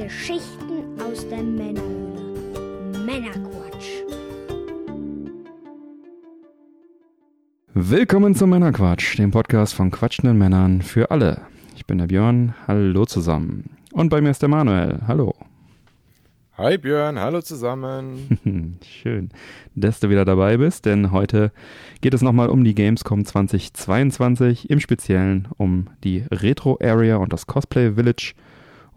Geschichten aus der Männerhöhle. Männerquatsch. Willkommen zum Männerquatsch, dem Podcast von quatschenden Männern für alle. Ich bin der Björn, hallo zusammen. Und bei mir ist der Manuel, hallo. Hi Björn, hallo zusammen. Schön, dass du wieder dabei bist, denn heute geht es nochmal um die Gamescom 2022, im Speziellen um die Retro Area und das Cosplay Village.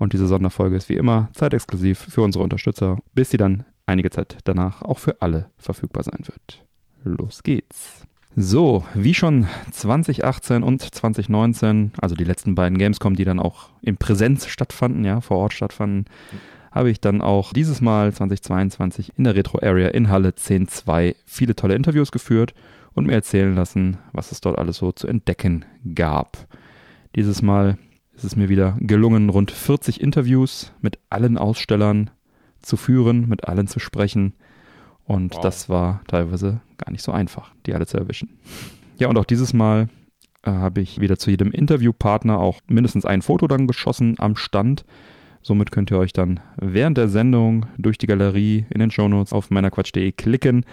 Und diese Sonderfolge ist wie immer zeitexklusiv für unsere Unterstützer, bis sie dann einige Zeit danach auch für alle verfügbar sein wird. Los geht's. So, wie schon 2018 und 2019, also die letzten beiden Gamescom, die dann auch in Präsenz stattfanden, ja, vor Ort stattfanden, habe ich dann auch dieses Mal 2022 in der Retro Area in Halle 10.2 viele tolle Interviews geführt und mir erzählen lassen, was es dort alles so zu entdecken gab. Dieses Mal ist es mir wieder gelungen, rund 40 Interviews mit allen Ausstellern zu führen, mit allen zu sprechen. Und wow. das war teilweise gar nicht so einfach, die alle zu erwischen. Ja, und auch dieses Mal äh, habe ich wieder zu jedem Interviewpartner auch mindestens ein Foto dann geschossen am Stand Somit könnt ihr euch dann während der Sendung durch die Galerie in den Shownotes auf meinerquatsch.de klicken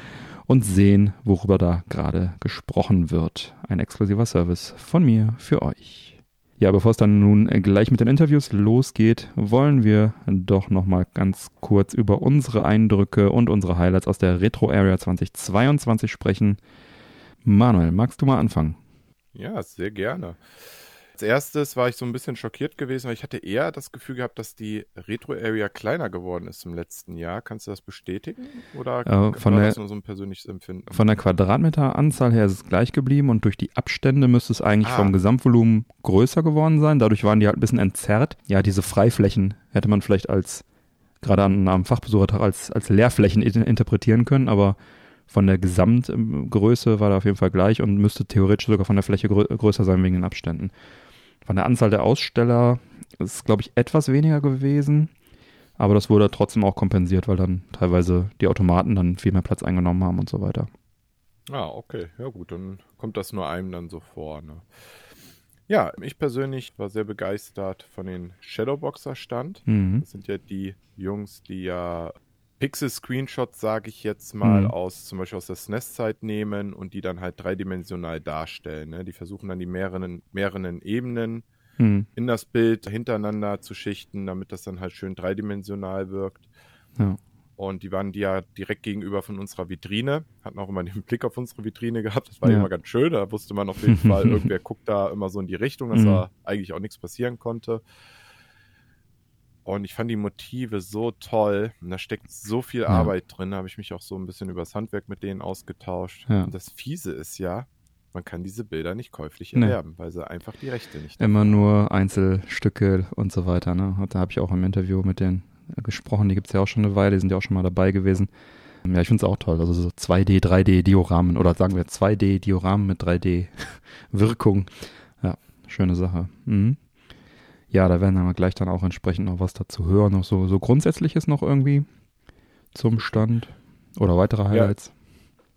und sehen, worüber da gerade gesprochen wird. Ein exklusiver Service von mir für euch. Ja, bevor es dann nun gleich mit den Interviews losgeht, wollen wir doch nochmal ganz kurz über unsere Eindrücke und unsere Highlights aus der Retro Area 2022 sprechen. Manuel, magst du mal anfangen? Ja, sehr gerne. Als erstes war ich so ein bisschen schockiert gewesen, weil ich hatte eher das Gefühl gehabt, dass die Retro-Area kleiner geworden ist im letzten Jahr. Kannst du das bestätigen? Oder äh, von war der, das nur so ein persönliches Empfinden? Von der Quadratmeteranzahl her ist es gleich geblieben und durch die Abstände müsste es eigentlich ah. vom Gesamtvolumen größer geworden sein. Dadurch waren die halt ein bisschen entzerrt. Ja, diese Freiflächen hätte man vielleicht als, gerade am Fachbesuchertag, als, als Leerflächen interpretieren können, aber von der Gesamtgröße war da auf jeden Fall gleich und müsste theoretisch sogar von der Fläche grö größer sein wegen den Abständen. Von der Anzahl der Aussteller ist, es, glaube ich, etwas weniger gewesen. Aber das wurde trotzdem auch kompensiert, weil dann teilweise die Automaten dann viel mehr Platz eingenommen haben und so weiter. Ah, okay. Ja gut, dann kommt das nur einem dann so vor. Ne? Ja, ich persönlich war sehr begeistert von den Shadowboxer-Stand. Mhm. Das sind ja die Jungs, die ja Pixel-Screenshots, sage ich jetzt mal, mhm. aus zum Beispiel aus der SNES-Zeit nehmen und die dann halt dreidimensional darstellen. Ne? Die versuchen dann die mehreren, mehreren Ebenen mhm. in das Bild hintereinander zu schichten, damit das dann halt schön dreidimensional wirkt. Ja. Und die waren die ja direkt gegenüber von unserer Vitrine, hatten auch immer den Blick auf unsere Vitrine gehabt. Das war ja. immer ganz schön. Da wusste man auf jeden Fall, irgendwer guckt da immer so in die Richtung, dass mhm. da eigentlich auch nichts passieren konnte. Und ich fand die Motive so toll. Und da steckt so viel ja. Arbeit drin. Da habe ich mich auch so ein bisschen übers Handwerk mit denen ausgetauscht. Ja. Und das Fiese ist ja, man kann diese Bilder nicht käuflich erwerben, nee. weil sie einfach die Rechte nicht Immer haben. nur Einzelstücke und so weiter. Ne? Da habe ich auch im Interview mit denen gesprochen. Die gibt es ja auch schon eine Weile. Die sind ja auch schon mal dabei gewesen. Ja, ich finde es auch toll. Also so 2D, 3D-Dioramen oder sagen wir 2D-Dioramen mit 3D-Wirkung. Ja, schöne Sache. Mhm. Ja, da werden wir gleich dann auch entsprechend noch was dazu hören. Noch so, so Grundsätzliches noch irgendwie zum Stand oder weitere Highlights. Ja,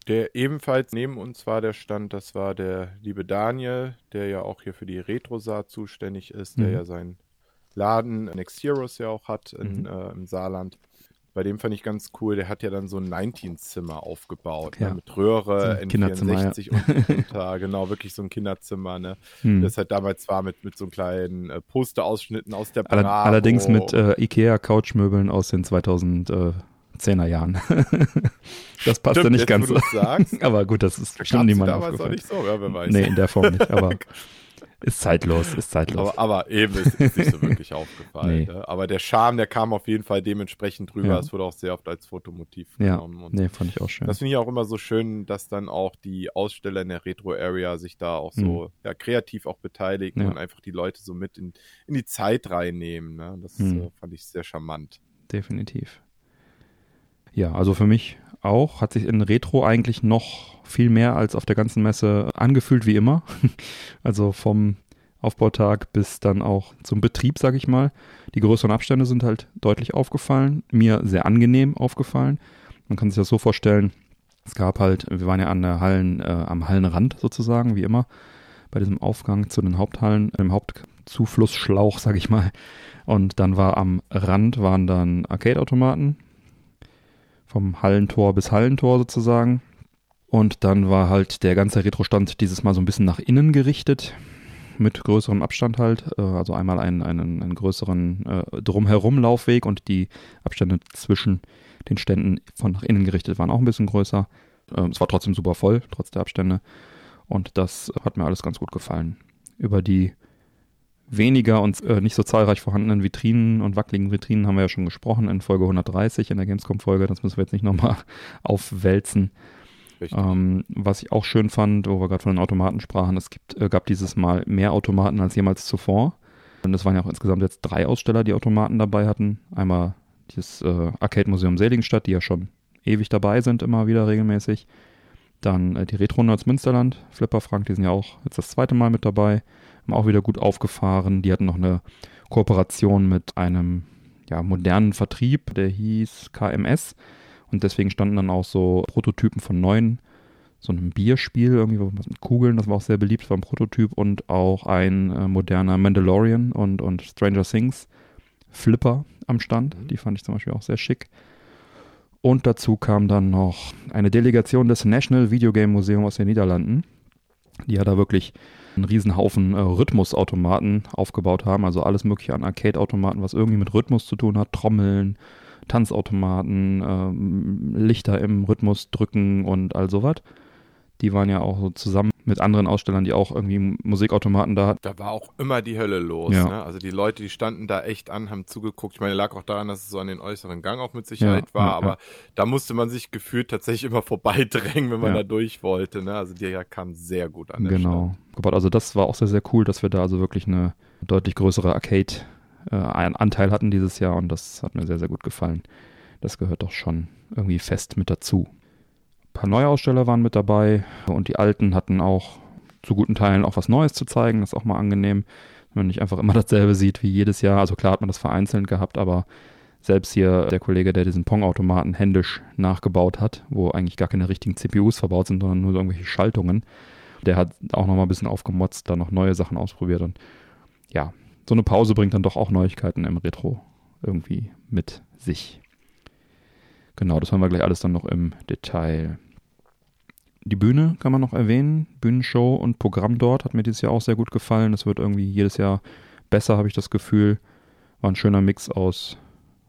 der ebenfalls neben uns war der Stand, das war der liebe Daniel, der ja auch hier für die Retro-Saat zuständig ist, der mhm. ja seinen Laden Next Heroes ja auch hat in, mhm. äh, im Saarland. Bei dem fand ich ganz cool, der hat ja dann so ein 19-Zimmer aufgebaut, ne, ja. ne, mit Röhre, so N64 ja. und, und genau, wirklich so ein Kinderzimmer, ne. Hm. Das halt damals war mit, mit so kleinen äh, Posterausschnitten aus der Bravo. Allerdings mit äh, Ikea-Couchmöbeln aus den 2010er Jahren. das passt ja nicht ganz so. aber gut, das ist bestimmt niemand aufgefallen. Auch nicht so, ja, wer weiß. Nee, in der Form nicht, aber Ist zeitlos, ist zeitlos. Aber, aber eben ist, ist nicht so wirklich aufgefallen. Nee. Ne? Aber der Charme, der kam auf jeden Fall dementsprechend drüber. Es wurde auch sehr oft als Fotomotiv genommen. Ja, nee, fand ich auch schön. Das finde ich auch immer so schön, dass dann auch die Aussteller in der Retro-Area sich da auch so mhm. ja, kreativ auch beteiligen ja. und einfach die Leute so mit in, in die Zeit reinnehmen. Ne? Das mhm. äh, fand ich sehr charmant. Definitiv. Ja, also für mich auch, hat sich in Retro eigentlich noch viel mehr als auf der ganzen Messe angefühlt wie immer. also vom Aufbautag bis dann auch zum Betrieb, sag ich mal. Die größeren Abstände sind halt deutlich aufgefallen, mir sehr angenehm aufgefallen. Man kann sich das so vorstellen, es gab halt, wir waren ja an der Hallen, äh, am Hallenrand sozusagen, wie immer, bei diesem Aufgang zu den Haupthallen, im Haupt, Zuflussschlauch, sag ich mal. Und dann war am Rand waren dann Arcade-Automaten. Vom Hallentor bis Hallentor sozusagen. Und dann war halt der ganze Retro-Stand dieses Mal so ein bisschen nach innen gerichtet. Mit größerem Abstand halt. Äh, also einmal einen, einen, einen größeren äh, Drumherum-Laufweg und die Abstände zwischen den Ständen von nach innen gerichtet waren auch ein bisschen größer. Äh, es war trotzdem super voll, trotz der Abstände. Und das hat mir alles ganz gut gefallen. Über die weniger und äh, nicht so zahlreich vorhandenen Vitrinen und wackeligen Vitrinen haben wir ja schon gesprochen in Folge 130 in der Gamescom-Folge. Das müssen wir jetzt nicht nochmal aufwälzen. Ähm, was ich auch schön fand, wo wir gerade von den Automaten sprachen, es gibt, äh, gab dieses Mal mehr Automaten als jemals zuvor. Und es waren ja auch insgesamt jetzt drei Aussteller, die Automaten dabei hatten. Einmal das äh, Arcade Museum Seligenstadt, die ja schon ewig dabei sind, immer wieder regelmäßig. Dann äh, die Retro Nerds Münsterland, Flipper Frank, die sind ja auch jetzt das zweite Mal mit dabei haben auch wieder gut aufgefahren. Die hatten noch eine Kooperation mit einem ja, modernen Vertrieb, der hieß KMS. Und deswegen standen dann auch so Prototypen von neuen, so einem Bierspiel, irgendwie was mit Kugeln, das war auch sehr beliebt, war ein Prototyp und auch ein äh, moderner Mandalorian und, und Stranger Things Flipper am Stand. Mhm. Die fand ich zum Beispiel auch sehr schick. Und dazu kam dann noch eine Delegation des National Video Game Museum aus den Niederlanden. Die hat da wirklich einen riesen Haufen äh, Rhythmusautomaten aufgebaut haben, also alles mögliche an Arcade-Automaten, was irgendwie mit Rhythmus zu tun hat, Trommeln, Tanzautomaten, ähm, Lichter im Rhythmus drücken und all sowas. Die waren ja auch so zusammen mit anderen Ausstellern, die auch irgendwie Musikautomaten da hatten. Da war auch immer die Hölle los. Ja. Ne? Also die Leute, die standen da echt an, haben zugeguckt. Ich meine, lag auch daran, dass es so an den äußeren Gang auch mit Sicherheit ja, war. Ja, aber da musste man sich gefühlt tatsächlich immer vorbeidrängen, wenn man da durch wollte. Ne? Also die ja kam sehr gut an. Genau. Stand. Also das war auch sehr, sehr cool, dass wir da also wirklich eine deutlich größere Arcade äh, Anteil hatten dieses Jahr und das hat mir sehr, sehr gut gefallen. Das gehört doch schon irgendwie fest mit dazu. Paar neue Aussteller waren mit dabei und die alten hatten auch zu guten Teilen auch was Neues zu zeigen. Das ist auch mal angenehm, wenn man nicht einfach immer dasselbe sieht wie jedes Jahr. Also klar hat man das vereinzelt gehabt, aber selbst hier der Kollege, der diesen Pong-Automaten händisch nachgebaut hat, wo eigentlich gar keine richtigen CPUs verbaut sind, sondern nur irgendwelche Schaltungen, der hat auch noch mal ein bisschen aufgemotzt, da noch neue Sachen ausprobiert und ja, so eine Pause bringt dann doch auch Neuigkeiten im Retro irgendwie mit sich. Genau, das hören wir gleich alles dann noch im Detail. Die Bühne kann man noch erwähnen. Bühnenshow und Programm dort hat mir dieses Jahr auch sehr gut gefallen. Es wird irgendwie jedes Jahr besser, habe ich das Gefühl. War ein schöner Mix aus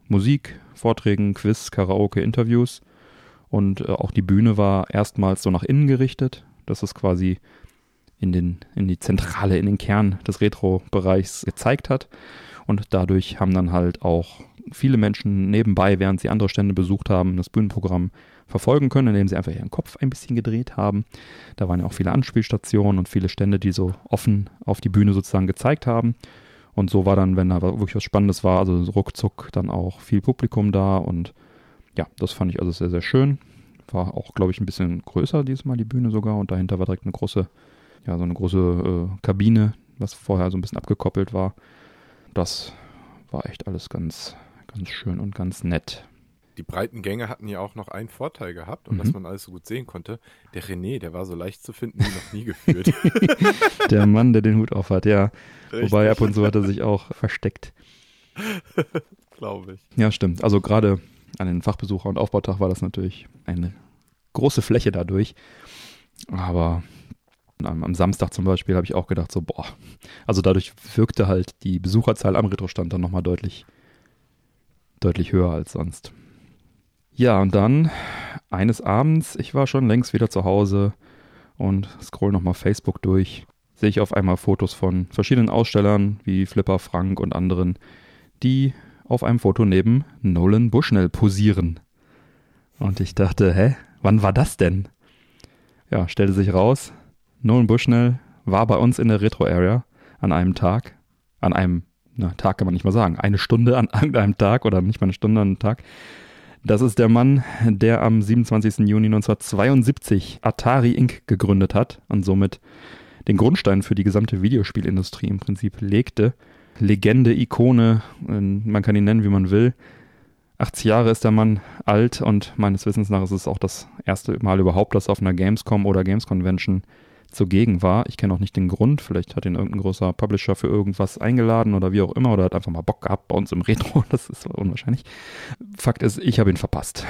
Musik, Vorträgen, Quiz, Karaoke, Interviews. Und äh, auch die Bühne war erstmals so nach innen gerichtet, dass es quasi in, den, in die Zentrale, in den Kern des Retro-Bereichs gezeigt hat. Und dadurch haben dann halt auch viele Menschen nebenbei, während sie andere Stände besucht haben, das Bühnenprogramm verfolgen können, indem sie einfach ihren Kopf ein bisschen gedreht haben. Da waren ja auch viele Anspielstationen und viele Stände, die so offen auf die Bühne sozusagen gezeigt haben. Und so war dann, wenn da wirklich was Spannendes war, also ruckzuck dann auch viel Publikum da und ja, das fand ich also sehr, sehr schön. War auch, glaube ich, ein bisschen größer diesmal die Bühne sogar und dahinter war direkt eine große, ja, so eine große äh, Kabine, was vorher so ein bisschen abgekoppelt war. Das war echt alles ganz, ganz schön und ganz nett. Die breiten Gänge hatten ja auch noch einen Vorteil gehabt und mhm. dass man alles so gut sehen konnte. Der René, der war so leicht zu finden wie noch nie gefühlt. der Mann, der den Hut auf hat, ja. Richtig. Wobei ab und zu hat er sich auch versteckt. Glaube ich. Ja, stimmt. Also gerade an den Fachbesucher- und Aufbautag war das natürlich eine große Fläche dadurch. Aber am, am Samstag zum Beispiel habe ich auch gedacht, so, boah. Also dadurch wirkte halt die Besucherzahl am Retrostand dann nochmal deutlich deutlich höher als sonst. Ja, und dann eines Abends, ich war schon längst wieder zu Hause und scroll nochmal Facebook durch, sehe ich auf einmal Fotos von verschiedenen Ausstellern wie Flipper Frank und anderen, die auf einem Foto neben Nolan Bushnell posieren. Und ich dachte, hä, wann war das denn? Ja, stellte sich raus, Nolan Bushnell war bei uns in der Retro-Area an einem Tag, an einem na, Tag kann man nicht mal sagen, eine Stunde an irgendeinem Tag oder nicht mal eine Stunde an einem Tag. Das ist der Mann, der am 27. Juni 1972 Atari Inc. gegründet hat und somit den Grundstein für die gesamte Videospielindustrie im Prinzip legte. Legende, Ikone, man kann ihn nennen, wie man will. 80 Jahre ist der Mann alt und meines Wissens nach ist es auch das erste Mal überhaupt, dass auf einer Gamescom oder Games Convention zugegen war. Ich kenne auch nicht den Grund. Vielleicht hat ihn irgendein großer Publisher für irgendwas eingeladen oder wie auch immer oder hat einfach mal Bock gehabt bei uns im Retro. Das ist unwahrscheinlich. Fakt ist, ich habe ihn verpasst.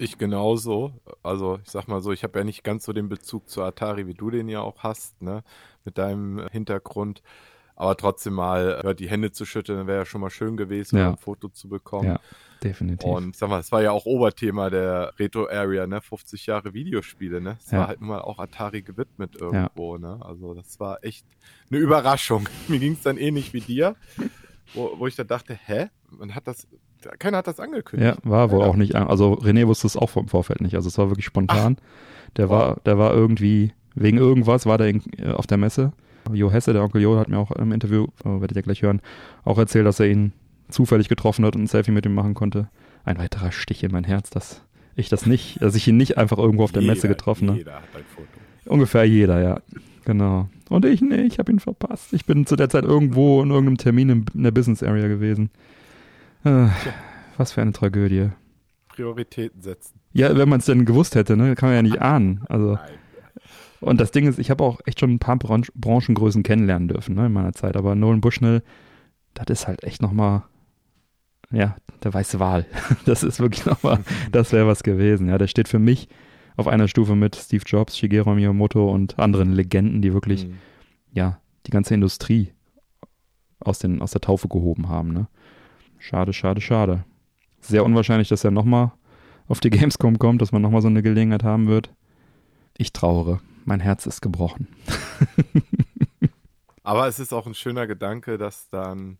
Ich genauso. Also ich sag mal so, ich habe ja nicht ganz so den Bezug zu Atari, wie du den ja auch hast, ne? Mit deinem Hintergrund. Aber trotzdem mal ja, die Hände zu schütteln, wäre ja schon mal schön gewesen, ja. ein Foto zu bekommen. Ja, definitiv. Und ich sag mal, es war ja auch Oberthema der Retro-Area, ne? 50 Jahre Videospiele, ne? Es ja. war halt nun mal auch Atari gewidmet irgendwo, ne? Also das war echt eine Überraschung. Mir ging es dann ähnlich wie dir, wo, wo ich da dachte, hä? Man hat das, keiner hat das angekündigt. Ja, war wohl auch nicht, also René wusste es auch vom Vorfeld nicht. Also es war wirklich spontan. Ach. Der war, der war irgendwie, wegen irgendwas war der in, äh, auf der Messe Jo Hesse, der Onkel Jo, hat mir auch im Interview, äh, werdet ihr gleich hören, auch erzählt, dass er ihn zufällig getroffen hat und ein Selfie mit ihm machen konnte. Ein weiterer Stich in mein Herz, dass ich das nicht, dass ich ihn nicht einfach irgendwo auf der jeder, Messe getroffen habe. Jeder hat ein Foto. Ungefähr jeder, ja. Genau. Und ich, nee, ich habe ihn verpasst. Ich bin zu der Zeit irgendwo in irgendeinem Termin in, in der Business Area gewesen. Äh, was für eine Tragödie. Prioritäten setzen. Ja, wenn man es denn gewusst hätte, ne, kann man ja nicht ahnen. Also. Nein. Und das Ding ist, ich habe auch echt schon ein paar Bran Branchengrößen kennenlernen dürfen ne, in meiner Zeit. Aber Nolan Bushnell, das ist halt echt nochmal, ja, der weiße Wal. Das ist wirklich nochmal, das wäre was gewesen. Ja, der steht für mich auf einer Stufe mit Steve Jobs, Shigeru Miyamoto und anderen Legenden, die wirklich, mhm. ja, die ganze Industrie aus, den, aus der Taufe gehoben haben. Ne? Schade, schade, schade. Sehr unwahrscheinlich, dass er nochmal auf die Gamescom kommt, dass man nochmal so eine Gelegenheit haben wird. Ich trauere mein Herz ist gebrochen. Aber es ist auch ein schöner Gedanke, dass dann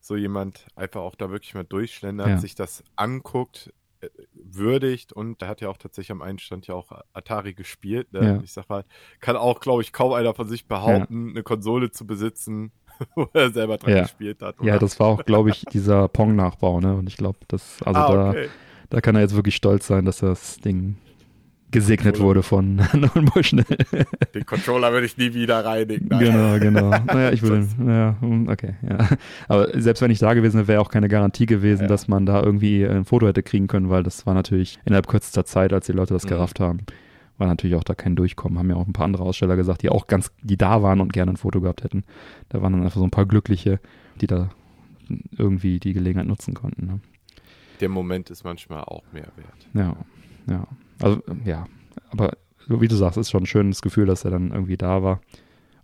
so jemand einfach auch da wirklich mal durchschlendert, ja. sich das anguckt, äh, würdigt und der hat ja auch tatsächlich am Einstand ja auch Atari gespielt. Ne? Ja. Ich sag mal, kann auch, glaube ich, kaum einer von sich behaupten, ja. eine Konsole zu besitzen, wo er selber dran gespielt hat. Oder? Ja, das war auch, glaube ich, dieser Pong-Nachbau, ne? Und ich glaube, das, also ah, okay. da, da kann er jetzt wirklich stolz sein, dass er das Ding gesegnet wurde von Nolan Bushnell. Den Controller würde ich nie wieder reinigen. Nein. Genau, genau. Naja, ich würde, ja, hm, okay, ja. Aber selbst wenn ich da gewesen wäre, wäre auch keine Garantie gewesen, ja. dass man da irgendwie ein Foto hätte kriegen können, weil das war natürlich innerhalb kürzester Zeit, als die Leute das mhm. gerafft haben, war natürlich auch da kein Durchkommen. Haben ja auch ein paar andere Aussteller gesagt, die auch ganz, die da waren und gerne ein Foto gehabt hätten. Da waren dann einfach so ein paar Glückliche, die da irgendwie die Gelegenheit nutzen konnten. Ne? Der Moment ist manchmal auch mehr wert. Ja, ja. Also, ja. Aber wie du sagst, ist schon ein schönes Gefühl, dass er dann irgendwie da war.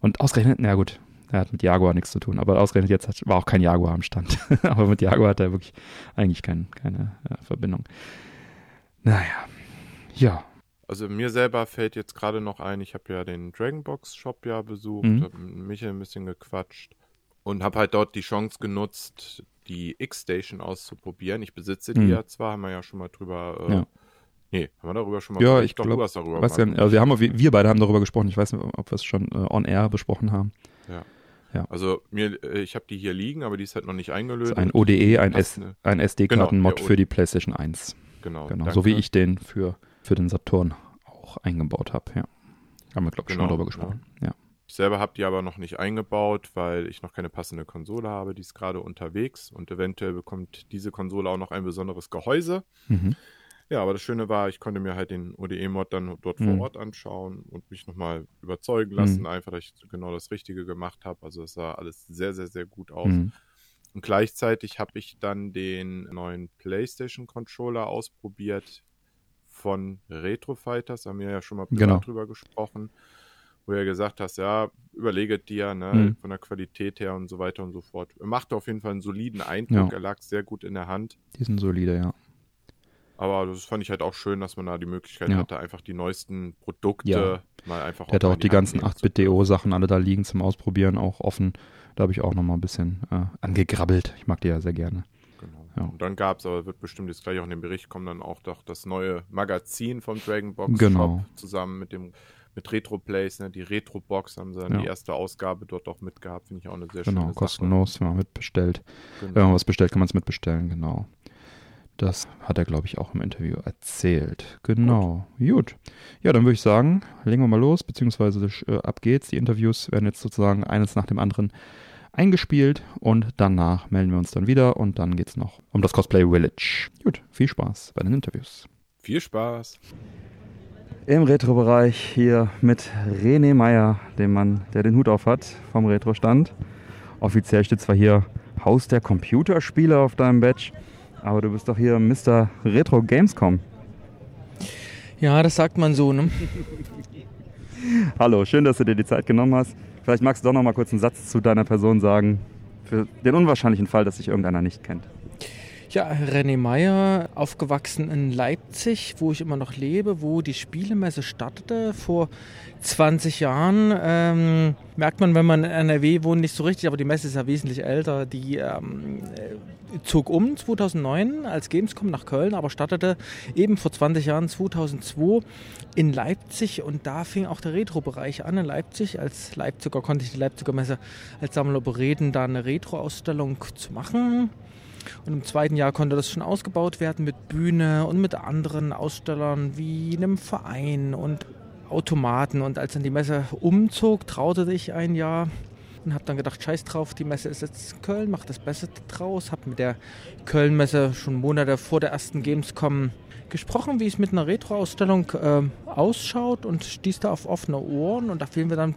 Und ausgerechnet, na gut, er hat mit Jaguar nichts zu tun, aber ausgerechnet jetzt hat, war auch kein Jaguar am Stand. aber mit Jaguar hat er wirklich eigentlich kein, keine ja, Verbindung. Naja, ja. Also mir selber fällt jetzt gerade noch ein, ich habe ja den Dragonbox Shop ja besucht, mhm. habe mit Michael ein bisschen gequatscht und habe halt dort die Chance genutzt, die X-Station auszuprobieren. Ich besitze die mhm. ja zwar, haben wir ja schon mal drüber äh, ja. Nee, haben wir darüber schon mal Ja, ich glaube, darüber weiß ja, also wir, haben, wir beide haben darüber gesprochen. Ich weiß nicht, ob wir es schon äh, on air besprochen haben. Ja. ja. Also mir, äh, ich habe die hier liegen, aber die ist halt noch nicht eingelöst. ein ODE, ein, S, ein SD-Karten-Mod genau, für die PlayStation 1. Genau. genau. So wie ich den für, für den Saturn auch eingebaut habe, ja. Haben wir, glaube ich, genau, schon mal darüber gesprochen. Ja. ja. Ich selber habe die aber noch nicht eingebaut, weil ich noch keine passende Konsole habe. Die ist gerade unterwegs und eventuell bekommt diese Konsole auch noch ein besonderes Gehäuse. Mhm. Ja, aber das Schöne war, ich konnte mir halt den ODE-Mod dann dort mhm. vor Ort anschauen und mich nochmal überzeugen lassen, mhm. einfach, dass ich genau das Richtige gemacht habe. Also es sah alles sehr, sehr, sehr gut aus. Mhm. Und gleichzeitig habe ich dann den neuen PlayStation-Controller ausprobiert von Retro Fighters, haben wir ja schon mal genau. drüber gesprochen, wo er gesagt hast, ja, überlege dir, ne, mhm. von der Qualität her und so weiter und so fort. Er machte auf jeden Fall einen soliden Eindruck, ja. er lag sehr gut in der Hand. Die sind solide, ja. Aber das fand ich halt auch schön, dass man da die Möglichkeit ja. hatte, einfach die neuesten Produkte ja. mal einfach Der hat auch die, die ganzen 8-Bit-DO-Sachen alle da liegen zum Ausprobieren, auch offen. Da habe ich auch nochmal ein bisschen äh, angegrabbelt. Ich mag die ja sehr gerne. Genau. Ja. Und dann gab es, aber wird bestimmt jetzt gleich auch in den Bericht kommen, dann auch doch das neue Magazin vom Dragon Box genau. Shop zusammen mit dem mit Retro Plays, ne? die Retro Box haben sie dann ja. die erste Ausgabe dort auch mitgehabt, finde ich auch eine sehr genau, schöne Sache. Genau, kostenlos, wenn man mitbestellt. Genau. Wenn man was bestellt, kann man es mitbestellen, genau. Das hat er, glaube ich, auch im Interview erzählt. Genau. Gut. Gut. Ja, dann würde ich sagen, legen wir mal los, beziehungsweise äh, ab geht's. Die Interviews werden jetzt sozusagen eines nach dem anderen eingespielt und danach melden wir uns dann wieder und dann geht es noch um das Cosplay Village. Gut, viel Spaß bei den Interviews. Viel Spaß. im Retro-Bereich hier mit René Meyer, dem Mann, der den Hut auf hat vom Retro-Stand. Offiziell steht zwar hier Haus der Computerspiele auf deinem Badge, aber du bist doch hier Mr. Retro Gamescom. Ja, das sagt man so, ne? Hallo, schön, dass du dir die Zeit genommen hast. Vielleicht magst du doch noch mal kurz einen Satz zu deiner Person sagen, für den unwahrscheinlichen Fall, dass sich irgendeiner nicht kennt. Ja, René Meyer, aufgewachsen in Leipzig, wo ich immer noch lebe, wo die Spielemesse startete vor 20 Jahren. Ähm, merkt man, wenn man in NRW wohnt, nicht so richtig, aber die Messe ist ja wesentlich älter. Die ähm, zog um 2009 als Gamescom nach Köln, aber startete eben vor 20 Jahren 2002 in Leipzig und da fing auch der Retro-Bereich an in Leipzig. Als Leipziger konnte ich die Leipziger Messe als Sammler bereden, da eine Retro-Ausstellung zu machen. Und im zweiten Jahr konnte das schon ausgebaut werden mit Bühne und mit anderen Ausstellern wie einem Verein und Automaten. Und als dann die Messe umzog, traute ich ein Jahr und habe dann gedacht, scheiß drauf, die Messe ist jetzt in Köln, mach das Beste draus. Habe mit der Köln-Messe schon Monate vor der ersten Gamescom gesprochen, wie es mit einer Retro-Ausstellung äh, ausschaut und stieß da auf offene Ohren und da fingen wir dann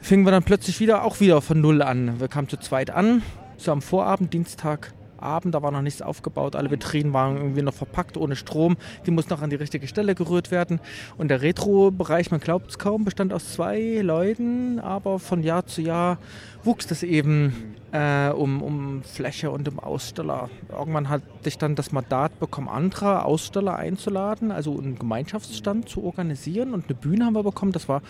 fingen wir dann plötzlich wieder auch wieder von null an. Wir kamen zu zweit an, so am Vorabend, Dienstag Abend, da war noch nichts aufgebaut, alle Vitrinen waren irgendwie noch verpackt ohne Strom, die mussten noch an die richtige Stelle gerührt werden. Und der Retro-Bereich, man glaubt es kaum, bestand aus zwei Leuten, aber von Jahr zu Jahr wuchs das eben äh, um, um Fläche und um Aussteller. Irgendwann hatte ich dann das Mandat bekommen, andere Aussteller einzuladen, also einen Gemeinschaftsstand zu organisieren und eine Bühne haben wir bekommen, das war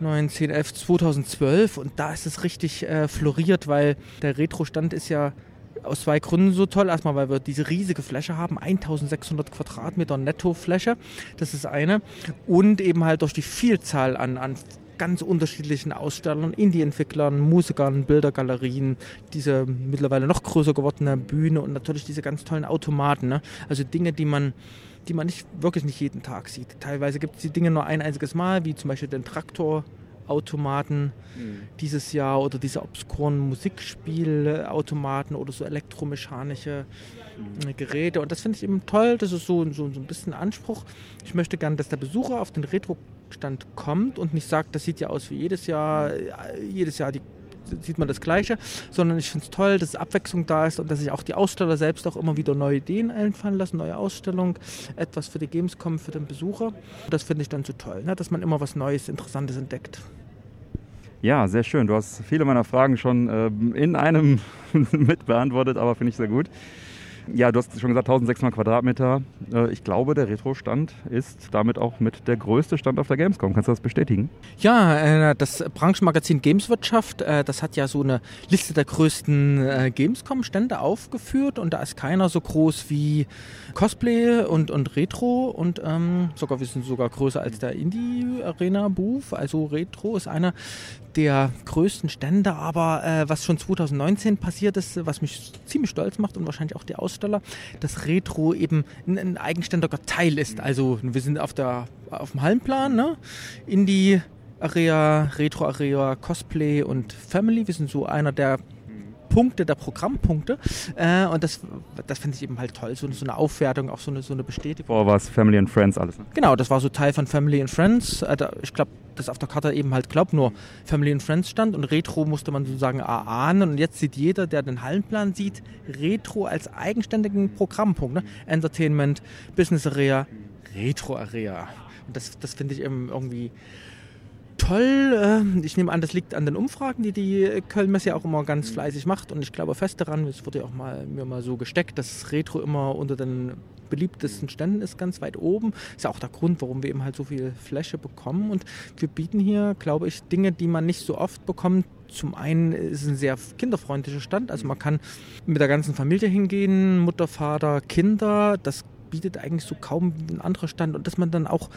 19, 11, 2012 und da ist es richtig äh, floriert, weil der Retro-Stand ist ja aus zwei Gründen so toll. Erstmal, weil wir diese riesige Fläche haben, 1600 Quadratmeter Nettofläche, das ist eine. Und eben halt durch die Vielzahl an, an ganz unterschiedlichen Ausstellern, Indie-Entwicklern, Musikern, Bildergalerien, diese mittlerweile noch größer gewordene Bühne und natürlich diese ganz tollen Automaten. Ne? Also Dinge, die man die man nicht wirklich nicht jeden Tag sieht. Teilweise gibt es die Dinge nur ein einziges Mal, wie zum Beispiel den Traktor Automaten mhm. dieses Jahr oder diese obskuren Musikspielautomaten oder so elektromechanische mhm. Geräte. Und das finde ich eben toll. Das ist so, so, so ein bisschen Anspruch. Ich möchte gerne, dass der Besucher auf den Retro-Stand kommt und nicht sagt, das sieht ja aus wie jedes Jahr, jedes Jahr die sieht man das Gleiche, sondern ich finde es toll, dass Abwechslung da ist und dass sich auch die Aussteller selbst auch immer wieder neue Ideen einfallen lassen, neue Ausstellungen, etwas für die Gamescom, für den Besucher. Das finde ich dann so toll, ne? dass man immer was Neues, Interessantes entdeckt. Ja, sehr schön. Du hast viele meiner Fragen schon äh, in einem mit beantwortet, aber finde ich sehr gut. Ja, du hast schon gesagt, 1600 Quadratmeter. Äh, ich glaube, der Retro-Stand ist damit auch mit der größte Stand auf der Gamescom. Kannst du das bestätigen? Ja, äh, das Branchenmagazin Gameswirtschaft, äh, das hat ja so eine Liste der größten Gamescom-Stände aufgeführt und da ist keiner so groß wie Cosplay und, und Retro und ähm, sogar wir sind sogar größer als der Indie Arena Booth. Also Retro ist einer der größten Stände, aber äh, was schon 2019 passiert ist, was mich ziemlich stolz macht und wahrscheinlich auch die Aussteller, dass Retro eben ein, ein eigenständiger Teil ist. Also wir sind auf, der, auf dem Hallenplan, ne? Indie Area, Retro Area, Cosplay und Family. Wir sind so einer der Punkte, der Programmpunkte. Äh, und das, das finde ich eben halt toll. So, so, eine Aufwertung, auch so eine, so eine Bestätigung. Vorher war es Family and Friends alles. Ne? Genau, das war so Teil von Family and Friends. Äh, ich glaube, dass auf der Karte eben halt, glaub nur Family and Friends stand und Retro musste man sozusagen erahnen. Und jetzt sieht jeder, der den Hallenplan sieht, Retro als eigenständigen Programmpunkt. Ne? Entertainment, Business Area, Retro Area. Und das, das finde ich eben irgendwie toll. Ähm, ich nehme an, das liegt an den Umfragen, die die Köln-Messe ja auch immer ganz fleißig macht. Und ich glaube fest daran, es wurde ja auch mal, mir mal so gesteckt, dass Retro immer unter den beliebtesten Ständen ist, ganz weit oben. Ist ja auch der Grund, warum wir eben halt so viel Fläche bekommen. Und wir bieten hier, glaube ich, Dinge, die man nicht so oft bekommt. Zum einen ist es ein sehr kinderfreundlicher Stand. Also man kann mit der ganzen Familie hingehen, Mutter, Vater, Kinder. Das bietet eigentlich so kaum ein anderer Stand. Und dass man dann auch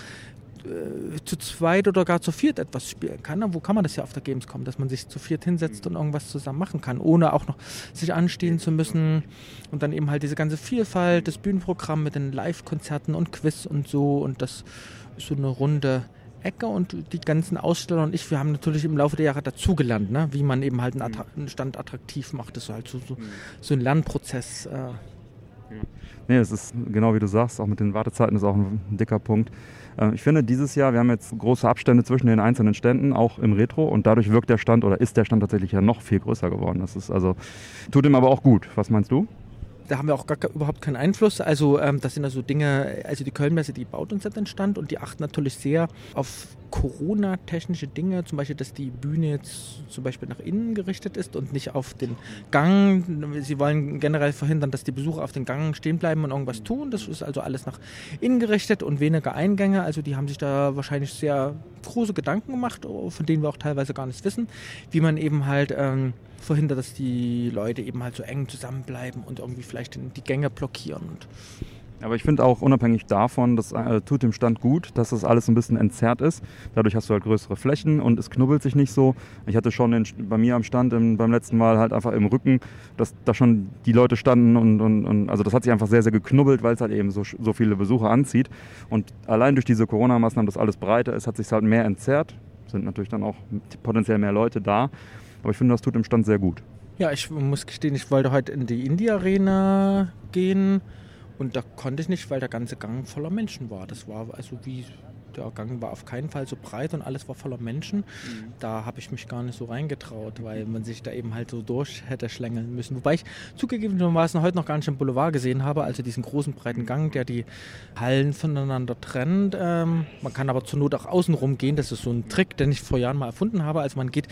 äh, zu zweit oder gar zu viert etwas spielen kann. Wo kann man das ja auf der Gamescom, dass man sich zu viert hinsetzt und irgendwas zusammen machen kann, ohne auch noch sich anstehen zu müssen und dann eben halt diese ganze Vielfalt, das Bühnenprogramm mit den Live-Konzerten und Quiz und so und das ist so eine runde Ecke und die ganzen Aussteller und ich, wir haben natürlich im Laufe der Jahre dazugelernt, ne? wie man eben halt einen, Attra einen Stand attraktiv macht. Das ist halt so, so, so ein Lernprozess. Äh, Nee, es ist genau wie du sagst, auch mit den Wartezeiten ist auch ein dicker Punkt. Ähm, ich finde, dieses Jahr, wir haben jetzt große Abstände zwischen den einzelnen Ständen, auch im Retro, und dadurch wirkt der Stand oder ist der Stand tatsächlich ja noch viel größer geworden. Das ist also, tut ihm aber auch gut. Was meinst du? Da haben wir auch gar, überhaupt keinen Einfluss. Also ähm, das sind also Dinge, also die Kölnmesse, die baut uns jetzt entstand und die achten natürlich sehr auf Corona-technische Dinge, zum Beispiel, dass die Bühne jetzt zum Beispiel nach innen gerichtet ist und nicht auf den Gang. Sie wollen generell verhindern, dass die Besucher auf den Gang stehen bleiben und irgendwas tun. Das ist also alles nach innen gerichtet und weniger Eingänge. Also die haben sich da wahrscheinlich sehr große Gedanken gemacht, von denen wir auch teilweise gar nichts wissen, wie man eben halt ähm, verhindert, dass die Leute eben halt so eng zusammenbleiben und irgendwie vielleicht die Gänge blockieren. aber ich finde auch unabhängig davon, das äh, tut dem Stand gut, dass das alles ein bisschen entzerrt ist. Dadurch hast du halt größere Flächen und es knubbelt sich nicht so. Ich hatte schon in, bei mir am Stand im, beim letzten Mal halt einfach im Rücken, dass da schon die Leute standen und, und, und also das hat sich einfach sehr, sehr geknubbelt, weil es halt eben so, so viele Besucher anzieht. Und allein durch diese Corona-Maßnahmen, dass alles breiter ist, hat sich halt mehr entzerrt. Sind natürlich dann auch potenziell mehr Leute da. Aber ich finde, das tut dem Stand sehr gut. Ja, ich muss gestehen, ich wollte heute in die Indie-Arena gehen und da konnte ich nicht, weil der ganze Gang voller Menschen war. Das war also wie der Gang war auf keinen Fall so breit und alles war voller Menschen. Mhm. Da habe ich mich gar nicht so reingetraut, weil man sich da eben halt so durch hätte schlängeln müssen. Wobei ich zugegebenermaßen heute noch gar nicht im Boulevard gesehen habe, also diesen großen breiten Gang, der die Hallen voneinander trennt. Ähm, man kann aber zur Not auch außenrum gehen. Das ist so ein Trick, den ich vor Jahren mal erfunden habe. Also man geht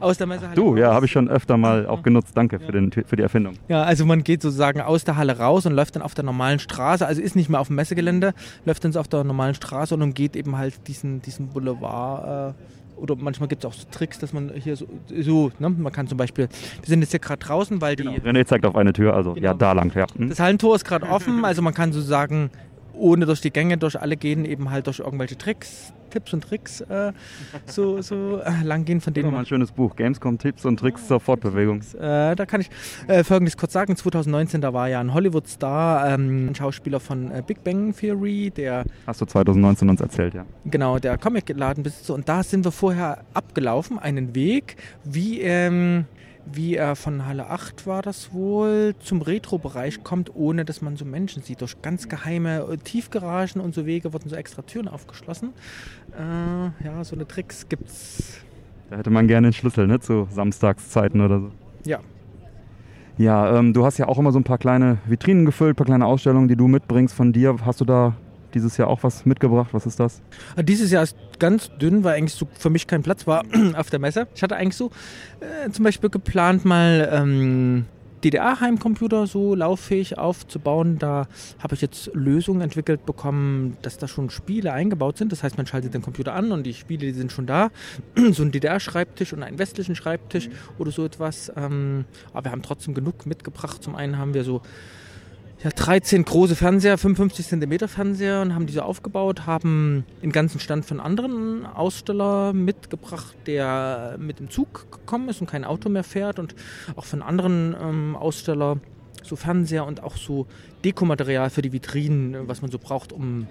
aus der Messehalle. Du, raus. ja, habe ich schon öfter mal auch genutzt. Danke ja. für, den, für die Erfindung. Ja, also man geht sozusagen aus der Halle raus und läuft dann auf der normalen Straße. Also ist nicht mehr auf dem Messegelände, läuft dann so auf der normalen Straße und umgeht eben halt diesen, diesen Boulevard. Äh, oder manchmal gibt es auch so Tricks, dass man hier so, so ne? man kann zum Beispiel, wir sind jetzt hier gerade draußen, weil die. Genau. René zeigt auf eine Tür, also genau. ja, da lang, ja. Hm? Das Hallentor ist gerade offen, also man kann sozusagen ohne durch die Gänge, durch alle gehen, eben halt durch irgendwelche Tricks Tipps und Tricks äh, so, so äh, lang gehen, von denen man... ein schönes Buch, Gamescom Tipps und Tricks zur Fortbewegung. Äh, da kann ich äh, Folgendes kurz sagen. 2019, da war ja ein Hollywood-Star, ähm, ein Schauspieler von äh, Big Bang Theory, der... Hast du 2019 uns erzählt, ja. Genau, der Comic-Ladenbesitzer. Und da sind wir vorher abgelaufen, einen Weg, wie... Ähm, wie er von Halle 8 war das wohl zum Retro-Bereich kommt, ohne dass man so Menschen sieht. Durch ganz geheime äh, Tiefgaragen und so Wege wurden so extra Türen aufgeschlossen. Äh, ja, so eine Tricks gibt's. Da hätte man gerne einen Schlüssel, ne? Zu Samstagszeiten oder so. Ja. Ja, ähm, du hast ja auch immer so ein paar kleine Vitrinen gefüllt, ein paar kleine Ausstellungen, die du mitbringst von dir. Hast du da dieses Jahr auch was mitgebracht? Was ist das? Ah, dieses Jahr ist ganz dünn, weil eigentlich so für mich kein Platz war auf der Messe. Ich hatte eigentlich so äh, zum Beispiel geplant, mal ähm, DDR-Heimcomputer so lauffähig aufzubauen. Da habe ich jetzt Lösungen entwickelt bekommen, dass da schon Spiele eingebaut sind. Das heißt, man schaltet den Computer an und die Spiele die sind schon da. so ein DDR-Schreibtisch und einen westlichen Schreibtisch mhm. oder so etwas. Ähm, aber wir haben trotzdem genug mitgebracht. Zum einen haben wir so ja, 13 große Fernseher, 55 cm Fernseher und haben diese aufgebaut, haben den ganzen Stand von anderen Aussteller mitgebracht, der mit dem Zug gekommen ist und kein Auto mehr fährt und auch von anderen ähm, Aussteller so Fernseher und auch so Dekomaterial für die Vitrinen, was man so braucht, um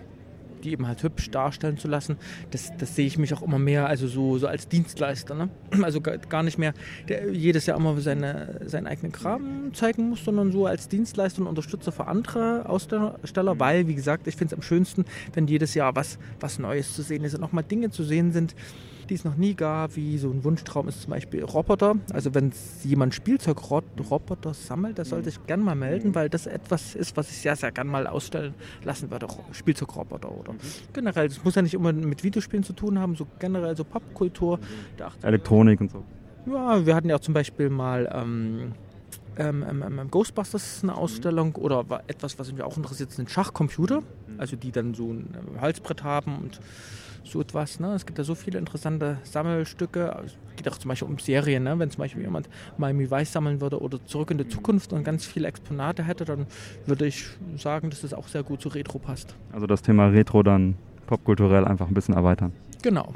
die eben halt hübsch darstellen zu lassen, das, das sehe ich mich auch immer mehr, also so, so als Dienstleister. Ne? Also gar nicht mehr der jedes Jahr immer seine, seinen eigenen Kram zeigen muss, sondern so als Dienstleister und Unterstützer für andere Aussteller, weil, wie gesagt, ich finde es am schönsten, wenn jedes Jahr was, was Neues zu sehen ist und auch mal Dinge zu sehen sind, die es noch nie gab, wie so ein Wunschtraum ist zum Beispiel Roboter. Also wenn jemand Spielzeugroboter sammelt, der soll sich gerne mal melden, weil das etwas ist, was ich sehr, sehr gerne mal ausstellen lassen würde. Spielzeugroboter oder mhm. generell. Das muss ja nicht immer mit Videospielen zu tun haben, so generell so Popkultur. Elektronik und so. Ja, wir hatten ja auch zum Beispiel mal ähm, ähm, ähm, ähm Ghostbusters eine Ausstellung oder etwas, was mich auch interessiert, sind Schachcomputer, also die dann so ein Halsbrett haben und so etwas. Ne? Es gibt da so viele interessante Sammelstücke. Es geht auch zum Beispiel um Serien. Ne? Wenn zum Beispiel jemand Miami Vice sammeln würde oder zurück in die Zukunft und ganz viele Exponate hätte, dann würde ich sagen, dass das auch sehr gut zu Retro passt. Also das Thema Retro dann popkulturell einfach ein bisschen erweitern. Genau.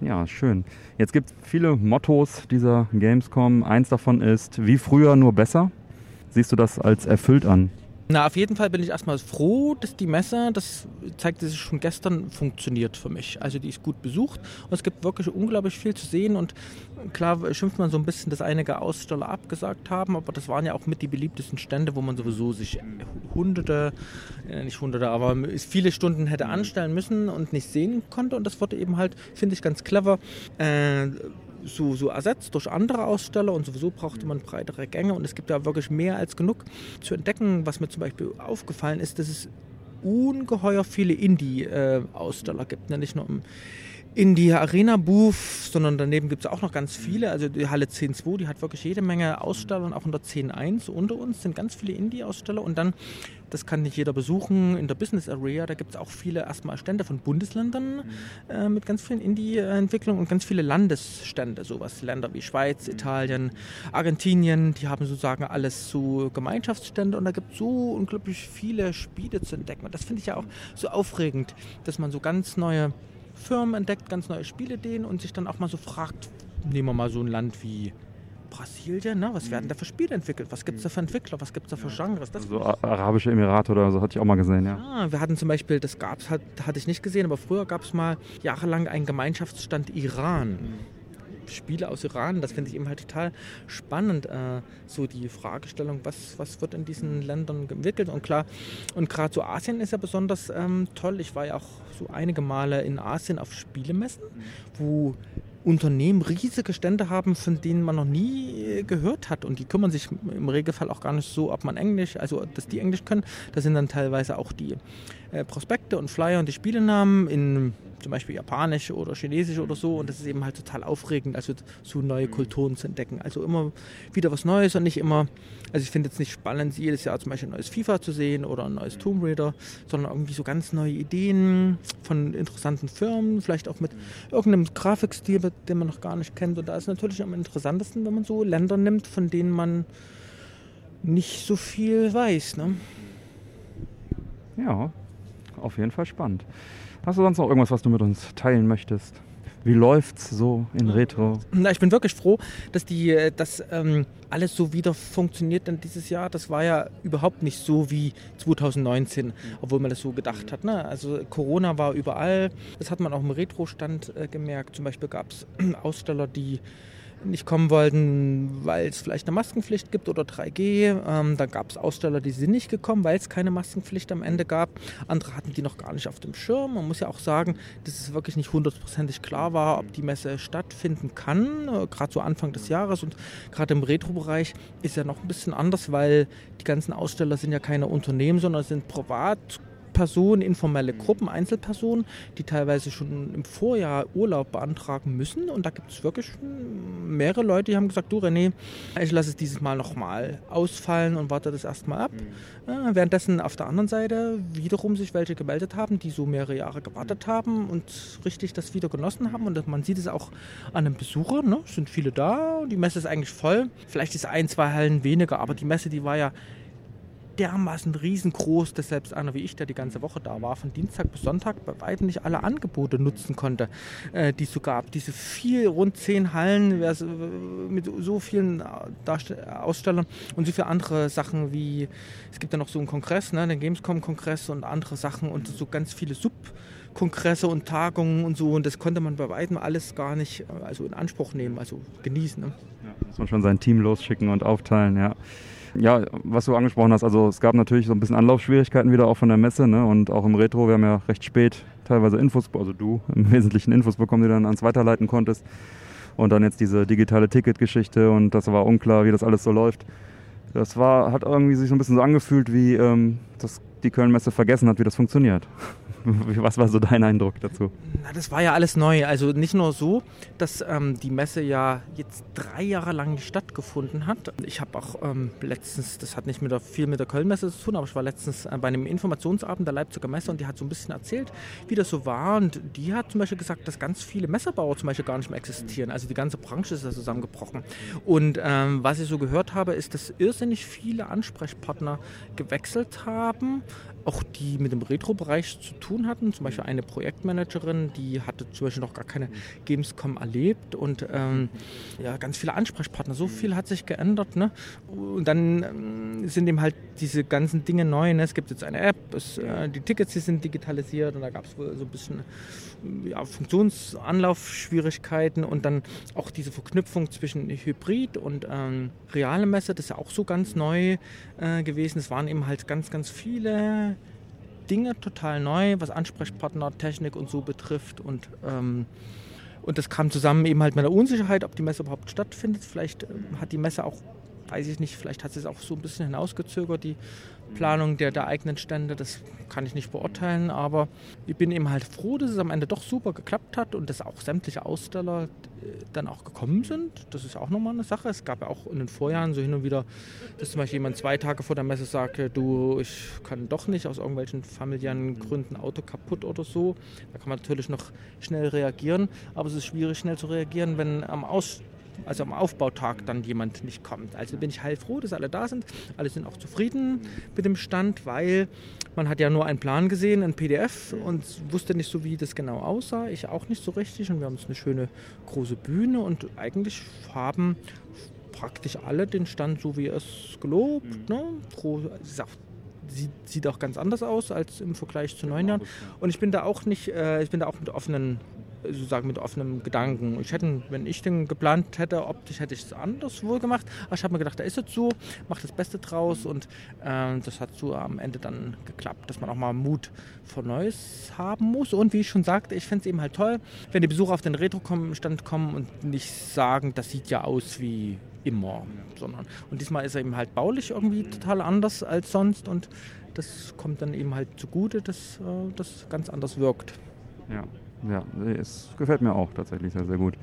Ja, schön. Jetzt gibt es viele Mottos dieser Gamescom. Eins davon ist, wie früher, nur besser. Siehst du das als erfüllt an? Na, auf jeden Fall bin ich erstmal froh, dass die Messe, das zeigte sich schon gestern, funktioniert für mich. Also die ist gut besucht und es gibt wirklich unglaublich viel zu sehen und klar schimpft man so ein bisschen, dass einige Aussteller abgesagt haben, aber das waren ja auch mit die beliebtesten Stände, wo man sowieso sich hunderte, äh, nicht hunderte, aber viele Stunden hätte anstellen müssen und nicht sehen konnte und das wurde eben halt, finde ich, ganz clever. Äh, so, so ersetzt durch andere Aussteller und sowieso brauchte man breitere Gänge und es gibt ja wirklich mehr als genug zu entdecken. Was mir zum Beispiel aufgefallen ist, dass es ungeheuer viele Indie-Aussteller gibt, ne? nicht nur im in die Arena Booth, sondern daneben gibt es auch noch ganz viele. Also die Halle 10.2, die hat wirklich jede Menge Aussteller und auch in der 10.1 unter uns sind ganz viele Indie-Aussteller und dann, das kann nicht jeder besuchen, in der Business Area, da gibt es auch viele erstmal Stände von Bundesländern mhm. äh, mit ganz vielen Indie-Entwicklungen und ganz viele Landesstände, sowas. Länder wie Schweiz, mhm. Italien, Argentinien, die haben sozusagen alles so Gemeinschaftsstände und da gibt es so unglaublich viele Spiele zu entdecken. Und das finde ich ja auch so aufregend, dass man so ganz neue Firmen entdeckt, ganz neue Spielideen und sich dann auch mal so fragt, nehmen wir mal so ein Land wie Brasilien, ne? was werden da für Spiele entwickelt? Was gibt es da für Entwickler? Was gibt es da für Genres? Das so Arabische Emirate oder so hatte ich auch mal gesehen, ja. Ah, wir hatten zum Beispiel, das gab es, hat, hatte ich nicht gesehen, aber früher gab es mal jahrelang einen Gemeinschaftsstand Iran. Mhm. Spiele aus Iran. Das finde ich eben halt total spannend, äh, so die Fragestellung, was, was wird in diesen Ländern entwickelt. Und klar, und gerade so Asien ist ja besonders ähm, toll. Ich war ja auch so einige Male in Asien auf Spielemessen, wo Unternehmen riesige Stände haben, von denen man noch nie gehört hat. Und die kümmern sich im Regelfall auch gar nicht so, ob man Englisch, also dass die Englisch können. Da sind dann teilweise auch die äh, Prospekte und Flyer und die Spielenamen in zum Beispiel Japanisch oder Chinesisch oder so. Und das ist eben halt total aufregend, also so neue Kulturen zu entdecken. Also immer wieder was Neues und nicht immer, also ich finde jetzt nicht spannend, jedes Jahr zum Beispiel ein neues FIFA zu sehen oder ein neues Tomb Raider, sondern irgendwie so ganz neue Ideen von interessanten Firmen, vielleicht auch mit irgendeinem Grafikstil, den man noch gar nicht kennt. Und da ist natürlich am interessantesten, wenn man so Länder nimmt, von denen man nicht so viel weiß. Ne? Ja, auf jeden Fall spannend. Hast du sonst noch irgendwas, was du mit uns teilen möchtest? Wie läuft's so in Retro? Na, ich bin wirklich froh, dass die, äh, dass ähm, alles so wieder funktioniert denn dieses Jahr. Das war ja überhaupt nicht so wie 2019, obwohl man das so gedacht hat. Ne? Also Corona war überall. Das hat man auch im Retro-Stand äh, gemerkt. Zum Beispiel gab es Aussteller, die nicht kommen wollten, weil es vielleicht eine Maskenpflicht gibt oder 3G. Ähm, dann gab es Aussteller, die sind nicht gekommen, weil es keine Maskenpflicht am Ende gab. Andere hatten die noch gar nicht auf dem Schirm. Man muss ja auch sagen, dass es wirklich nicht hundertprozentig klar war, ob die Messe stattfinden kann, äh, gerade so Anfang des Jahres. Und gerade im Retro-Bereich ist ja noch ein bisschen anders, weil die ganzen Aussteller sind ja keine Unternehmen, sondern sind privat Personen, informelle Gruppen, Einzelpersonen, die teilweise schon im Vorjahr Urlaub beantragen müssen. Und da gibt es wirklich mehrere Leute, die haben gesagt, du René, ich lasse es dieses Mal nochmal ausfallen und warte das erstmal ab. Mhm. Äh, währenddessen auf der anderen Seite wiederum sich welche gemeldet haben, die so mehrere Jahre gewartet haben und richtig das wieder genossen haben. Und man sieht es auch an den Besuchern, ne? es sind viele da, die Messe ist eigentlich voll. Vielleicht ist ein, zwei Hallen weniger, aber die Messe, die war ja dermaßen riesengroß, dass selbst einer wie ich, der die ganze Woche da war, von Dienstag bis Sonntag bei weitem nicht alle Angebote nutzen konnte, äh, die es so gab. Diese vier, rund zehn Hallen mit so vielen Ausstellern und so viele andere Sachen wie, es gibt ja noch so einen Kongress, ne, den Gamescom-Kongress und andere Sachen und so ganz viele Sub- Kongresse und Tagungen und so und das konnte man bei weitem alles gar nicht äh, also in Anspruch nehmen, also genießen. Ne? Ja, muss man schon sein Team losschicken und aufteilen, ja ja, was du angesprochen hast, also es gab natürlich so ein bisschen Anlaufschwierigkeiten wieder auch von der Messe ne? und auch im Retro, wir haben ja recht spät teilweise Infos, also du im Wesentlichen Infos bekommen, die du dann ans Weiterleiten konntest. Und dann jetzt diese digitale Ticketgeschichte und das war unklar, wie das alles so läuft. Das war, hat irgendwie sich so ein bisschen so angefühlt, wie ähm, das die Köln-Messe vergessen hat, wie das funktioniert. Was war so dein Eindruck dazu? Na, das war ja alles neu. Also nicht nur so, dass ähm, die Messe ja jetzt drei Jahre lang stattgefunden hat. Ich habe auch ähm, letztens, das hat nicht mit der, viel mit der Köln-Messe zu tun, aber ich war letztens äh, bei einem Informationsabend der Leipziger Messe und die hat so ein bisschen erzählt, wie das so war. Und die hat zum Beispiel gesagt, dass ganz viele Messebauer zum Beispiel gar nicht mehr existieren. Also die ganze Branche ist ja zusammengebrochen. Und ähm, was ich so gehört habe, ist, dass irrsinnig viele Ansprechpartner gewechselt haben auch die mit dem Retro-Bereich zu tun hatten. Zum Beispiel eine Projektmanagerin, die hatte zum Beispiel noch gar keine Gamescom erlebt und ähm, ja, ganz viele Ansprechpartner. So viel hat sich geändert. Ne? Und dann ähm, sind eben halt diese ganzen Dinge neu. Ne? Es gibt jetzt eine App, es, äh, die Tickets die sind digitalisiert und da gab es wohl so ein bisschen ja, Funktionsanlaufschwierigkeiten und dann auch diese Verknüpfung zwischen Hybrid und ähm, reale Messe, das ist ja auch so ganz neu äh, gewesen. Es waren eben halt ganz, ganz viele Dinge total neu, was Ansprechpartner, Technik und so betrifft und ähm, und das kam zusammen eben halt mit der Unsicherheit, ob die Messe überhaupt stattfindet. Vielleicht ähm, hat die Messe auch, weiß ich nicht, vielleicht hat sie es auch so ein bisschen hinausgezögert, die Planung der, der eigenen Stände, das kann ich nicht beurteilen, aber ich bin eben halt froh, dass es am Ende doch super geklappt hat und dass auch sämtliche Aussteller äh, dann auch gekommen sind. Das ist auch nochmal eine Sache. Es gab ja auch in den Vorjahren so hin und wieder, dass zum Beispiel jemand zwei Tage vor der Messe sagte, du, ich kann doch nicht aus irgendwelchen familiären Gründen Auto kaputt oder so. Da kann man natürlich noch schnell reagieren, aber es ist schwierig schnell zu reagieren, wenn am Aus also am Aufbautag dann jemand nicht kommt. Also bin ich heilfroh, dass alle da sind. Alle sind auch zufrieden mit dem Stand, weil man hat ja nur einen Plan gesehen, ein PDF und wusste nicht so, wie das genau aussah. Ich auch nicht so richtig und wir haben jetzt eine schöne große Bühne und eigentlich haben praktisch alle den Stand so, wie er es gelobt. Mhm. Ne? Sieht, sieht, auch ganz anders aus als im Vergleich zu neun Jahren. Und ich bin da auch nicht, äh, ich bin da auch mit offenen sozusagen mit offenem Gedanken. Ich hätte, wenn ich den geplant hätte, optisch hätte ich es anders wohl gemacht. Aber ich habe mir gedacht, da ist es so, mach das Beste draus und äh, das hat so am Ende dann geklappt, dass man auch mal Mut vor Neues haben muss. Und wie ich schon sagte, ich finde es eben halt toll, wenn die Besucher auf den Retro-Stand kommen und nicht sagen, das sieht ja aus wie immer, sondern und diesmal ist er eben halt baulich irgendwie total anders als sonst und das kommt dann eben halt zugute, dass äh, das ganz anders wirkt. Ja, ja, es gefällt mir auch tatsächlich sehr, sehr gut.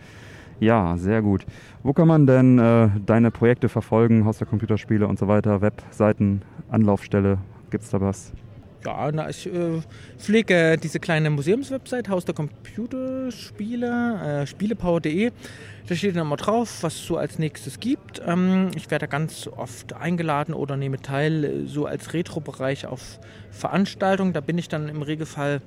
Ja, sehr gut. Wo kann man denn äh, deine Projekte verfolgen, Haus der Computerspiele und so weiter, Webseiten, Anlaufstelle? Gibt es da was? Ja, na, ich äh, pflege diese kleine Museumswebsite, Haus der Computerspiele, äh, spielepower.de. Da steht dann immer drauf, was es so als nächstes gibt. Ähm, ich werde ganz oft eingeladen oder nehme teil, äh, so als Retro-Bereich auf Veranstaltungen. Da bin ich dann im Regelfall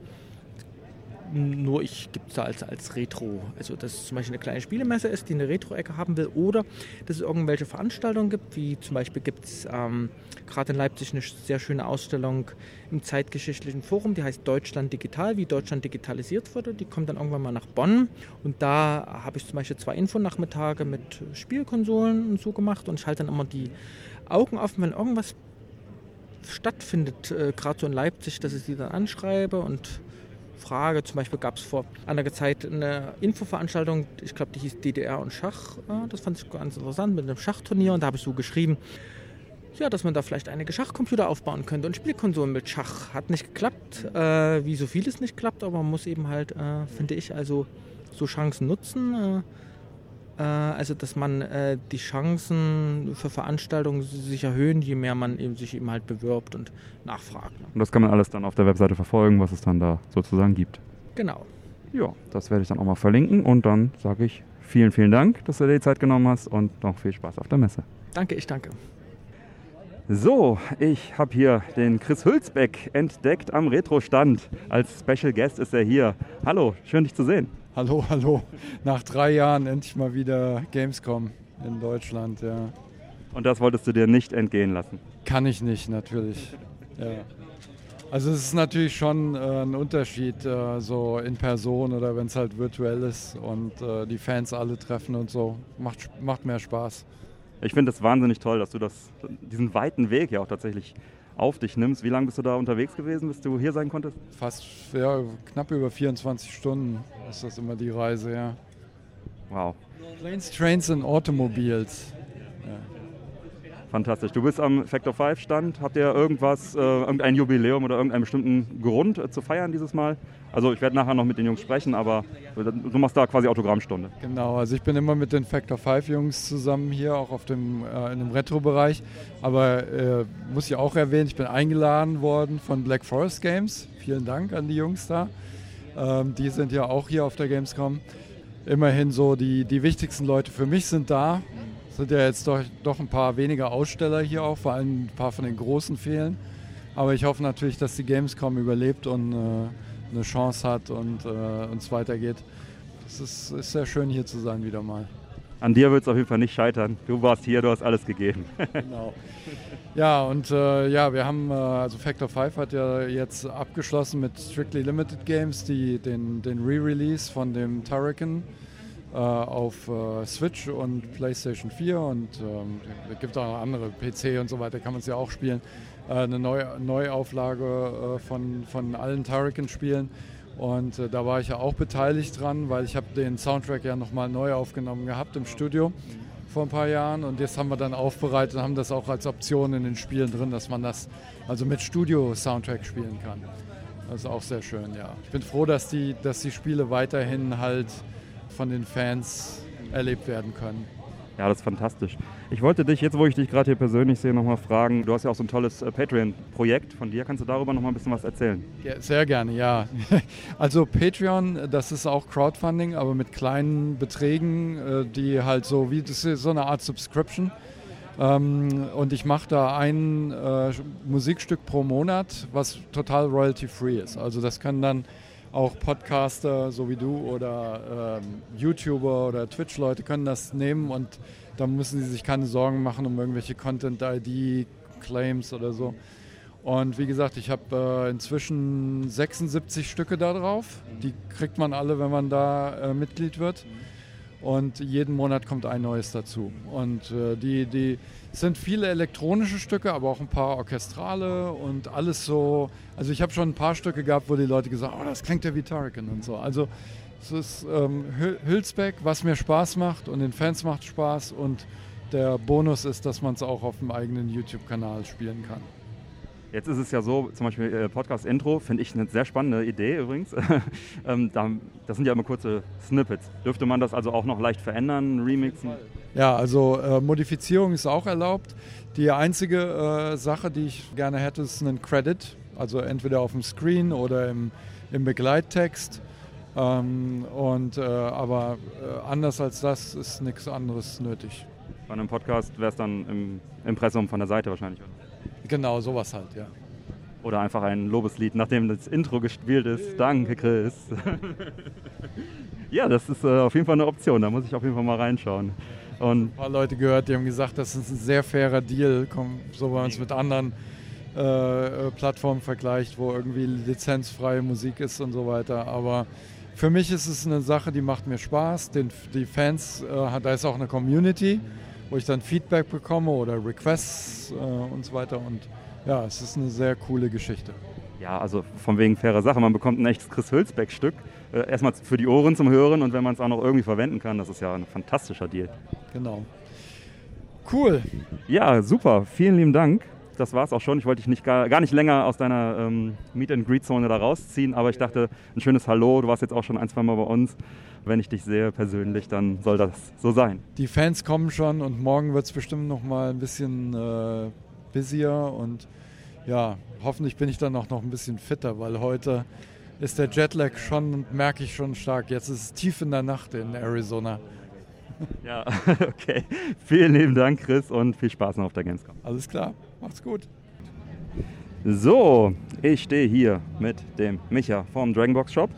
nur ich gibt es da als, als Retro. Also, dass es zum Beispiel eine kleine Spielemesse ist, die eine Retro-Ecke haben will, oder dass es irgendwelche Veranstaltungen gibt, wie zum Beispiel gibt es ähm, gerade in Leipzig eine sehr schöne Ausstellung im Zeitgeschichtlichen Forum, die heißt Deutschland Digital, wie Deutschland digitalisiert wurde. Die kommt dann irgendwann mal nach Bonn. Und da habe ich zum Beispiel zwei Infonachmittage mit Spielkonsolen und so gemacht und ich halte dann immer die Augen offen, wenn irgendwas stattfindet, äh, gerade so in Leipzig, dass ich die dann anschreibe und Frage. Zum Beispiel gab es vor einiger Zeit eine Infoveranstaltung, ich glaube, die hieß DDR und Schach. Das fand ich ganz interessant mit einem Schachturnier und da habe ich so geschrieben, ja, dass man da vielleicht einige Schachcomputer aufbauen könnte und Spielkonsolen mit Schach. Hat nicht geklappt, äh, wie so vieles nicht klappt, aber man muss eben halt, äh, finde ich, also so Chancen nutzen. Äh, also dass man äh, die Chancen für Veranstaltungen sich erhöhen, je mehr man eben sich eben halt bewirbt und nachfragt. Ne? Und das kann man alles dann auf der Webseite verfolgen, was es dann da sozusagen gibt. Genau. Ja, das werde ich dann auch mal verlinken und dann sage ich vielen, vielen Dank, dass du dir die Zeit genommen hast und noch viel Spaß auf der Messe. Danke, ich danke. So, ich habe hier den Chris Hülsbeck entdeckt am Retro-Stand. Als Special Guest ist er hier. Hallo, schön dich zu sehen. Hallo, hallo. Nach drei Jahren endlich mal wieder Gamescom in Deutschland, ja. Und das wolltest du dir nicht entgehen lassen? Kann ich nicht, natürlich. Ja. Also es ist natürlich schon äh, ein Unterschied, äh, so in Person oder wenn es halt virtuell ist und äh, die Fans alle treffen und so. Macht, macht mehr Spaß. Ich finde es wahnsinnig toll, dass du das, diesen weiten Weg ja auch tatsächlich auf dich nimmst. Wie lange bist du da unterwegs gewesen, bis du hier sein konntest? Fast, ja, knapp über 24 Stunden ist das immer die Reise, ja. Wow. Planes, Trains and Automobiles. Fantastisch. Du bist am Factor 5 Stand. Habt ihr irgendwas, äh, irgendein Jubiläum oder irgendeinen bestimmten Grund äh, zu feiern dieses Mal? Also ich werde nachher noch mit den Jungs sprechen, aber du machst da quasi Autogrammstunde. Genau, also ich bin immer mit den Factor 5 Jungs zusammen hier, auch auf dem, äh, in dem Retro-Bereich. Aber äh, muss ich auch erwähnen, ich bin eingeladen worden von Black Forest Games. Vielen Dank an die Jungs da. Ähm, die sind ja auch hier auf der Gamescom. Immerhin so die, die wichtigsten Leute für mich sind da. Es sind ja jetzt doch, doch ein paar weniger Aussteller hier auch, vor allem ein paar von den großen fehlen. Aber ich hoffe natürlich, dass die Gamescom überlebt und äh, eine Chance hat und äh, uns weitergeht. Es ist, ist sehr schön hier zu sein wieder mal. An dir wird es auf jeden Fall nicht scheitern. Du warst hier, du hast alles gegeben. genau. Ja, und äh, ja, wir haben, äh, also Factor 5 hat ja jetzt abgeschlossen mit Strictly Limited Games, die, den, den Re-Release von dem Turrican auf äh, Switch und PlayStation 4 und ähm, es gibt auch andere PC und so weiter, kann man es ja auch spielen. Äh, eine Neu Neuauflage äh, von, von allen Turrican-Spielen. Und äh, da war ich ja auch beteiligt dran, weil ich habe den Soundtrack ja nochmal neu aufgenommen gehabt im Studio vor ein paar Jahren. Und jetzt haben wir dann aufbereitet und haben das auch als Option in den Spielen drin, dass man das also mit Studio-Soundtrack spielen kann. Das ist auch sehr schön, ja. Ich bin froh, dass die, dass die Spiele weiterhin halt von den Fans erlebt werden können. Ja, das ist fantastisch. Ich wollte dich, jetzt wo ich dich gerade hier persönlich sehe, nochmal fragen. Du hast ja auch so ein tolles äh, Patreon-Projekt von dir. Kannst du darüber nochmal ein bisschen was erzählen? Ja, sehr gerne, ja. Also Patreon, das ist auch Crowdfunding, aber mit kleinen Beträgen, äh, die halt so wie, das ist so eine Art Subscription. Ähm, und ich mache da ein äh, Musikstück pro Monat, was total royalty-free ist. Also das können dann auch Podcaster, so wie du, oder ähm, YouTuber oder Twitch-Leute können das nehmen und da müssen sie sich keine Sorgen machen um irgendwelche Content-ID-Claims oder so. Und wie gesagt, ich habe äh, inzwischen 76 Stücke da drauf. Die kriegt man alle, wenn man da äh, Mitglied wird. Und jeden Monat kommt ein neues dazu. Und äh, die, die sind viele elektronische Stücke, aber auch ein paar orchestrale und alles so. Also ich habe schon ein paar Stücke gehabt, wo die Leute gesagt haben, oh, das klingt ja wie Tarkin und so. Also es ist ähm, Hülsbeck, was mir Spaß macht und den Fans macht Spaß und der Bonus ist, dass man es auch auf dem eigenen YouTube-Kanal spielen kann. Jetzt ist es ja so, zum Beispiel äh, Podcast-Intro finde ich eine sehr spannende Idee übrigens. ähm, da, das sind ja immer kurze Snippets. Dürfte man das also auch noch leicht verändern, remixen? Ja, also äh, Modifizierung ist auch erlaubt. Die einzige äh, Sache, die ich gerne hätte, ist einen Credit. Also entweder auf dem Screen oder im, im Begleittext. Ähm, und, äh, aber äh, anders als das ist nichts anderes nötig. Bei einem Podcast wäre es dann im Impressum von der Seite wahrscheinlich, oder? Genau, sowas halt, ja. Oder einfach ein Lobeslied, nachdem das Intro gespielt ist. Danke, Chris. ja, das ist äh, auf jeden Fall eine Option. Da muss ich auf jeden Fall mal reinschauen. Und ein paar Leute gehört, die haben gesagt, das ist ein sehr fairer Deal, so wenn man es mit anderen äh, Plattformen vergleicht, wo irgendwie lizenzfreie Musik ist und so weiter. Aber für mich ist es eine Sache, die macht mir Spaß. Den, die Fans, äh, da ist auch eine Community wo ich dann Feedback bekomme oder Requests äh, und so weiter. Und ja, es ist eine sehr coole Geschichte. Ja, also von wegen fairer Sache. Man bekommt ein echtes Chris Hülsbeck-Stück. Äh, erstmal für die Ohren zum Hören und wenn man es auch noch irgendwie verwenden kann, das ist ja ein fantastischer Deal. Genau. Cool. Ja, super. Vielen lieben Dank. Das war es auch schon. Ich wollte dich nicht gar, gar nicht länger aus deiner ähm, Meet and Greet Zone da rausziehen, aber ich dachte, ein schönes Hallo. Du warst jetzt auch schon ein, zwei Mal bei uns wenn ich dich sehe persönlich, dann soll das so sein. Die Fans kommen schon und morgen wird es bestimmt noch mal ein bisschen äh, busier und ja, hoffentlich bin ich dann auch noch ein bisschen fitter, weil heute ist der Jetlag schon, merke ich schon stark. Jetzt ist es tief in der Nacht in Arizona. Ja, okay. Vielen lieben Dank, Chris, und viel Spaß noch auf der Gamescom. Alles klar, macht's gut. So, ich stehe hier mit dem Micha vom Dragonbox Shop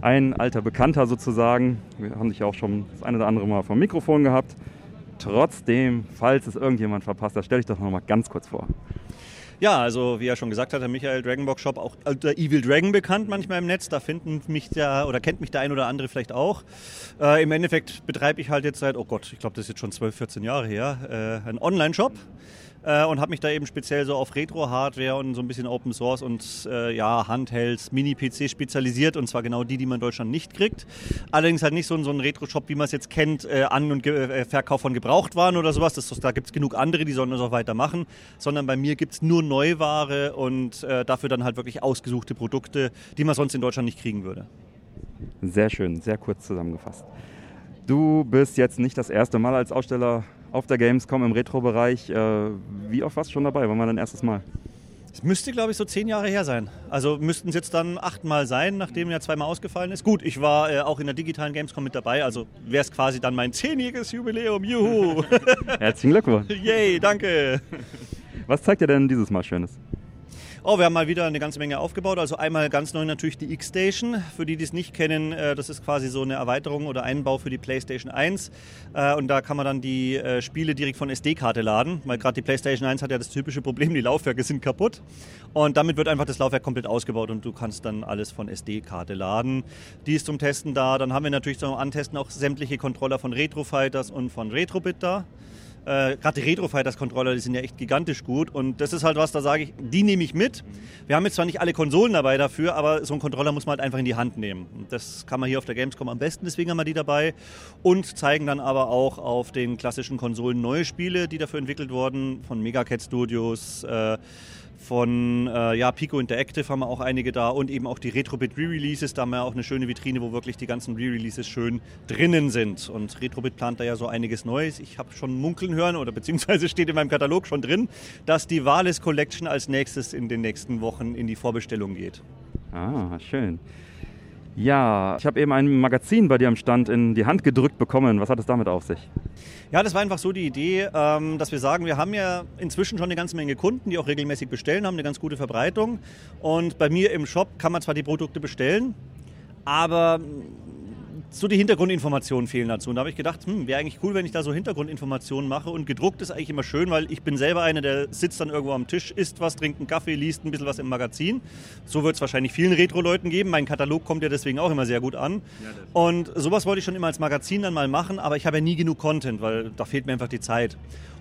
ein alter Bekannter sozusagen. Wir haben dich auch schon das eine oder andere Mal vom Mikrofon gehabt. Trotzdem, falls es irgendjemand verpasst hat, stell dich doch noch mal ganz kurz vor. Ja, also wie er schon gesagt hat, der Michael Dragonbox Shop, auch der Evil Dragon bekannt manchmal im Netz. Da finden mich der oder kennt mich der ein oder andere vielleicht auch. Äh, Im Endeffekt betreibe ich halt jetzt seit, oh Gott, ich glaube, das ist jetzt schon 12, 14 Jahre her, äh, einen Online-Shop äh, und habe mich da eben speziell so auf Retro-Hardware und so ein bisschen Open Source und äh, ja, Handhelds, Mini-PC spezialisiert und zwar genau die, die man in Deutschland nicht kriegt. Allerdings halt nicht so, so ein Retro-Shop, wie man es jetzt kennt, äh, An- und Ge äh, Verkauf von Gebrauchtwaren oder sowas. Das, da gibt es genug andere, die sollen das auch weitermachen, sondern bei mir gibt es nur Neuware und äh, dafür dann halt wirklich ausgesuchte Produkte, die man sonst in Deutschland nicht kriegen würde. Sehr schön, sehr kurz zusammengefasst. Du bist jetzt nicht das erste Mal als Aussteller auf der Gamescom im Retro-Bereich. Äh, wie oft warst du schon dabei? Wann war dein erstes Mal? Es müsste, glaube ich, so zehn Jahre her sein. Also müssten es jetzt dann achtmal sein, nachdem ja zweimal ausgefallen ist. Gut, ich war äh, auch in der digitalen Gamescom mit dabei, also wäre es quasi dann mein zehnjähriges Jubiläum. Juhu! Herzlichen Glückwunsch! Yay, danke! Was zeigt dir denn dieses Mal Schönes? Oh, wir haben mal wieder eine ganze Menge aufgebaut. Also einmal ganz neu natürlich die X-Station. Für die, die es nicht kennen, äh, das ist quasi so eine Erweiterung oder Einbau für die PlayStation 1. Äh, und da kann man dann die äh, Spiele direkt von SD-Karte laden, weil gerade die PlayStation 1 hat ja das typische Problem, die Laufwerke sind kaputt. Und damit wird einfach das Laufwerk komplett ausgebaut und du kannst dann alles von SD-Karte laden. Die ist zum Testen da. Dann haben wir natürlich zum Antesten auch sämtliche Controller von Retro Fighters und von Retrobit da. Äh, Gerade die Retro Fighters Controller, die sind ja echt gigantisch gut. Und das ist halt was, da sage ich, die nehme ich mit. Wir haben jetzt zwar nicht alle Konsolen dabei dafür, aber so einen Controller muss man halt einfach in die Hand nehmen. Das kann man hier auf der Gamescom am besten, deswegen haben wir die dabei. Und zeigen dann aber auch auf den klassischen Konsolen neue Spiele, die dafür entwickelt wurden, von Megacat Studios. Äh, von äh, ja, Pico Interactive haben wir auch einige da und eben auch die Retrobit Re-Releases. Da haben wir auch eine schöne Vitrine, wo wirklich die ganzen Re-Releases schön drinnen sind. Und Retrobit plant da ja so einiges Neues. Ich habe schon munkeln hören oder beziehungsweise steht in meinem Katalog schon drin, dass die Wales Collection als nächstes in den nächsten Wochen in die Vorbestellung geht. Ah, schön. Ja, ich habe eben ein Magazin bei dir am Stand in die Hand gedrückt bekommen. Was hat es damit auf sich? Ja, das war einfach so die Idee, ähm, dass wir sagen, wir haben ja inzwischen schon eine ganze Menge Kunden, die auch regelmäßig bestellen, haben eine ganz gute Verbreitung. Und bei mir im Shop kann man zwar die Produkte bestellen, aber so die Hintergrundinformationen fehlen dazu. Und da habe ich gedacht, hm, wäre eigentlich cool, wenn ich da so Hintergrundinformationen mache. Und gedruckt ist eigentlich immer schön, weil ich bin selber einer, der sitzt dann irgendwo am Tisch, isst was, trinkt einen Kaffee, liest ein bisschen was im Magazin. So wird es wahrscheinlich vielen Retro-Leuten geben. Mein Katalog kommt ja deswegen auch immer sehr gut an. Und sowas wollte ich schon immer als Magazin dann mal machen, aber ich habe ja nie genug Content, weil da fehlt mir einfach die Zeit.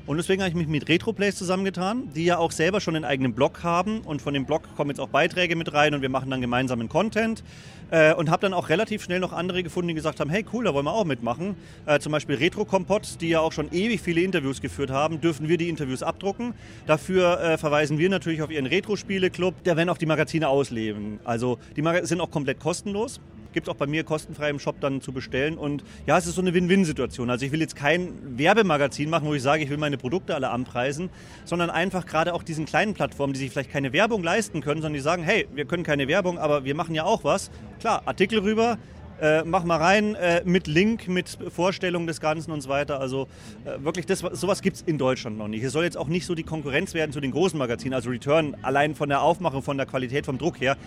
Und deswegen habe ich mich mit RetroPlays zusammengetan, die ja auch selber schon einen eigenen Blog haben. Und von dem Blog kommen jetzt auch Beiträge mit rein und wir machen dann gemeinsamen Content. Äh, und habe dann auch relativ schnell noch andere gefunden, die gesagt haben, hey cool, da wollen wir auch mitmachen. Äh, zum Beispiel Retro Kompott, die ja auch schon ewig viele Interviews geführt haben, dürfen wir die Interviews abdrucken. Dafür äh, verweisen wir natürlich auf ihren Retro-Spiele-Club, der werden auch die Magazine ausleben. Also die Mag sind auch komplett kostenlos gibt es auch bei mir kostenfrei im Shop dann zu bestellen. Und ja, es ist so eine Win-Win-Situation. Also ich will jetzt kein Werbemagazin machen, wo ich sage, ich will meine Produkte alle anpreisen, sondern einfach gerade auch diesen kleinen Plattformen, die sich vielleicht keine Werbung leisten können, sondern die sagen, hey, wir können keine Werbung, aber wir machen ja auch was. Klar, Artikel rüber, äh, mach mal rein äh, mit Link, mit Vorstellung des Ganzen und so weiter. Also äh, wirklich, das, sowas gibt es in Deutschland noch nicht. Es soll jetzt auch nicht so die Konkurrenz werden zu den großen Magazinen. Also Return, allein von der Aufmachung, von der Qualität, vom Druck her,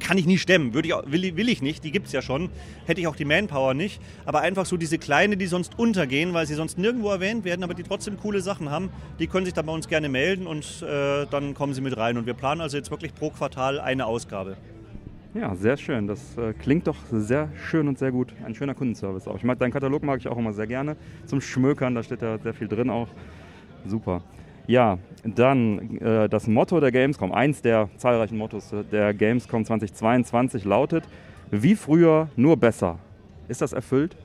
kann ich nie stemmen. Würde ich, will, will ich nicht, die gibt es ja schon. Hätte ich auch die Manpower nicht. Aber einfach so diese kleine, die sonst untergehen, weil sie sonst nirgendwo erwähnt werden, aber die trotzdem coole Sachen haben, die können sich dann bei uns gerne melden und äh, dann kommen sie mit rein. Und wir planen also jetzt wirklich pro Quartal eine Ausgabe. Ja, sehr schön. Das äh, klingt doch sehr schön und sehr gut. Ein schöner Kundenservice auch. Ich mag deinen Katalog mag ich auch immer sehr gerne zum Schmökern. Da steht ja sehr viel drin auch. Super. Ja, dann äh, das Motto der Gamescom, eins der zahlreichen Mottos der Gamescom 2022 lautet: Wie früher, nur besser. Ist das erfüllt?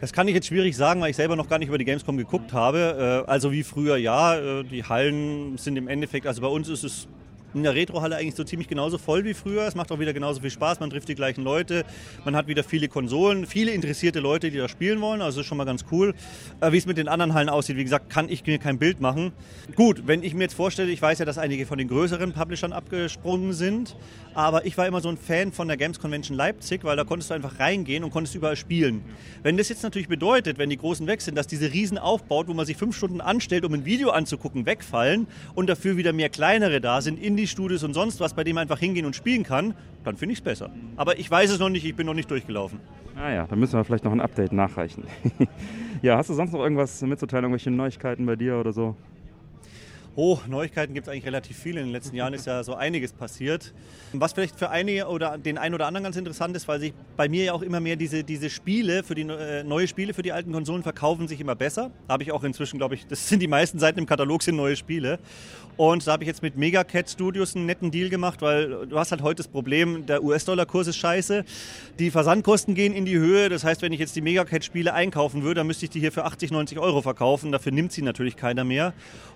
Das kann ich jetzt schwierig sagen, weil ich selber noch gar nicht über die Gamescom geguckt habe. Äh, also wie früher, ja, äh, die Hallen sind im Endeffekt, also bei uns ist es in der Retrohalle eigentlich so ziemlich genauso voll wie früher. Es macht auch wieder genauso viel Spaß. Man trifft die gleichen Leute. Man hat wieder viele Konsolen, viele interessierte Leute, die da spielen wollen. Also ist schon mal ganz cool. Äh, wie es mit den anderen Hallen aussieht, wie gesagt, kann ich mir kein Bild machen. Gut, wenn ich mir jetzt vorstelle, ich weiß ja, dass einige von den größeren Publishern abgesprungen sind. Aber ich war immer so ein Fan von der Games Convention Leipzig, weil da konntest du einfach reingehen und konntest überall spielen. Wenn das jetzt natürlich bedeutet, wenn die Großen weg sind, dass diese Riesen aufbaut, wo man sich fünf Stunden anstellt, um ein Video anzugucken, wegfallen und dafür wieder mehr kleinere da sind, in die Indie-Studios und sonst was, bei dem man einfach hingehen und spielen kann, dann finde ich es besser. Aber ich weiß es noch nicht, ich bin noch nicht durchgelaufen. Ah ja, dann müssen wir vielleicht noch ein Update nachreichen. ja, hast du sonst noch irgendwas mitzuteilen, irgendwelche Neuigkeiten bei dir oder so? Oh, Neuigkeiten gibt es eigentlich relativ viele. In den letzten Jahren ist ja so einiges passiert. Was vielleicht für einige oder den einen oder anderen ganz interessant ist, weil sich bei mir ja auch immer mehr diese, diese Spiele, für die äh, neue Spiele für die alten Konsolen verkaufen sich immer besser. Habe ich auch inzwischen, glaube ich, das sind die meisten Seiten im Katalog sind neue Spiele. Und da habe ich jetzt mit Megacat Studios einen netten Deal gemacht, weil du hast halt heute das Problem, der US-Dollar-Kurs ist scheiße. Die Versandkosten gehen in die Höhe. Das heißt, wenn ich jetzt die Megacat-Spiele einkaufen würde, dann müsste ich die hier für 80, 90 Euro verkaufen. Dafür nimmt sie natürlich keiner mehr.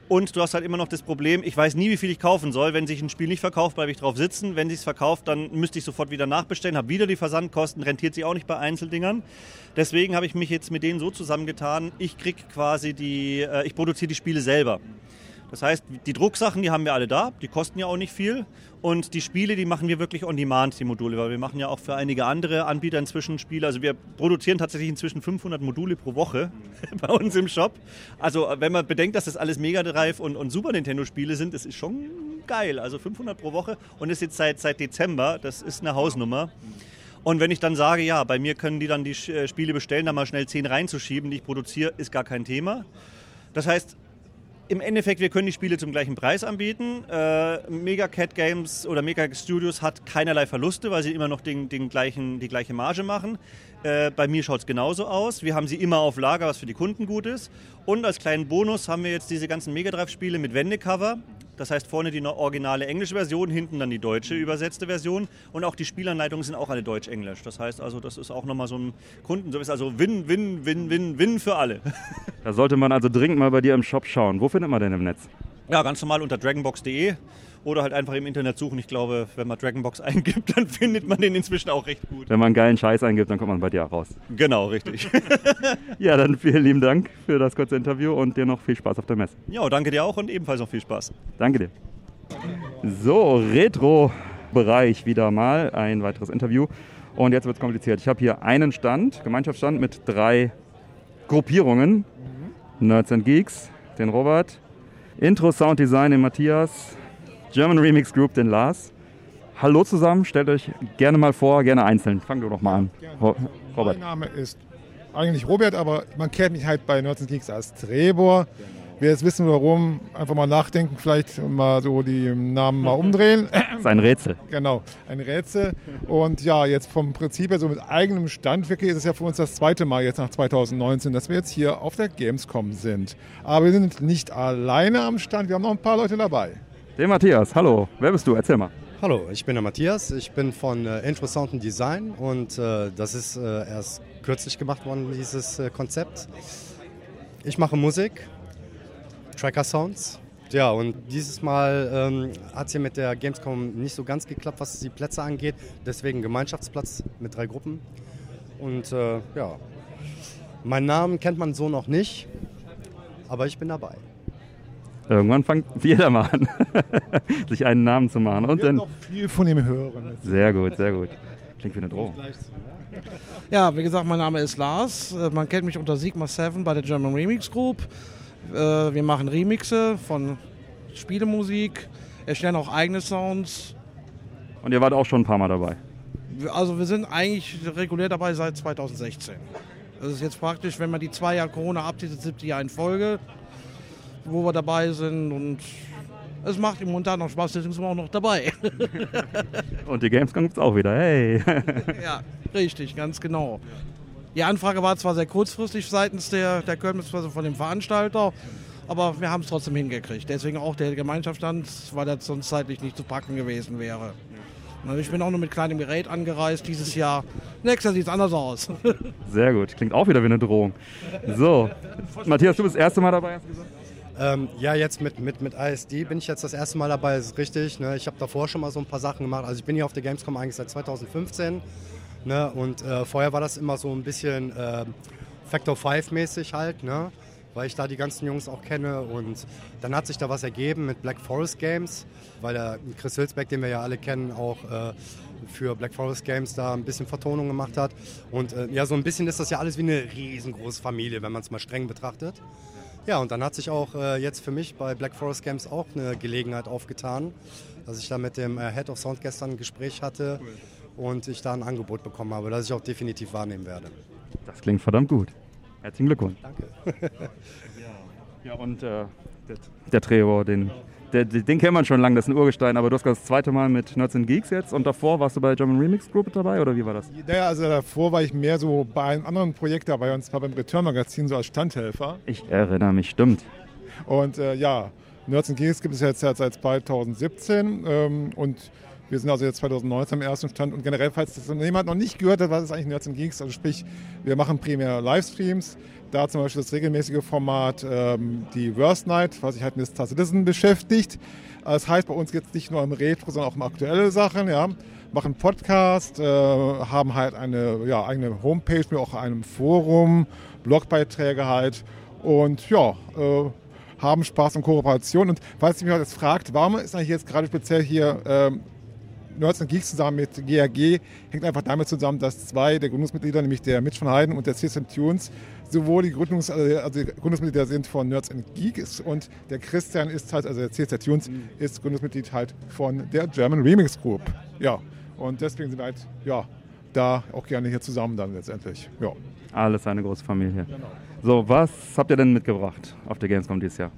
Und du hast halt immer noch das Problem, ich weiß nie, wie viel ich kaufen soll. Wenn sich ein Spiel nicht verkauft, bleibe ich drauf sitzen. Wenn sich es verkauft, dann müsste ich sofort wieder nachbestellen, habe wieder die Versandkosten, rentiert sich auch nicht bei Einzeldingern. Deswegen habe ich mich jetzt mit denen so zusammengetan, ich kriege quasi die, äh, ich produziere die Spiele selber. Das heißt, die Drucksachen, die haben wir alle da, die kosten ja auch nicht viel. Und die Spiele, die machen wir wirklich on demand, die Module, weil wir machen ja auch für einige andere Anbieter inzwischen Spiele. Also wir produzieren tatsächlich inzwischen 500 Module pro Woche bei uns im Shop. Also wenn man bedenkt, dass das alles Mega Drive und, und Super Nintendo Spiele sind, das ist schon geil. Also 500 pro Woche und ist jetzt seit, seit Dezember. Das ist eine Hausnummer. Und wenn ich dann sage, ja, bei mir können die dann die äh, Spiele bestellen, da mal schnell 10 reinzuschieben, die ich produziere, ist gar kein Thema. Das heißt, im Endeffekt, wir können die Spiele zum gleichen Preis anbieten. Äh, Mega Cat Games oder Mega Studios hat keinerlei Verluste, weil sie immer noch den, den gleichen, die gleiche Marge machen. Äh, bei mir schaut es genauso aus. Wir haben sie immer auf Lager, was für die Kunden gut ist. Und als kleinen Bonus haben wir jetzt diese ganzen Mega Drive-Spiele mit Wendecover. Das heißt vorne die originale englische Version, hinten dann die deutsche übersetzte Version. Und auch die Spielanleitungen sind auch alle deutsch-englisch. Das heißt also, das ist auch nochmal so ein Kundenservice. Also Win, Win, Win, Win, Win für alle. Da sollte man also dringend mal bei dir im Shop schauen. Wo findet man denn im Netz? Ja, ganz normal unter dragonbox.de oder halt einfach im Internet suchen. Ich glaube, wenn man Dragonbox eingibt, dann findet man den inzwischen auch recht gut. Wenn man geilen Scheiß eingibt, dann kommt man bei dir auch raus. Genau, richtig. ja, dann vielen lieben Dank für das kurze Interview und dir noch viel Spaß auf der Messe. Ja, danke dir auch und ebenfalls noch viel Spaß. Danke dir. So, Retro-Bereich wieder mal, ein weiteres Interview. Und jetzt wird es kompliziert. Ich habe hier einen Stand, Gemeinschaftsstand mit drei Gruppierungen. Mhm. Nerds and Geeks, den Robert, Intro Sound Design, den Matthias, German Remix Group, den Lars. Hallo zusammen, stellt euch gerne mal vor, gerne einzeln. Fang du doch mal an. Robert. Mein Name ist eigentlich Robert, aber man kennt mich halt bei Nerds Geeks als Trebor. Wer jetzt wissen warum, einfach mal nachdenken, vielleicht mal so die Namen mal umdrehen. Das ist ein Rätsel. Genau, ein Rätsel. Und ja, jetzt vom Prinzip her so mit eigenem Stand, wirklich ist es ja für uns das zweite Mal jetzt nach 2019, dass wir jetzt hier auf der Gamescom sind. Aber wir sind nicht alleine am Stand, wir haben noch ein paar Leute dabei. Der Matthias, hallo. Wer bist du? Erzähl mal. Hallo, ich bin der Matthias. Ich bin von äh, Interessanten Design und äh, das ist äh, erst kürzlich gemacht worden, dieses äh, Konzept. Ich mache Musik, Tracker Sounds. Ja, und dieses Mal ähm, hat es hier mit der Gamescom nicht so ganz geklappt, was die Plätze angeht. Deswegen Gemeinschaftsplatz mit drei Gruppen. Und äh, ja, meinen Namen kennt man so noch nicht, aber ich bin dabei. Irgendwann fängt jeder mal an, sich einen Namen zu machen. Und dann noch viel von ihm hören. Sehr gut, sehr gut. Klingt wie eine Drohung. Ja, wie gesagt, mein Name ist Lars. Äh, man kennt mich unter Sigma 7 bei der German Remix Group. Äh, wir machen Remixe von Spielemusik, erstellen auch eigene Sounds. Und ihr wart auch schon ein paar Mal dabei? Also wir sind eigentlich regulär dabei seit 2016. Das ist jetzt praktisch, wenn man die zwei Jahre Corona abzieht, das siebte Jahr in Folge wo wir dabei sind und es macht im Montag noch Spaß, deswegen sind wir auch noch dabei. und die Gamescom gibt es auch wieder, hey. ja, richtig, ganz genau. Die Anfrage war zwar sehr kurzfristig seitens der, der Köln, von dem Veranstalter, aber wir haben es trotzdem hingekriegt. Deswegen auch der Gemeinschaftsstand, weil das sonst zeitlich nicht zu packen gewesen wäre. Ich bin auch nur mit kleinem Gerät angereist dieses Jahr. Nächstes Jahr sieht es anders aus. Sehr gut. Klingt auch wieder wie eine Drohung. So, Matthias, du bist das erste Mal dabei, hast du gesagt? Ähm, ja, jetzt mit, mit, mit ISD bin ich jetzt das erste Mal dabei, ist richtig. Ne? Ich habe davor schon mal so ein paar Sachen gemacht. Also ich bin hier auf der Gamescom eigentlich seit 2015. Ne? Und äh, vorher war das immer so ein bisschen äh, Factor 5 mäßig halt, ne? weil ich da die ganzen Jungs auch kenne. Und dann hat sich da was ergeben mit Black Forest Games, weil der Chris Hülsbeck, den wir ja alle kennen, auch äh, für Black Forest Games da ein bisschen Vertonung gemacht hat. Und äh, ja, so ein bisschen ist das ja alles wie eine riesengroße Familie, wenn man es mal streng betrachtet. Ja, und dann hat sich auch äh, jetzt für mich bei Black Forest Games auch eine Gelegenheit aufgetan, dass ich da mit dem äh, Head of Sound gestern ein Gespräch hatte und ich da ein Angebot bekommen habe, das ich auch definitiv wahrnehmen werde. Das klingt verdammt gut. Herzlichen Glückwunsch. Danke. ja, und äh, der, der Trevor, den der, den kennt man schon lange, das ist ein Urgestein, aber du hast das zweite Mal mit Nerds and Geeks jetzt und davor warst du bei German Remix Group dabei oder wie war das? Ja, also davor war ich mehr so bei einem anderen Projekt dabei und zwar beim Return Magazin so als Standhelfer. Ich erinnere mich, stimmt. Und äh, ja, Nerds and Geeks gibt es jetzt seit 2017 ähm, und wir sind also jetzt 2019 am ersten Stand und generell, falls das jemand noch nicht gehört hat, was ist eigentlich Nerds and Geeks, also sprich, wir machen primär Livestreams, da zum Beispiel das regelmäßige Format ähm, die Worst Night, was sich halt mit Star Citizen beschäftigt. Das heißt, bei uns geht es nicht nur um Retro, sondern auch um aktuelle Sachen. Ja. Machen Podcast, äh, haben halt eine ja, eigene Homepage mit auch einem Forum, Blogbeiträge halt und ja, äh, haben Spaß und Kooperation. Und falls ihr mich jetzt fragt, warum ist eigentlich jetzt gerade speziell hier ähm, Nerds and Geeks zusammen mit GRG hängt einfach damit zusammen, dass zwei der Gründungsmitglieder, nämlich der Mitch von Heiden und der System Tunes, sowohl die, Gründungs-, also die Gründungsmitglieder sind von Nerds and Geeks und der Christian ist halt, also der CSR Tunes mhm. ist Gründungsmitglied halt von der German Remix Group. Ja, und deswegen sind wir halt, ja, da auch gerne hier zusammen dann letztendlich. Ja. Alles eine große Familie. Genau. So, was habt ihr denn mitgebracht auf der Gamescom dieses Jahr?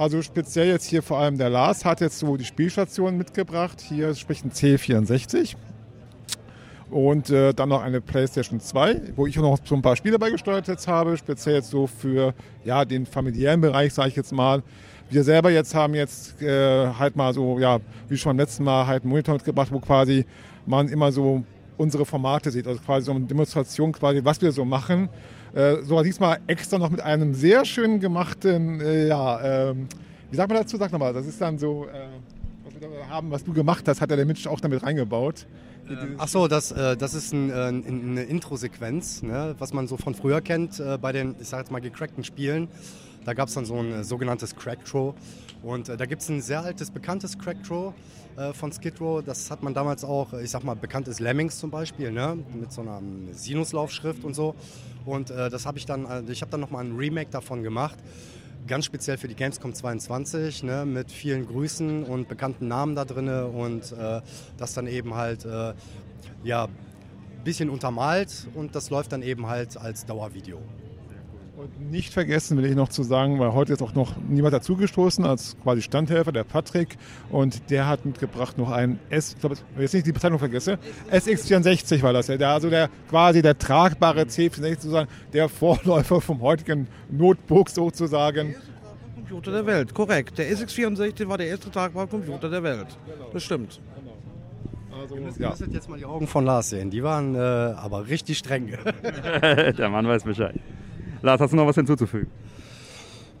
Also speziell jetzt hier vor allem der Lars hat jetzt so die Spielstation mitgebracht. Hier spricht ein C64 und äh, dann noch eine PlayStation 2, wo ich noch so ein paar Spiele beigesteuert jetzt habe, speziell jetzt so für ja, den familiären Bereich, sage ich jetzt mal. Wir selber jetzt haben jetzt äh, halt mal so, ja, wie schon beim letzten Mal, halt einen Monitor mitgebracht, wo quasi man immer so unsere Formate sieht, also quasi so eine Demonstration quasi, was wir so machen äh, sogar diesmal extra noch mit einem sehr schön gemachten, äh, ja, ähm, wie sagt man dazu? Sag nochmal, das ist dann so, äh, was wir da haben, was du gemacht hast, hat ja der Mensch auch damit reingebaut. Ähm, ach so, das, äh, das ist ein, äh, eine Intro-Sequenz, ne, was man so von früher kennt bei den, ich sag jetzt mal, gecrackten Spielen. Da gab es dann so ein sogenanntes Crack-Throw. Und da gibt es ein sehr altes, bekanntes Crack-Throw äh, von Skid Row. Das hat man damals auch, ich sag mal, bekannt ist Lemmings zum Beispiel, ne? mit so einer ähm, Sinuslaufschrift und so. Und äh, das habe ich dann, äh, ich habe dann nochmal ein Remake davon gemacht. Ganz speziell für die Gamescom 22, ne, mit vielen Grüßen und bekannten Namen da drin und äh, das dann eben halt, äh, ja, bisschen untermalt und das läuft dann eben halt als Dauervideo. Und nicht vergessen will ich noch zu sagen, weil heute ist auch noch niemand dazugestoßen als quasi Standhelfer, der Patrick. Und der hat mitgebracht noch einen S, ich glaube, jetzt nicht die Bezeichnung vergesse, SX64 war das ja. Der, also der quasi der tragbare C64 sozusagen, der Vorläufer vom heutigen Notebook sozusagen. Computer der Welt, korrekt. Der SX64 war der erste tragbare Computer der Welt. Das stimmt. Also, ihr müsst, ja. müsstet jetzt mal die Augen von Lars sehen. Die waren äh, aber richtig streng. der Mann weiß Bescheid. Lars, hast du noch was hinzuzufügen?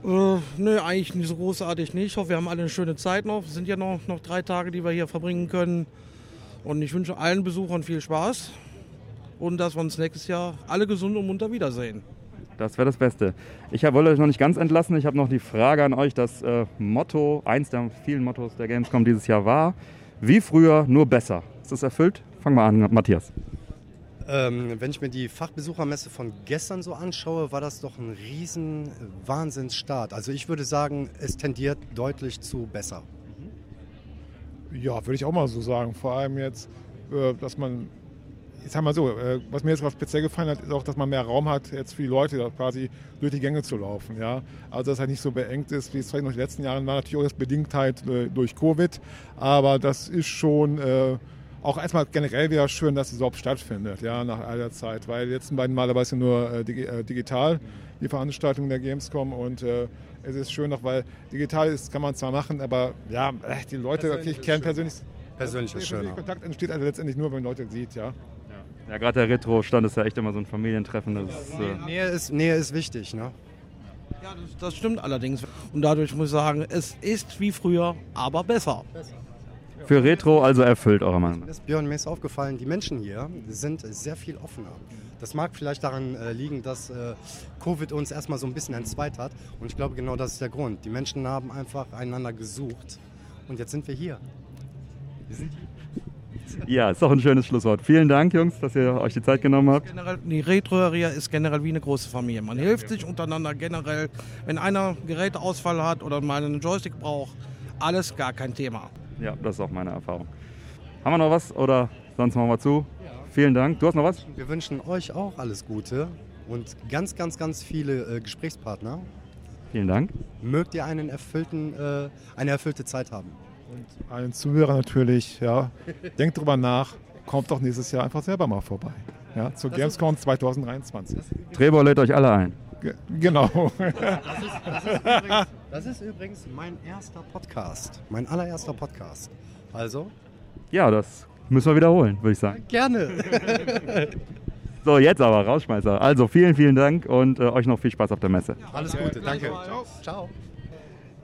Äh, nö, eigentlich nicht so großartig nicht. Ich hoffe, wir haben alle eine schöne Zeit noch. Es sind ja noch, noch drei Tage, die wir hier verbringen können. Und ich wünsche allen Besuchern viel Spaß und dass wir uns nächstes Jahr alle gesund und munter wiedersehen. Das wäre das Beste. Ich wollte euch noch nicht ganz entlassen. Ich habe noch die Frage an euch. Das äh, Motto, eins der vielen Mottos der Gamescom dieses Jahr war, wie früher, nur besser. Ist das erfüllt? Fangen wir an, Matthias. Ähm, wenn ich mir die Fachbesuchermesse von gestern so anschaue, war das doch ein riesen Wahnsinnsstart. Also ich würde sagen, es tendiert deutlich zu besser. Ja, würde ich auch mal so sagen. Vor allem jetzt, äh, dass man, ich sag mal so, äh, was mir jetzt was speziell gefallen hat, ist auch, dass man mehr Raum hat, jetzt für die Leute quasi durch die Gänge zu laufen. Ja? Also dass es halt nicht so beengt ist, wie es vielleicht noch in den letzten Jahren war, natürlich auch jetzt bedingt halt äh, durch Covid. Aber das ist schon auch erstmal generell wieder schön, dass es überhaupt stattfindet, ja, nach all der Zeit, weil die letzten beiden Male war es ja nur äh, dig äh, digital, die Veranstaltung der Gamescom und äh, es ist schön noch, weil digital ist, kann man zwar machen, aber ja, äh, die Leute, okay, ich kenne persönlich, persönlich ist schön. Kontakt entsteht also letztendlich nur, wenn man Leute sieht, ja. Ja, gerade der Retro-Stand ist ja echt immer so ein Familientreffen. Das, Nähe, äh, Nähe, ist, Nähe ist wichtig, ne? Ja, das, das, stimmt allerdings. Und dadurch muss ich sagen, es ist wie früher, aber besser. besser. Für Retro also erfüllt, eurer Meinung nach? Björn, mir ist aufgefallen, die Menschen hier sind sehr viel offener. Das mag vielleicht daran äh, liegen, dass äh, Covid uns erstmal so ein bisschen entzweit hat. Und ich glaube, genau das ist der Grund. Die Menschen haben einfach einander gesucht. Und jetzt sind wir hier. Wir sind hier. Ja, ist doch ein schönes Schlusswort. Vielen Dank, Jungs, dass ihr euch die Zeit genommen habt. Generell, die Retro-Area ist generell wie eine große Familie. Man hilft sich untereinander generell. Wenn einer Geräteausfall hat oder mal einen Joystick braucht, alles gar kein Thema. Ja, das ist auch meine Erfahrung. Haben wir noch was oder sonst machen wir zu? Ja. Vielen Dank. Du hast noch was? Wir wünschen euch auch alles Gute und ganz, ganz, ganz viele äh, Gesprächspartner. Vielen Dank. Mögt ihr einen erfüllten, äh, eine erfüllte Zeit haben. Und allen Zuhörern natürlich, ja, denkt drüber nach, kommt doch nächstes Jahr einfach selber mal vorbei. Ja, zur Gamescom 2023. Trebor lädt euch alle ein. Genau. Das ist, das, ist übrigens, das ist, übrigens, mein erster Podcast. Mein allererster Podcast. Also? Ja, das müssen wir wiederholen, würde ich sagen. Gerne. So, jetzt aber, Rausschmeißer. Also vielen, vielen Dank und äh, euch noch viel Spaß auf der Messe. Alles Gute, danke. Ciao. Ciao.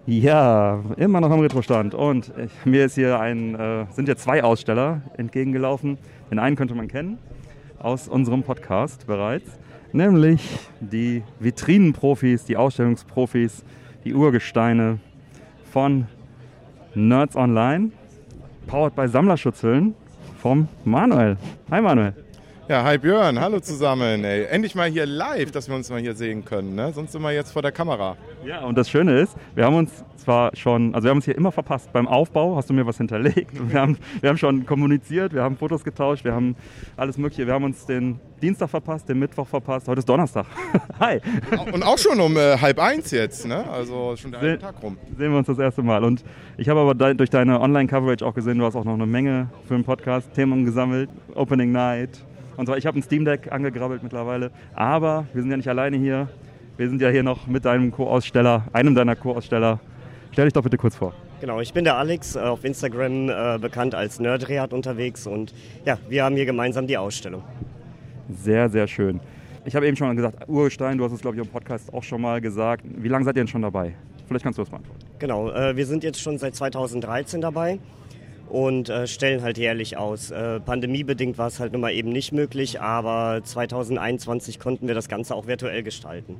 Ja, immer noch am Retrostand. Und ich, mir ist hier ein, äh, sind hier zwei Aussteller entgegengelaufen. Den einen könnte man kennen aus unserem Podcast bereits nämlich die Vitrinenprofis, die Ausstellungsprofis, die Urgesteine von Nerds Online, powered by Sammlerschutzhüllen vom Manuel. Hi Manuel. Ja, hi Björn, hallo zusammen. Ey. Endlich mal hier live, dass wir uns mal hier sehen können. Ne? Sonst immer jetzt vor der Kamera. Ja, und das Schöne ist, wir haben uns zwar schon, also wir haben uns hier immer verpasst. Beim Aufbau hast du mir was hinterlegt. Wir haben, wir haben schon kommuniziert, wir haben Fotos getauscht, wir haben alles Mögliche. Wir haben uns den Dienstag verpasst, den Mittwoch verpasst. Heute ist Donnerstag. Hi. Und auch schon um äh, halb eins jetzt, ne? Also schon der halbe Tag rum. Sehen wir uns das erste Mal. Und ich habe aber durch deine Online-Coverage auch gesehen, du hast auch noch eine Menge für den Podcast Themen gesammelt. Opening Night, und zwar, ich habe ein Steam Deck angegrabbelt mittlerweile, aber wir sind ja nicht alleine hier. Wir sind ja hier noch mit deinem Co-Aussteller, einem deiner Co-Aussteller. Stell dich doch bitte kurz vor. Genau, ich bin der Alex, äh, auf Instagram äh, bekannt als Nerdreat unterwegs und ja, wir haben hier gemeinsam die Ausstellung. Sehr, sehr schön. Ich habe eben schon gesagt, Urstein, du hast es glaube ich im Podcast auch schon mal gesagt. Wie lange seid ihr denn schon dabei? Vielleicht kannst du das beantworten. Genau, äh, wir sind jetzt schon seit 2013 dabei und äh, stellen halt jährlich aus. Äh, pandemiebedingt war es halt nun mal eben nicht möglich, aber 2021 konnten wir das Ganze auch virtuell gestalten.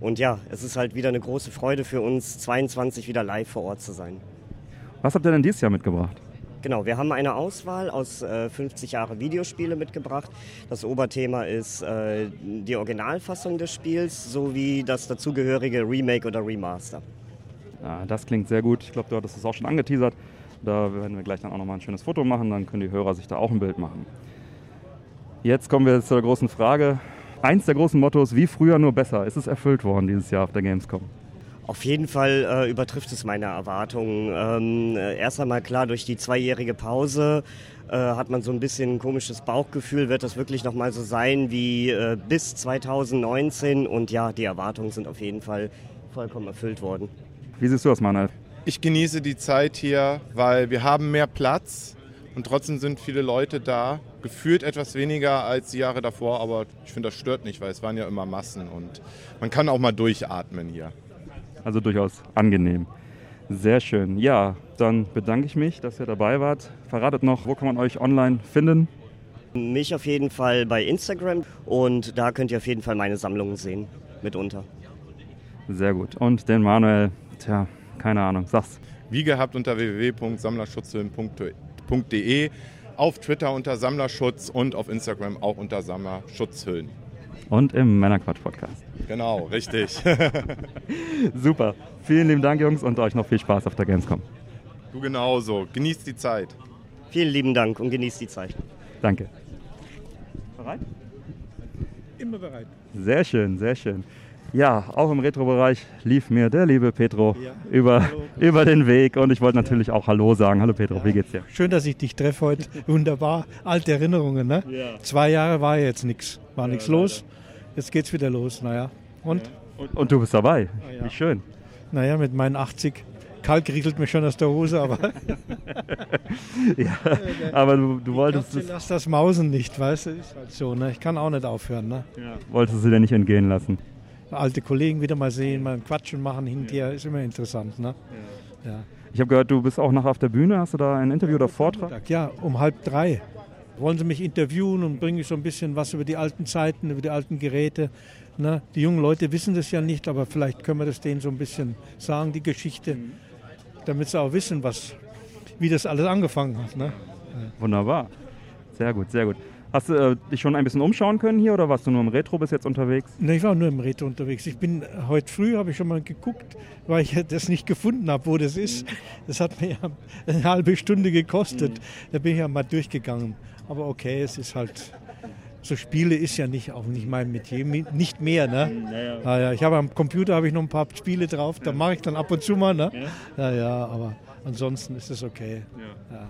Und ja, es ist halt wieder eine große Freude für uns, 22 wieder live vor Ort zu sein. Was habt ihr denn dieses Jahr mitgebracht? Genau, wir haben eine Auswahl aus äh, 50 Jahre Videospiele mitgebracht. Das Oberthema ist äh, die Originalfassung des Spiels sowie das dazugehörige Remake oder Remaster. Ja, das klingt sehr gut. Ich glaube, du hattest es auch schon angeteasert. Da werden wir gleich dann auch nochmal ein schönes Foto machen, dann können die Hörer sich da auch ein Bild machen. Jetzt kommen wir zu der großen Frage. Eins der großen Mottos, wie früher nur besser, ist es erfüllt worden dieses Jahr auf der Gamescom? Auf jeden Fall äh, übertrifft es meine Erwartungen. Ähm, äh, erst einmal klar, durch die zweijährige Pause äh, hat man so ein bisschen ein komisches Bauchgefühl. Wird das wirklich nochmal so sein wie äh, bis 2019? Und ja, die Erwartungen sind auf jeden Fall vollkommen erfüllt worden. Wie siehst du das, Manuel? Ich genieße die Zeit hier, weil wir haben mehr Platz und trotzdem sind viele Leute da. Gefühlt etwas weniger als die Jahre davor, aber ich finde, das stört nicht, weil es waren ja immer Massen und man kann auch mal durchatmen hier. Also durchaus angenehm. Sehr schön. Ja, dann bedanke ich mich, dass ihr dabei wart. Verratet noch, wo kann man euch online finden? Mich auf jeden Fall bei Instagram und da könnt ihr auf jeden Fall meine Sammlungen sehen, mitunter. Sehr gut. Und den Manuel, tja, keine Ahnung, sag's. Wie gehabt unter www.sammlerschutzhüllen.de, auf Twitter unter Sammlerschutz und auf Instagram auch unter Sammlerschutzhüllen. Und im Männerquatsch-Podcast. Genau, richtig. Super. Vielen lieben Dank, Jungs, und euch noch viel Spaß auf der Gamescom. Du genauso. Genießt die Zeit. Vielen lieben Dank und genießt die Zeit. Danke. Bereit? Immer bereit. Sehr schön, sehr schön. Ja, auch im Retro-Bereich lief mir der liebe Petro ja. über, über den Weg und ich wollte natürlich ja. auch Hallo sagen. Hallo Petro, ja. wie geht's dir? Schön, dass ich dich treffe heute. Wunderbar. Alte Erinnerungen, ne? Zwei Jahre war jetzt nichts. War nichts los. Jetzt geht's wieder los. Naja. Und? und? Und, du bist dabei. Ah, wie schön. Naja, mit meinen 80 Kalk rieselt mir schon aus der Hose, aber. ja, aber du, du wolltest. Ich lass das Mausen nicht, weißt du? Ist halt so, ne? Ich kann auch nicht aufhören, ne? Ja. Wolltest du dir nicht entgehen lassen? Alte Kollegen wieder mal sehen, mal quatschen machen hinterher, ist immer interessant. Ne? Ja. ja. Ich habe gehört, du bist auch noch auf der Bühne. Hast du da ein Interview oder Vortrag? Ja, um halb drei. Wollen sie mich interviewen und bringe ich so ein bisschen was über die alten Zeiten, über die alten Geräte. Ne? Die jungen Leute wissen das ja nicht, aber vielleicht können wir das denen so ein bisschen sagen, die Geschichte, mhm. damit sie auch wissen, was, wie das alles angefangen hat. Ne? Wunderbar. Sehr gut, sehr gut. Hast du äh, dich schon ein bisschen umschauen können hier oder warst du nur im Retro bis jetzt unterwegs? Ne, ich war nur im Retro unterwegs. Ich bin heute früh habe ich schon mal geguckt, weil ich das nicht gefunden habe, wo das ist. Mhm. Das hat mir ja eine halbe Stunde gekostet. Mhm. Da bin ich ja mal durchgegangen. Aber okay, es ist halt so Spiele ist ja nicht auch nicht mein Metier, nicht mehr, ne? Ja, ah, ja. ich habe am Computer habe ich noch ein paar Spiele drauf, da mache ich dann ab und zu mal, ne? Ja, ja, aber ansonsten ist es okay. Ja ja,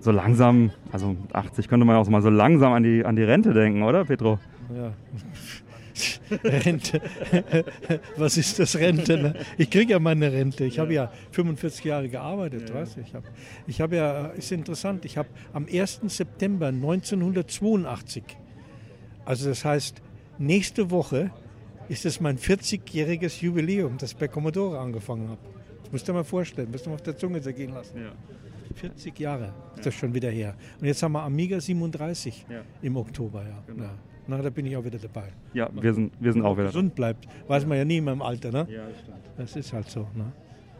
so langsam, also mit 80 könnte man auch mal so langsam an die, an die Rente denken, oder, Petro? Ja. Rente. Was ist das Rente? Ne? Ich kriege ja meine Rente. Ich habe ja 45 Jahre gearbeitet. Ja. Was? Ich habe ich hab ja, ist interessant, ich habe am 1. September 1982, also das heißt, nächste Woche ist es mein 40-jähriges Jubiläum, das ich bei Commodore angefangen habe. Das musst du dir mal vorstellen, musst du mal auf der Zunge zergehen lassen. Ja. 40 Jahre ist das schon wieder her. Und jetzt haben wir Amiga 37 ja. im Oktober. Ja. Genau. Na, da bin ich auch wieder dabei. Ja, wir sind, wir sind auch wieder gesund bleibt, weiß man ja nie mehr im Alter. Ne? Ja, das stimmt. Das ist halt so. Ne?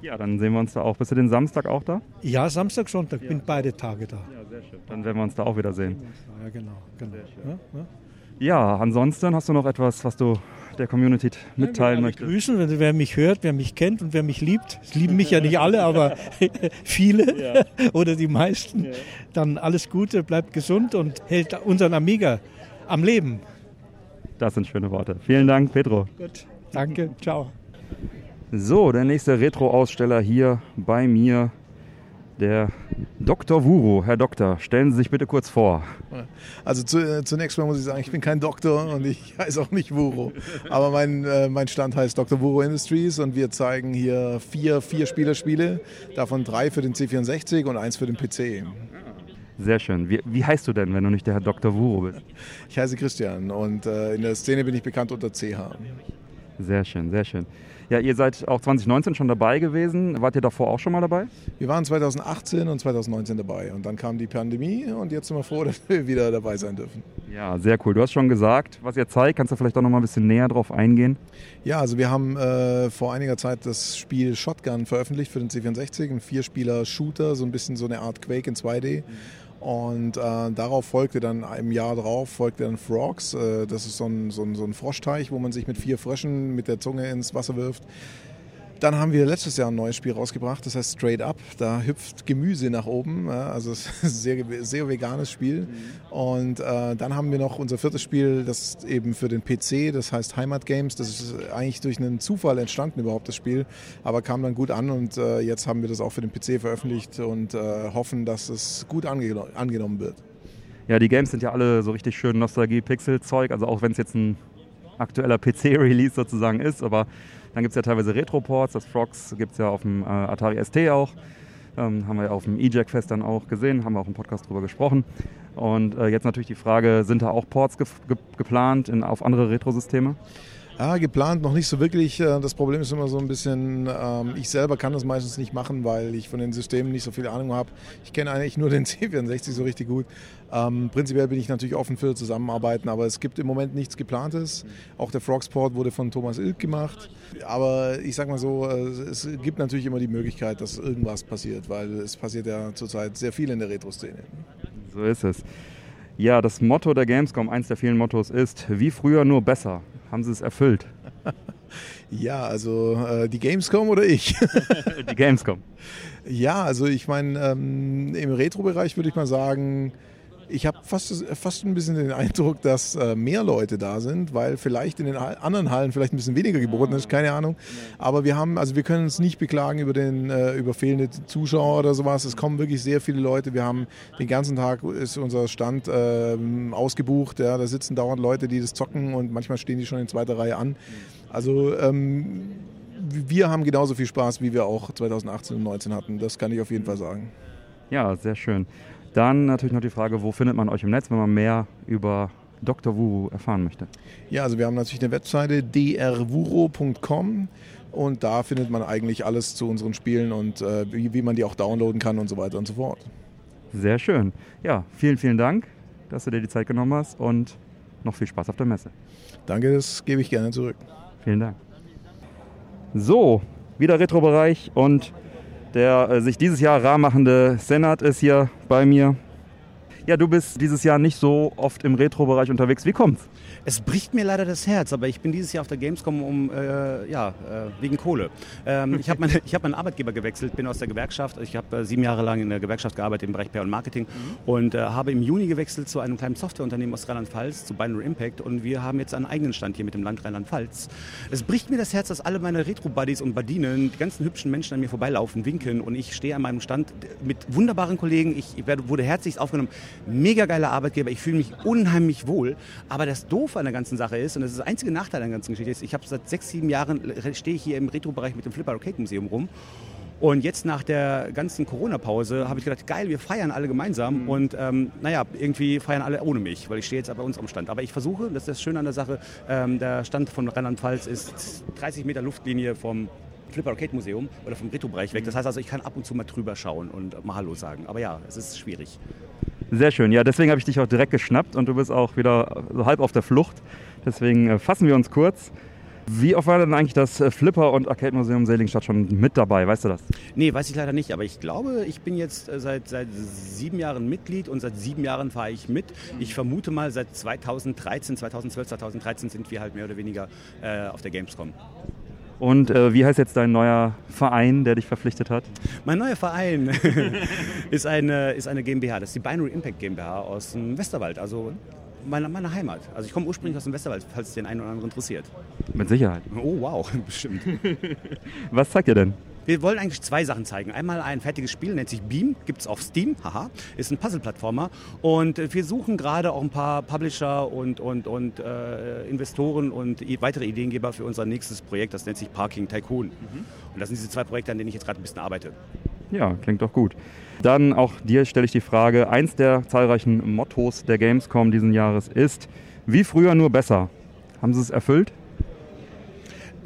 Ja, dann sehen wir uns da auch. Bist du den Samstag auch da? Ja, Samstag, Sonntag, ja. bin beide Tage da. Ja, sehr Sehr schön. Dann werden wir uns da auch wieder sehen. Ja, genau. genau. Ja, ja. Ja, ansonsten hast du noch etwas, was du der Community mitteilen möchtest? Grüßen, wenn, wer mich hört, wer mich kennt und wer mich liebt. Es lieben mich ja nicht alle, aber viele oder die meisten. Dann alles Gute, bleibt gesund und hält unseren Amiga am Leben. Das sind schöne Worte. Vielen Dank, Pedro. Gut, danke, ciao. So, der nächste Retro-Aussteller hier bei mir, der Dr. Wuro. Herr Doktor, stellen Sie sich bitte kurz vor. Also zu, äh, zunächst mal muss ich sagen, ich bin kein Doktor und ich heiße auch nicht Wuro. Aber mein, äh, mein Stand heißt Dr. Wuro Industries und wir zeigen hier vier, vier Spielerspiele, davon drei für den C64 und eins für den PC. Sehr schön. Wie, wie, heißt du denn, wenn du nicht der Herr Dr. Wuro bist? Ich heiße Christian und äh, in der Szene bin ich bekannt unter CH. Sehr schön, sehr schön. Ja, ihr seid auch 2019 schon dabei gewesen. Wart ihr davor auch schon mal dabei? Wir waren 2018 und 2019 dabei und dann kam die Pandemie und jetzt sind wir froh, dass wir wieder dabei sein dürfen. Ja, sehr cool. Du hast schon gesagt, was ihr zeigt. Kannst du vielleicht auch noch mal ein bisschen näher drauf eingehen? Ja, also wir haben äh, vor einiger Zeit das Spiel Shotgun veröffentlicht für den C64, ein Vierspieler-Shooter, so ein bisschen so eine Art Quake in 2D. Mhm. Und äh, darauf folgte dann im Jahr drauf folgte dann Frogs. Äh, das ist so ein, so, ein, so ein Froschteich, wo man sich mit vier Fröschen mit der Zunge ins Wasser wirft. Dann haben wir letztes Jahr ein neues Spiel rausgebracht, das heißt Straight Up. Da hüpft Gemüse nach oben. Also es ist ein sehr, sehr veganes Spiel. Und äh, dann haben wir noch unser viertes Spiel, das eben für den PC, das heißt Heimat Games. Das ist eigentlich durch einen Zufall entstanden überhaupt, das Spiel. Aber kam dann gut an und äh, jetzt haben wir das auch für den PC veröffentlicht und äh, hoffen, dass es gut ange angenommen wird. Ja, die Games sind ja alle so richtig schön Nostalgie-Pixel-Zeug. Also auch wenn es jetzt ein aktueller PC-Release sozusagen ist, aber dann gibt es ja teilweise Retroports, das Frogs gibt es ja auf dem äh, Atari ST auch. Ähm, haben wir ja auf dem E-Jack-Fest dann auch gesehen, haben wir auch im Podcast drüber gesprochen. Und äh, jetzt natürlich die Frage, sind da auch Ports ge ge geplant in, auf andere Retro-Systeme? Ja, geplant noch nicht so wirklich. Äh, das Problem ist immer so ein bisschen, ähm, ich selber kann das meistens nicht machen, weil ich von den Systemen nicht so viel Ahnung habe. Ich kenne eigentlich nur den C64 so richtig gut. Ähm, prinzipiell bin ich natürlich offen für Zusammenarbeiten, aber es gibt im Moment nichts Geplantes. Auch der Frogsport wurde von Thomas Ilk gemacht. Aber ich sag mal so, äh, es gibt natürlich immer die Möglichkeit, dass irgendwas passiert, weil es passiert ja zurzeit sehr viel in der Retro-Szene. So ist es. Ja, das Motto der Gamescom, eins der vielen Mottos ist, wie früher nur besser haben sie es erfüllt? Ja, also äh, die Gamescom oder ich? die Gamescom. Ja, also ich meine, ähm, im Retro-Bereich würde ich mal sagen, ich habe fast, fast ein bisschen den Eindruck, dass äh, mehr Leute da sind, weil vielleicht in den anderen Hallen vielleicht ein bisschen weniger geboten ist, keine Ahnung. Aber wir haben, also wir können uns nicht beklagen über den äh, über fehlende Zuschauer oder sowas. Es kommen wirklich sehr viele Leute. Wir haben den ganzen Tag ist unser Stand äh, ausgebucht. Ja, da sitzen dauernd Leute, die das zocken und manchmal stehen die schon in zweiter Reihe an. Also ähm, wir haben genauso viel Spaß, wie wir auch 2018 und 2019 hatten. Das kann ich auf jeden Fall sagen. Ja, sehr schön. Dann natürlich noch die Frage, wo findet man euch im Netz, wenn man mehr über Dr. Wuru erfahren möchte? Ja, also wir haben natürlich eine Webseite drwuro.com und da findet man eigentlich alles zu unseren Spielen und äh, wie, wie man die auch downloaden kann und so weiter und so fort. Sehr schön. Ja, vielen, vielen Dank, dass du dir die Zeit genommen hast und noch viel Spaß auf der Messe. Danke, das gebe ich gerne zurück. Vielen Dank. So, wieder Retro-Bereich und der äh, sich dieses Jahr rar machende Senat ist hier bei mir. Ja, du bist dieses Jahr nicht so oft im Retro-Bereich unterwegs. Wie kommt's? Es bricht mir leider das Herz, aber ich bin dieses Jahr auf der Gamescom um, äh, ja, äh, wegen Kohle. Ähm, ich habe meine, hab meinen Arbeitgeber gewechselt, bin aus der Gewerkschaft. Ich habe äh, sieben Jahre lang in der Gewerkschaft gearbeitet im Bereich PR und Marketing mhm. und äh, habe im Juni gewechselt zu einem kleinen Softwareunternehmen aus Rheinland-Pfalz, zu Binary Impact und wir haben jetzt einen eigenen Stand hier mit dem Land Rheinland-Pfalz. Es bricht mir das Herz, dass alle meine Retro-Buddies und Badinen, die ganzen hübschen Menschen an mir vorbeilaufen, winken und ich stehe an meinem Stand mit wunderbaren Kollegen. Ich werde, wurde herzlichst aufgenommen. Mega geiler Arbeitgeber. Ich fühle mich unheimlich wohl. Aber das Doofe an der ganzen Sache ist, und das ist der einzige Nachteil an der ganzen Geschichte, ist, ich habe seit sechs, sieben Jahren, stehe ich hier im Retro-Bereich mit dem Flipper Arcade Museum rum. Und jetzt nach der ganzen Corona-Pause habe ich gedacht, geil, wir feiern alle gemeinsam. Mhm. Und ähm, naja, irgendwie feiern alle ohne mich, weil ich stehe jetzt bei uns am Stand. Aber ich versuche, das ist das Schöne an der Sache, ähm, der Stand von Rheinland-Pfalz ist 30 Meter Luftlinie vom Flipper Arcade Museum oder vom Retro-Bereich weg. Das heißt also, ich kann ab und zu mal drüber schauen und mal Hallo sagen. Aber ja, es ist schwierig. Sehr schön. Ja, deswegen habe ich dich auch direkt geschnappt und du bist auch wieder so halb auf der Flucht. Deswegen äh, fassen wir uns kurz. Wie oft war denn eigentlich das äh, Flipper- und Arcade-Museum Seligenstadt schon mit dabei? Weißt du das? Nee, weiß ich leider nicht. Aber ich glaube, ich bin jetzt äh, seit, seit sieben Jahren Mitglied und seit sieben Jahren fahre ich mit. Ich vermute mal, seit 2013, 2012, 2013 sind wir halt mehr oder weniger äh, auf der Gamescom. Und äh, wie heißt jetzt dein neuer Verein, der dich verpflichtet hat? Mein neuer Verein ist, eine, ist eine GmbH, das ist die Binary Impact GmbH aus dem Westerwald, also meiner, meiner Heimat. Also ich komme ursprünglich aus dem Westerwald, falls es den einen oder anderen interessiert. Mit Sicherheit. Oh wow, bestimmt. Was zeigt ihr denn? Wir wollen eigentlich zwei Sachen zeigen. Einmal ein fertiges Spiel, nennt sich Beam, gibt es auf Steam, haha, ist ein Puzzle-Plattformer. Und wir suchen gerade auch ein paar Publisher und, und, und äh, Investoren und weitere Ideengeber für unser nächstes Projekt, das nennt sich Parking Tycoon. Mhm. Und das sind diese zwei Projekte, an denen ich jetzt gerade ein bisschen arbeite. Ja, klingt doch gut. Dann auch dir stelle ich die Frage, eins der zahlreichen Mottos der Gamescom diesen Jahres ist, wie früher nur besser. Haben sie es erfüllt?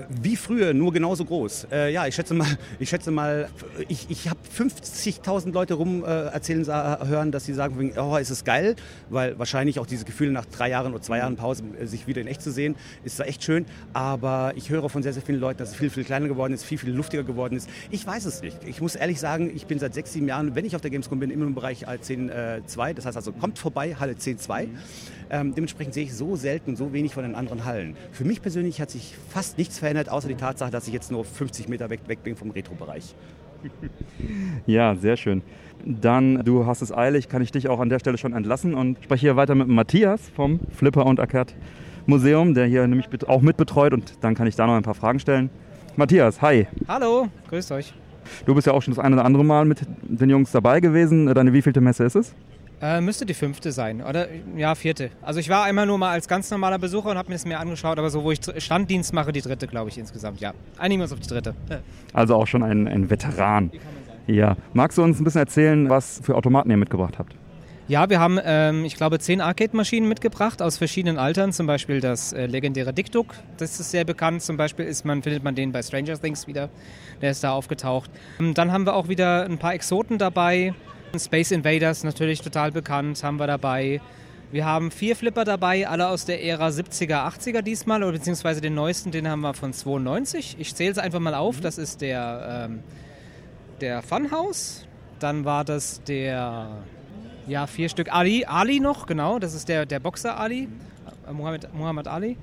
Wie früher, nur genauso groß. Äh, ja, ich schätze mal, ich schätze mal, ich, ich habe 50.000 Leute rum äh, erzählen hören, dass sie sagen, oh, ist es geil, weil wahrscheinlich auch dieses Gefühl nach drei Jahren oder zwei Jahren Pause äh, sich wieder in echt zu sehen, ist da echt schön. Aber ich höre von sehr, sehr vielen Leuten, dass es viel, viel kleiner geworden ist, viel, viel luftiger geworden ist. Ich weiß es nicht. Ich muss ehrlich sagen, ich bin seit sechs, sieben Jahren, wenn ich auf der Gamescom bin, immer im Bereich 10.2. Äh, das heißt also, kommt vorbei, Halle 10.2. Ähm, dementsprechend sehe ich so selten, so wenig von den anderen Hallen. Für mich persönlich hat sich fast nichts verändert, außer die Tatsache, dass ich jetzt nur 50 Meter weg, weg bin vom Retro-Bereich. Ja, sehr schön. Dann, du hast es eilig, kann ich dich auch an der Stelle schon entlassen und spreche hier weiter mit Matthias vom Flipper und Arcade Museum, der hier nämlich auch mitbetreut und dann kann ich da noch ein paar Fragen stellen. Matthias, hi. Hallo, grüßt euch. Du bist ja auch schon das eine oder andere Mal mit den Jungs dabei gewesen. Deine wievielte Messe ist es? Äh, müsste die fünfte sein, oder? Ja, vierte. Also ich war einmal nur mal als ganz normaler Besucher und habe mir das mehr angeschaut, aber so, wo ich Standdienst mache, die dritte, glaube ich, insgesamt, ja. Einigen wir uns auf die dritte. Also auch schon ein, ein Veteran. Ja. Magst du uns ein bisschen erzählen, was für Automaten ihr mitgebracht habt? Ja, wir haben, ähm, ich glaube, zehn Arcade-Maschinen mitgebracht aus verschiedenen Altern. Zum Beispiel das äh, legendäre Dick Duck, das ist sehr bekannt. Zum Beispiel ist man, findet man den bei Stranger Things wieder. Der ist da aufgetaucht. Ähm, dann haben wir auch wieder ein paar Exoten dabei. Space Invaders natürlich total bekannt, haben wir dabei. Wir haben vier Flipper dabei, alle aus der Ära 70er, 80er diesmal, oder beziehungsweise den neuesten, den haben wir von 92. Ich zähle es einfach mal auf. Das ist der, ähm, der Funhouse. Dann war das der, ja, vier Stück Ali, Ali noch, genau. Das ist der, der Boxer Ali, äh, Muhammad, Muhammad Ali.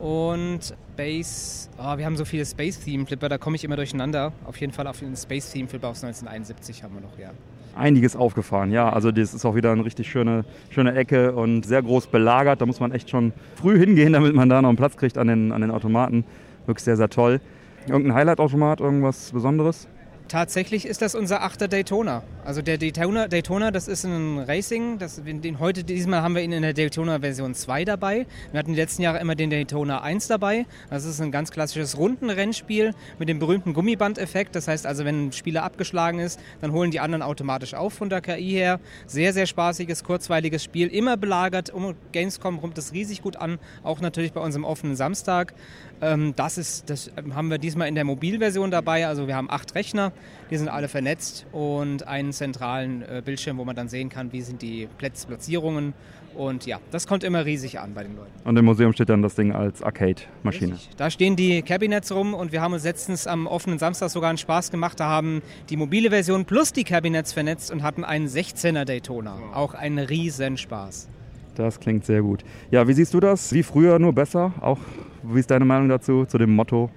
Und Space, oh, wir haben so viele Space-Theme-Flipper, da komme ich immer durcheinander. Auf jeden Fall auf den Space-Theme-Flipper aus 1971 haben wir noch, ja einiges aufgefahren. Ja, also das ist auch wieder eine richtig schöne, schöne Ecke und sehr groß belagert. Da muss man echt schon früh hingehen, damit man da noch einen Platz kriegt an den, an den Automaten. Wirklich sehr, sehr toll. Irgendein Highlight-Automat, irgendwas Besonderes? Tatsächlich ist das unser achter Daytona. Also der Daytona, Daytona das ist ein Racing. Das, den, heute, diesmal haben wir ihn in der Daytona Version 2 dabei. Wir hatten die letzten Jahre immer den Daytona 1 dabei. Das ist ein ganz klassisches Rundenrennspiel mit dem berühmten Gummibandeffekt. Das heißt also, wenn ein Spieler abgeschlagen ist, dann holen die anderen automatisch auf von der KI her. Sehr, sehr spaßiges, kurzweiliges Spiel. Immer belagert. Um Gamescom kommt es riesig gut an. Auch natürlich bei unserem offenen Samstag. Ähm, das, ist, das haben wir diesmal in der Mobilversion dabei. Also wir haben acht Rechner, die sind alle vernetzt und einen zentralen äh, Bildschirm, wo man dann sehen kann, wie sind die Platz Platzierungen. Und ja, das kommt immer riesig an bei den Leuten. Und im Museum steht dann das Ding als Arcade-Maschine. Da stehen die Cabinets rum und wir haben uns letztens am offenen Samstag sogar einen Spaß gemacht. Da haben die mobile Version plus die Cabinets vernetzt und hatten einen 16er Daytona. Auch ein Riesenspaß. Das klingt sehr gut. Ja, wie siehst du das? Wie früher, nur besser? Auch wie ist deine Meinung dazu, zu dem Motto?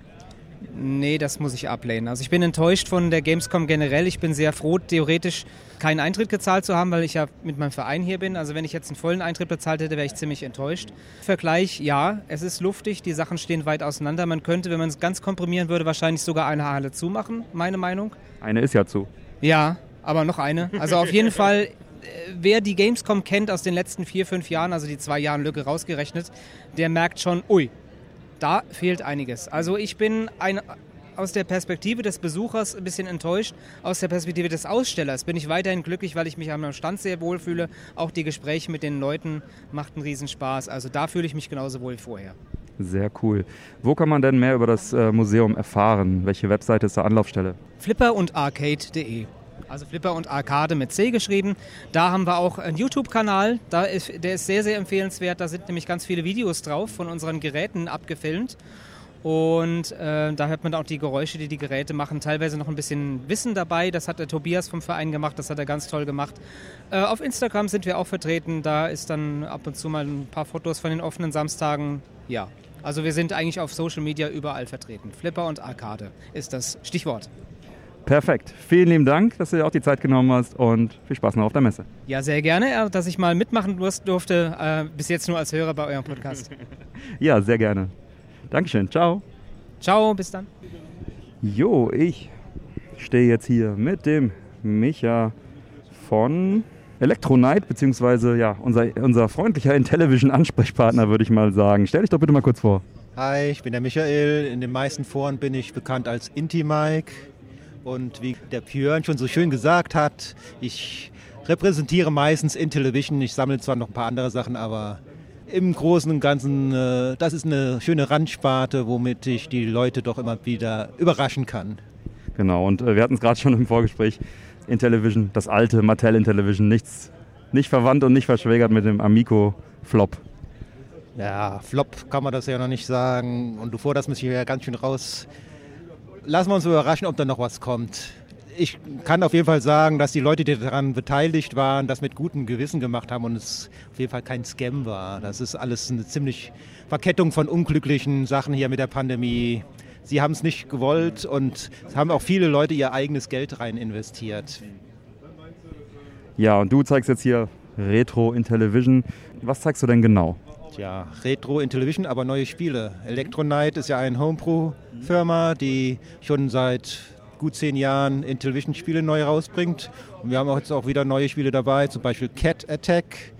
Nee, das muss ich ablehnen. Also ich bin enttäuscht von der Gamescom generell. Ich bin sehr froh, theoretisch keinen Eintritt gezahlt zu haben, weil ich ja mit meinem Verein hier bin. Also wenn ich jetzt einen vollen Eintritt bezahlt hätte, wäre ich ziemlich enttäuscht. Vergleich, ja, es ist luftig, die Sachen stehen weit auseinander. Man könnte, wenn man es ganz komprimieren würde, wahrscheinlich sogar eine Halle zumachen, meine Meinung. Eine ist ja zu. Ja, aber noch eine. Also auf jeden Fall wer die Gamescom kennt aus den letzten vier, fünf Jahren, also die zwei Jahren Lücke rausgerechnet, der merkt schon, ui, da fehlt einiges. Also ich bin ein, aus der Perspektive des Besuchers ein bisschen enttäuscht. Aus der Perspektive des Ausstellers bin ich weiterhin glücklich, weil ich mich am Stand sehr wohl fühle. Auch die Gespräche mit den Leuten machten einen Riesenspaß. Also da fühle ich mich genauso wohl wie vorher. Sehr cool. Wo kann man denn mehr über das äh, Museum erfahren? Welche Webseite ist da Anlaufstelle? Flipper und Arcade.de. Also Flipper und Arcade mit C geschrieben. Da haben wir auch einen YouTube-Kanal. der ist sehr, sehr empfehlenswert. Da sind nämlich ganz viele Videos drauf von unseren Geräten abgefilmt. Und äh, da hört man auch die Geräusche, die die Geräte machen. Teilweise noch ein bisschen Wissen dabei. Das hat der Tobias vom Verein gemacht. Das hat er ganz toll gemacht. Äh, auf Instagram sind wir auch vertreten. Da ist dann ab und zu mal ein paar Fotos von den offenen Samstagen. Ja, also wir sind eigentlich auf Social Media überall vertreten. Flipper und Arcade ist das Stichwort. Perfekt. Vielen lieben Dank, dass du dir auch die Zeit genommen hast und viel Spaß noch auf der Messe. Ja, sehr gerne, dass ich mal mitmachen durfte. Äh, bis jetzt nur als Hörer bei eurem Podcast. ja, sehr gerne. Dankeschön. Ciao. Ciao, bis dann. Jo, ich stehe jetzt hier mit dem Micha von Electronite, beziehungsweise ja, unser, unser freundlicher Intellivision-Ansprechpartner, würde ich mal sagen. Stell dich doch bitte mal kurz vor. Hi, ich bin der Michael. In den meisten Foren bin ich bekannt als Inti-Mike. Und wie der Björn schon so schön gesagt hat, ich repräsentiere meistens Intellivision. Ich sammle zwar noch ein paar andere Sachen, aber im Großen und Ganzen, äh, das ist eine schöne Randsparte, womit ich die Leute doch immer wieder überraschen kann. Genau, und äh, wir hatten es gerade schon im Vorgespräch, Intellivision, das alte Mattel Intellivision, nichts, nicht verwandt und nicht verschwägert mit dem Amico Flop. Ja, Flop kann man das ja noch nicht sagen. Und du forderst mich hier ganz schön raus. Lassen wir uns überraschen, ob da noch was kommt ich kann auf jeden Fall sagen, dass die Leute, die daran beteiligt waren, das mit gutem Gewissen gemacht haben und es auf jeden Fall kein Scam war. Das ist alles eine ziemlich Verkettung von unglücklichen Sachen hier mit der Pandemie. Sie haben es nicht gewollt und es haben auch viele Leute ihr eigenes Geld rein investiert. Ja, und du zeigst jetzt hier Retro Intellivision. Was zeigst du denn genau? Ja, Retro Intellivision, aber neue Spiele. Electronite ist ja eine Homebrew-Firma, die schon seit gut zehn Jahren Intellivision-Spiele neu rausbringt. Und wir haben jetzt auch wieder neue Spiele dabei, zum Beispiel Cat Attack,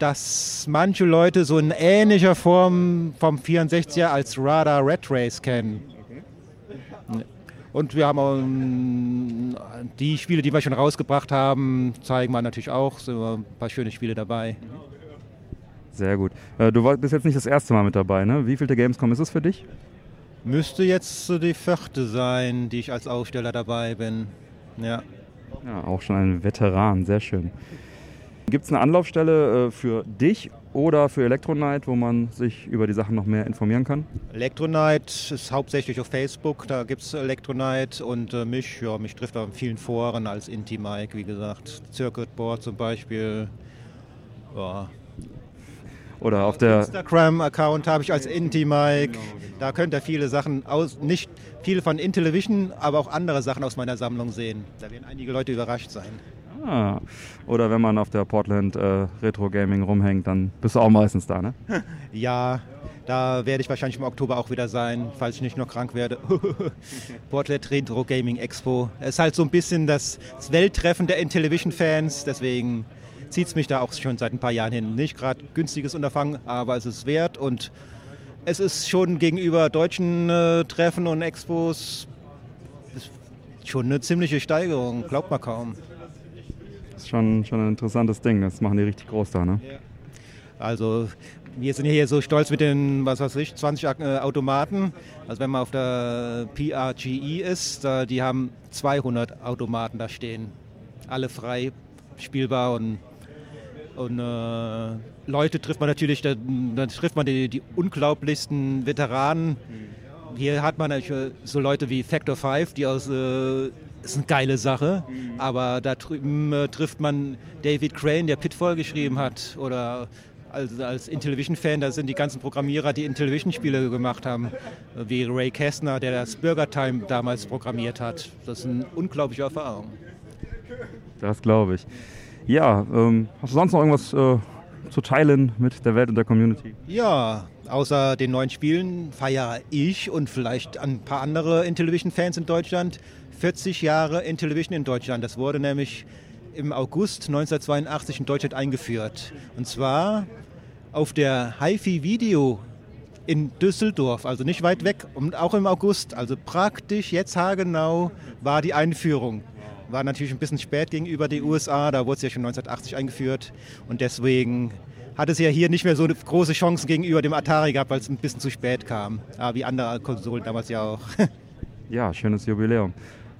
das manche Leute so in ähnlicher Form vom 64er als Radar Red Race kennen. Und wir haben auch ähm, die Spiele, die wir schon rausgebracht haben, zeigen wir natürlich auch. So ein paar schöne Spiele dabei. Sehr gut. Äh, du bist jetzt nicht das erste Mal mit dabei, ne? Wie viel der Gamescom ist es für dich? Müsste jetzt die vierte sein, die ich als Aussteller dabei bin. Ja. Ja, auch schon ein Veteran, sehr schön. Gibt es eine Anlaufstelle äh, für dich oder für Electronite, wo man sich über die Sachen noch mehr informieren kann? Electronite ist hauptsächlich auf Facebook, da gibt es Electronite und äh, mich, ja, mich trifft in vielen Foren als Inti-Mike, wie gesagt. Circuit Board zum Beispiel. Ja, oder auf der Instagram-Account habe ich als Inti-Mike. Genau, genau. Da könnt ihr viele Sachen aus, nicht viele von Intellivision, aber auch andere Sachen aus meiner Sammlung sehen. Da werden einige Leute überrascht sein. Ah. Oder wenn man auf der Portland äh, Retro Gaming rumhängt, dann bist du auch meistens da, ne? ja, da werde ich wahrscheinlich im Oktober auch wieder sein, falls ich nicht noch krank werde. Portland Retro Gaming Expo. Es ist halt so ein bisschen das, das Welttreffen der Intellivision-Fans, deswegen zieht es mich da auch schon seit ein paar Jahren hin. Nicht gerade günstiges Unterfangen, aber es ist wert und es ist schon gegenüber deutschen äh, Treffen und Expos schon eine ziemliche Steigerung, glaubt man kaum. Das ist schon, schon ein interessantes Ding, das machen die richtig groß da, ne? Ja. Also wir sind hier so stolz mit den, was weiß ich, 20 äh, Automaten. Also wenn man auf der PRGE ist, die haben 200 Automaten da stehen. Alle frei spielbar und und äh, Leute trifft man natürlich, dann, dann trifft man die, die, unglaublichsten Veteranen. Hier hat man so Leute wie Factor 5, die aus äh, ist eine geile Sache, mhm. aber da drüben äh, trifft man David Crane, der Pitfall geschrieben hat, oder als, als Intellivision-Fan, da sind die ganzen Programmierer, die Intellivision-Spiele gemacht haben, wie Ray Kestner, der das Burger Time damals programmiert hat. Das ist eine unglaubliche Erfahrung. Das glaube ich. Ja, ähm, hast du sonst noch irgendwas äh, zu teilen mit der Welt und der Community? Ja, außer den neuen Spielen feiere ich und vielleicht ein paar andere Intellivision-Fans in Deutschland 40 Jahre Intellivision in Deutschland. Das wurde nämlich im August 1982 in Deutschland eingeführt. Und zwar auf der HiFi Video in Düsseldorf, also nicht weit weg und auch im August, also praktisch jetzt haargenau war die Einführung war natürlich ein bisschen spät gegenüber den USA, da wurde es ja schon 1980 eingeführt und deswegen hat es ja hier nicht mehr so große Chancen gegenüber dem Atari gehabt, weil es ein bisschen zu spät kam, ja, wie andere Konsolen damals ja auch. ja, schönes Jubiläum.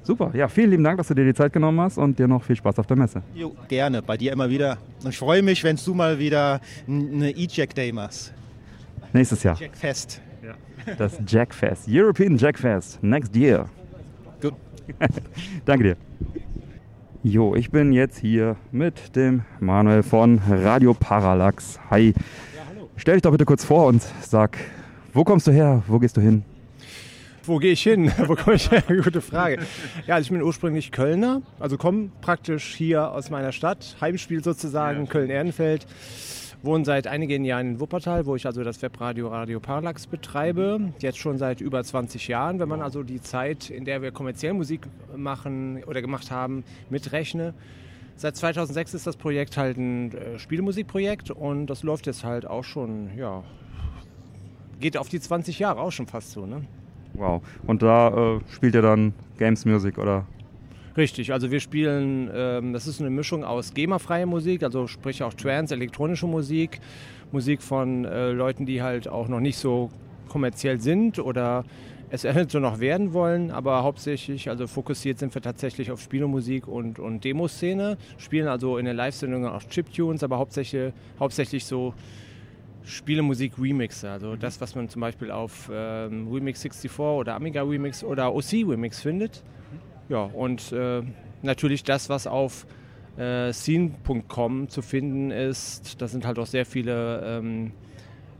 Super, ja, vielen lieben Dank, dass du dir die Zeit genommen hast und dir noch viel Spaß auf der Messe. Jo, gerne, bei dir immer wieder. Und ich freue mich, wenn du mal wieder eine E-Jack Day machst. Nächstes Jahr. E-Jack Fest. Das Jackfest, European Jackfest, next year. Gut. Danke dir. Jo, ich bin jetzt hier mit dem Manuel von Radio Parallax. Hi. Stell dich doch bitte kurz vor und sag, wo kommst du her? Wo gehst du hin? Wo gehe ich hin? Wo komme ich her? Gute Frage. Ja, also ich bin ursprünglich Kölner, also komme praktisch hier aus meiner Stadt, Heimspiel sozusagen, ja. Köln-Ehrenfeld. Wohne seit einigen Jahren in Wuppertal, wo ich also das Webradio Radio Parallax betreibe. Jetzt schon seit über 20 Jahren, wenn man also die Zeit, in der wir kommerziell Musik machen oder gemacht haben, mitrechne. Seit 2006 ist das Projekt halt ein äh, Spielemusikprojekt und das läuft jetzt halt auch schon, ja, geht auf die 20 Jahre auch schon fast so, ne? Wow. Und da äh, spielt ihr dann Games Music oder? Richtig, also wir spielen, ähm, das ist eine Mischung aus GEMA-freie Musik, also sprich auch Trance, elektronische Musik, Musik von äh, Leuten, die halt auch noch nicht so kommerziell sind oder es so noch werden wollen, aber hauptsächlich, also fokussiert sind wir tatsächlich auf Spielemusik und, und Demoszene, spielen also in den Live-Sendungen auch Chiptunes, aber hauptsächlich, hauptsächlich so Spielemusik Remixe, also das, was man zum Beispiel auf ähm, Remix 64 oder Amiga Remix oder OC Remix findet. Ja, und äh, natürlich das, was auf äh, scene.com zu finden ist. Da sind halt auch sehr viele ähm,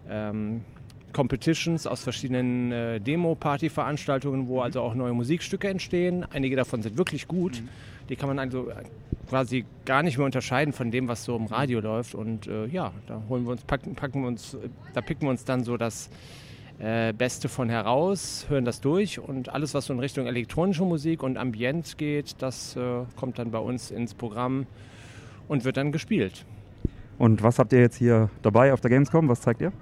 ähm, Competitions aus verschiedenen äh, Demo-Party-Veranstaltungen, wo also auch neue Musikstücke entstehen. Einige davon sind wirklich gut. Mhm. Die kann man also quasi gar nicht mehr unterscheiden von dem, was so im Radio läuft. Und äh, ja, da holen wir uns, packen, packen wir uns, da picken wir uns dann so das äh, Beste von heraus, hören das durch und alles, was so in Richtung elektronische Musik und Ambient geht, das äh, kommt dann bei uns ins Programm und wird dann gespielt. Und was habt ihr jetzt hier dabei auf der Gamescom? Was zeigt ihr?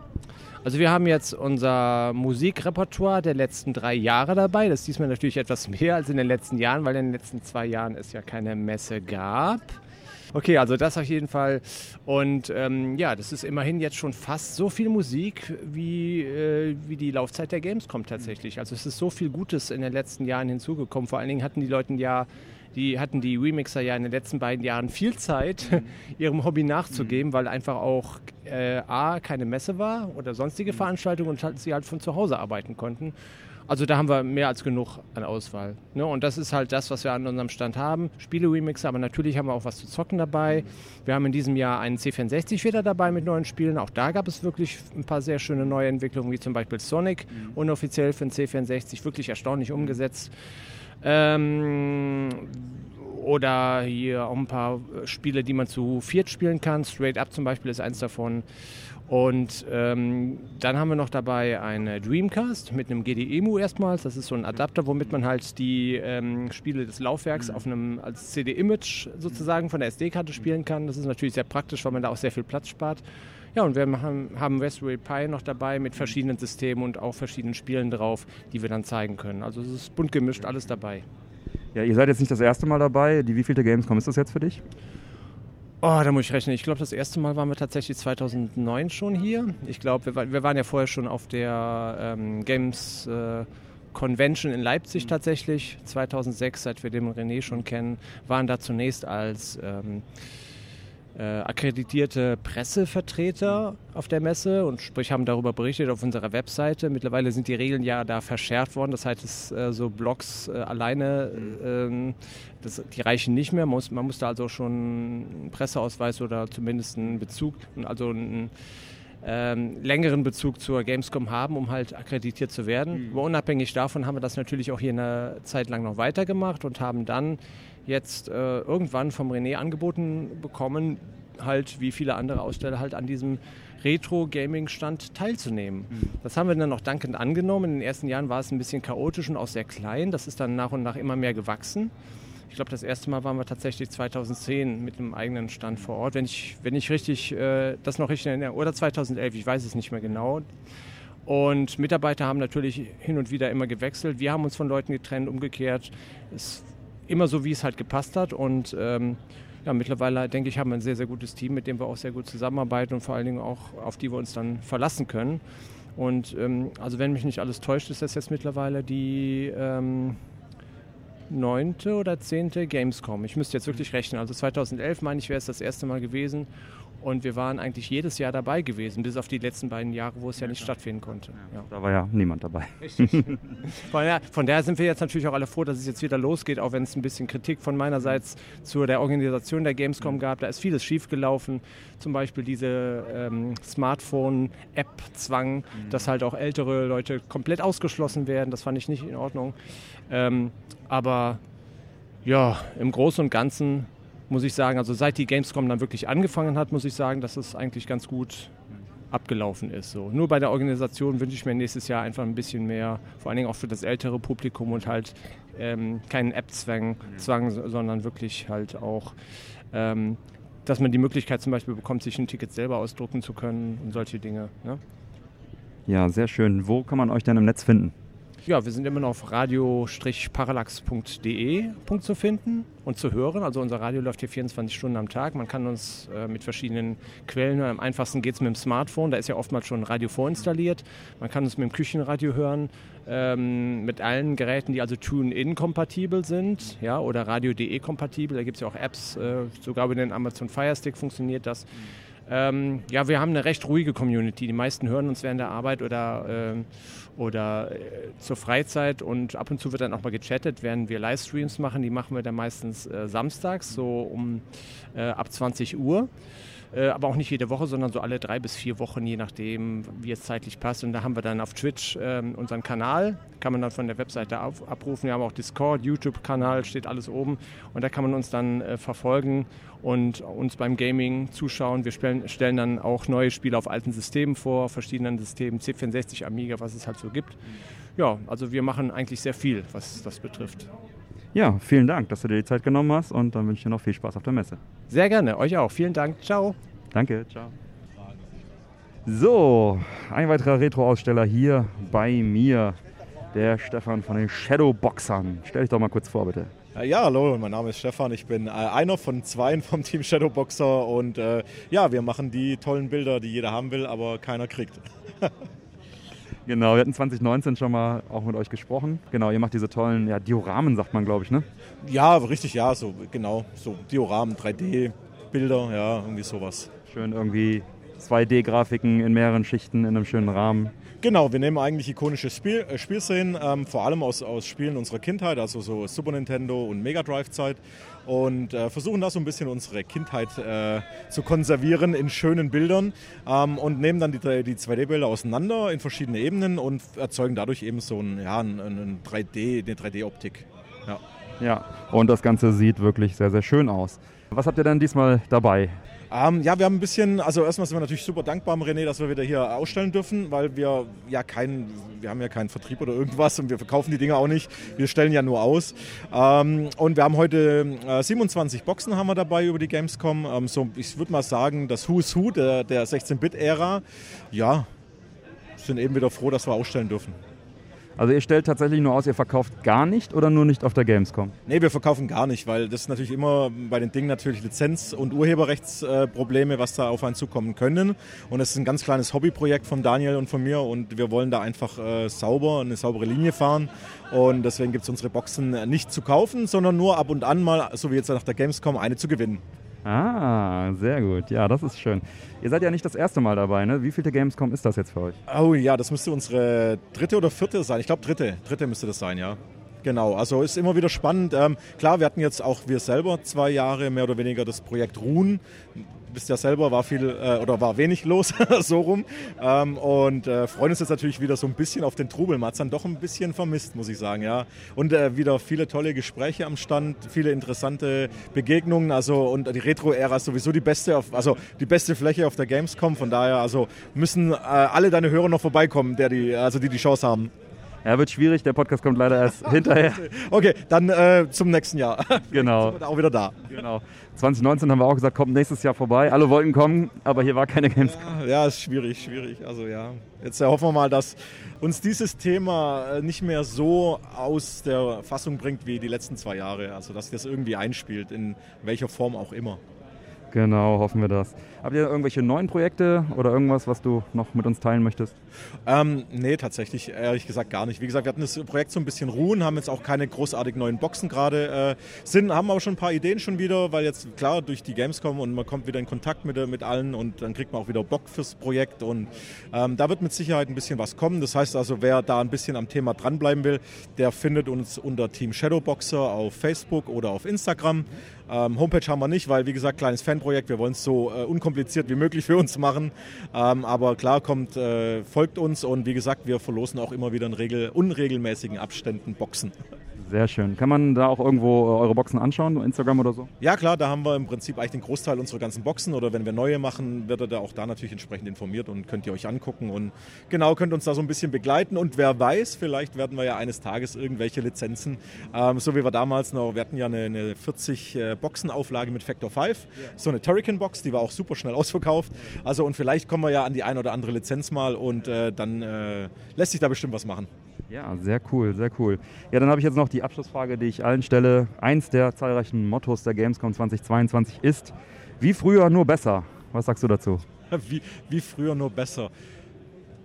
Also wir haben jetzt unser Musikrepertoire der letzten drei Jahre dabei. Das ist diesmal natürlich etwas mehr als in den letzten Jahren, weil in den letzten zwei Jahren es ja keine Messe gab. Okay, also das auf jeden Fall. Und ähm, ja, das ist immerhin jetzt schon fast so viel Musik wie, äh, wie die Laufzeit der Gamescom tatsächlich. Also es ist so viel Gutes in den letzten Jahren hinzugekommen. Vor allen Dingen hatten die Leute ja die hatten die Remixer ja in den letzten beiden Jahren viel Zeit, mhm. ihrem Hobby nachzugeben, mhm. weil einfach auch äh, A, keine Messe war oder sonstige mhm. Veranstaltungen und halt, sie halt von zu Hause arbeiten konnten. Also da haben wir mehr als genug an Auswahl. Ne? Und das ist halt das, was wir an unserem Stand haben. Spiele-Remixer, aber natürlich haben wir auch was zu zocken dabei. Wir haben in diesem Jahr einen C64 wieder dabei mit neuen Spielen. Auch da gab es wirklich ein paar sehr schöne neue Entwicklungen, wie zum Beispiel Sonic, mhm. unoffiziell für den C64, wirklich erstaunlich umgesetzt. Ähm, oder hier auch ein paar Spiele, die man zu viert spielen kann. Straight Up zum Beispiel ist eins davon. Und ähm, dann haben wir noch dabei eine Dreamcast mit einem GDEMU erstmals. Das ist so ein Adapter, womit man halt die ähm, Spiele des Laufwerks auf einem als CD-Image sozusagen von der SD-Karte spielen kann. Das ist natürlich sehr praktisch, weil man da auch sehr viel Platz spart. Ja, und wir haben, haben Raspberry Pi noch dabei mit verschiedenen Systemen und auch verschiedenen Spielen drauf, die wir dann zeigen können. Also es ist bunt gemischt, alles dabei. Ja, ihr seid jetzt nicht das erste Mal dabei. Die wievielte Gamescom ist das jetzt für dich? Oh, da muss ich rechnen. Ich glaube, das erste Mal waren wir tatsächlich 2009 schon hier. Ich glaube, wir, wir, waren ja vorher schon auf der ähm, Games äh, Convention in Leipzig mhm. tatsächlich. 2006, seit wir den René schon kennen, waren da zunächst als ähm, äh, akkreditierte Pressevertreter auf der Messe und sprich haben darüber berichtet auf unserer Webseite. Mittlerweile sind die Regeln ja da verschärft worden. Das heißt, es, äh, so Blogs äh, alleine, äh, das, die reichen nicht mehr. Man muss, man muss da also schon einen Presseausweis oder zumindest einen Bezug, also einen ähm, längeren Bezug zur Gamescom haben, um halt akkreditiert zu werden. Mhm. Aber unabhängig davon haben wir das natürlich auch hier eine Zeit lang noch weitergemacht und haben dann jetzt äh, irgendwann vom René angeboten bekommen, halt wie viele andere Aussteller halt an diesem Retro-Gaming-Stand teilzunehmen. Mhm. Das haben wir dann noch dankend angenommen. In den ersten Jahren war es ein bisschen chaotisch und auch sehr klein. Das ist dann nach und nach immer mehr gewachsen. Ich glaube, das erste Mal waren wir tatsächlich 2010 mit einem eigenen Stand vor Ort. Wenn ich, wenn ich richtig, äh, das noch richtig erinnere, oder 2011, ich weiß es nicht mehr genau. Und Mitarbeiter haben natürlich hin und wieder immer gewechselt. Wir haben uns von Leuten getrennt, umgekehrt. Es immer so, wie es halt gepasst hat. Und ähm, ja, mittlerweile, denke ich, haben wir ein sehr, sehr gutes Team, mit dem wir auch sehr gut zusammenarbeiten und vor allen Dingen auch, auf die wir uns dann verlassen können. Und ähm, also wenn mich nicht alles täuscht, ist das jetzt mittlerweile die ähm, neunte oder zehnte Gamescom. Ich müsste jetzt wirklich rechnen. Also 2011, meine ich, wäre es das erste Mal gewesen. Und wir waren eigentlich jedes Jahr dabei gewesen, bis auf die letzten beiden Jahre, wo es ja nicht stattfinden konnte. Ja. Da war ja niemand dabei. Richtig. von, daher, von daher sind wir jetzt natürlich auch alle froh, dass es jetzt wieder losgeht, auch wenn es ein bisschen Kritik von meinerseits zu der Organisation der Gamescom gab. Da ist vieles schiefgelaufen. Zum Beispiel diese ähm, Smartphone-App-Zwang, mhm. dass halt auch ältere Leute komplett ausgeschlossen werden. Das fand ich nicht in Ordnung. Ähm, aber ja, im Großen und Ganzen muss ich sagen, also seit die Gamescom dann wirklich angefangen hat, muss ich sagen, dass es eigentlich ganz gut abgelaufen ist. So. Nur bei der Organisation wünsche ich mir nächstes Jahr einfach ein bisschen mehr, vor allen Dingen auch für das ältere Publikum und halt ähm, keinen App-Zwang, Zwang, sondern wirklich halt auch, ähm, dass man die Möglichkeit zum Beispiel bekommt, sich ein Ticket selber ausdrucken zu können und solche Dinge. Ne? Ja, sehr schön. Wo kann man euch denn im Netz finden? Ja, wir sind immer noch auf radio-parallax.de zu finden und zu hören. Also unser Radio läuft hier 24 Stunden am Tag. Man kann uns äh, mit verschiedenen Quellen hören. Am einfachsten geht es mit dem Smartphone. Da ist ja oftmals schon ein Radio vorinstalliert. Man kann uns mit dem Küchenradio hören. Ähm, mit allen Geräten, die also Tune-In kompatibel sind ja, oder Radio.de kompatibel. Da gibt es ja auch Apps, äh, sogar über den Amazon Fire Stick funktioniert das. Ähm, ja, wir haben eine recht ruhige Community. Die meisten hören uns während der Arbeit oder, äh, oder äh, zur Freizeit und ab und zu wird dann auch mal gechattet, während wir Livestreams machen. Die machen wir dann meistens äh, samstags, so um äh, ab 20 Uhr. Äh, aber auch nicht jede Woche, sondern so alle drei bis vier Wochen, je nachdem, wie es zeitlich passt. Und da haben wir dann auf Twitch äh, unseren Kanal, kann man dann von der Webseite abrufen. Wir haben auch Discord, YouTube-Kanal, steht alles oben. Und da kann man uns dann äh, verfolgen und uns beim Gaming zuschauen. Wir stellen, stellen dann auch neue Spiele auf alten Systemen vor, verschiedenen Systemen, C64, Amiga, was es halt so gibt. Ja, also wir machen eigentlich sehr viel, was das betrifft. Ja, vielen Dank, dass du dir die Zeit genommen hast und dann wünsche ich dir noch viel Spaß auf der Messe. Sehr gerne, euch auch. Vielen Dank. Ciao. Danke, ciao. So, ein weiterer Retro-Aussteller hier bei mir, der Stefan von den Shadowboxern. Stell dich doch mal kurz vor, bitte. Äh, ja, hallo, mein Name ist Stefan. Ich bin äh, einer von zwei vom Team Shadowboxer und äh, ja, wir machen die tollen Bilder, die jeder haben will, aber keiner kriegt. Genau, wir hatten 2019 schon mal auch mit euch gesprochen. Genau, ihr macht diese tollen ja, Dioramen, sagt man, glaube ich, ne? Ja, richtig, ja, so genau, so Dioramen, 3D-Bilder, ja, irgendwie sowas. Schön irgendwie 2D-Grafiken in mehreren Schichten in einem schönen Rahmen. Genau, wir nehmen eigentlich ikonische Spiel, äh, Spielszenen, ähm, vor allem aus, aus Spielen unserer Kindheit, also so Super Nintendo und Mega Drive-Zeit und äh, versuchen da so ein bisschen unsere Kindheit äh, zu konservieren in schönen Bildern ähm, und nehmen dann die, die 2D-Bilder auseinander in verschiedene Ebenen und erzeugen dadurch eben so ein, ja, ein, ein 3D, eine 3D-Optik. Ja. ja, und das Ganze sieht wirklich sehr, sehr schön aus. Was habt ihr denn diesmal dabei? Ähm, ja, wir haben ein bisschen, also erstmal sind wir natürlich super dankbar, René, dass wir wieder hier ausstellen dürfen, weil wir ja keinen, wir haben ja keinen Vertrieb oder irgendwas und wir verkaufen die Dinge auch nicht. Wir stellen ja nur aus. Ähm, und wir haben heute äh, 27 Boxen haben wir dabei über die Gamescom. Ähm, so, ich würde mal sagen, das Who's Who der, der 16-Bit-Ära. Ja, sind eben wieder froh, dass wir ausstellen dürfen. Also ihr stellt tatsächlich nur aus, ihr verkauft gar nicht oder nur nicht auf der Gamescom? Nee, wir verkaufen gar nicht, weil das ist natürlich immer bei den Dingen natürlich Lizenz- und Urheberrechtsprobleme, was da auf einen zukommen können. Und es ist ein ganz kleines Hobbyprojekt von Daniel und von mir und wir wollen da einfach äh, sauber, eine saubere Linie fahren. Und deswegen gibt es unsere Boxen nicht zu kaufen, sondern nur ab und an mal, so wie jetzt nach der Gamescom, eine zu gewinnen. Ah, sehr gut. Ja, das ist schön. Ihr seid ja nicht das erste Mal dabei, ne? Wie viele Gamescom ist das jetzt für euch? Oh ja, das müsste unsere dritte oder vierte sein. Ich glaube dritte. Dritte müsste das sein, ja. Genau, also ist immer wieder spannend. Ähm, klar, wir hatten jetzt auch wir selber zwei Jahre mehr oder weniger das Projekt Ruhen wisst ja selber, war viel äh, oder war wenig los, so rum. Ähm, und äh, freuen uns jetzt natürlich wieder so ein bisschen auf den Trubel. Man hat es dann doch ein bisschen vermisst, muss ich sagen, ja. Und äh, wieder viele tolle Gespräche am Stand, viele interessante Begegnungen. Also und die Retro-Ära ist sowieso die beste, auf, also die beste Fläche auf der Gamescom. Von daher, also müssen äh, alle deine Hörer noch vorbeikommen, der die, also die die Chance haben. Ja, wird schwierig. Der Podcast kommt leider erst hinterher. Okay, dann äh, zum nächsten Jahr. Genau. Sind wir auch wieder da. Genau. 2019 haben wir auch gesagt, kommt nächstes Jahr vorbei. Alle wollten kommen, aber hier war keine Games. Ja, ja, ist schwierig, schwierig. Also ja, jetzt hoffen wir mal, dass uns dieses Thema äh, nicht mehr so aus der Fassung bringt wie die letzten zwei Jahre. Also dass das irgendwie einspielt, in welcher Form auch immer. Genau, hoffen wir das. Habt ihr irgendwelche neuen Projekte oder irgendwas, was du noch mit uns teilen möchtest? Ähm, nee, tatsächlich ehrlich gesagt gar nicht. Wie gesagt, wir hatten das Projekt so ein bisschen ruhen, haben jetzt auch keine großartigen neuen Boxen gerade. Äh, sind, haben aber schon ein paar Ideen schon wieder, weil jetzt klar durch die Gamescom und man kommt wieder in Kontakt mit, mit allen und dann kriegt man auch wieder Bock fürs Projekt und ähm, da wird mit Sicherheit ein bisschen was kommen. Das heißt also, wer da ein bisschen am Thema dranbleiben will, der findet uns unter Team Shadowboxer auf Facebook oder auf Instagram. Ähm, Homepage haben wir nicht, weil wie gesagt, kleines Fanprojekt, wir wollen es so äh, unkompliziert wie möglich für uns machen. Ähm, aber klar, kommt, äh, folgt uns und wie gesagt, wir verlosen auch immer wieder in regel, unregelmäßigen Abständen Boxen. Sehr schön. Kann man da auch irgendwo äh, eure Boxen anschauen, Instagram oder so? Ja klar, da haben wir im Prinzip eigentlich den Großteil unserer ganzen Boxen oder wenn wir neue machen, wird er da auch da natürlich entsprechend informiert und könnt ihr euch angucken und genau könnt uns da so ein bisschen begleiten und wer weiß, vielleicht werden wir ja eines Tages irgendwelche Lizenzen, ähm, so wie wir damals noch, wir hatten ja eine, eine 40 äh, Boxenauflage mit Factor 5, ja. so eine Turrican Box, die war auch super schnell ausverkauft. Also und vielleicht kommen wir ja an die ein oder andere Lizenz mal und äh, dann äh, lässt sich da bestimmt was machen. Ja, sehr cool, sehr cool. Ja, dann habe ich jetzt noch die Abschlussfrage, die ich allen stelle. Eins der zahlreichen Mottos der Gamescom 2022 ist, wie früher nur besser. Was sagst du dazu? Wie, wie früher nur besser.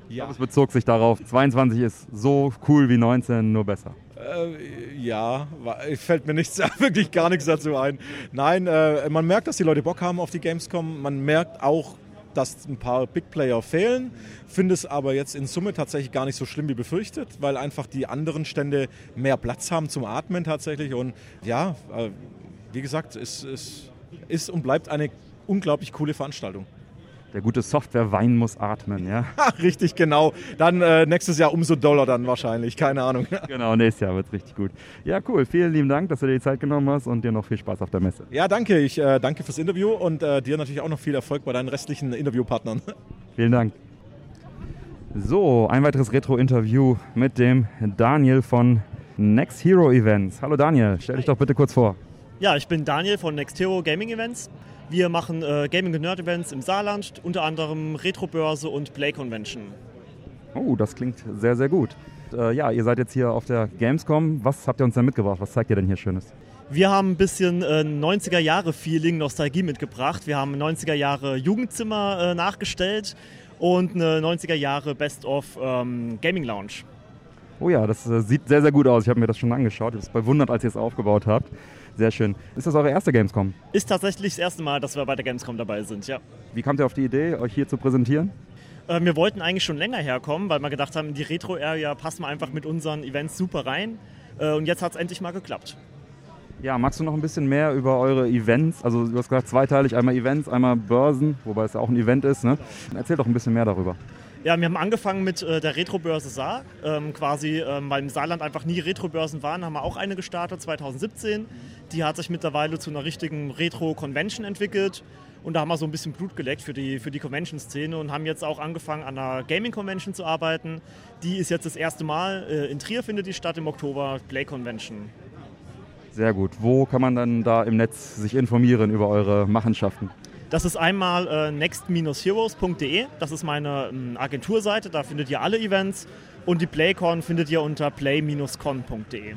Ja. Es bezog sich darauf, 22 ist so cool wie 19, nur besser. Äh, ja, fällt mir nichts, wirklich gar nichts dazu ein. Nein, äh, man merkt, dass die Leute Bock haben auf die Gamescom. Man merkt auch, dass ein paar Big Player fehlen, finde es aber jetzt in Summe tatsächlich gar nicht so schlimm wie befürchtet, weil einfach die anderen Stände mehr Platz haben zum Atmen tatsächlich. Und ja, äh, wie gesagt, es, es ist und bleibt eine unglaublich coole Veranstaltung. Der gute Software-Wein muss atmen, ja? richtig, genau. Dann äh, nächstes Jahr umso doller dann wahrscheinlich, keine Ahnung. genau, nächstes Jahr wird es richtig gut. Ja, cool. Vielen lieben Dank, dass du dir die Zeit genommen hast und dir noch viel Spaß auf der Messe. Ja, danke. Ich äh, danke fürs Interview und äh, dir natürlich auch noch viel Erfolg bei deinen restlichen Interviewpartnern. Vielen Dank. So, ein weiteres Retro-Interview mit dem Daniel von Next Hero Events. Hallo Daniel, stell dich doch bitte kurz vor. Ja, ich bin Daniel von Next Hero Gaming Events. Wir machen äh, Gaming- und Nerd-Events im Saarland, unter anderem Retro-Börse und Play Convention. Oh, das klingt sehr, sehr gut. Äh, ja, ihr seid jetzt hier auf der Gamescom. Was habt ihr uns denn mitgebracht? Was zeigt ihr denn hier Schönes? Wir haben ein bisschen äh, 90er-Jahre-Feeling, Nostalgie mitgebracht. Wir haben 90er-Jahre Jugendzimmer äh, nachgestellt und eine 90er-Jahre Best-of ähm, Gaming Lounge. Oh ja, das äh, sieht sehr, sehr gut aus. Ich habe mir das schon angeschaut. Ich habe es bewundert, als ihr es aufgebaut habt. Sehr schön. Ist das eure erste Gamescom? Ist tatsächlich das erste Mal, dass wir bei der Gamescom dabei sind, ja. Wie kamt ihr auf die Idee, euch hier zu präsentieren? Äh, wir wollten eigentlich schon länger herkommen, weil wir gedacht haben, die Retro-Area passen wir einfach mit unseren Events super rein. Äh, und jetzt hat es endlich mal geklappt. Ja, magst du noch ein bisschen mehr über eure Events? Also du hast gesagt zweiteilig, einmal Events, einmal Börsen, wobei es ja auch ein Event ist. Ne? Erzähl doch ein bisschen mehr darüber. Ja, wir haben angefangen mit äh, der Retrobörse Saar. Ähm, quasi, ähm, weil im Saarland einfach nie Retrobörsen waren, haben wir auch eine gestartet 2017. Die hat sich mittlerweile zu einer richtigen Retro-Convention entwickelt. Und da haben wir so ein bisschen Blut geleckt für die, für die Convention-Szene und haben jetzt auch angefangen, an einer Gaming-Convention zu arbeiten. Die ist jetzt das erste Mal. Äh, in Trier findet die statt im Oktober, Play Convention. Sehr gut. Wo kann man dann da im Netz sich informieren über eure Machenschaften? Das ist einmal äh, next-heroes.de. Das ist meine ähm, Agenturseite. Da findet ihr alle Events. Und die PlayCon findet ihr unter play-con.de.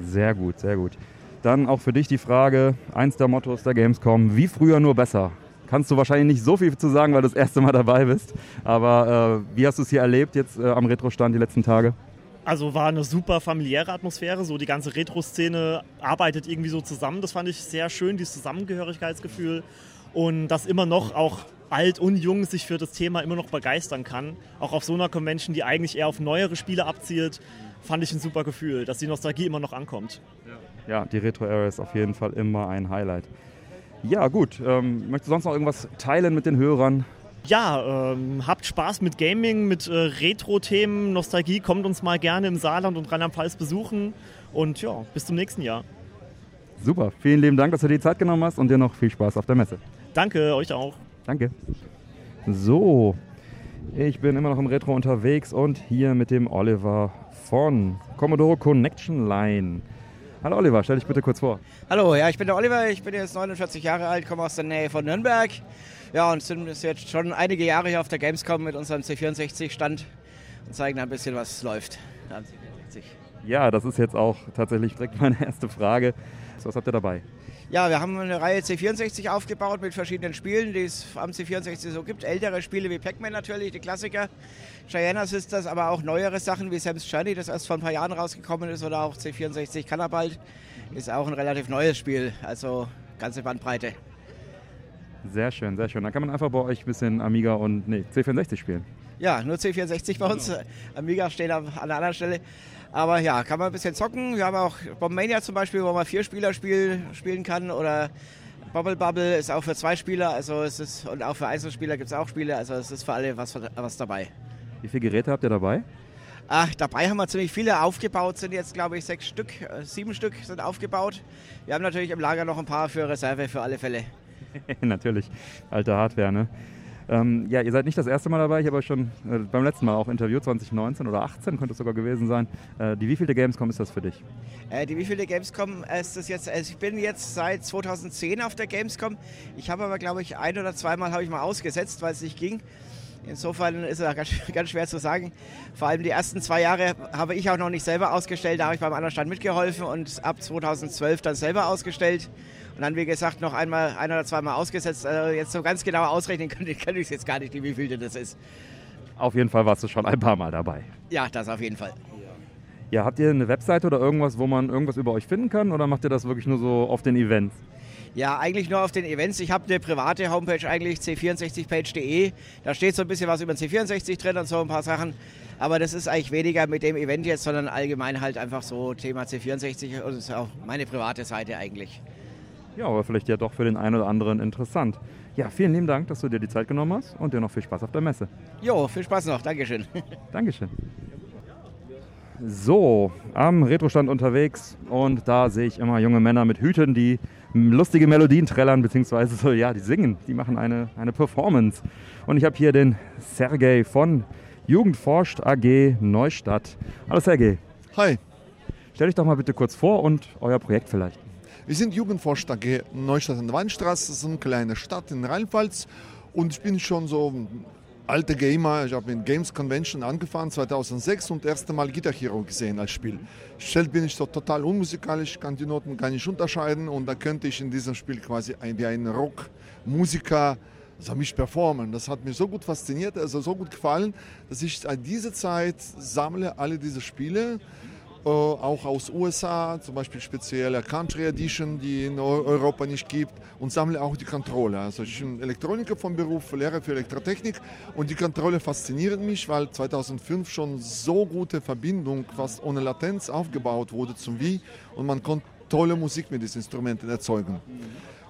Sehr gut, sehr gut. Dann auch für dich die Frage, eins der Mottos der Gamescom, wie früher nur besser. Kannst du wahrscheinlich nicht so viel zu sagen, weil du das erste Mal dabei bist. Aber äh, wie hast du es hier erlebt jetzt äh, am Retro-Stand die letzten Tage? Also war eine super familiäre Atmosphäre. So die ganze Retro-Szene arbeitet irgendwie so zusammen. Das fand ich sehr schön, dieses Zusammengehörigkeitsgefühl und dass immer noch auch alt und jung sich für das Thema immer noch begeistern kann. Auch auf so einer Convention, die eigentlich eher auf neuere Spiele abzielt, fand ich ein super Gefühl, dass die Nostalgie immer noch ankommt. Ja, die Retro-Era ist auf jeden Fall immer ein Highlight. Ja, gut. Ähm, möchtest du sonst noch irgendwas teilen mit den Hörern? Ja, ähm, habt Spaß mit Gaming, mit äh, Retro-Themen, Nostalgie. Kommt uns mal gerne im Saarland und Rheinland-Pfalz besuchen. Und ja, bis zum nächsten Jahr. Super, vielen lieben Dank, dass du dir die Zeit genommen hast und dir noch viel Spaß auf der Messe. Danke, euch auch. Danke. So, ich bin immer noch im Retro unterwegs und hier mit dem Oliver von Commodore Connection Line. Hallo Oliver, stell dich bitte kurz vor. Hallo, ja, ich bin der Oliver, ich bin jetzt 49 Jahre alt, komme aus der Nähe von Nürnberg. Ja, und sind jetzt schon einige Jahre hier auf der Gamescom mit unserem C64-Stand und zeigen ein bisschen, was läuft. Ja, das ist jetzt auch tatsächlich direkt meine erste Frage. Was habt ihr dabei? Ja, wir haben eine Reihe C64 aufgebaut mit verschiedenen Spielen, die es am C64 so gibt. Ältere Spiele wie Pac-Man natürlich, die Klassiker. Gianna Sisters, aber auch neuere Sachen wie Sam's Journey, das erst vor ein paar Jahren rausgekommen ist, oder auch C64 Cannabalt. Ist auch ein relativ neues Spiel, also ganze Bandbreite. Sehr schön, sehr schön. Da kann man einfach bei euch ein bisschen Amiga und nee, C64 spielen. Ja, nur C64 bei uns. Genau. Amiga steht an einer anderen Stelle. Aber ja, kann man ein bisschen zocken. Wir haben auch Bombmania zum Beispiel, wo man vier Spieler spiel, spielen kann. Oder Bubble Bubble ist auch für zwei Spieler. Also es ist, und auch für Einzelspieler gibt es auch Spiele. Also es ist für alle was, was dabei. Wie viele Geräte habt ihr dabei? Ach, dabei haben wir ziemlich viele aufgebaut, sind jetzt glaube ich sechs Stück, äh, sieben Stück sind aufgebaut. Wir haben natürlich im Lager noch ein paar für Reserve für alle Fälle. natürlich, alte Hardware, ne? Ähm, ja, ihr seid nicht das erste Mal dabei. Ich habe euch schon äh, beim letzten Mal auch interviewt, 2019 oder 18 könnte es sogar gewesen sein. Äh, die wievielte Gamescom ist das für dich? Äh, die wievielte Gamescom ist das jetzt? Also ich bin jetzt seit 2010 auf der Gamescom. Ich habe aber, glaube ich, ein oder zweimal habe ich mal ausgesetzt, weil es nicht ging. Insofern ist es ganz, ganz schwer zu sagen. Vor allem die ersten zwei Jahre habe ich auch noch nicht selber ausgestellt. Da habe ich beim anderen Stand mitgeholfen und ab 2012 dann selber ausgestellt. Und dann, wie gesagt, noch einmal, ein oder zweimal ausgesetzt. Also jetzt so ganz genau ausrechnen kann, kann ich es jetzt gar nicht, wie viel das ist. Auf jeden Fall warst du schon ein paar Mal dabei. Ja, das auf jeden Fall. Ja, habt ihr eine Webseite oder irgendwas, wo man irgendwas über euch finden kann oder macht ihr das wirklich nur so auf den Events? Ja, eigentlich nur auf den Events. Ich habe eine private Homepage eigentlich, c64page.de. Da steht so ein bisschen was über den C64 drin und so ein paar Sachen. Aber das ist eigentlich weniger mit dem Event jetzt, sondern allgemein halt einfach so Thema C64 und ist auch meine private Seite eigentlich. Ja, aber vielleicht ja doch für den einen oder anderen interessant. Ja, vielen lieben Dank, dass du dir die Zeit genommen hast und dir noch viel Spaß auf der Messe. Jo, viel Spaß noch. Dankeschön. Dankeschön. So, am Retrostand unterwegs und da sehe ich immer junge Männer mit Hüten, die lustige Melodien trällern, beziehungsweise so, ja, die singen, die machen eine, eine Performance. Und ich habe hier den Sergej von Jugendforscht AG Neustadt. Hallo Sergej. Hi. Stell dich doch mal bitte kurz vor und euer Projekt vielleicht. Wir sind Jugendforscht AG Neustadt an der Weinstraße, das ist eine kleine Stadt in Rheinpfalz und ich bin schon so alter Gamer. Ich habe mit Games Convention angefangen 2006 und das erste Mal Guitar Hero gesehen als Spiel. Stellt bin ich so total unmusikalisch, kann die Noten gar nicht unterscheiden und da könnte ich in diesem Spiel quasi wie ein Rockmusiker also mich performen. Das hat mich so gut fasziniert, also so gut gefallen, dass ich seit dieser Zeit sammle alle diese Spiele äh, auch aus USA, zum Beispiel spezielle Country Edition, die in Europa nicht gibt und sammle auch die Controller. Also ich bin Elektroniker vom Beruf, Lehrer für Elektrotechnik und die Controller faszinieren mich, weil 2005 schon so gute Verbindung fast ohne Latenz aufgebaut wurde zum Wii und man konnte tolle Musik mit diesen Instrumenten erzeugen.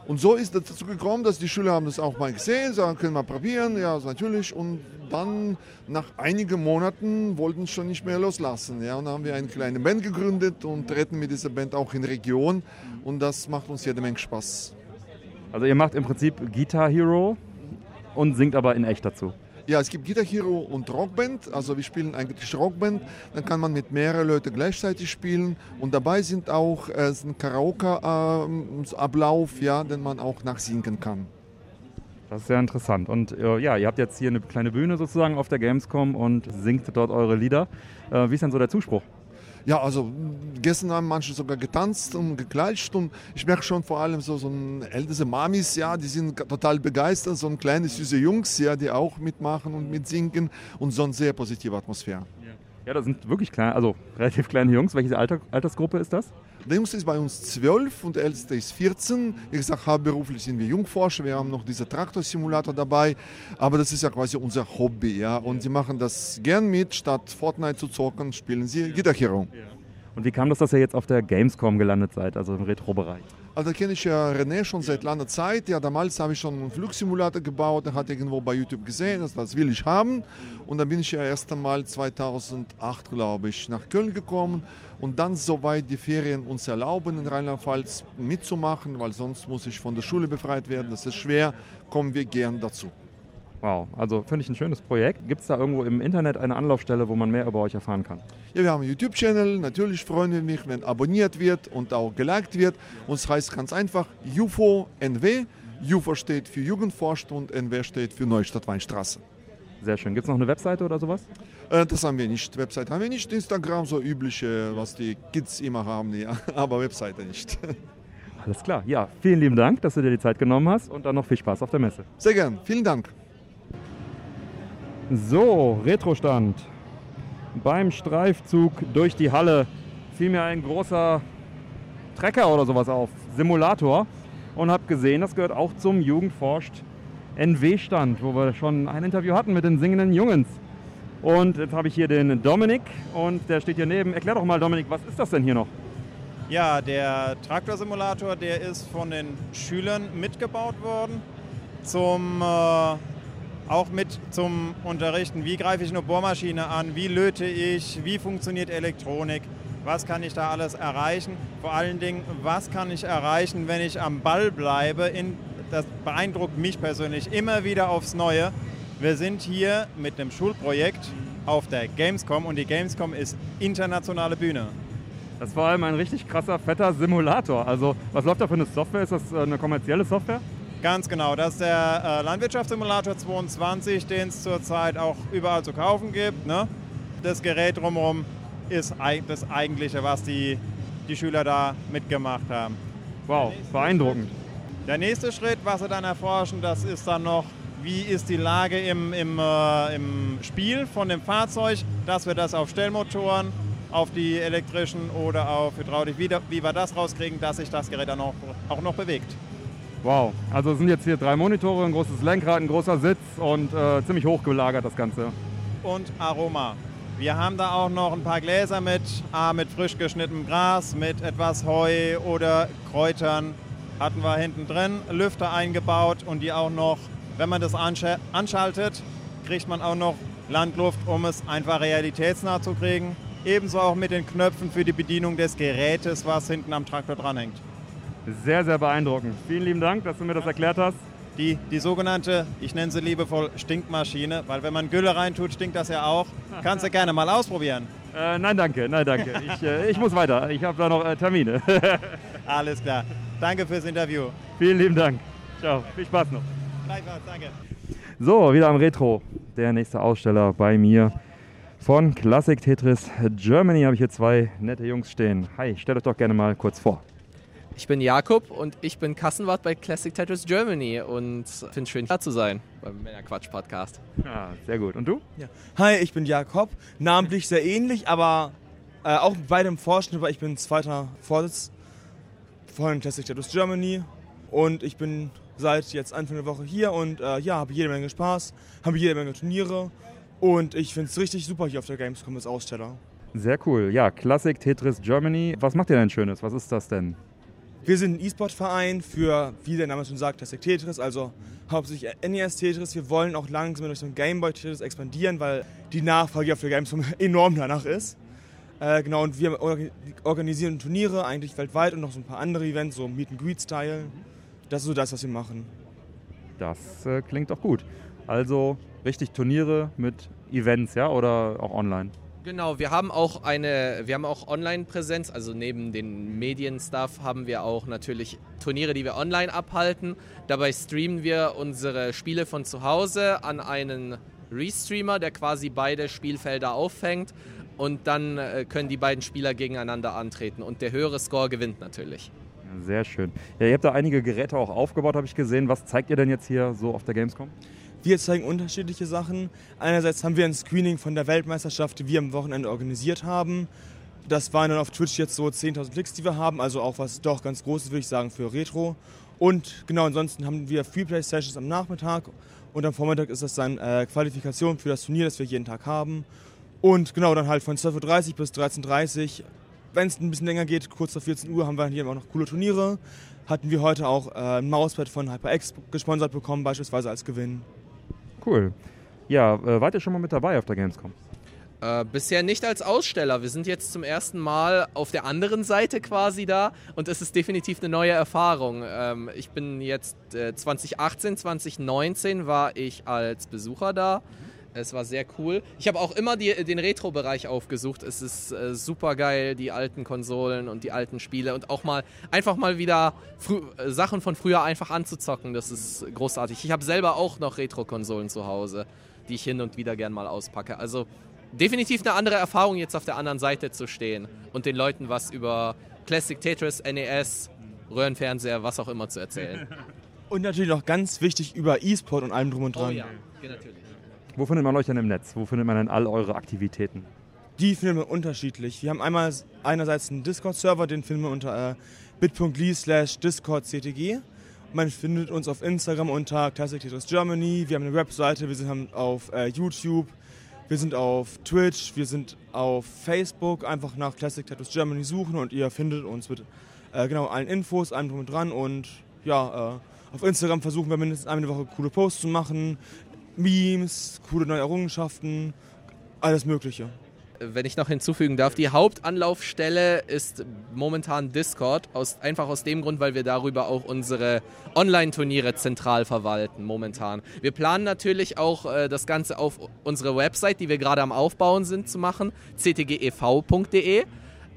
Und so ist es dazu gekommen, dass die Schüler haben das auch mal gesehen, sagen, können wir probieren, ja, natürlich. Und dann nach einigen Monaten wollten sie schon nicht mehr loslassen. Ja, und dann haben wir eine kleine Band gegründet und treten mit dieser Band auch in Region. Und das macht uns jede Menge Spaß. Also ihr macht im Prinzip Guitar Hero und singt aber in echt dazu. Ja, es gibt Guitar Hero und Rockband. Also wir spielen eigentlich Rockband. Dann kann man mit mehreren Leuten gleichzeitig spielen. Und dabei sind auch äh, ein Karaoke-Ablauf, äh, ja, den man auch nachsingen kann. Das ist sehr interessant. Und äh, ja, ihr habt jetzt hier eine kleine Bühne sozusagen auf der Gamescom und singt dort eure Lieder. Äh, wie ist denn so der Zuspruch? Ja, also gestern haben manche sogar getanzt und geklatscht und ich merke schon vor allem so, so ältere Mamis, ja, die sind total begeistert, so ein kleine süße Jungs, ja, die auch mitmachen und mitsingen und so eine sehr positive Atmosphäre. Ja, das sind wirklich kleine, also relativ kleine Jungs. Welche Alter, Altersgruppe ist das? Der Jüngste ist bei uns 12 und der Älteste ist 14. Wie gesagt, hauptberuflich sind wir Jungforscher. Wir haben noch diesen Traktorsimulator dabei. Aber das ist ja quasi unser Hobby. Ja? Und sie machen das gern mit. Statt Fortnite zu zocken, spielen sie Guitar Hero. Und wie kam das, dass ihr jetzt auf der Gamescom gelandet seid, also im Retro-Bereich? Also da kenne ich ja René schon seit langer Zeit. Ja, damals habe ich schon einen Flugsimulator gebaut. Der hat irgendwo bei YouTube gesehen, das, das will ich haben. Und dann bin ich ja erst einmal 2008, glaube ich, nach Köln gekommen. Und dann, soweit die Ferien uns erlauben, in Rheinland-Pfalz mitzumachen, weil sonst muss ich von der Schule befreit werden. Das ist schwer, kommen wir gern dazu. Wow, also finde ich ein schönes Projekt. Gibt es da irgendwo im Internet eine Anlaufstelle, wo man mehr über euch erfahren kann? Ja, wir haben einen YouTube-Channel. Natürlich freuen wir mich, wenn abonniert wird und auch geliked wird. Uns heißt ganz einfach UFO NW. UFO steht für Jugendforscht und NW steht für Neustadt Weinstraße. Sehr schön. Gibt es noch eine Webseite oder sowas? Äh, das haben wir nicht. Webseite haben wir nicht. Instagram, so übliche, was die Kids immer haben, ja. aber Webseite nicht. Alles klar. Ja, vielen lieben Dank, dass du dir die Zeit genommen hast und dann noch viel Spaß auf der Messe. Sehr gern. Vielen Dank. So, Retrostand. Beim Streifzug durch die Halle fiel mir ein großer Trecker oder sowas auf, Simulator. Und habe gesehen, das gehört auch zum Jugendforscht NW-Stand, wo wir schon ein Interview hatten mit den singenden Jungens. Und jetzt habe ich hier den Dominik und der steht hier neben. Erklär doch mal, Dominik, was ist das denn hier noch? Ja, der Traktorsimulator, der ist von den Schülern mitgebaut worden, zum, äh, auch mit zum Unterrichten. Wie greife ich eine Bohrmaschine an? Wie löte ich? Wie funktioniert Elektronik? Was kann ich da alles erreichen? Vor allen Dingen, was kann ich erreichen, wenn ich am Ball bleibe? In, das beeindruckt mich persönlich immer wieder aufs Neue. Wir sind hier mit einem Schulprojekt auf der Gamescom und die Gamescom ist internationale Bühne. Das ist vor allem ein richtig krasser, fetter Simulator. Also, was läuft da für eine Software? Ist das äh, eine kommerzielle Software? Ganz genau, das ist der äh, Landwirtschaftssimulator 22, den es zurzeit auch überall zu kaufen gibt. Ne? Das Gerät drumherum ist das Eigentliche, was die, die Schüler da mitgemacht haben. Wow, beeindruckend. Der nächste Schritt, was sie dann erforschen, das ist dann noch, wie ist die Lage im, im, äh, im Spiel von dem Fahrzeug, dass wir das auf Stellmotoren auf die elektrischen oder auf Hydraulik, wie, wie wir das rauskriegen, dass sich das Gerät dann auch, auch noch bewegt. Wow, also sind jetzt hier drei Monitore, ein großes Lenkrad, ein großer Sitz und äh, ziemlich hoch gelagert das Ganze. Und Aroma. Wir haben da auch noch ein paar Gläser mit, ah, mit frisch geschnittenem Gras, mit etwas Heu oder Kräutern hatten wir hinten drin, Lüfter eingebaut und die auch noch, wenn man das anschaltet, kriegt man auch noch Landluft, um es einfach realitätsnah zu kriegen. Ebenso auch mit den Knöpfen für die Bedienung des Gerätes, was hinten am Traktor dranhängt. Sehr, sehr beeindruckend. Vielen lieben Dank, dass du mir das erklärt hast. Die, die sogenannte, ich nenne sie liebevoll Stinkmaschine, weil wenn man Gülle reintut, stinkt das ja auch. Kannst du gerne mal ausprobieren. Äh, nein, danke, nein, danke. Ich, äh, ich muss weiter. Ich habe da noch äh, Termine. Alles klar. Danke fürs Interview. Vielen lieben Dank. Ciao. Viel Spaß noch. Gleichfalls, danke. So, wieder am Retro. Der nächste Aussteller bei mir. Von Classic Tetris Germany habe ich hier zwei nette Jungs stehen. Hi, stellt euch doch gerne mal kurz vor. Ich bin Jakob und ich bin Kassenwart bei Classic Tetris Germany und finde es schön, hier zu sein beim Männerquatsch Podcast. Ja, sehr gut. Und du? Ja. Hi, ich bin Jakob. Namentlich sehr ähnlich, aber äh, auch bei dem Vorstand, weil ich bin zweiter Vorsitz von Classic Tetris Germany und ich bin seit jetzt Anfang der Woche hier und äh, ja, habe jede Menge Spaß, habe jede Menge Turniere und ich finde es richtig super hier auf der Gamescom als Aussteller. Sehr cool. Ja, Classic Tetris Germany. Was macht ihr denn Schönes? Was ist das denn? Wir sind ein E-Sport-Verein für, wie der Name schon sagt, Classic Tetris, also hauptsächlich NES Tetris. Wir wollen auch langsam durch Richtung Gameboy Tetris expandieren, weil die Nachfrage der Gamescom enorm danach ist. Äh, genau, und wir organisieren Turniere eigentlich weltweit und noch so ein paar andere Events, so Meet and Greet-Style. Das ist so das, was wir machen. Das äh, klingt doch gut. Also richtig Turniere mit Events, ja, oder auch online? Genau, wir haben auch eine, wir haben auch Online-Präsenz, also neben den Medienstuff haben wir auch natürlich Turniere, die wir online abhalten. Dabei streamen wir unsere Spiele von zu Hause an einen Restreamer, der quasi beide Spielfelder auffängt und dann äh, können die beiden Spieler gegeneinander antreten und der höhere Score gewinnt natürlich. Sehr schön. Ja, ihr habt da einige Geräte auch aufgebaut, habe ich gesehen. Was zeigt ihr denn jetzt hier so auf der Gamescom? Wir zeigen unterschiedliche Sachen. Einerseits haben wir ein Screening von der Weltmeisterschaft, die wir am Wochenende organisiert haben. Das waren dann auf Twitch jetzt so 10.000 Klicks, die wir haben, also auch was doch ganz Großes, würde ich sagen, für Retro. Und genau, ansonsten haben wir Freeplay-Sessions am Nachmittag und am Vormittag ist das dann äh, Qualifikation für das Turnier, das wir jeden Tag haben. Und genau, dann halt von 12.30 Uhr bis 13.30 Uhr. Wenn es ein bisschen länger geht, kurz vor 14 Uhr, haben wir hier auch noch coole Turniere. Hatten wir heute auch äh, ein Mauspad von HyperX gesponsert bekommen, beispielsweise als Gewinn. Cool. Ja, äh, wart ihr schon mal mit dabei auf der Gamescom? Äh, bisher nicht als Aussteller. Wir sind jetzt zum ersten Mal auf der anderen Seite quasi da und es ist definitiv eine neue Erfahrung. Ähm, ich bin jetzt äh, 2018, 2019 war ich als Besucher da. Es war sehr cool. Ich habe auch immer die, den Retro-Bereich aufgesucht. Es ist äh, super geil, die alten Konsolen und die alten Spiele und auch mal einfach mal wieder äh, Sachen von früher einfach anzuzocken. Das ist großartig. Ich habe selber auch noch Retro-Konsolen zu Hause, die ich hin und wieder gern mal auspacke. Also definitiv eine andere Erfahrung, jetzt auf der anderen Seite zu stehen und den Leuten was über Classic Tetris, NES Röhrenfernseher, was auch immer zu erzählen. Und natürlich noch ganz wichtig über E-Sport und allem drum und dran. Oh ja, natürlich. Wo findet man euch denn im Netz? Wo findet man denn all eure Aktivitäten? Die finden wir unterschiedlich. Wir haben einmal einerseits einen Discord-Server, den finden wir unter äh, bit.ly slash discordctg. Man findet uns auf Instagram unter Classic Tetris Germany. Wir haben eine Webseite, wir sind auf äh, YouTube, wir sind auf Twitch, wir sind auf Facebook. Einfach nach Classic Tattoos Germany suchen und ihr findet uns mit äh, genau allen Infos, allem drum und dran. Und ja, äh, auf Instagram versuchen wir mindestens die Woche coole Posts zu machen, Memes, coole neue Errungenschaften, alles Mögliche wenn ich noch hinzufügen darf, die Hauptanlaufstelle ist momentan Discord, aus, einfach aus dem Grund, weil wir darüber auch unsere Online-Turniere zentral verwalten momentan. Wir planen natürlich auch äh, das Ganze auf unsere Website, die wir gerade am Aufbauen sind, zu machen, ctgev.de.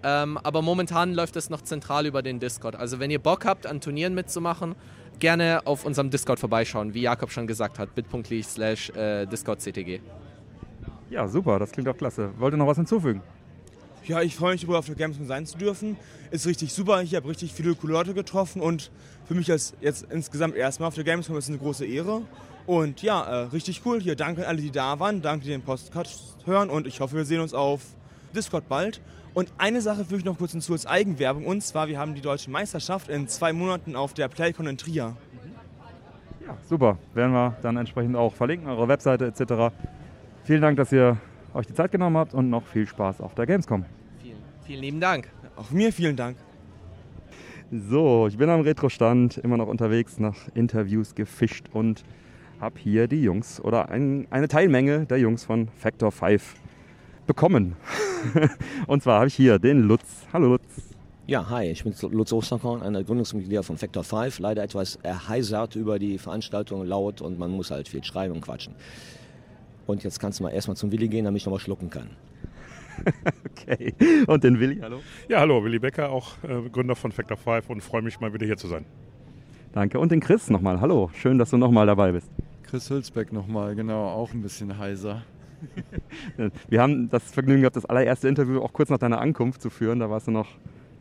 Ähm, aber momentan läuft es noch zentral über den Discord. Also wenn ihr Bock habt, an Turnieren mitzumachen, gerne auf unserem Discord vorbeischauen, wie Jakob schon gesagt hat, bit.ly slash äh, discordctg. Ja, super, das klingt auch klasse. Wollt ihr noch was hinzufügen? Ja, ich freue mich darüber, auf der Gamescom sein zu dürfen. Ist richtig super. Ich habe richtig viele coole Leute getroffen und für mich als jetzt insgesamt erstmal auf der Gamescom ist es eine große Ehre. Und ja, äh, richtig cool. Hier danke an alle, die da waren. Danke, die den Podcast hören und ich hoffe, wir sehen uns auf Discord bald. Und eine Sache füge ich noch kurz hinzu als Eigenwerbung und zwar, wir haben die deutsche Meisterschaft in zwei Monaten auf der Playcon in Trier. Ja, super. Werden wir dann entsprechend auch verlinken, eure Webseite etc. Vielen Dank, dass ihr euch die Zeit genommen habt und noch viel Spaß auf der Gamescom. Vielen, vielen lieben Dank. Auch mir vielen Dank. So, ich bin am Retro-Stand, immer noch unterwegs, nach Interviews gefischt und habe hier die Jungs oder ein, eine Teilmenge der Jungs von Factor 5 bekommen. und zwar habe ich hier den Lutz. Hallo Lutz. Ja, hi, ich bin Lutz Osterkorn, einer der Gründungsmitglieder von Factor 5. Leider etwas erheisert über die Veranstaltung, laut und man muss halt viel schreiben und quatschen. Und jetzt kannst du mal erstmal zum Willi gehen, damit ich nochmal schlucken kann. okay. Und den Willi, hallo? Ja, hallo, Willi Becker, auch äh, Gründer von Factor 5 und freue mich mal wieder hier zu sein. Danke. Und den Chris nochmal. Hallo, schön, dass du nochmal dabei bist. Chris Hülsbeck nochmal, genau, auch ein bisschen heiser. Wir haben das Vergnügen gehabt, das allererste Interview auch kurz nach deiner Ankunft zu führen. Da warst du noch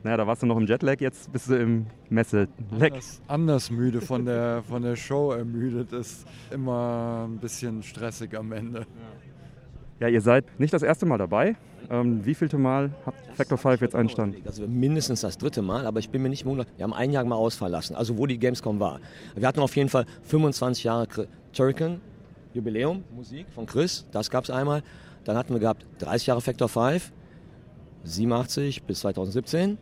naja, da warst du noch im Jetlag, jetzt bist du im Messe-Lag. Anders, anders, müde, von der, von der Show ermüdet, ist immer ein bisschen stressig am Ende. Ja, ihr seid nicht das erste Mal dabei. Ähm, wie vielte Mal hat Factor 5 jetzt einen Stand? Also mindestens das dritte Mal, aber ich bin mir nicht wundert. Wir haben ein Jahr mal ausfallen lassen, also wo die Gamescom war. Wir hatten auf jeden Fall 25 Jahre Turrican Jubiläum, Musik von Chris, das gab es einmal. Dann hatten wir gehabt 30 Jahre Factor 5, 87 bis 2017.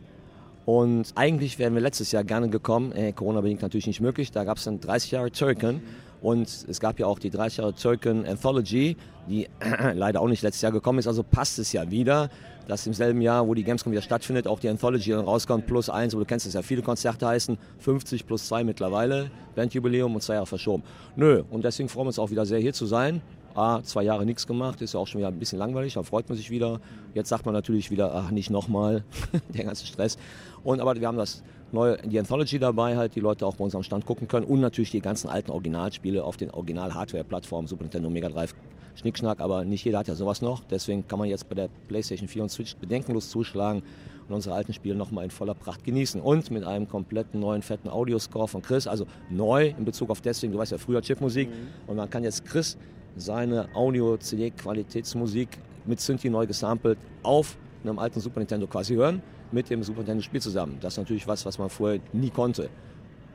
Und eigentlich wären wir letztes Jahr gerne gekommen, äh, Corona-bedingt natürlich nicht möglich. Da gab es dann 30 Jahre Turken und es gab ja auch die 30 Jahre Turken Anthology, die leider auch nicht letztes Jahr gekommen ist. Also passt es ja wieder, dass im selben Jahr, wo die Gamescom wieder stattfindet, auch die Anthology dann rauskommt, plus eins, aber du kennst es ja, viele Konzerte heißen 50 plus zwei mittlerweile, Bandjubiläum und zwei Jahre verschoben. Nö, und deswegen freuen wir uns auch wieder sehr hier zu sein. A, zwei Jahre nichts gemacht, ist ja auch schon wieder ein bisschen langweilig, da freut man sich wieder. Jetzt sagt man natürlich wieder, ach, nicht nochmal, der ganze Stress. Und aber wir haben das neue, die Anthology dabei, halt, die Leute auch bei uns am Stand gucken können und natürlich die ganzen alten Originalspiele auf den Original-Hardware-Plattformen, Super Nintendo, Mega Drive, Schnickschnack, aber nicht jeder hat ja sowas noch. Deswegen kann man jetzt bei der PlayStation 4 und Switch bedenkenlos zuschlagen und unsere alten Spiele nochmal in voller Pracht genießen. Und mit einem kompletten neuen fetten Audioscore von Chris, also neu in Bezug auf deswegen, du weißt ja früher Chipmusik mhm. und man kann jetzt Chris seine Audio-CD-Qualitätsmusik mit Synthi neu gesampelt auf einem alten Super Nintendo quasi hören, mit dem Super Nintendo-Spiel zusammen. Das ist natürlich was, was man vorher nie konnte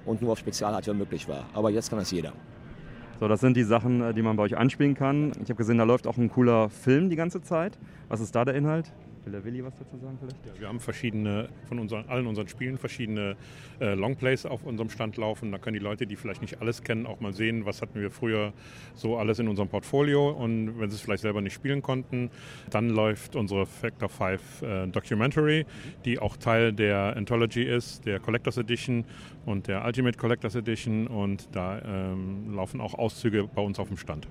und nur auf Spezialhardware möglich war. Aber jetzt kann das jeder. So, das sind die Sachen, äh, die man bei euch anspielen kann. Ich habe gesehen, da läuft auch ein cooler Film die ganze Zeit. Was ist da der Inhalt? Will der Willi was dazu sagen vielleicht? Ja, wir haben verschiedene, von unseren, allen unseren Spielen, verschiedene äh, Longplays auf unserem Stand laufen. Da können die Leute, die vielleicht nicht alles kennen, auch mal sehen, was hatten wir früher so alles in unserem Portfolio. Und wenn sie es vielleicht selber nicht spielen konnten, dann läuft unsere Factor 5 äh, Documentary, die auch Teil der Anthology ist, der Collectors Edition und der Ultimate Collectors Edition. Und da ähm, laufen auch Auszüge bei uns auf dem Stand.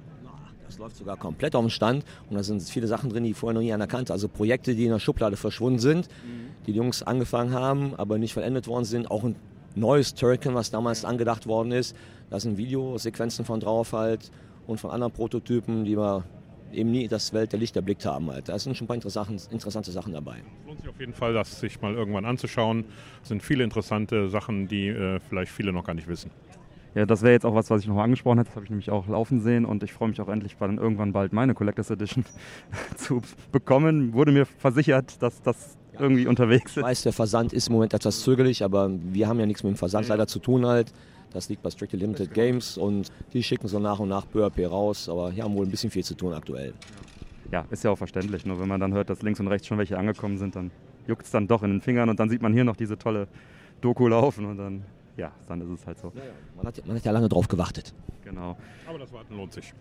Das läuft sogar komplett auf dem Stand und da sind viele Sachen drin, die vorher noch nie einer kannte. Also Projekte, die in der Schublade verschwunden sind, mhm. die die Jungs angefangen haben, aber nicht vollendet worden sind. Auch ein neues Turrican, was damals angedacht worden ist. Da sind Videosequenzen von drauf halt und von anderen Prototypen, die wir eben nie das Welt der Licht erblickt haben. Halt. Da sind schon ein paar interessante, interessante Sachen dabei. Es lohnt sich auf jeden Fall, das sich mal irgendwann anzuschauen. Es sind viele interessante Sachen, die äh, vielleicht viele noch gar nicht wissen. Ja, das wäre jetzt auch was, was ich noch angesprochen hätte. Das habe ich nämlich auch laufen sehen und ich freue mich auch endlich dann irgendwann bald meine Collectors Edition zu bekommen. Wurde mir versichert, dass das irgendwie unterwegs ist. Ich weiß, der Versand ist im Moment etwas zögerlich, aber wir haben ja nichts mit dem Versand leider zu tun halt. Das liegt bei Strictly Limited Games und die schicken so nach und nach peu à peu raus, aber hier haben wohl ein bisschen viel zu tun aktuell. Ja, ist ja auch verständlich. Nur wenn man dann hört, dass links und rechts schon welche angekommen sind, dann juckt es dann doch in den Fingern und dann sieht man hier noch diese tolle Doku laufen und dann, ja, dann ist es halt so. Ja, ja. Man, hat, man hat ja lange drauf gewartet. Genau. Aber das Warten lohnt sich.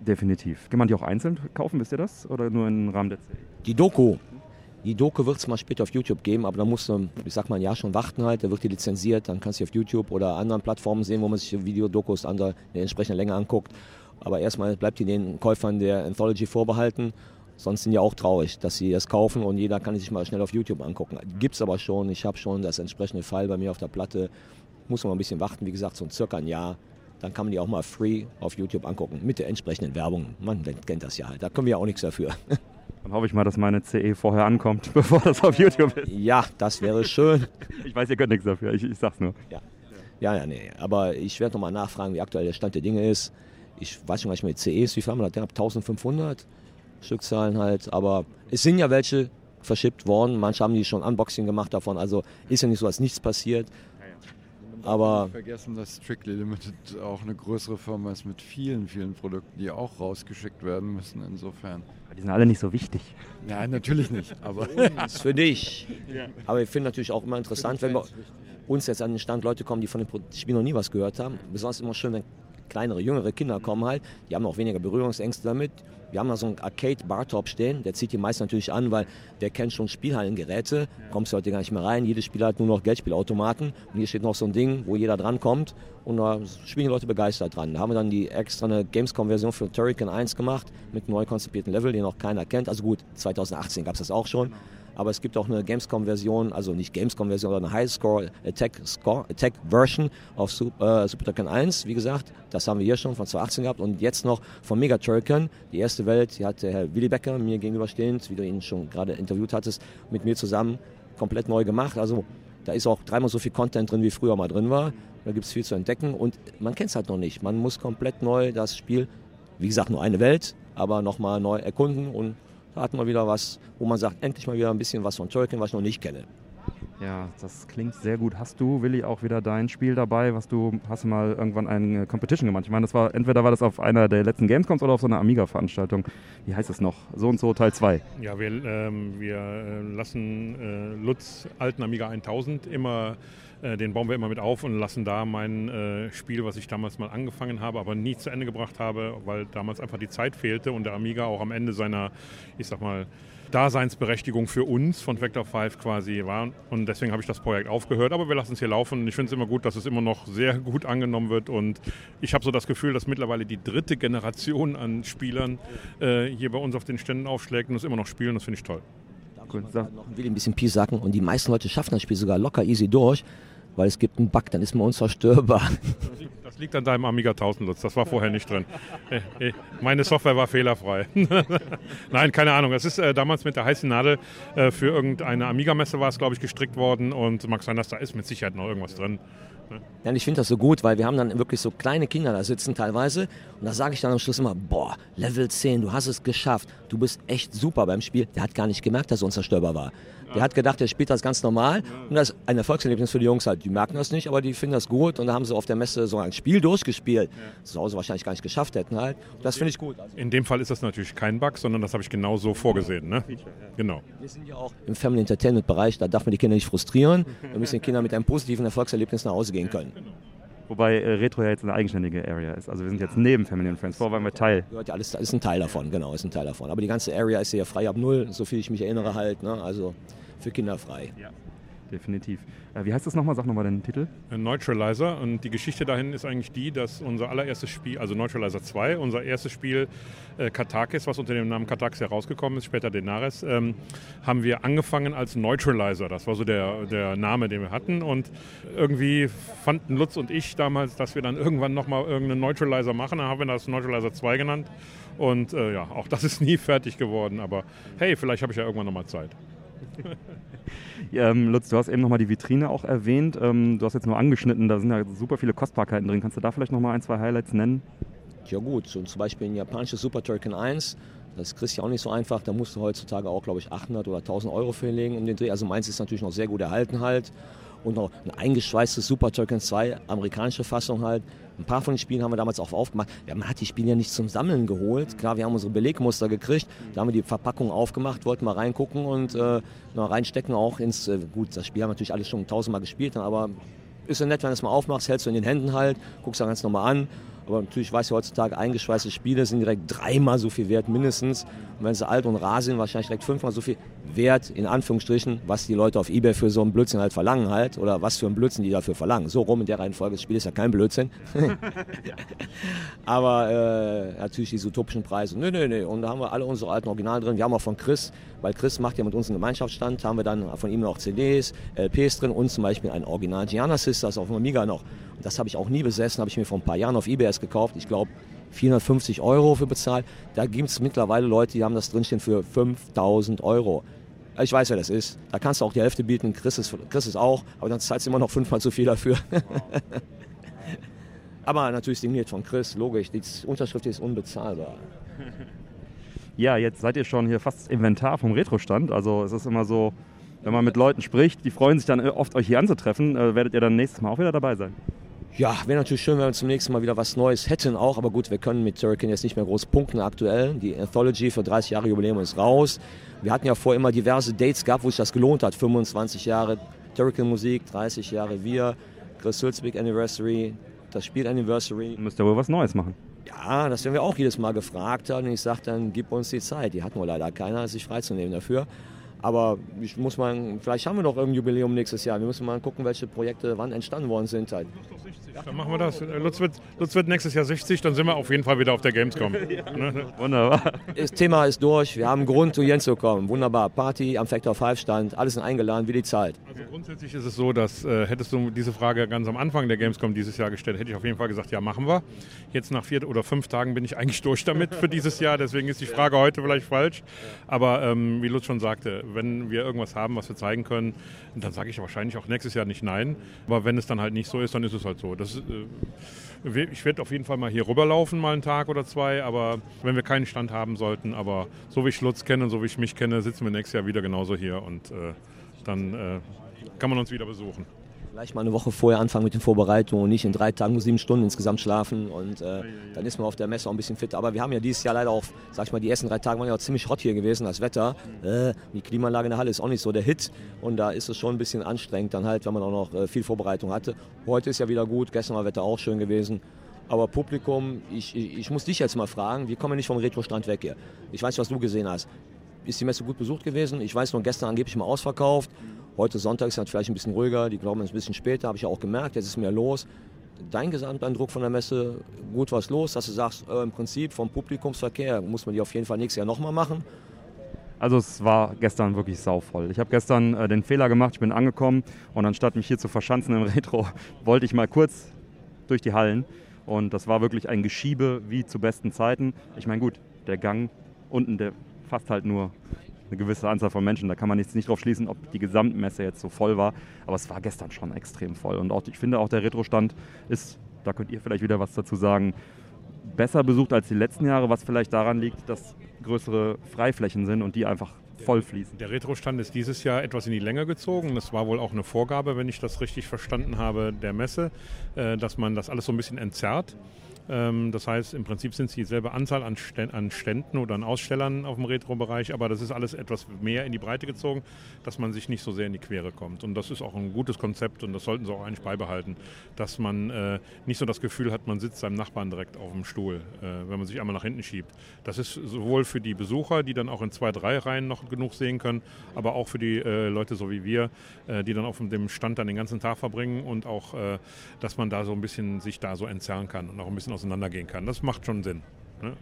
Definitiv. Kann man die auch einzeln kaufen, wisst ihr das? Oder nur im Rahmen der CE? Die Doku. Die Doku wird es mal später auf YouTube geben, aber da musst du, ich sag mal, ein Jahr schon warten halt. Da wird die lizenziert, dann kannst du auf YouTube oder anderen Plattformen sehen, wo man sich Videodokus an der, der entsprechenden Länge anguckt. Aber erstmal bleibt die den Käufern der Anthology vorbehalten. Sonst sind ja auch traurig, dass sie es kaufen und jeder kann sich mal schnell auf YouTube angucken. Gibt es aber schon. Ich habe schon das entsprechende File bei mir auf der Platte. Muss man mal ein bisschen warten, wie gesagt, so circa ein Jahr. Dann kann man die auch mal free auf YouTube angucken mit der entsprechenden Werbung. Man kennt das ja halt. Da können wir ja auch nichts dafür. Dann hoffe ich mal, dass meine CE vorher ankommt, bevor das auf YouTube ist. Ja, das wäre schön. ich weiß, ihr könnt nichts dafür, ich, ich sag's nur. Ja, ja, ja nee. Aber ich werde nochmal nachfragen, wie aktuell der Stand der Dinge ist. Ich weiß schon gar nicht mehr, CEs, wie viel haben wir da? 1500 Stückzahlen halt. Aber es sind ja welche verschippt worden. Manche haben die schon Unboxing gemacht davon. Also ist ja nicht so, dass nichts passiert. Aber nicht vergessen, dass Strictly Limited auch eine größere Firma ist mit vielen, vielen Produkten, die auch rausgeschickt werden müssen. Insofern. Die sind alle nicht so wichtig. Nein, natürlich nicht. Aber ist für dich. Aber ich finde natürlich auch immer interessant, wenn wir uns jetzt an den Stand Leute kommen, die von dem Spiel noch nie was gehört haben. Besonders immer schön, wenn kleinere, jüngere Kinder kommen halt. Die haben auch weniger Berührungsängste damit. Wir haben da so einen Arcade-Bartop stehen, der zieht die meisten natürlich an, weil wer kennt schon Spielhallengeräte, kommst du heute gar nicht mehr rein. Jedes Spiel hat nur noch Geldspielautomaten und hier steht noch so ein Ding, wo jeder drankommt und da spielen die Leute begeistert dran. Da haben wir dann die extra eine Gamescom-Version für Turrican 1 gemacht mit neu konzipierten Level, den noch keiner kennt. Also gut, 2018 gab es das auch schon. Aber es gibt auch eine Gamescom-Version, also nicht Gamescom-Version, sondern eine High-Score Attack, Score, Attack Version auf Super, äh, Super Turrican 1. Wie gesagt, das haben wir hier schon von 2018 gehabt und jetzt noch von Mega Turrican. Die erste Welt, die hat der Herr Willi Becker mir gegenüberstehend, wie du ihn schon gerade interviewt hattest, mit mir zusammen komplett neu gemacht. Also da ist auch dreimal so viel Content drin, wie früher mal drin war. Da gibt es viel zu entdecken und man kennt es halt noch nicht. Man muss komplett neu das Spiel, wie gesagt, nur eine Welt, aber nochmal neu erkunden und da hat man wieder was, wo man sagt, endlich mal wieder ein bisschen was von Tolkien, was ich noch nicht kenne. Ja, das klingt sehr gut. Hast du, Willi, auch wieder dein Spiel dabei, was du, hast du mal irgendwann eine Competition gemacht? Ich meine, das war, entweder war das auf einer der letzten Gamescoms oder auf so einer Amiga-Veranstaltung. Wie heißt es noch? So und so Teil 2. Ja, wir, ähm, wir äh, lassen äh, Lutz alten Amiga 1000 immer äh, den bauen wir immer mit auf und lassen da mein äh, Spiel, was ich damals mal angefangen habe, aber nie zu Ende gebracht habe, weil damals einfach die Zeit fehlte und der Amiga auch am Ende seiner, ich sag mal, Daseinsberechtigung für uns von Vector 5 quasi war. Und deswegen habe ich das Projekt aufgehört. Aber wir lassen es hier laufen. Ich finde es immer gut, dass es immer noch sehr gut angenommen wird. Und ich habe so das Gefühl, dass mittlerweile die dritte Generation an Spielern äh, hier bei uns auf den Ständen aufschlägt und es immer noch spielen. Das finde ich toll. Gut, noch will ein bisschen Pies sagen. Und die meisten Leute schaffen das Spiel sogar locker easy durch weil es gibt einen Bug, dann ist man unzerstörbar. Das liegt an deinem Amiga 1000 Lutz, das war vorher nicht drin. Meine Software war fehlerfrei. Nein, keine Ahnung. Es ist äh, damals mit der heißen Nadel äh, für irgendeine Amiga-Messe war es, glaube ich, gestrickt worden und mag sein, dass da ist mit Sicherheit noch irgendwas drin. Ja, und ich finde das so gut, weil wir haben dann wirklich so kleine Kinder da sitzen teilweise und da sage ich dann am Schluss immer, boah, Level 10, du hast es geschafft, du bist echt super beim Spiel. Der hat gar nicht gemerkt, dass er unzerstörbar war. Der hat gedacht, er spielt das ganz normal. Und das ist ein Erfolgserlebnis für die Jungs halt. Die merken das nicht, aber die finden das gut. Und da haben sie auf der Messe so ein Spiel durchgespielt. Das zu Hause wahrscheinlich gar nicht geschafft hätten halt. Und das finde ich gut. In dem Fall ist das natürlich kein Bug, sondern das habe ich genau so vorgesehen. Ne? Genau. Wir sind ja auch im Family Entertainment Bereich, da darf man die Kinder nicht frustrieren. Da müssen die Kinder mit einem positiven Erfolgserlebnis nach Hause gehen können. Wobei äh, Retro ja jetzt eine eigenständige Area ist. Also wir sind jetzt neben Family and Friends. Vorher waren wir Teil. Gehört ja alles, ist ein Teil davon, genau, ist ein Teil davon. Aber die ganze Area ist ja frei ab null, so viel ich mich erinnere halt. Ne? Also für Kinder frei. Ja. definitiv. Äh, wie heißt das nochmal? Sag nochmal den Titel. Neutralizer. Und die Geschichte dahin ist eigentlich die, dass unser allererstes Spiel, also Neutralizer 2, unser erstes Spiel äh, Katakis, was unter dem Namen Katakis herausgekommen ist, später Denares, ähm, haben wir angefangen als Neutralizer. Das war so der, der Name, den wir hatten. Und irgendwie fanden Lutz und ich damals, dass wir dann irgendwann nochmal irgendeinen Neutralizer machen. Dann haben wir das Neutralizer 2 genannt. Und äh, ja, auch das ist nie fertig geworden. Aber hey, vielleicht habe ich ja irgendwann nochmal Zeit. ähm, Lutz, du hast eben nochmal die Vitrine auch erwähnt. Ähm, du hast jetzt nur angeschnitten, da sind ja super viele Kostbarkeiten drin. Kannst du da vielleicht nochmal ein, zwei Highlights nennen? Ja gut, so zum Beispiel ein japanisches Super Turrican 1. Das kriegst du ja auch nicht so einfach. Da musst du heutzutage auch, glaube ich, 800 oder 1000 Euro für hinlegen um den Dreh. Also meins ist natürlich noch sehr gut erhalten halt. Und noch ein eingeschweißtes Super Turrican 2, amerikanische Fassung halt. Ein paar von den Spielen haben wir damals auch aufgemacht. Ja, man hat die Spiele ja nicht zum Sammeln geholt. Klar, wir haben unsere Belegmuster gekriegt. Da haben wir die Verpackung aufgemacht, wollten mal reingucken und äh, mal reinstecken auch ins. Äh, gut, das Spiel haben wir natürlich alles schon tausendmal gespielt, aber ist ja nett, wenn du es mal aufmachst, hältst du in den Händen halt, guckst da ganz normal an. Aber natürlich weiß ja heutzutage, eingeschweißte Spiele sind direkt dreimal so viel wert mindestens. Und wenn sie alt und rar sind, wahrscheinlich direkt fünfmal so viel wert, in Anführungsstrichen, was die Leute auf Ebay für so einen Blödsinn halt verlangen halt. Oder was für einen Blödsinn die dafür verlangen. So rum in der Reihenfolge. Das Spiel ist ja kein Blödsinn. Aber äh, natürlich diese utopischen Preise. Nö, nö, nö. Und da haben wir alle unsere alten Originale drin. Wir haben auch von Chris, weil Chris macht ja mit uns einen Gemeinschaftsstand, haben wir dann von ihm noch CDs, LPs drin und zum Beispiel ein Original Gianna Sisters auf dem Amiga noch. Das habe ich auch nie besessen, habe ich mir vor ein paar Jahren auf Ebay erst gekauft. Ich glaube, 450 Euro für bezahlt. Da gibt es mittlerweile Leute, die haben das drinstehen für 5000 Euro. Ich weiß, wer das ist. Da kannst du auch die Hälfte bieten. Chris ist, Chris ist auch, aber dann zahlst du immer noch fünfmal zu viel dafür. aber natürlich signiert von Chris, logisch. Die Unterschrift ist unbezahlbar. Ja, jetzt seid ihr schon hier fast Inventar vom Retro-Stand. Also es ist immer so, wenn man mit Leuten spricht, die freuen sich dann oft, euch hier anzutreffen. Äh, werdet ihr dann nächstes Mal auch wieder dabei sein? Ja, wäre natürlich schön, wenn wir zum nächsten Mal wieder was Neues hätten auch. Aber gut, wir können mit Turrican jetzt nicht mehr groß punkten aktuell. Die Anthology für 30 Jahre Jubiläum ist raus. Wir hatten ja vorher immer diverse Dates gehabt, wo sich das gelohnt hat. 25 Jahre Turrican Musik, 30 Jahre wir, Chris Hülsbeck Anniversary, das Spiel Anniversary. Müsst ihr wohl was Neues machen. Ja, das werden wir auch jedes Mal gefragt. Und ich sage dann, gib uns die Zeit. Die hat nur leider keiner, sich freizunehmen dafür. Aber ich muss mal, vielleicht haben wir noch irgendein Jubiläum nächstes Jahr. Wir müssen mal gucken, welche Projekte wann entstanden worden sind. Halt. Dann machen wir das. Lutz wird, Lutz wird nächstes Jahr 60, dann sind wir auf jeden Fall wieder auf der Gamescom. ja. Wunderbar. Das Thema ist durch. Wir haben Grund, zu Jens zu kommen. Wunderbar. Party am Factor 5 Stand. Alles sind eingeladen, wie die Zeit. Also grundsätzlich ist es so, dass äh, hättest du diese Frage ganz am Anfang der Gamescom dieses Jahr gestellt, hätte ich auf jeden Fall gesagt, ja, machen wir. Jetzt nach vier oder fünf Tagen bin ich eigentlich durch damit für dieses Jahr. Deswegen ist die Frage heute vielleicht falsch. Aber ähm, wie Lutz schon sagte, wenn wir irgendwas haben, was wir zeigen können, dann sage ich wahrscheinlich auch nächstes Jahr nicht nein. Aber wenn es dann halt nicht so ist, dann ist es halt so. Das, äh, ich werde auf jeden Fall mal hier rüberlaufen, mal einen Tag oder zwei, aber wenn wir keinen Stand haben sollten, aber so wie ich Lutz kenne so wie ich mich kenne, sitzen wir nächstes Jahr wieder genauso hier und äh, dann äh, kann man uns wieder besuchen. Vielleicht mal eine Woche vorher anfangen mit den Vorbereitungen und nicht in drei Tagen nur sieben Stunden insgesamt schlafen und äh, dann ist man auf der Messe auch ein bisschen fit. Aber wir haben ja dieses Jahr leider auch, sag ich mal, die ersten drei Tage waren ja auch ziemlich hot hier gewesen, das Wetter. Äh, die Klimaanlage in der Halle ist auch nicht so der Hit und da ist es schon ein bisschen anstrengend dann halt, wenn man auch noch äh, viel Vorbereitung hatte. Heute ist ja wieder gut, gestern war Wetter auch schön gewesen. Aber Publikum, ich, ich, ich muss dich jetzt mal fragen, wir kommen nicht vom Retro-Strand weg hier. Ich weiß, was du gesehen hast. Ist die Messe gut besucht gewesen? Ich weiß nur, gestern angeblich mal ausverkauft. Heute Sonntag ist es vielleicht ein bisschen ruhiger, die glauben es ein bisschen später, habe ich auch gemerkt, jetzt ist mehr los. Dein Gesamteindruck von der Messe, gut was los, dass du sagst, äh, im Prinzip vom Publikumsverkehr muss man die auf jeden Fall nächstes Jahr nochmal machen. Also es war gestern wirklich sauvoll. Ich habe gestern äh, den Fehler gemacht, ich bin angekommen und anstatt mich hier zu verschanzen im Retro, wollte ich mal kurz durch die Hallen und das war wirklich ein Geschiebe wie zu besten Zeiten. Ich meine gut, der Gang unten, der fasst halt nur eine gewisse Anzahl von Menschen. Da kann man jetzt nicht drauf schließen, ob die Gesamtmesse jetzt so voll war. Aber es war gestern schon extrem voll. Und auch, ich finde auch der Retro-Stand ist, da könnt ihr vielleicht wieder was dazu sagen, besser besucht als die letzten Jahre, was vielleicht daran liegt, dass größere Freiflächen sind und die einfach voll fließen. Der Retro-Stand ist dieses Jahr etwas in die Länge gezogen. Das war wohl auch eine Vorgabe, wenn ich das richtig verstanden habe, der Messe, äh, dass man das alles so ein bisschen entzerrt das heißt, im Prinzip sind es dieselbe Anzahl an, Ständen oder an Ausstellern auf dem Retro-Bereich, aber das ist alles etwas mehr in die Breite gezogen, dass man sich nicht so sehr in die Quere kommt. Und das ist auch ein gutes Konzept und das sollten sie auch eigentlich beibehalten, dass man äh, nicht so das Gefühl hat, man sitzt seinem Nachbarn direkt auf dem Stuhl, äh, wenn man sich einmal nach hinten schiebt. Das ist sowohl für die Besucher, die dann auch in zwei, drei Reihen noch genug sehen können, aber auch für die äh, Leute so wie wir, die dann auf dem Stand dann den ganzen Tag verbringen und auch, dass man da so ein bisschen sich da so entzerren kann und auch ein bisschen auseinandergehen kann. Das macht schon Sinn. Ne?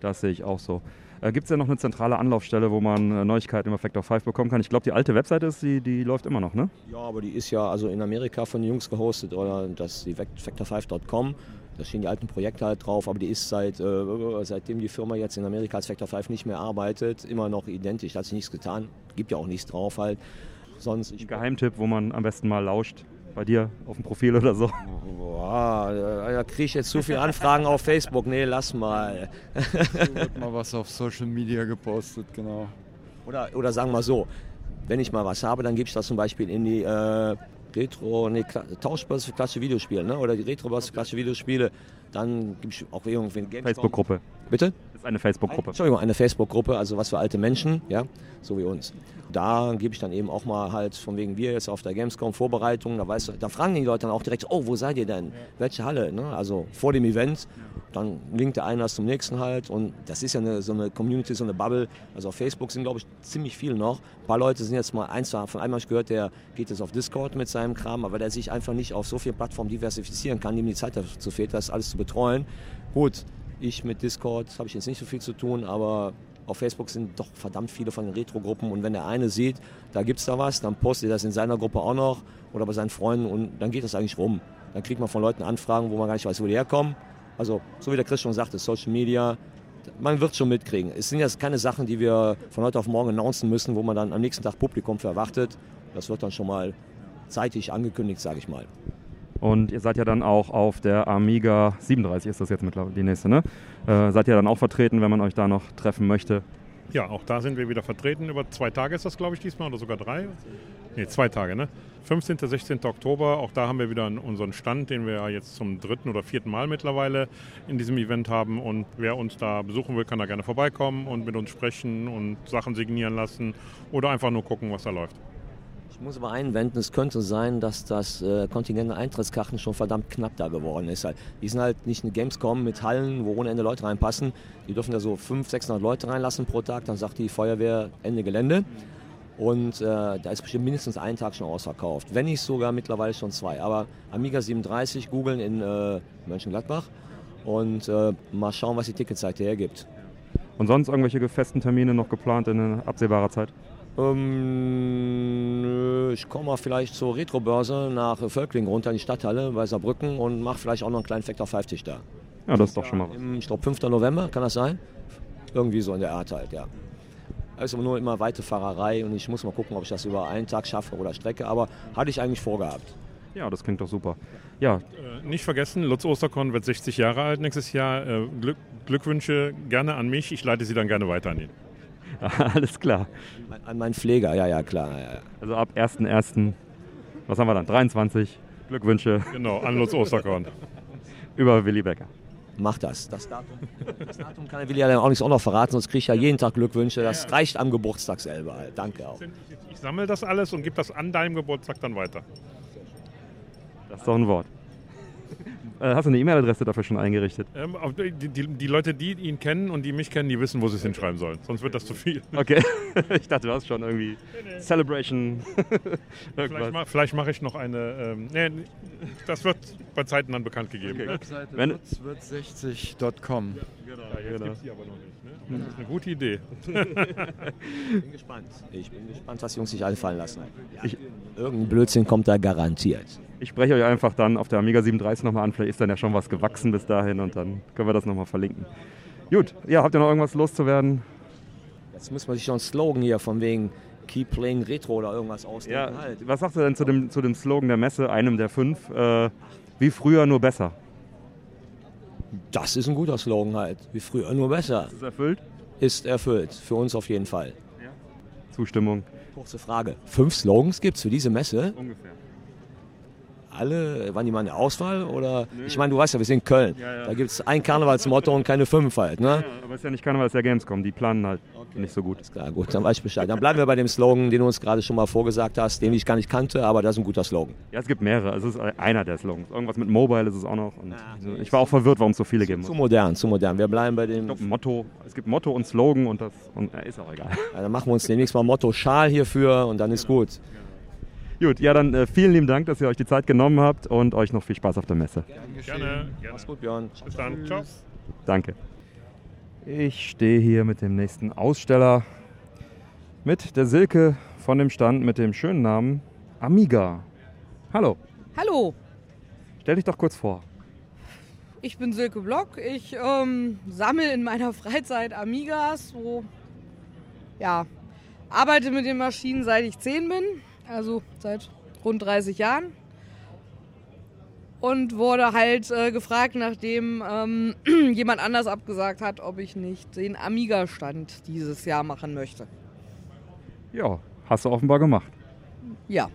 Das sehe ich auch so. Äh, Gibt es ja noch eine zentrale Anlaufstelle, wo man äh, Neuigkeiten über Factor 5 bekommen kann? Ich glaube, die alte Webseite ist, die, die läuft immer noch, ne? Ja, aber die ist ja also in Amerika von den Jungs gehostet oder das die Factor5.com. Da stehen die alten Projekte halt drauf, aber die ist seit, äh, seitdem die Firma jetzt in Amerika als Factor 5 nicht mehr arbeitet, immer noch identisch. Da hat sich nichts getan. Gibt ja auch nichts drauf halt. Sonst, Ein Geheimtipp, wo man am besten mal lauscht. Bei dir auf dem Profil oder so. Boah, da kriege ich jetzt zu viele Anfragen auf Facebook. Nee, lass mal. so wird mal was auf Social Media gepostet, genau. Oder, oder sagen wir so, wenn ich mal was habe, dann gebe ich das zum Beispiel in die äh, Retro, nee, Tauschbörse für klassische Videospiele, ne? oder die Retrobörse für klassische Videospiele. Dann gibt es auch irgendwie eine Facebook-Gruppe. Bitte? Das ist eine Facebook-Gruppe. Entschuldigung, eine Facebook-Gruppe, also was für alte Menschen, ja, so wie uns. Da gebe ich dann eben auch mal halt, von wegen wir jetzt auf der Gamescom Vorbereitung, da, weißt du, da fragen die Leute dann auch direkt, oh, wo seid ihr denn? Welche Halle? Ne? Also vor dem Event, dann linkt der eine zum nächsten halt und das ist ja eine, so eine Community, so eine Bubble. Also auf Facebook sind, glaube ich, ziemlich viele noch. Ein paar Leute sind jetzt mal, eins von einem habe ich gehört, der geht jetzt auf Discord mit seinem Kram, aber der sich einfach nicht auf so vielen Plattformen diversifizieren kann, ihm die Zeit dazu fehlt, das alles zu betreuen. Gut, ich mit Discord habe ich jetzt nicht so viel zu tun, aber auf Facebook sind doch verdammt viele von den Retro-Gruppen und wenn der eine sieht, da gibt es da was, dann postet er das in seiner Gruppe auch noch oder bei seinen Freunden und dann geht das eigentlich rum. Dann kriegt man von Leuten Anfragen, wo man gar nicht weiß, wo die herkommen. Also, so wie der Chris schon sagte, Social Media, man wird schon mitkriegen. Es sind jetzt keine Sachen, die wir von heute auf morgen announcen müssen, wo man dann am nächsten Tag Publikum für erwartet. Das wird dann schon mal zeitig angekündigt, sage ich mal. Und ihr seid ja dann auch auf der Amiga 37 ist das jetzt mittlerweile die nächste, ne? Äh, seid ihr dann auch vertreten, wenn man euch da noch treffen möchte? Ja, auch da sind wir wieder vertreten. Über zwei Tage ist das, glaube ich, diesmal oder sogar drei. Ne, zwei Tage, ne? 15. 16. Oktober, auch da haben wir wieder unseren Stand, den wir jetzt zum dritten oder vierten Mal mittlerweile in diesem Event haben. Und wer uns da besuchen will, kann da gerne vorbeikommen und mit uns sprechen und Sachen signieren lassen oder einfach nur gucken, was da läuft. Ich muss aber einwenden, es könnte sein, dass das äh, Kontingent der Eintrittskarten schon verdammt knapp da geworden ist. Halt. Die sind halt nicht eine Gamescom mit Hallen, wo ohne Ende Leute reinpassen. Die dürfen da so 500, 600 Leute reinlassen pro Tag. Dann sagt die Feuerwehr Ende Gelände. Und äh, da ist bestimmt mindestens ein Tag schon ausverkauft. Wenn nicht sogar mittlerweile schon zwei. Aber Amiga 37 googeln in äh, Mönchengladbach und äh, mal schauen, was die Ticketseite hergibt. Und sonst irgendwelche festen Termine noch geplant in absehbarer Zeit? Ähm, ich komme mal vielleicht zur Retrobörse nach Völkling runter in die Stadthalle bei Saarbrücken und mache vielleicht auch noch einen kleinen Factor 50 da. Ja, das ist doch schon mal was. Ich glaube 5. November, kann das sein? Irgendwie so in der Art halt, ja. Also nur immer weite Fahrerei und ich muss mal gucken, ob ich das über einen Tag schaffe oder Strecke, aber hatte ich eigentlich vorgehabt. Ja, das klingt doch super. Ja. Äh, nicht vergessen, Lutz Osterkorn wird 60 Jahre alt nächstes Jahr. Äh, Glück, Glückwünsche gerne an mich, ich leite sie dann gerne weiter an ihn. Alles klar. An meinen Pfleger, ja, ja, klar. Ja, ja. Also ab 1.1., was haben wir dann? 23. Glückwünsche. Genau, an Lutz Osterkorn. Über Willi Becker. Mach das. Das Datum, das Datum kann der Willi ja dann auch nicht auch noch verraten, sonst kriege ich ja jeden Tag Glückwünsche. Das reicht am Geburtstag selber. Danke auch. Ich sammle das alles und gebe das an deinem Geburtstag dann weiter. Das ist doch ein Wort. Äh, hast du eine E-Mail-Adresse dafür schon eingerichtet? Ähm, die, die, die, Leute, die ihn kennen und die mich kennen, die wissen, wo sie es hinschreiben sollen. Sonst wird das zu viel. Okay. ich dachte, du hast schon irgendwie nee, nee. Celebration. vielleicht ma, vielleicht mache ich noch eine. Ähm, nee, das wird bei Zeiten dann bekannt gegeben. Okay. Ne? Webseite Wenn, wird60.com. Ja, genau. Ja, jetzt genau. gibt die aber noch nicht. Ne? Das ist eine gute Idee. ich bin gespannt. Ich bin gespannt, was die Jungs sich einfallen lassen. Ja, ich, irgendein Blödsinn kommt da garantiert. Ich spreche euch einfach dann auf der Amiga 37 nochmal an. Vielleicht ist dann ja schon was gewachsen bis dahin und dann können wir das nochmal verlinken. Gut, ja, habt ihr noch irgendwas loszuwerden? Jetzt muss man sich schon einen Slogan hier von wegen Keep Playing Retro oder irgendwas ausdenken. Ja, halt. Was sagst du denn zu dem, zu dem Slogan der Messe, einem der fünf? Äh, wie früher, nur besser. Das ist ein guter Slogan halt. Wie früher, nur besser. Ist es erfüllt? Ist erfüllt. Für uns auf jeden Fall. Ja. Zustimmung. Kurze Frage. Fünf Slogans gibt es für diese Messe? Ungefähr. Alle, waren die mal eine Auswahl? Oder ich meine, du weißt ja, wir sind in Köln. Ja, ja. Da gibt es ein Karnevalsmotto und keine fünf halt. Ne? Ja, aber es ist ja nicht Karneval, es ist ja Gamescom. Die planen halt okay. nicht so gut. Ist klar, gut, dann weiß ich Bescheid. Dann bleiben wir bei dem Slogan, den du uns gerade schon mal vorgesagt hast, den ich gar nicht kannte, aber das ist ein guter Slogan. Ja, es gibt mehrere. Also es ist einer der Slogans. Irgendwas mit Mobile ist es auch noch. Also ich war auch verwirrt, warum es so viele gibt. Zu modern, zu modern. Wir bleiben bei dem. Glaub, Motto. Es gibt Motto und Slogan und das und, ist auch egal. dann machen wir uns demnächst mal Motto Schal hierfür und dann ist gut. Gut, ja, dann äh, vielen lieben Dank, dass ihr euch die Zeit genommen habt und euch noch viel Spaß auf der Messe. Gerne. Gerne. Mach's gut, Björn. Bis dann. Ciao. Danke. Ich stehe hier mit dem nächsten Aussteller, mit der Silke von dem Stand mit dem schönen Namen Amiga. Hallo. Hallo. Stell dich doch kurz vor. Ich bin Silke Block. Ich ähm, sammle in meiner Freizeit Amigas. So, ja, arbeite mit den Maschinen seit ich 10 bin also seit rund 30 Jahren. Und wurde halt äh, gefragt, nachdem ähm, jemand anders abgesagt hat, ob ich nicht den Amiga-Stand dieses Jahr machen möchte. Ja, hast du offenbar gemacht. Ja.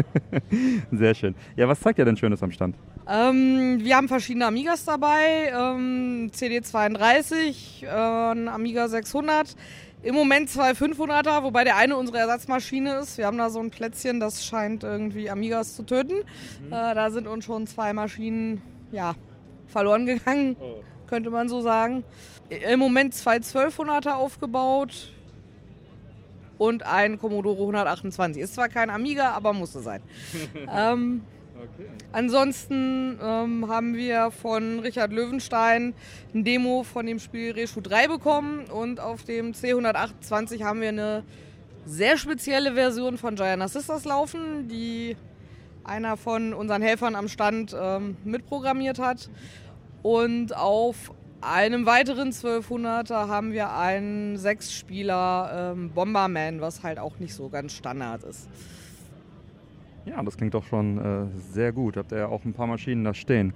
Sehr schön. Ja, was zeigt ihr denn Schönes am Stand? Ähm, wir haben verschiedene Amigas dabei. Ähm, CD32, äh, Amiga 600. Im Moment zwei 500er, wobei der eine unsere Ersatzmaschine ist. Wir haben da so ein Plätzchen, das scheint irgendwie Amigas zu töten. Mhm. Äh, da sind uns schon zwei Maschinen ja, verloren gegangen, oh. könnte man so sagen. Im Moment zwei 1200er aufgebaut und ein Commodore 128. Ist zwar kein Amiga, aber musste sein. ähm, Okay. Ansonsten ähm, haben wir von Richard Löwenstein ein Demo von dem Spiel Reshu 3 bekommen und auf dem C128 haben wir eine sehr spezielle Version von Giant Sisters laufen, die einer von unseren Helfern am Stand ähm, mitprogrammiert hat. Und auf einem weiteren 1200er haben wir einen Sechsspieler ähm, Bomberman, was halt auch nicht so ganz Standard ist. Ja, das klingt doch schon äh, sehr gut. Habt ihr ja auch ein paar Maschinen da stehen.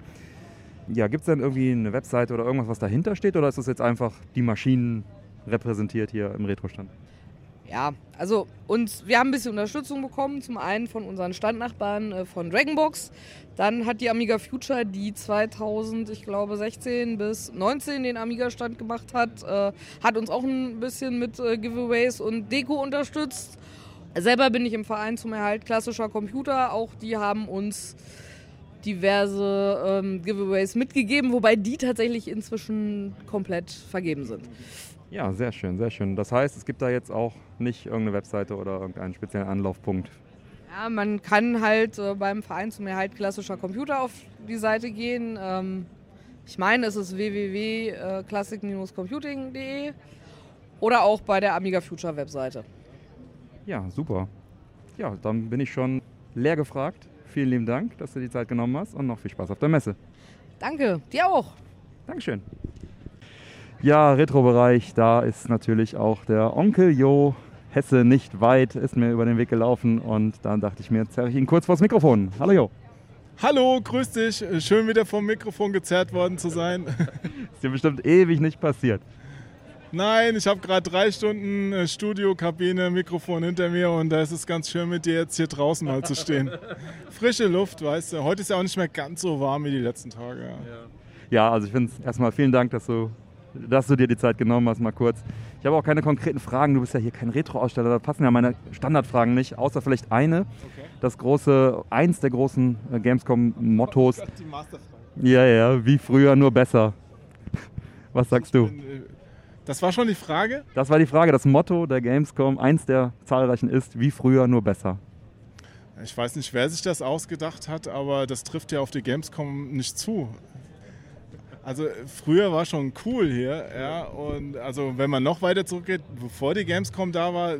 Ja, gibt es denn irgendwie eine Webseite oder irgendwas, was dahinter steht? Oder ist das jetzt einfach die Maschinen repräsentiert hier im Retrostand? Ja, also uns, wir haben ein bisschen Unterstützung bekommen. Zum einen von unseren Standnachbarn äh, von Dragonbox. Dann hat die Amiga Future, die 2000, ich glaube 16 bis 19 den Amiga-Stand gemacht hat, äh, hat uns auch ein bisschen mit äh, Giveaways und Deko unterstützt. Selber bin ich im Verein zum Erhalt klassischer Computer. Auch die haben uns diverse ähm, Giveaways mitgegeben, wobei die tatsächlich inzwischen komplett vergeben sind. Ja, sehr schön, sehr schön. Das heißt, es gibt da jetzt auch nicht irgendeine Webseite oder irgendeinen speziellen Anlaufpunkt. Ja, man kann halt äh, beim Verein zum Erhalt klassischer Computer auf die Seite gehen. Ähm, ich meine, es ist www.classic-computing.de oder auch bei der Amiga Future Webseite. Ja, super. Ja, dann bin ich schon leer gefragt. Vielen lieben Dank, dass du die Zeit genommen hast und noch viel Spaß auf der Messe. Danke, dir auch. Dankeschön. Ja, Retro-Bereich, da ist natürlich auch der Onkel Jo Hesse nicht weit, ist mir über den Weg gelaufen und dann dachte ich mir, zerre ich ihn kurz vors Mikrofon. Hallo Jo. Hallo, grüß dich. Schön wieder vom Mikrofon gezerrt worden zu sein. ist dir bestimmt ewig nicht passiert. Nein, ich habe gerade drei Stunden äh, Studiokabine, Mikrofon hinter mir und da ist es ganz schön mit dir jetzt hier draußen mal zu stehen. Frische Luft, weißt du. Heute ist ja auch nicht mehr ganz so warm wie die letzten Tage. Ja, ja also ich finde es erstmal vielen Dank, dass du, dass du dir die Zeit genommen hast, mal kurz. Ich habe auch keine konkreten Fragen. Du bist ja hier kein Retro-Aussteller, da passen ja meine Standardfragen nicht, außer vielleicht eine. Okay. Das große, eins der großen äh, Gamescom-Mottos. Ja, ja, wie früher, nur besser. Was sagst du? Bin, äh, das war schon die Frage? Das war die Frage. Das Motto der Gamescom, eins der zahlreichen ist, wie früher, nur besser. Ich weiß nicht, wer sich das ausgedacht hat, aber das trifft ja auf die Gamescom nicht zu. Also früher war schon cool hier, ja. Und also wenn man noch weiter zurückgeht, bevor die Gamescom da war,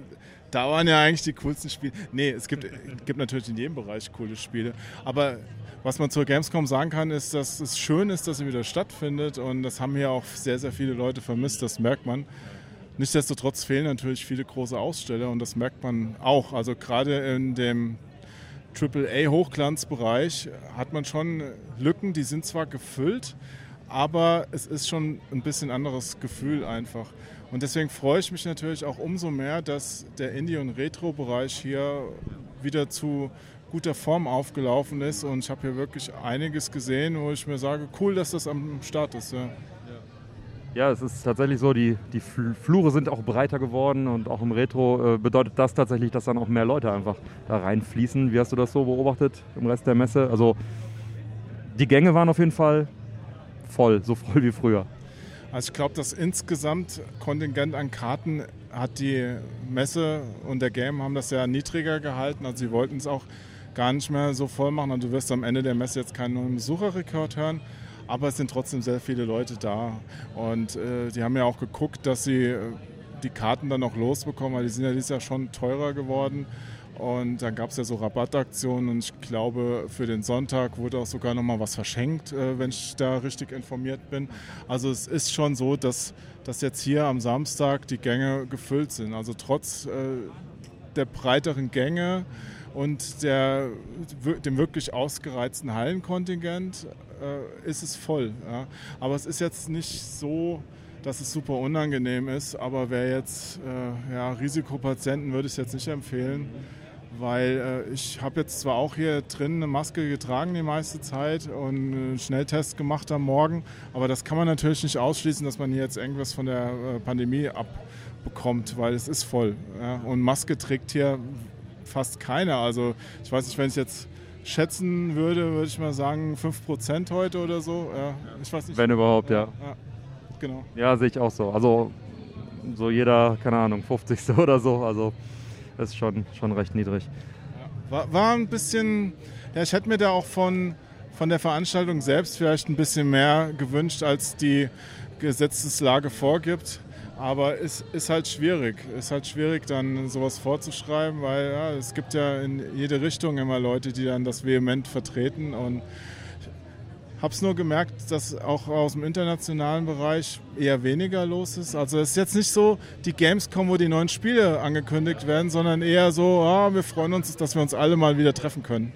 da waren ja eigentlich die coolsten Spiele. Nee, es gibt, gibt natürlich in jedem Bereich coole Spiele. Aber was man zur Gamescom sagen kann, ist, dass es schön ist, dass sie wieder stattfindet. Und das haben hier auch sehr, sehr viele Leute vermisst, das merkt man. Nichtsdestotrotz fehlen natürlich viele große Aussteller und das merkt man auch. Also gerade in dem AAA-Hochglanzbereich hat man schon Lücken, die sind zwar gefüllt, aber es ist schon ein bisschen anderes Gefühl einfach. Und deswegen freue ich mich natürlich auch umso mehr, dass der Indie- und Retro-Bereich hier wieder zu guter Form aufgelaufen ist. Und ich habe hier wirklich einiges gesehen, wo ich mir sage, cool, dass das am Start ist. Ja. Ja, es ist tatsächlich so, die, die Flure sind auch breiter geworden und auch im Retro äh, bedeutet das tatsächlich, dass dann auch mehr Leute einfach da reinfließen. Wie hast du das so beobachtet im Rest der Messe? Also die Gänge waren auf jeden Fall voll, so voll wie früher. Also ich glaube, das insgesamt Kontingent an Karten hat die Messe und der Game haben das ja niedriger gehalten. Also sie wollten es auch gar nicht mehr so voll machen. Und du wirst am Ende der Messe jetzt keinen neuen Besucherrekord hören aber es sind trotzdem sehr viele Leute da. Und äh, die haben ja auch geguckt, dass sie äh, die Karten dann noch losbekommen, weil die sind ja dieses Jahr schon teurer geworden. Und dann gab es ja so Rabattaktionen und ich glaube, für den Sonntag wurde auch sogar noch mal was verschenkt, äh, wenn ich da richtig informiert bin. Also es ist schon so, dass, dass jetzt hier am Samstag die Gänge gefüllt sind. Also trotz äh, der breiteren Gänge und der, dem wirklich ausgereizten Hallenkontingent äh, ist es voll. Ja. Aber es ist jetzt nicht so, dass es super unangenehm ist. Aber wer jetzt äh, ja, Risikopatienten würde ich jetzt nicht empfehlen, weil äh, ich habe jetzt zwar auch hier drin eine Maske getragen die meiste Zeit und einen Schnelltest gemacht am Morgen, aber das kann man natürlich nicht ausschließen, dass man hier jetzt irgendwas von der äh, Pandemie abbekommt, weil es ist voll. Ja. Und Maske trägt hier fast keiner. Also ich weiß nicht, wenn ich jetzt schätzen würde, würde ich mal sagen 5% heute oder so. Ja, ich weiß nicht. Wenn überhaupt, ja. ja. Genau. Ja, sehe ich auch so. Also so jeder, keine Ahnung, 50. oder so. Also das ist schon, schon recht niedrig. War, war ein bisschen, ja, ich hätte mir da auch von, von der Veranstaltung selbst vielleicht ein bisschen mehr gewünscht, als die Gesetzeslage vorgibt. Aber es ist halt schwierig. Es ist halt schwierig, dann sowas vorzuschreiben, weil ja, es gibt ja in jede Richtung immer Leute, die dann das vehement vertreten. Und ich habe es nur gemerkt, dass auch aus dem internationalen Bereich eher weniger los ist. Also es ist jetzt nicht so die Gamescom, wo die neuen Spiele angekündigt werden, sondern eher so, ah, wir freuen uns, dass wir uns alle mal wieder treffen können.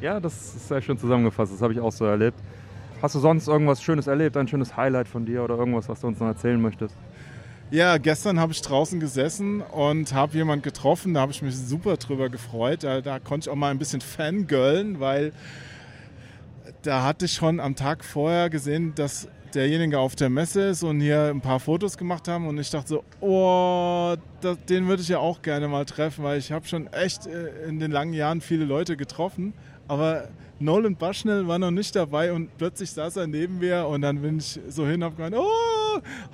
Ja, das ist sehr schön zusammengefasst. Das habe ich auch so erlebt. Hast du sonst irgendwas Schönes erlebt, ein schönes Highlight von dir oder irgendwas, was du uns noch erzählen möchtest? Ja, gestern habe ich draußen gesessen und habe jemanden getroffen, da habe ich mich super drüber gefreut. Da, da konnte ich auch mal ein bisschen fangirlen, weil da hatte ich schon am Tag vorher gesehen, dass derjenige auf der Messe ist und hier ein paar Fotos gemacht haben und ich dachte so, oh, das, den würde ich ja auch gerne mal treffen, weil ich habe schon echt äh, in den langen Jahren viele Leute getroffen, aber Nolan Bushnell war noch nicht dabei und plötzlich saß er neben mir und dann bin ich so hin und habe gemeint, oh,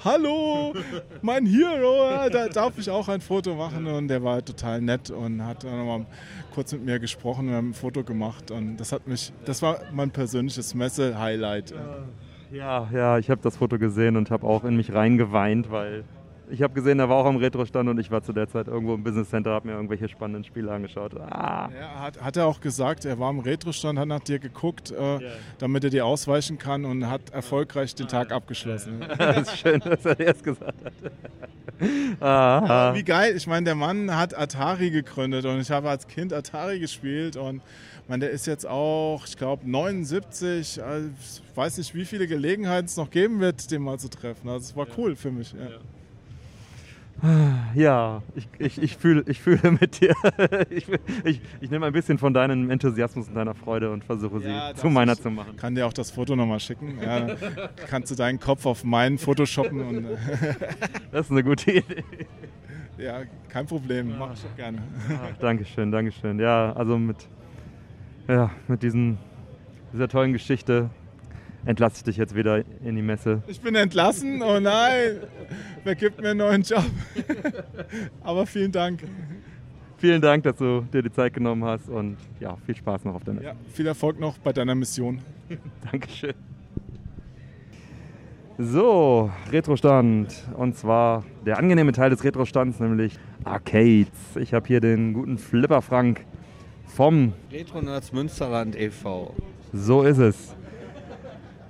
hallo, mein Hero, da darf ich auch ein Foto machen. Und der war total nett und hat dann nochmal kurz mit mir gesprochen und haben ein Foto gemacht. Und das hat mich, das war mein persönliches Messe-Highlight. Ja, ja, ich habe das Foto gesehen und habe auch in mich reingeweint, weil ich habe gesehen, er war auch am Retro-Stand und ich war zu der Zeit irgendwo im Business Center, habe mir irgendwelche spannenden Spiele angeschaut. Ah. Ja, hat, hat er auch gesagt, er war am Retro-Stand, hat nach dir geguckt, äh, yeah. damit er dir ausweichen kann und hat erfolgreich den Tag abgeschlossen. das ist schön, dass er das gesagt hat. Ja, wie geil, ich meine, der Mann hat Atari gegründet und ich habe als Kind Atari gespielt und meine, der ist jetzt auch, ich glaube, 79. Also ich weiß nicht, wie viele Gelegenheiten es noch geben wird, den mal zu treffen. Also es war cool für mich. Ja. Ja, ich, ich, ich, fühle, ich fühle mit dir. Ich, ich, ich nehme ein bisschen von deinem Enthusiasmus und deiner Freude und versuche sie ja, zu meiner zu machen. kann dir auch das Foto nochmal schicken. Ja, kannst du deinen Kopf auf meinen Photoshoppen. Und das ist eine gute Idee. Ja, kein Problem, mach ich auch gerne. Ach, Dankeschön, Dankeschön. Ja, also mit, ja, mit diesen, dieser tollen Geschichte entlasse ich dich jetzt wieder in die Messe. Ich bin entlassen? Oh nein! Wer gibt mir einen neuen Job? Aber vielen Dank. Vielen Dank, dass du dir die Zeit genommen hast und ja, viel Spaß noch auf der Messe. Ja, viel Erfolg noch bei deiner Mission. Dankeschön. So, Retrostand. Und zwar der angenehme Teil des Retrostands, nämlich Arcades. Ich habe hier den guten Flipper Frank vom Retro Nerds Münsterland e.V. So ist es.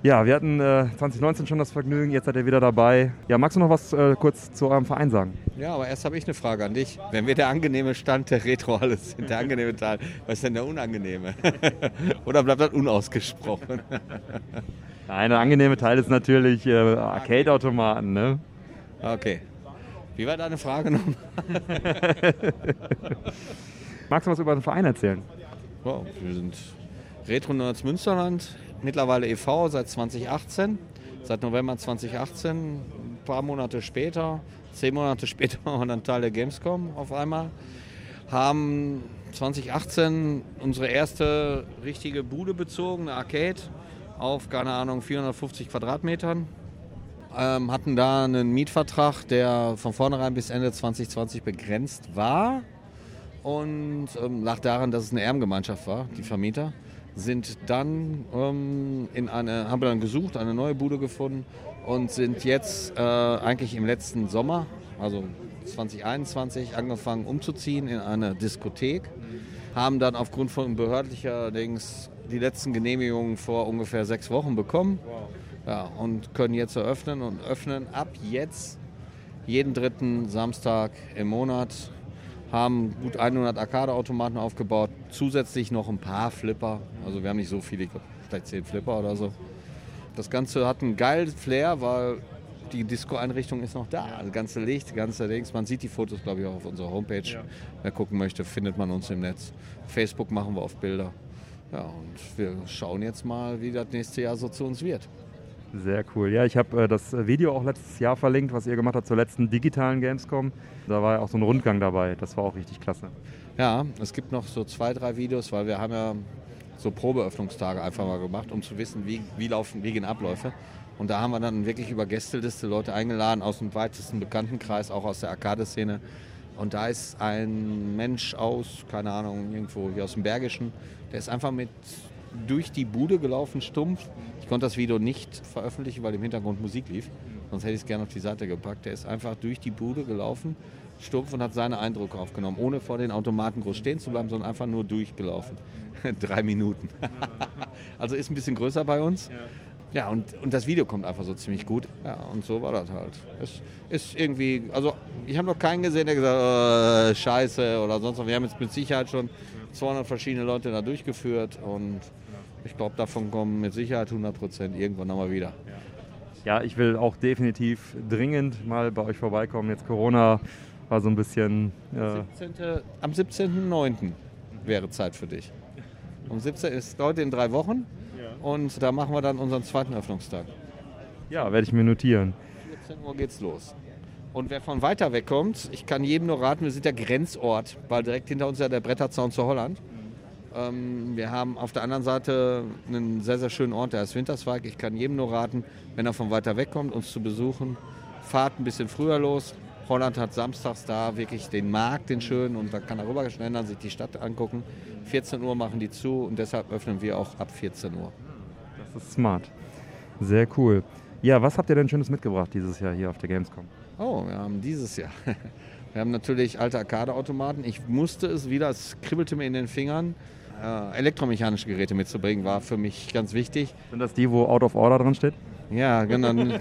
Ja, wir hatten äh, 2019 schon das Vergnügen, jetzt seid ihr wieder dabei. Ja, magst du noch was äh, kurz zu eurem Verein sagen? Ja, aber erst habe ich eine Frage an dich. Wenn wir der angenehme Stand der Retro alles sind, der angenehme Teil, was ist denn der unangenehme? Oder bleibt das unausgesprochen? Nein, der angenehme Teil ist natürlich äh, Arcade-Automaten, ne? Okay. Wie war deine Frage nochmal? magst du was über den Verein erzählen? Ja, wir sind Retro Nerds Münsterland, mittlerweile e.V. seit 2018. Seit November 2018, ein paar Monate später, zehn Monate später waren dann Teil der Gamescom auf einmal. Haben 2018 unsere erste richtige Bude bezogen, eine Arcade auf, keine Ahnung, 450 Quadratmetern. Ähm, hatten da einen Mietvertrag, der von vornherein bis Ende 2020 begrenzt war. Und ähm, lag daran, dass es eine Erbengemeinschaft war, die Vermieter. Sind dann ähm, in eine, haben dann gesucht, eine neue Bude gefunden und sind jetzt äh, eigentlich im letzten Sommer, also 2021, angefangen umzuziehen in eine Diskothek. Haben dann aufgrund von behördlicher Dings die letzten Genehmigungen vor ungefähr sechs Wochen bekommen. Ja, und können jetzt eröffnen und öffnen ab jetzt jeden dritten Samstag im Monat. Haben gut 100 Arcade-Automaten aufgebaut, zusätzlich noch ein paar Flipper. Also wir haben nicht so viele, vielleicht 10 Flipper oder so. Das Ganze hat einen geilen Flair, weil die Disco-Einrichtung ist noch da. Das ganze Licht, ganze Dings. Man sieht die Fotos, glaube ich, auch auf unserer Homepage. Ja. Wer gucken möchte, findet man uns im Netz. Facebook machen wir oft Bilder. Ja, und wir schauen jetzt mal, wie das nächste Jahr so zu uns wird. Sehr cool. Ja, ich habe äh, das Video auch letztes Jahr verlinkt, was ihr gemacht habt zur letzten digitalen Gamescom. Da war ja auch so ein Rundgang dabei. Das war auch richtig klasse. Ja, es gibt noch so zwei, drei Videos, weil wir haben ja so Probeöffnungstage einfach mal gemacht, um zu wissen, wie, wie laufen, wie gehen Abläufe. Und da haben wir dann wirklich über Gästeliste Leute eingeladen aus dem weitesten Bekanntenkreis, auch aus der Arcade-Szene. Und da ist ein Mensch aus, keine Ahnung, irgendwo hier aus dem Bergischen, der ist einfach mit durch die Bude gelaufen, stumpf. Ich konnte das Video nicht veröffentlichen, weil im Hintergrund Musik lief. Sonst hätte ich es gerne auf die Seite gepackt. Der ist einfach durch die Bude gelaufen, stumpf und hat seine Eindrücke aufgenommen, ohne vor den Automaten groß stehen zu bleiben, sondern einfach nur durchgelaufen. Drei Minuten. also ist ein bisschen größer bei uns. Ja, und, und das Video kommt einfach so ziemlich gut. Ja, und so war das halt. Es ist irgendwie, also ich habe noch keinen gesehen, der gesagt hat, äh, scheiße oder sonst was. Wir haben jetzt mit Sicherheit schon 200 verschiedene Leute da durchgeführt und ich glaube, davon kommen mit Sicherheit 100 Prozent irgendwann nochmal wieder. Ja, ich will auch definitiv dringend mal bei euch vorbeikommen. Jetzt Corona war so ein bisschen. Äh, 17. Am 17.09. wäre Zeit für dich. Um 17 ist heute in drei Wochen und da machen wir dann unseren zweiten Öffnungstag. ja, werde ich mir notieren. 14 Uhr geht's los. Und wer von weiter weg kommt, ich kann jedem nur raten, wir sind der Grenzort, weil direkt hinter uns ja der Bretterzaun zu Holland. Ähm, wir haben auf der anderen Seite einen sehr, sehr schönen Ort, der ist Winterswijk. Ich kann jedem nur raten, wenn er von weiter weg kommt, uns zu besuchen, fahrt ein bisschen früher los. Holland hat samstags da wirklich den Markt, den schönen, und da kann er rüberschnellern, sich die Stadt angucken. 14 Uhr machen die zu und deshalb öffnen wir auch ab 14 Uhr. Das ist smart. Sehr cool. Ja, was habt ihr denn Schönes mitgebracht dieses Jahr hier auf der Gamescom? Oh, wir haben dieses Jahr. Wir haben natürlich alte Arcade-Automaten. Ich musste es wieder, es kribbelte mir in den Fingern. Äh, elektromechanische Geräte mitzubringen, war für mich ganz wichtig. Sind das die, wo Out of Order drin steht? Ja, genau.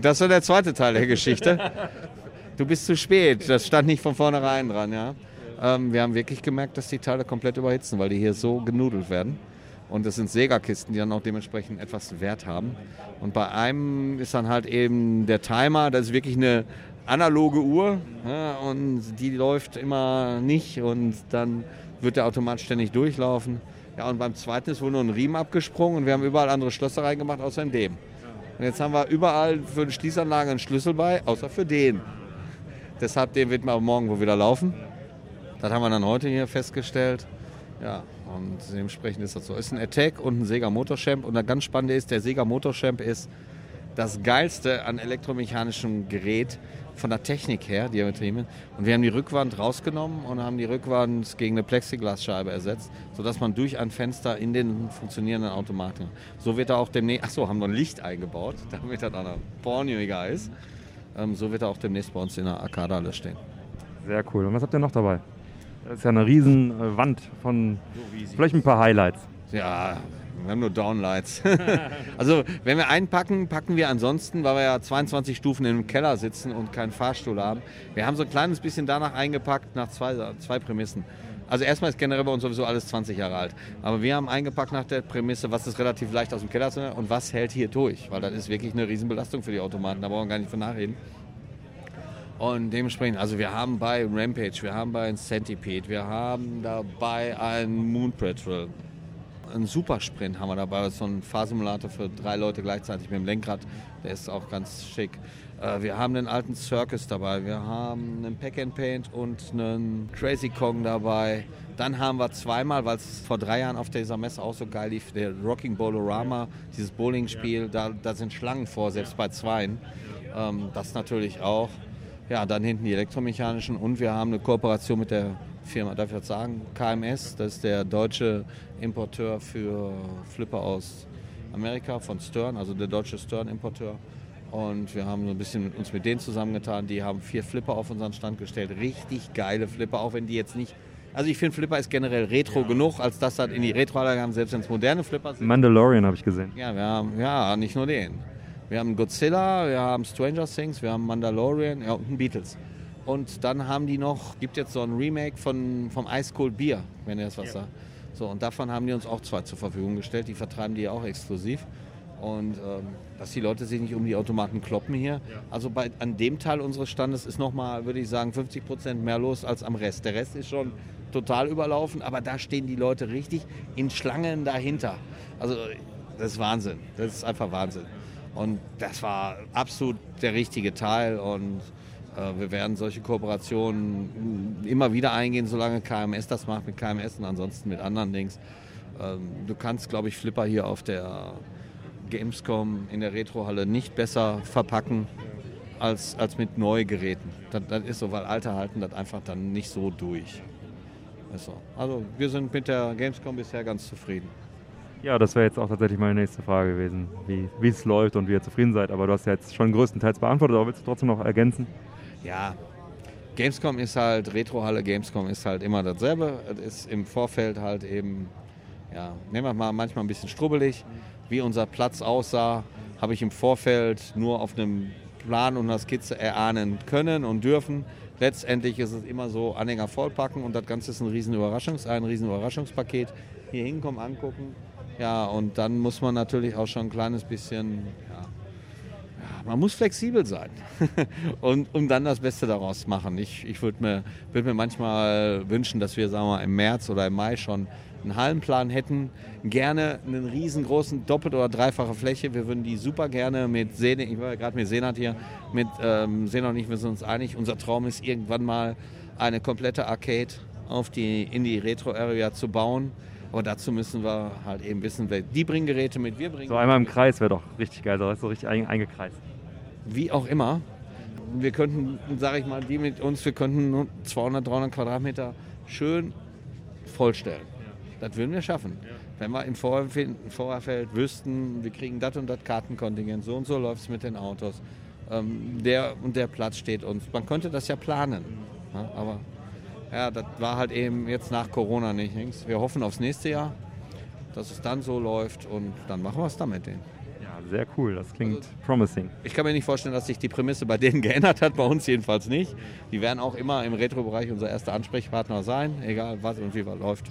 Das war der zweite Teil der Geschichte. Du bist zu spät. Das stand nicht von vornherein dran, ja. Ähm, wir haben wirklich gemerkt, dass die Teile komplett überhitzen, weil die hier so genudelt werden. Und das sind Sega-Kisten, die dann auch dementsprechend etwas Wert haben. Und bei einem ist dann halt eben der Timer, das ist wirklich eine analoge Uhr ja, und die läuft immer nicht und dann wird der Automat ständig durchlaufen. Ja, und beim zweiten ist wohl nur ein Riemen abgesprungen und wir haben überall andere Schlösser reingemacht, außer in dem. Und jetzt haben wir überall für die Schließanlage einen Schlüssel bei, außer für den. Deshalb den wird man morgen wohl wieder laufen. Das haben wir dann heute hier festgestellt. Ja, und dementsprechend ist das so. Ist ein Attack und ein Sega Motorchamp. Und das ganz Spannende ist, der Sega Motorchamp ist das geilste an elektromechanischem Gerät von der Technik her, Diametrien. Und wir haben die Rückwand rausgenommen und haben die Rückwand gegen eine Plexiglasscheibe ersetzt, sodass man durch ein Fenster in den funktionierenden Automaten. So wird er auch demnächst, achso, haben wir ein Licht eingebaut, damit er dann porniger ist. Ähm, so wird er auch demnächst bei uns in der Arcade stehen. Sehr cool. Und was habt ihr noch dabei? Das ist ja eine riesen Wand von vielleicht ein paar Highlights. Ja, wir haben nur Downlights. also wenn wir einpacken, packen wir ansonsten, weil wir ja 22 Stufen im Keller sitzen und keinen Fahrstuhl haben. Wir haben so ein kleines bisschen danach eingepackt, nach zwei, zwei Prämissen. Also erstmal ist generell bei uns sowieso alles 20 Jahre alt. Aber wir haben eingepackt nach der Prämisse, was ist relativ leicht aus dem Keller zu nehmen und was hält hier durch. Weil das ist wirklich eine Riesenbelastung für die Automaten, da brauchen wir gar nicht von nachreden. Und dementsprechend, also wir haben bei Rampage, wir haben bei Centipede, wir haben dabei einen Moon Patrol. Einen Supersprint haben wir dabei, das ist so ein Fahrsimulator für drei Leute gleichzeitig mit dem Lenkrad. Der ist auch ganz schick. Äh, Wir haben einen alten Circus dabei, wir haben einen Pack and Paint und einen Crazy Kong dabei. Dann haben wir zweimal, weil es vor drei Jahren auf dieser Messe auch so geil lief, der Rocking Bolorama, dieses Bowling-Spiel, da, da sind Schlangen vor, selbst bei Zweien. Ähm, das natürlich auch. Ja, dann hinten die elektromechanischen und wir haben eine Kooperation mit der Firma, darf ich jetzt sagen, KMS, das ist der deutsche Importeur für Flipper aus Amerika von Stern, also der deutsche Stern-Importeur. Und wir haben so ein bisschen mit uns mit denen zusammengetan. Die haben vier Flipper auf unseren Stand gestellt. Richtig geile Flipper, auch wenn die jetzt nicht. Also ich finde, Flipper ist generell retro genug, als dass das in die Retro-Anlage haben, selbst wenn es moderne Flipper sind. Mandalorian habe ich gesehen. Ja, wir haben, ja, nicht nur den. Wir haben Godzilla, wir haben Stranger Things, wir haben Mandalorian ja, und Beatles. Und dann haben die noch, gibt jetzt so ein Remake von, vom Ice Cold Beer, wenn ihr das was sagt. So, und davon haben die uns auch zwei zur Verfügung gestellt. Die vertreiben die auch exklusiv. Und ähm, dass die Leute sich nicht um die Automaten kloppen hier. Also bei, an dem Teil unseres Standes ist nochmal, würde ich sagen, 50 Prozent mehr los als am Rest. Der Rest ist schon total überlaufen, aber da stehen die Leute richtig in Schlangen dahinter. Also das ist Wahnsinn. Das ist einfach Wahnsinn. Und das war absolut der richtige Teil und äh, wir werden solche Kooperationen immer wieder eingehen, solange KMS das macht mit KMS und ansonsten mit anderen Dings. Ähm, du kannst, glaube ich, Flipper hier auf der Gamescom in der Retrohalle nicht besser verpacken als, als mit Neugeräten. Das, das ist so, weil alte halten das einfach dann nicht so durch. Also wir sind mit der Gamescom bisher ganz zufrieden. Ja, das wäre jetzt auch tatsächlich meine nächste Frage gewesen, wie es läuft und wie ihr zufrieden seid. Aber du hast ja jetzt schon größtenteils beantwortet, aber willst du trotzdem noch ergänzen? Ja, Gamescom ist halt, Retrohalle Gamescom ist halt immer dasselbe. Es ist im Vorfeld halt eben, ja, nehmen wir mal manchmal ein bisschen strubbelig. Wie unser Platz aussah, habe ich im Vorfeld nur auf einem Plan und einer Skizze erahnen können und dürfen. Letztendlich ist es immer so, Anhänger vollpacken und das Ganze ist ein riesen Überraschungs ein riesen Überraschungspaket. Hier hinkommen, angucken. Ja, und dann muss man natürlich auch schon ein kleines bisschen, ja, man muss flexibel sein und um dann das Beste daraus machen. Ich, ich würde mir, würd mir manchmal wünschen, dass wir sagen wir mal, im März oder im Mai schon einen Hallenplan hätten. Gerne einen riesengroßen doppelt oder dreifache Fläche. Wir würden die super gerne mit Senat, ich war gerade mit Senat hier, mit ähm, Senat und ich, wir sind uns einig. Unser Traum ist irgendwann mal eine komplette Arcade auf die, in die Retro-Area zu bauen. Aber dazu müssen wir halt eben wissen, wer, die bringen Geräte mit, wir bringen So einmal im Kreis wäre doch richtig geil, so so richtig ein, eingekreist. wie auch immer. Wir könnten, sage ich mal, die mit uns, wir könnten nur 200, 300 Quadratmeter schön vollstellen. Das würden wir schaffen. Wenn wir im Vorfeld, Vorfeld wüssten, wir kriegen das und das Kartenkontingent, so und so läuft es mit den Autos. Ähm, der und der Platz steht uns. Man könnte das ja planen. Ja, aber ja, das war halt eben jetzt nach Corona nicht. Wir hoffen aufs nächste Jahr, dass es dann so läuft und dann machen wir es dann mit denen. Ja, sehr cool, das klingt promising. Ich kann mir nicht vorstellen, dass sich die Prämisse bei denen geändert hat, bei uns jedenfalls nicht. Die werden auch immer im Retro-Bereich unser erster Ansprechpartner sein, egal was und wie was läuft.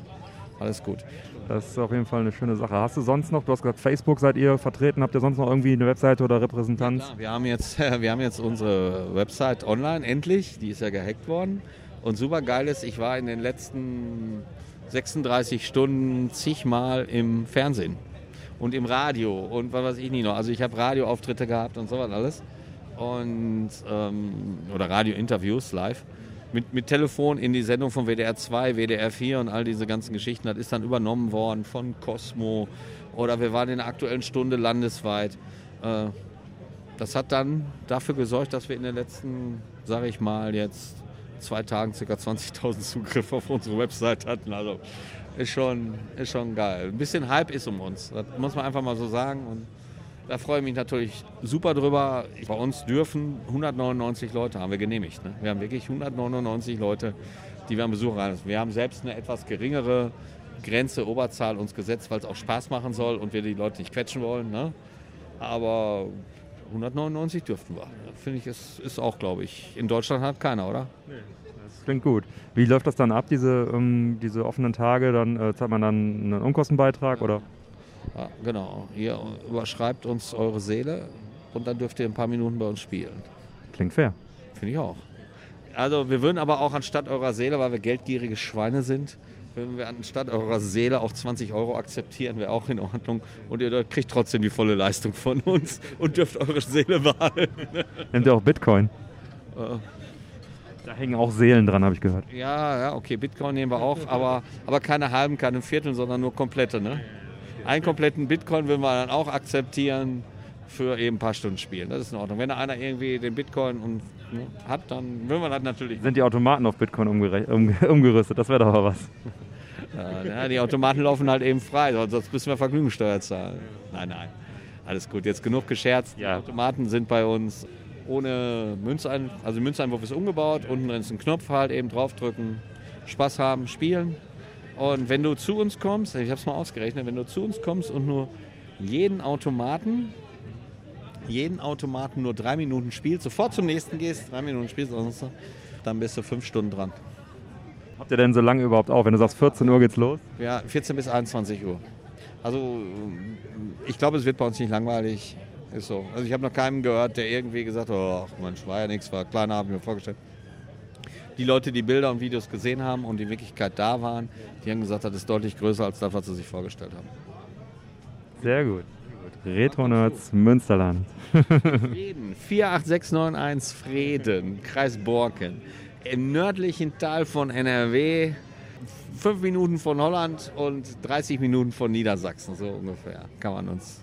Alles gut. Das ist auf jeden Fall eine schöne Sache. Hast du sonst noch, du hast gesagt, Facebook seid ihr vertreten, habt ihr sonst noch irgendwie eine Webseite oder Repräsentanz? Wir haben jetzt, wir haben jetzt unsere Website online, endlich. Die ist ja gehackt worden. Und super geil ist, ich war in den letzten 36 Stunden zigmal im Fernsehen und im Radio und was weiß ich nicht noch. Also ich habe Radioauftritte gehabt und sowas alles. Und, ähm, oder Radiointerviews live. Mit, mit Telefon in die Sendung von WDR 2, WDR 4 und all diese ganzen Geschichten. Das ist dann übernommen worden von Cosmo oder wir waren in der aktuellen Stunde landesweit. Äh, das hat dann dafür gesorgt, dass wir in den letzten, sage ich mal, jetzt zwei Tagen ca. 20.000 Zugriffe auf unsere Website hatten. Also ist schon, ist schon geil. Ein bisschen Hype ist um uns, das muss man einfach mal so sagen. Und da freue ich mich natürlich super drüber. Bei uns dürfen 199 Leute, haben wir genehmigt. Ne? Wir haben wirklich 199 Leute, die wir am Besuch rein. Wir haben selbst eine etwas geringere Grenze, Oberzahl uns gesetzt, weil es auch Spaß machen soll und wir die Leute nicht quetschen wollen. Ne? Aber 199 dürften wir. Finde ich, ist, ist auch, glaube ich, in Deutschland hat keiner, oder? Das klingt gut. Wie läuft das dann ab, diese, ähm, diese offenen Tage? Dann äh, zahlt man dann einen Unkostenbeitrag oder? Ja, genau. Ihr überschreibt uns eure Seele und dann dürft ihr ein paar Minuten bei uns spielen. Klingt fair. Finde ich auch. Also wir würden aber auch anstatt eurer Seele, weil wir geldgierige Schweine sind, würden wir anstatt eurer Seele auch 20 Euro akzeptieren, wäre auch in Ordnung. Und ihr kriegt trotzdem die volle Leistung von uns und dürft eure Seele behalten. Nehmt ihr auch Bitcoin? Äh, Da hängen auch Seelen dran, habe ich gehört. Ja, ja, okay, Bitcoin nehmen wir auch, aber, aber keine halben, keine Viertel, sondern nur komplette. Ne? Einen kompletten Bitcoin würden wir dann auch akzeptieren für eben ein paar Stunden spielen. Das ist in Ordnung. Wenn da einer irgendwie den Bitcoin und, ne, hat, dann würden wir das natürlich. Sind die Automaten auf Bitcoin um, umgerüstet? Das wäre doch mal was. Ja, die Automaten laufen halt eben frei, sonst müssen wir Vergnügungssteuer zahlen. Nein, nein. Alles gut, jetzt genug gescherzt. Die Automaten sind bei uns ohne Münzein, also Münzeinwurf ist umgebaut, unten drin ist ein Knopf halt eben draufdrücken, Spaß haben, spielen. Und wenn du zu uns kommst, ich habe es mal ausgerechnet, wenn du zu uns kommst und nur jeden Automaten, jeden Automaten nur drei Minuten spielst, sofort zum nächsten gehst, drei Minuten spielst, dann bist du fünf Stunden dran. Habt ihr denn so lange überhaupt auf? Wenn du sagst, 14 Uhr geht's los? Ja, 14 bis 21 Uhr. Also ich glaube, es wird bei uns nicht langweilig. Ist so. Also ich habe noch keinen gehört, der irgendwie gesagt hat, oh, Mensch, war ja nichts, war kleiner, habe ich mir vorgestellt. Die Leute, die Bilder und Videos gesehen haben und die Wirklichkeit da waren, die haben gesagt, das ist deutlich größer als das, was sie sich vorgestellt haben. Sehr gut. Retro Nerds Münsterland. Frieden, 48691 Frieden, Kreis Borken. Im nördlichen Teil von NRW, fünf Minuten von Holland und 30 Minuten von Niedersachsen, so ungefähr, kann man uns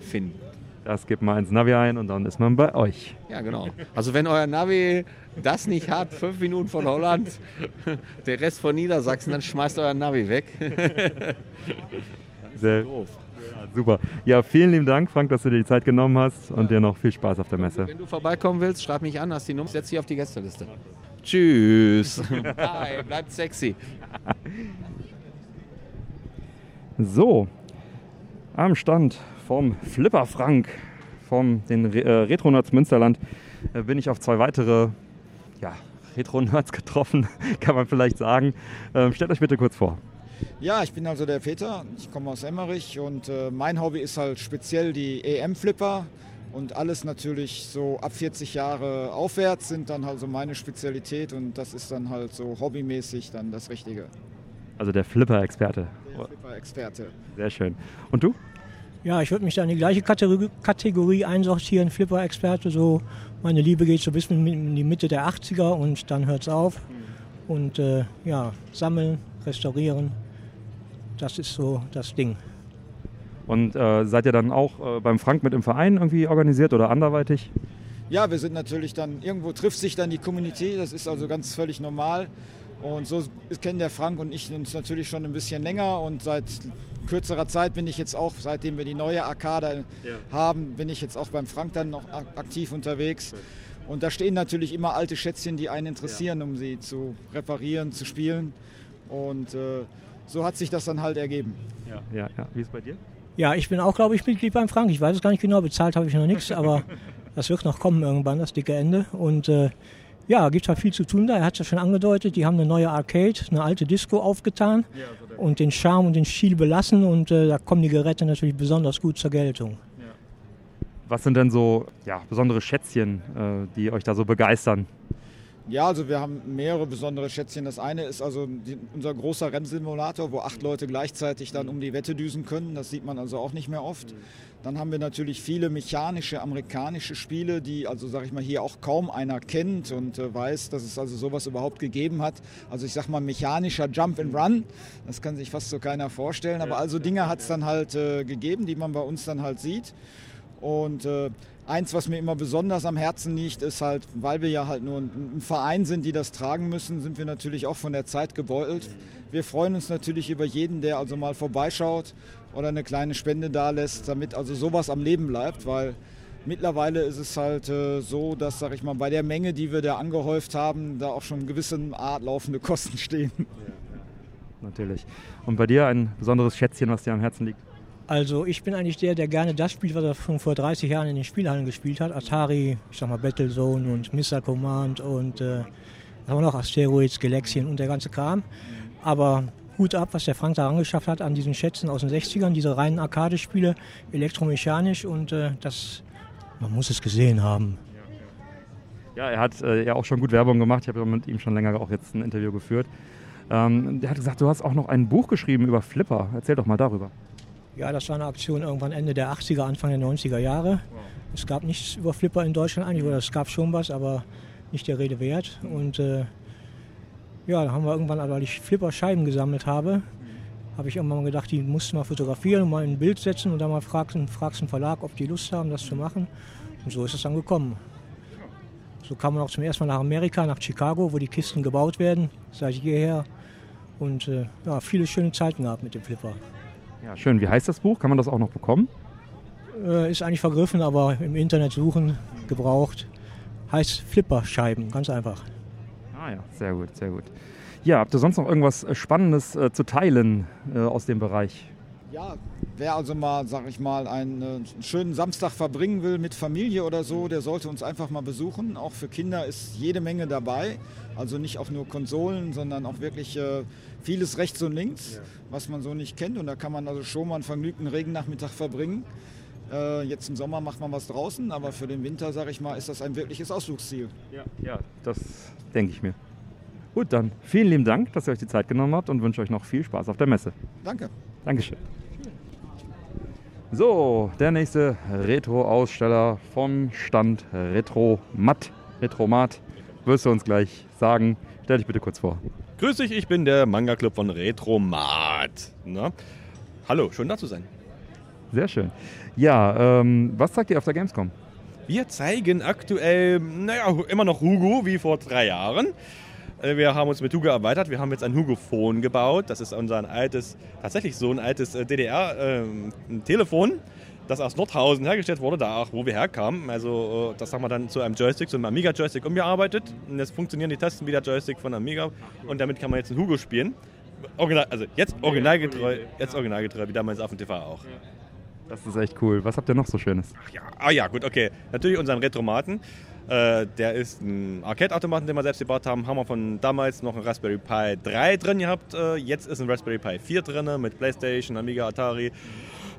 finden. Das gibt mal ins Navi ein und dann ist man bei euch. Ja, genau. Also wenn euer Navi das nicht hat, fünf Minuten von Holland, der Rest von Niedersachsen, dann schmeißt euer Navi weg. Sehr doof. Ja, super. Ja, vielen lieben Dank, Frank, dass du dir die Zeit genommen hast und dir noch viel Spaß auf der Messe. Wenn du vorbeikommen willst, schreib mich an, hast die Nummer, setz dich auf die Gästeliste. Tschüss. Bye, bleibt sexy. So, am Stand vom Flipper Frank, vom den Re äh, Retro Nerds Münsterland, äh, bin ich auf zwei weitere ja, Retro Nerds getroffen, kann man vielleicht sagen. Ähm, stellt euch bitte kurz vor. Ja, ich bin also der Peter, ich komme aus Emmerich und äh, mein Hobby ist halt speziell die EM-Flipper und alles natürlich so ab 40 Jahre aufwärts sind dann halt so meine Spezialität und das ist dann halt so hobbymäßig dann das Richtige. Also der Flipper-Experte. Der Flipper-Experte. Sehr schön. Und du? Ja, ich würde mich da in die gleiche Kategorie, Kategorie einsortieren, Flipper-Experte. So, meine Liebe geht so bis in die Mitte der 80er und dann hört es auf. Und äh, ja, sammeln, restaurieren, das ist so das Ding. Und äh, seid ihr dann auch äh, beim Frank mit im Verein irgendwie organisiert oder anderweitig? Ja, wir sind natürlich dann, irgendwo trifft sich dann die Community, das ist also ganz völlig normal. Und so kennen der Frank und ich uns natürlich schon ein bisschen länger und seit kürzerer Zeit bin ich jetzt auch, seitdem wir die neue Arcade Ja. haben, bin ich jetzt auch beim Frank dann noch ak- aktiv unterwegs. Und da stehen natürlich immer alte Schätzchen, die einen interessieren, um sie zu reparieren, zu spielen. Und äh, so hat sich das dann halt ergeben. Ja, ja, ja. Wie ist es bei dir? Ja, ich bin auch, glaube ich, Mitglied beim Frank. Ich weiß es gar nicht genau, bezahlt habe ich noch nichts, aber das wird noch kommen irgendwann, das dicke Ende. Und äh, ja, gibt halt viel zu tun da. Er hat es ja schon angedeutet, die haben eine neue Arcade, eine alte Disco aufgetan und den Charme und den Stil belassen und äh, da kommen die Geräte natürlich besonders gut zur Geltung. Was sind denn so ja, besondere Schätzchen, äh, die euch da so begeistern? Ja, also wir haben mehrere besondere Schätzchen. Das eine ist also die, unser großer Rennsimulator, wo acht Leute gleichzeitig dann um die Wette düsen können. Das sieht man also auch nicht mehr oft. Dann haben wir natürlich viele mechanische amerikanische Spiele, die also sage ich mal hier auch kaum einer kennt und äh, weiß, dass es also sowas überhaupt gegeben hat. Also ich sag mal mechanischer Jump and Run, das kann sich fast so keiner vorstellen. Aber also Dinge hat es dann halt äh, gegeben, die man bei uns dann halt sieht. Und äh, eins, was mir immer besonders am Herzen liegt, ist halt, weil wir ja halt nur ein, ein Verein sind, die das tragen müssen, sind wir natürlich auch von der Zeit gebeutelt. Wir freuen uns natürlich über jeden, der also mal vorbeischaut oder eine kleine Spende dalässt, damit also sowas am Leben bleibt, weil mittlerweile ist es halt äh, so, dass, sag ich mal, bei der Menge, die wir da angehäuft haben, da auch schon gewisse Art laufende Kosten stehen. Natürlich. Und bei dir ein besonderes Schätzchen, was dir am Herzen liegt? Also ich bin eigentlich der, der gerne das spielt, was er schon vor 30 Jahren in den Spielhallen gespielt hat. Atari, ich sag mal Battlezone und Mr. Command und äh, haben noch Asteroids, Galaxien und der ganze Kram. Aber Hut ab, was der Frank da angeschafft hat an diesen Schätzen aus den 60ern, diese reinen Arcade-Spiele, elektromechanisch und äh, das, man muss es gesehen haben. Ja, er hat äh, ja auch schon gut Werbung gemacht. Ich habe mit ihm schon länger auch jetzt ein Interview geführt. Ähm, der hat gesagt, du hast auch noch ein Buch geschrieben über Flipper. Erzähl doch mal darüber. Ja, das war eine Aktion irgendwann Ende der 80er, Anfang der 90er Jahre. Es gab nichts über Flipper in Deutschland eigentlich, oder es gab schon was, aber nicht der Rede wert. Und äh, ja, da haben wir irgendwann, weil ich Flipper-Scheiben gesammelt habe, habe ich irgendwann mal gedacht, die musst du mal fotografieren und mal in ein Bild setzen und dann mal fragst, fragst einen Verlag, ob die Lust haben, das zu machen. Und so ist es dann gekommen. So kam man auch zum ersten Mal nach Amerika, nach Chicago, wo die Kisten gebaut werden, seit hierher. Und äh, ja, viele schöne Zeiten gehabt mit dem Flipper. Ja, schön. Wie heißt das Buch? Kann man das auch noch bekommen? Äh, ist eigentlich vergriffen, aber im Internet suchen, gebraucht. Heißt Flipper-Scheiben, ganz einfach. Ah ja, sehr gut, sehr gut. Ja, habt ihr sonst noch irgendwas äh, Spannendes äh, zu teilen äh, aus dem Bereich? Ja, wer also mal, sag ich mal, einen, äh, einen schönen Samstag verbringen will mit Familie oder so, der sollte uns einfach mal besuchen. Auch für Kinder ist jede Menge dabei. Also nicht auch nur Konsolen, sondern auch wirklich äh, vieles rechts und links, ja. was man so nicht kennt. Und da kann man also schon mal einen vergnügten Regennachmittag verbringen. Äh, jetzt im Sommer macht man was draußen, aber für den Winter, sag ich mal, ist das ein wirkliches Ausflugsziel. Ja, ja das denke ich mir. Gut, dann vielen lieben Dank, dass ihr euch die Zeit genommen habt und wünsche euch noch viel Spaß auf der Messe. Danke. Dankeschön. So, der nächste Retro-Aussteller vom Stand Retromat. Retromat, wirst du uns gleich sagen. Stell dich bitte kurz vor. Grüß dich, ich bin der Manga-Club von Retromat. Na? Hallo, schön da zu sein. Sehr schön. Ja, ähm, was zeigt ihr auf der Gamescom? Wir zeigen aktuell, naja, immer noch Hugo wie vor drei Jahren. Äh, wir haben uns mit Hugo erweitert. Wir haben jetzt ein Hugo-Phone gebaut. Das ist unser altes, tatsächlich so ein altes äh, DDR-Telefon, ähm, das aus Nordhausen hergestellt wurde, da auch, wo wir herkamen. Also äh, das haben wir dann zu einem Joystick, zu einem Amiga-Joystick umgearbeitet. Und jetzt funktionieren die Tasten wie der Joystick von Amiga. Und damit kann man jetzt ein Hugo spielen. Original, also jetzt originalgetreu, jetzt originalgetreu, wie damals auf dem TV auch. Das ist echt cool. Was habt ihr noch so Schönes? Ach ja, ah ja, gut, okay. Natürlich unseren Retromaten. Äh, der ist ein Arcade-Automaten, den wir selbst gebaut haben. Haben wir von damals noch einen Raspberry Pi 3 drin gehabt. Äh, jetzt ist ein Raspberry Pi 4 drin mit Playstation, Amiga, Atari.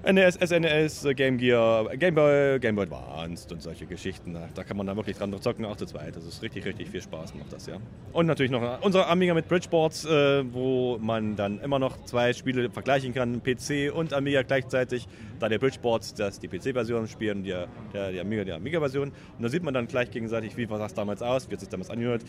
NES, SNES, Game Gear, Game Boy, Game Boy Advanced und solche Geschichten. Da, kann man dann wirklich dran zocken, auch zu zweit. Das ist richtig, richtig viel Spaß macht das, ja. Und natürlich noch unsere Amiga mit Bridgeboards, äh, wo man dann immer noch zwei Spiele vergleichen kann, PC und Amiga gleichzeitig, da der Bridgeboards das die PC-Version spielen die, der, die Amiga die Amiga-Version. Und da sieht man dann gleich gegenseitig, wie sah es damals aus, wie hat sich damals angehört.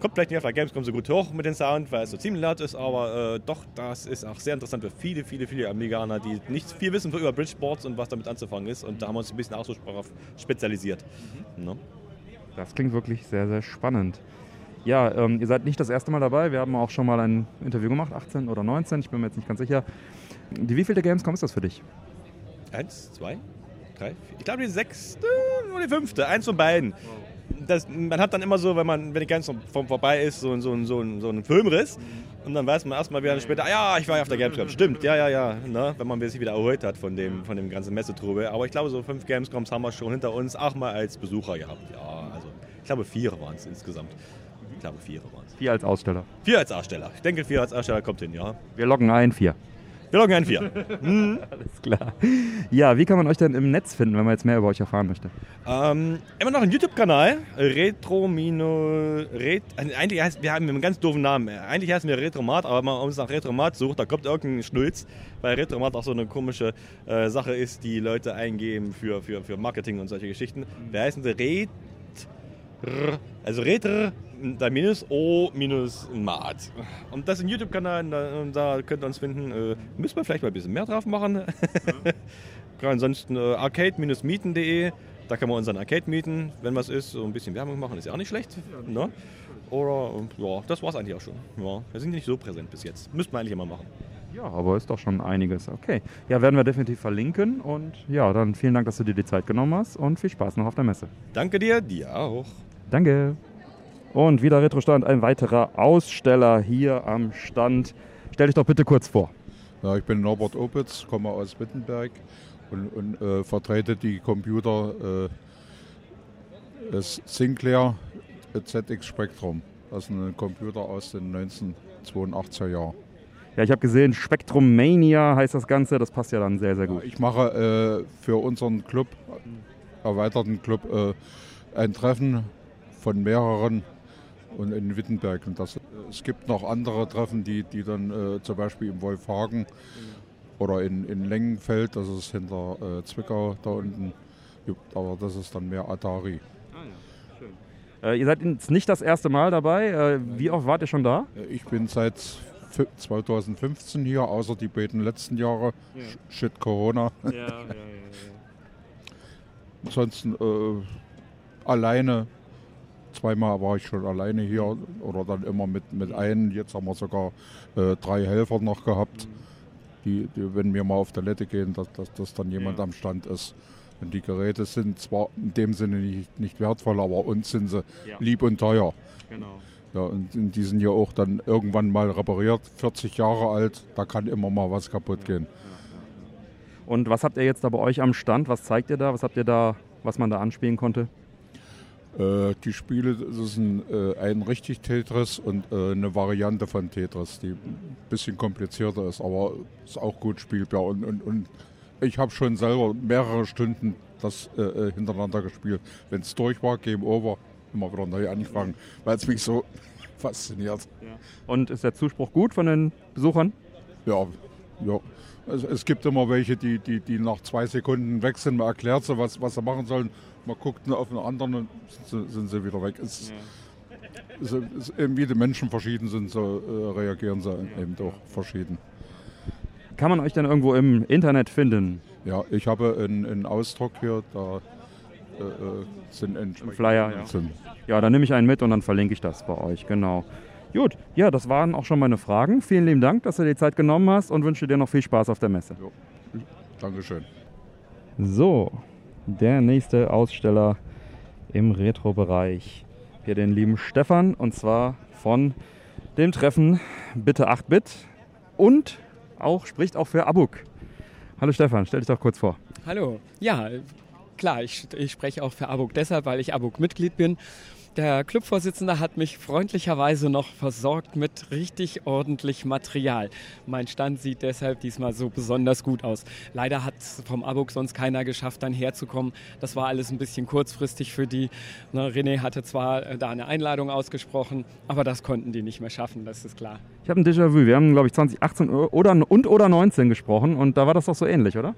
Kommt vielleicht nicht auf der Gamescom so gut hoch mit dem Sound, weil es so ziemlich laut ist, aber äh, doch, das ist auch sehr interessant für viele, viele, viele Amiganer, die nicht viel wissen über Bridgeboards und was damit anzufangen ist. Und da haben wir uns ein bisschen auch so darauf spezialisiert. Mhm. Ne? Das klingt wirklich sehr, sehr spannend. Ja, ähm, ihr seid nicht das erste Mal dabei. Wir haben auch schon mal ein Interview gemacht, 18 oder 19, ich bin mir jetzt nicht ganz sicher. Die wievielte Gamescom ist das für dich? Eins, zwei, drei, vier. Ich glaube die sechste oder die fünfte, eins von beiden. Wow das, man hat dann immer so, wenn man, wenn die Gamescom vorbei ist, so, so, so, so einen Filmriss. Und dann weiß man erstmal wieder später, ah, ja, ich war ja auf der Gamescom. Stimmt, ja, ja, ja. Ne? Wenn man sich wieder erholt hat von dem, von dem ganzen Messetrubel. Aber ich glaube, so fünf Gamescoms haben wir schon hinter uns, auch mal als Besucher gehabt. Ja, also ich glaube, vier waren es insgesamt. Ich glaube, vier waren es. Vier als Aussteller. Vier als Aussteller. Ich denke, vier als Aussteller kommt hin, ja. Wir loggen ein, vier. Wir loggen ein, vier. hm. Alles klar. Ja, wie kann man euch denn im Netz finden, wenn man jetzt mehr über euch erfahren möchte? Ähm, immer noch einen YouTube-Kanal. Retro Ret Eigentlich heißt, wir haben einen ganz doofen Namen. Eigentlich heißen wir Retromat, aber wenn man uns nach Retromat sucht, da kommt irgendein Schnulz, weil Retromat auch so eine komische äh, Sache ist, die Leute eingeben für, für, für Marketing und solche Geschichten. Wir heißen Also Retro, da minus O minus Mat. Und das ein YouTube-Kanal, da, da, könnt ihr uns finden. Äh, müssen wir vielleicht mal ein bisschen mehr drauf machen. Ja. Ansonsten äh, arcade-mieten.de, da kann man unseren Arcade mieten, wenn was ist. So ein bisschen Werbung machen ist ja auch nicht schlecht. Ne? Oder, ja, das war es eigentlich auch schon. Ja, wir sind nicht so präsent bis jetzt. Müssten wir eigentlich immer machen. Ja, aber ist doch schon einiges. Okay. Ja, werden wir definitiv verlinken. Und ja, dann vielen Dank, dass du dir die Zeit genommen hast und viel Spaß noch auf der Messe. Danke dir, dir auch. Danke. Und wieder Retrostand, ein weiterer Aussteller hier am Stand. Stell dich doch bitte kurz vor. Ja, ich bin Norbert Opitz, komme aus Wittenberg und, und äh, vertrete die Computer äh, Sinclair ZX Spectrum. Das ist ein Computer aus den 1982er Jahren. Ja, ich habe gesehen, Spectrum Mania heißt das Ganze. Das passt ja dann sehr, sehr gut. Ja, ich mache äh, für unseren Club, erweiterten Club, äh, ein Treffen von mehreren und in Wittenberg. Und das, es gibt noch andere Treffen, die, die dann äh, zum Beispiel im Wolfhagen oder in, in Lengenfeld, das ist hinter äh, Zwickau da unten, gibt, aber das ist dann mehr Atari. Äh, ihr seid jetzt nicht das erste Mal dabei. Äh, wie oft wart ihr schon da? Ich bin seit fi- 2015 hier, außer die beiden letzten Jahre. Ja. Sh- Shit Corona. Ja, ja, ja, ja. Ansonsten äh, alleine. Zweimal war ich schon alleine hier oder dann immer mit, mit einem. Jetzt haben wir sogar äh, drei Helfer noch gehabt, die, die, wenn wir mal auf Toilette gehen, dass, dass, dass dann jemand Ja. am Stand ist. Und die Geräte sind zwar in dem Sinne nicht, nicht wertvoll, aber uns sind sie Ja. lieb und teuer. Genau. Ja, und die sind ja auch dann irgendwann mal repariert, 40 Jahre alt, da kann immer mal was kaputt gehen. Und was habt ihr jetzt da bei euch am Stand? Was zeigt ihr da? Was habt ihr da, was man da anspielen konnte? Äh, die Spiele, das ist ein, äh, ein richtig Tetris und äh, eine Variante von Tetris, die ein bisschen komplizierter ist, aber ist auch gut spielbar. Und, und, und ich habe schon selber mehrere Stunden das äh, äh, hintereinander gespielt. Wenn es durch war, Game Over, immer wieder neu angefangen, weil es mich so fasziniert. Und ist der Zuspruch gut von den Besuchern? Ja, ja. Es, es gibt immer welche, die, die, die nach zwei Sekunden weg sind. Man erklärt sie, was, was sie machen sollen. Man guckt auf den anderen und sind, sie- sind sie wieder weg. Es, es, es, eben wie die Menschen verschieden sind, so äh, reagieren sie eben auch verschieden. Kann man euch denn irgendwo im Internet finden? Ja, ich habe einen, einen Ausdruck hier, da äh, äh, sind entsprechende Flyer, ja. sind. Ja, dann nehme ich einen mit und dann verlinke ich das bei euch, genau. Gut, ja, das waren auch schon meine Fragen. Vielen lieben Dank, dass du dir die Zeit genommen hast und wünsche dir noch viel Spaß auf der Messe. Dankeschön. So, der nächste Aussteller im Retro-Bereich. Hier den lieben Stefan und zwar von dem Treffen Bitte 8-Bit und auch spricht auch für Abuk. Hallo Stefan, stell dich doch kurz vor. Hallo. Ja, klar, ich, ich spreche auch für ABUK deshalb, weil ich ABUK-Mitglied bin. Der Clubvorsitzende hat mich freundlicherweise noch versorgt mit richtig ordentlich Material. Mein Stand sieht deshalb diesmal so besonders gut aus. Leider hat vom ABUK sonst keiner geschafft, dann herzukommen. Das war alles ein bisschen kurzfristig für die. Ne, René hatte zwar äh, da eine Einladung ausgesprochen, aber das konnten die nicht mehr schaffen, das ist klar. Ich habe ein Déjà-vu. Wir haben, glaube ich, 2018 oder, und oder 19 gesprochen und da war das doch so ähnlich, oder?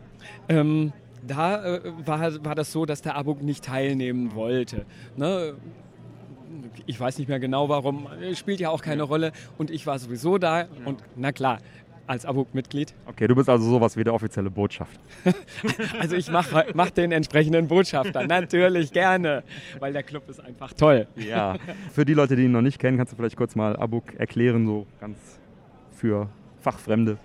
Ähm, da äh, war, war das so, dass der Abuk nicht teilnehmen wollte. Ne? Ich weiß nicht mehr genau warum, spielt ja auch keine Rolle. Und ich war sowieso da und na klar, als Abuk-Mitglied. Okay, du bist also sowas wie der offizielle Botschafter. Also ich mache mach den entsprechenden Botschafter, natürlich gerne, weil der Club ist einfach toll. Ja. Für die Leute, die ihn noch nicht kennen, kannst du vielleicht kurz mal Abuk erklären, so ganz für Fachfremde.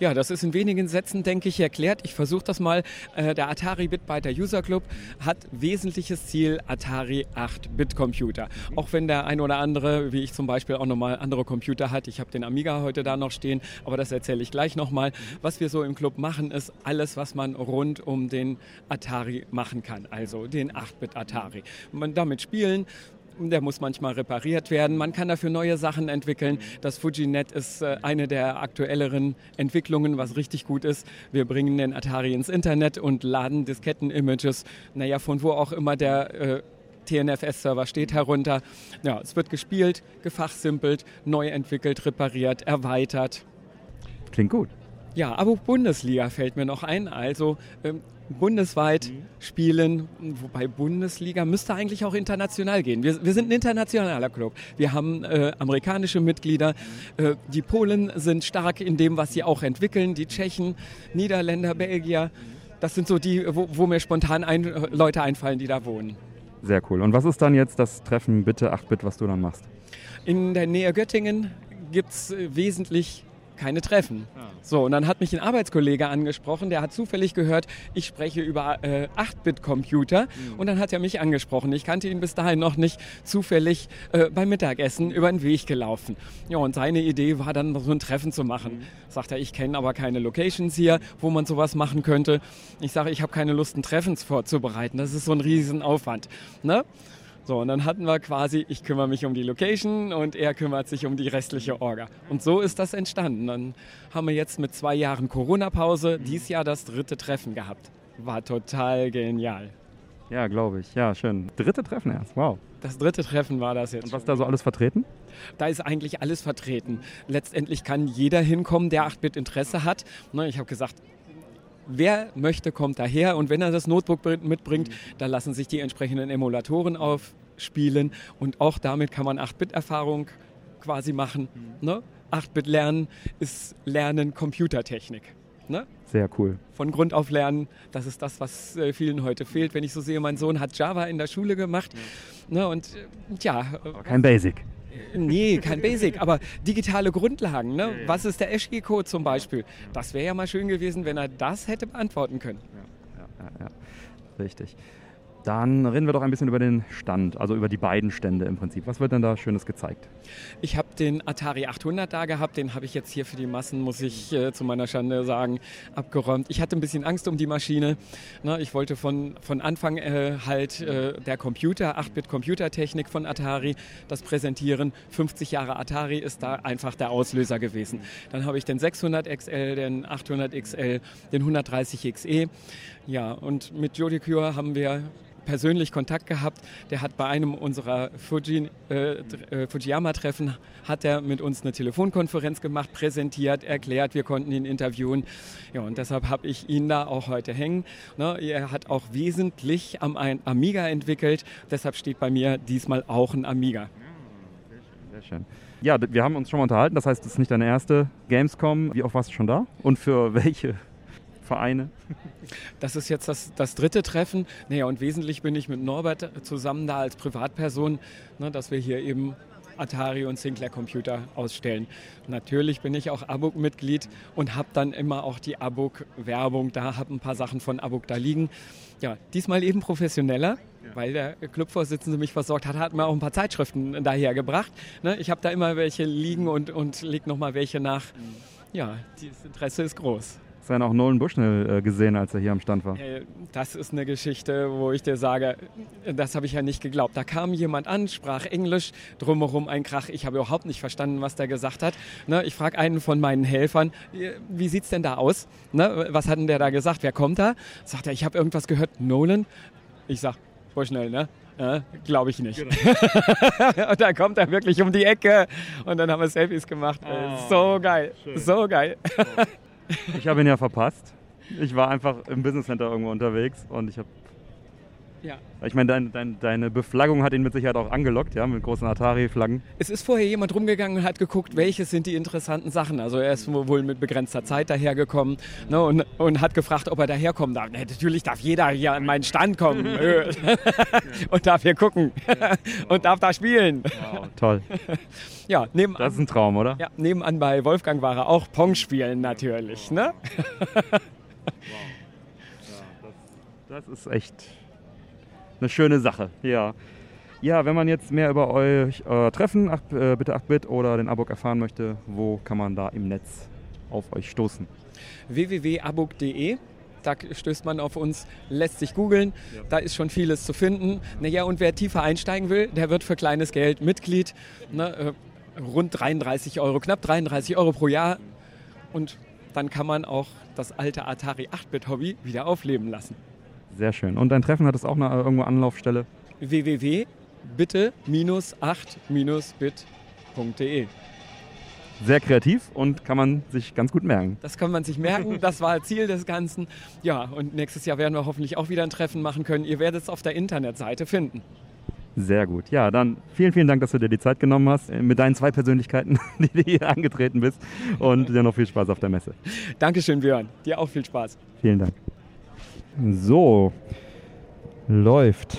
Ja, das ist in wenigen Sätzen, denke ich, erklärt. Ich versuche das mal. Äh, Der Atari Bitbyter User Club hat wesentliches Ziel Atari 8-Bit-Computer. Auch wenn der ein oder andere, wie ich zum Beispiel, auch nochmal andere Computer hat. Ich habe den Amiga heute da noch stehen, aber das erzähle ich gleich nochmal. Was wir so im Club machen, ist alles, was man rund um den Atari machen kann. Also den 8-Bit Atari. Man damit spielen, der muss manchmal repariert werden. Man kann dafür neue Sachen entwickeln. Das FujiNet ist äh, eine der aktuelleren Entwicklungen, was richtig gut ist. Wir bringen den Atari ins Internet und laden Disketten-Images, naja, von wo auch immer der äh, TNFS-Server steht, herunter. Ja, es wird gespielt, gefachsimpelt, neu entwickelt, repariert, erweitert. Klingt gut. Ja, aber Bundesliga fällt mir noch ein. Also ähm, bundesweit spielen, wobei Bundesliga müsste eigentlich auch international gehen. Wir, wir sind ein internationaler Club. Wir haben äh, amerikanische Mitglieder. Äh, die Polen sind stark in dem, was sie auch entwickeln. Die Tschechen, Niederländer, Belgier. Das sind so die, wo, wo mir spontan ein, äh, Leute einfallen, die da wohnen. Sehr cool. Und was ist dann jetzt das Treffen Bitte 8-Bit, was du dann machst? In der Nähe Göttingen gibt es äh, wesentlich keine Treffen. So, und dann hat mich ein Arbeitskollege angesprochen, der hat zufällig gehört, ich spreche über äh, 8-Bit-Computer und dann hat er mich angesprochen. Ich kannte ihn bis dahin noch nicht, zufällig äh, beim Mittagessen über den Weg gelaufen. Ja, und seine Idee war dann so ein Treffen zu machen. Sagt er, ich kenne aber keine Locations hier, wo man sowas machen könnte. Ich sage, ich habe keine Lust, ein Treffen vorzubereiten. Das ist so ein Riesenaufwand. Ne? So, und dann hatten wir quasi, ich kümmere mich um die Location und er kümmert sich um die restliche Orga. Und so ist das entstanden. Dann haben wir jetzt mit zwei Jahren Corona-Pause dies Jahr das dritte Treffen gehabt. War total genial. Ja, glaube ich. Ja, schön. Dritte Treffen erst. Wow. Das dritte Treffen war das jetzt. Und was ist da so alles vertreten? Da ist eigentlich alles vertreten. Letztendlich kann jeder hinkommen, der 8-Bit Interesse hat. Ne, Ich habe gesagt, wer möchte, kommt daher. Und wenn er das Notebook br- mitbringt, dann lassen sich die entsprechenden Emulatoren aufspielen. Und auch damit kann man 8-Bit-Erfahrung quasi machen. Ne? 8-Bit lernen ist Lernen Computertechnik. Ne? Sehr cool. von Grund auf lernen. Das ist das, was äh, vielen heute fehlt. Wenn ich so sehe, mein Sohn hat Java in der Schule gemacht. Ne, und äh, ja. Kein Basic. Nee, kein Basic, aber digitale Grundlagen. Ne? Was ist der Eschki-Code zum Beispiel? Das wäre ja mal schön gewesen, wenn er das hätte beantworten können. Ja, ja. Richtig. Dann reden wir doch ein bisschen über den Stand, also über die beiden Stände im Prinzip. Was wird denn da Schönes gezeigt? Ich habe den Atari 800 da gehabt, den habe ich jetzt hier für die Massen, muss ich äh, zu meiner Schande sagen, abgeräumt. Ich hatte ein bisschen Angst um die Maschine. Ne, ich wollte von, von Anfang äh, halt äh, der Computer, 8-Bit-Computertechnik von Atari, das präsentieren. 50 Jahre Atari ist da einfach der Auslöser gewesen. Dann habe ich den 600 XL, den 800 XL, den 130 XE. Ja, und mit Jody Cure haben wir persönlich Kontakt gehabt. Der hat bei einem unserer Fuji, äh, äh, Fujiyama-Treffen hat er mit uns eine Telefonkonferenz gemacht, präsentiert, erklärt, wir konnten ihn interviewen. Ja, und deshalb habe ich ihn da auch heute hängen. Ne, er hat auch wesentlich am ein Amiga entwickelt, deshalb steht bei mir diesmal auch ein Amiga. Sehr schön. Ja, wir haben uns schon mal unterhalten, das heißt, es ist nicht deine erste Gamescom. Wie oft warst du schon da? Und für welche Vereine? Das ist jetzt das, das dritte Treffen. Naja, und wesentlich bin ich mit Norbert zusammen da als Privatperson, ne, dass wir hier eben Atari und Sinclair Computer ausstellen. Natürlich bin ich auch ABUK-Mitglied und habe dann immer auch die ABUK-Werbung da, habe ein paar Sachen von ABUK da liegen. Ja, diesmal eben professioneller, weil der Clubvorsitzende mich versorgt hat, hat mir auch ein paar Zeitschriften daher gebracht. Ne, ich habe da immer welche liegen und, und leg noch mal welche nach. Ja, das Interesse ist groß. Hast du dann auch Nolan Bushnell äh, gesehen, als er hier am Stand war? Äh, Das ist eine Geschichte, wo ich dir sage, das habe ich ja nicht geglaubt. Da kam jemand an, sprach Englisch, drumherum ein Krach. Ich habe überhaupt nicht verstanden, was der gesagt hat. Ne, ich frage einen von meinen Helfern, äh, wie sieht's denn da aus? Ne, was hat denn der da gesagt? Wer kommt da? Sagt er, ich habe irgendwas gehört. Nolan? Ich sag, Bushnell, ne? Äh, Glaube ich nicht. und dann kommt er wirklich um die Ecke und dann haben wir Selfies gemacht. Äh, so geil, so geil. Ich habe ihn ja verpasst. Ich war einfach im Business Center irgendwo unterwegs und ich habe. Ja. Ich meine, dein, dein, deine Beflaggung hat ihn mit Sicherheit auch angelockt, ja, mit großen Atari-Flaggen. Es ist vorher jemand rumgegangen und hat geguckt, welche sind die interessanten Sachen. Also er ist wohl mit begrenzter Zeit dahergekommen ne, und, und hat gefragt, ob er daherkommen darf. Natürlich darf jeder hier an meinen Stand kommen und darf hier gucken und darf da spielen. Toll. Ja, nebenan, Das ist ein Traum, oder? ja, nebenan bei Wolfgang war er auch Pong spielen natürlich. Ne? Das ist echt eine schöne Sache, ja. Ja, wenn man jetzt mehr über euch äh, Treffen, ach, äh, bitte 8-Bit oder den Abok erfahren möchte, wo kann man da im Netz auf euch stoßen? www.abuk.de. Da stößt man auf uns, lässt sich googeln. Da ist schon vieles zu finden. Naja, und wer tiefer einsteigen will, der wird für kleines Geld Mitglied. Ne, äh, rund 33 Euro, knapp 33 Euro pro Jahr. Und dann kann man auch das alte Atari 8-Bit-Hobby wieder aufleben lassen. Sehr schön. Und dein Treffen hat es auch eine, irgendwo Anlaufstelle? www.bitte-8-bit.de. Sehr kreativ und kann man sich ganz gut merken. Das kann man sich merken, das war Ziel des Ganzen. Ja, und nächstes Jahr werden wir hoffentlich auch wieder ein Treffen machen können. Ihr werdet es auf der Internetseite finden. Sehr gut. Ja, dann vielen, vielen Dank, dass du dir die Zeit genommen hast äh, mit deinen zwei Persönlichkeiten, die du hier angetreten bist. Und dir noch viel Spaß auf der Messe. Dankeschön, Björn. Dir auch viel Spaß. Vielen Dank. So, läuft.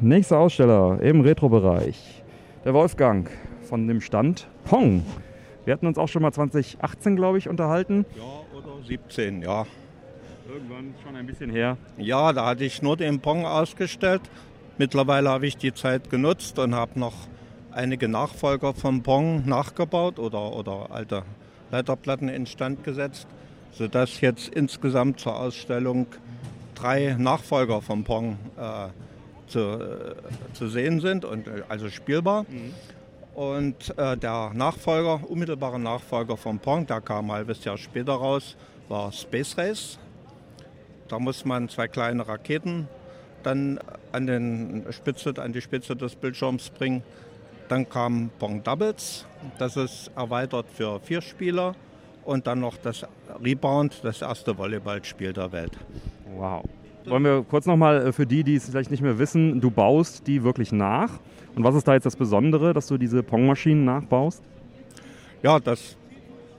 Nächster Aussteller im Retro-Bereich. Der Wolfgang von dem Stand Pong. Wir hatten uns auch schon mal 2018, glaube ich, unterhalten. Ja, oder 17, ja. Irgendwann schon ein bisschen her. Ja, da hatte ich nur den Pong ausgestellt. Mittlerweile habe ich die Zeit genutzt und habe noch einige Nachfolger vom Pong nachgebaut oder, oder alte Leiterplatten instand gesetzt, sodass jetzt insgesamt zur Ausstellung drei Nachfolger vom Pong äh, zu, äh, zu sehen sind und äh, also spielbar. Und äh, der Nachfolger, unmittelbare Nachfolger vom Pong, der kam ein halbes Jahr später raus, war Space Race. Da muss man zwei kleine Raketen dann an, den Spitze, an die Spitze des Bildschirms bringen. Dann kam Pong Doubles, das ist erweitert für vier Spieler. Und dann noch das Rebound, das erste Volleyballspiel der Welt. Wow. Wollen wir kurz nochmal äh, für die, die es vielleicht nicht mehr wissen, du baust die wirklich nach. Und was ist da jetzt das Besondere, dass du diese Pong-Maschinen nachbaust? Ja, das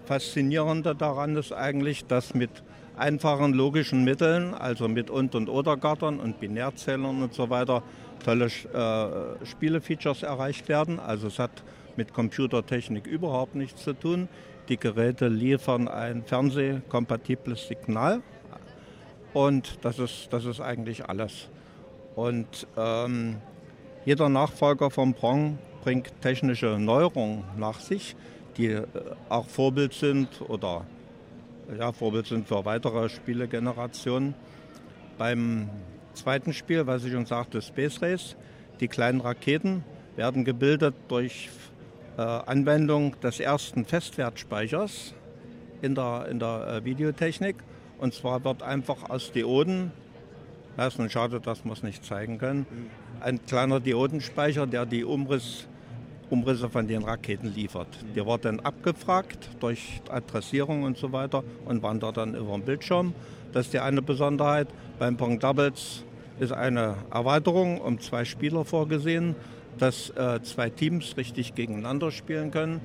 Faszinierende daran ist eigentlich, dass mit einfachen logischen Mitteln, also mit Und- und Oder-Gattern und Binärzählern und so weiter, tolle äh, Spielefeatures erreicht werden. Also es hat mit Computertechnik überhaupt nichts zu tun. Die Geräte liefern ein fernsehkompatibles Signal und das ist, das ist eigentlich alles. Und ähm, jeder Nachfolger vom Prong bringt technische Neuerungen nach sich, die äh, auch Vorbild sind oder ja, Vorbild sind für weitere Spielegenerationen. Beim zweiten Spiel, was ich schon sagte, Space Race, die kleinen Raketen werden gebildet durch Anwendung des ersten Festwertspeichers in der, in der äh, Videotechnik. Und zwar wird einfach aus Dioden, das ist nun schade, dass wir es nicht zeigen können, ein kleiner Diodenspeicher, der die Umriss, Umrisse von den Raketen liefert. Der wird dann abgefragt durch Adressierung und so weiter und wandert dann über den Bildschirm. Das ist die eine Besonderheit. Beim Pong Doubles ist eine Erweiterung um zwei Spieler vorgesehen, dass äh, zwei Teams richtig gegeneinander spielen können.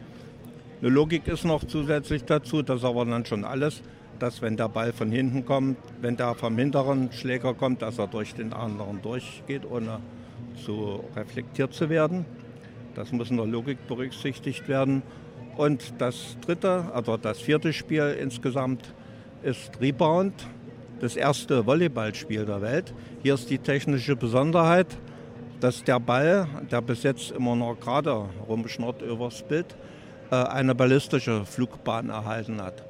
Eine Logik ist noch zusätzlich dazu, das ist aber dann schon alles, dass wenn der Ball von hinten kommt, wenn der vom hinteren Schläger kommt, dass er durch den anderen durchgeht, ohne zu reflektiert zu werden. Das muss in der Logik berücksichtigt werden. Und das dritte, also das vierte Spiel insgesamt ist Rebound, das erste Volleyballspiel der Welt. Hier ist die technische Besonderheit, dass der Ball, der bis jetzt immer noch gerade rumschnurrt übers Bild, äh, eine ballistische Flugbahn erhalten hat.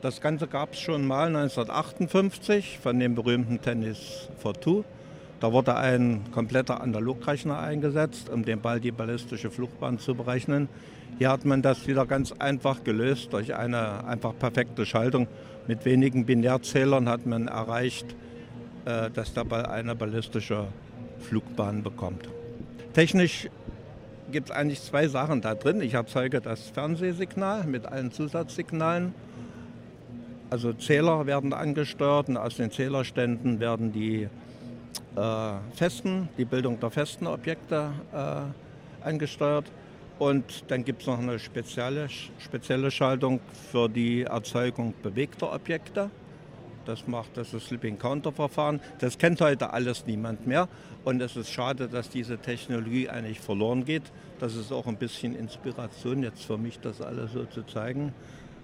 Das Ganze gab es schon mal 1958 von dem berühmten Tennis for Two. Da wurde ein kompletter Analogrechner eingesetzt, um den Ball die ballistische Flugbahn zu berechnen. Hier hat man das wieder ganz einfach gelöst durch eine einfach perfekte Schaltung. Mit wenigen Binärzählern hat man erreicht, äh, dass der Ball eine ballistische Flugbahn bekommt. Technisch gibt es eigentlich zwei Sachen da drin. Ich erzeuge das Fernsehsignal mit allen Zusatzsignalen. Also Zähler werden angesteuert und aus den Zählerständen werden die äh, festen, die Bildung der festen Objekte äh, angesteuert. Und dann gibt es noch eine spezielle, spezielle Schaltung für die Erzeugung bewegter Objekte. Das macht das ist Slipping Counter Verfahren. Das kennt heute alles niemand mehr. Und es ist schade, dass diese Technologie eigentlich verloren geht. Das ist auch ein bisschen Inspiration jetzt für mich, das alles so zu zeigen.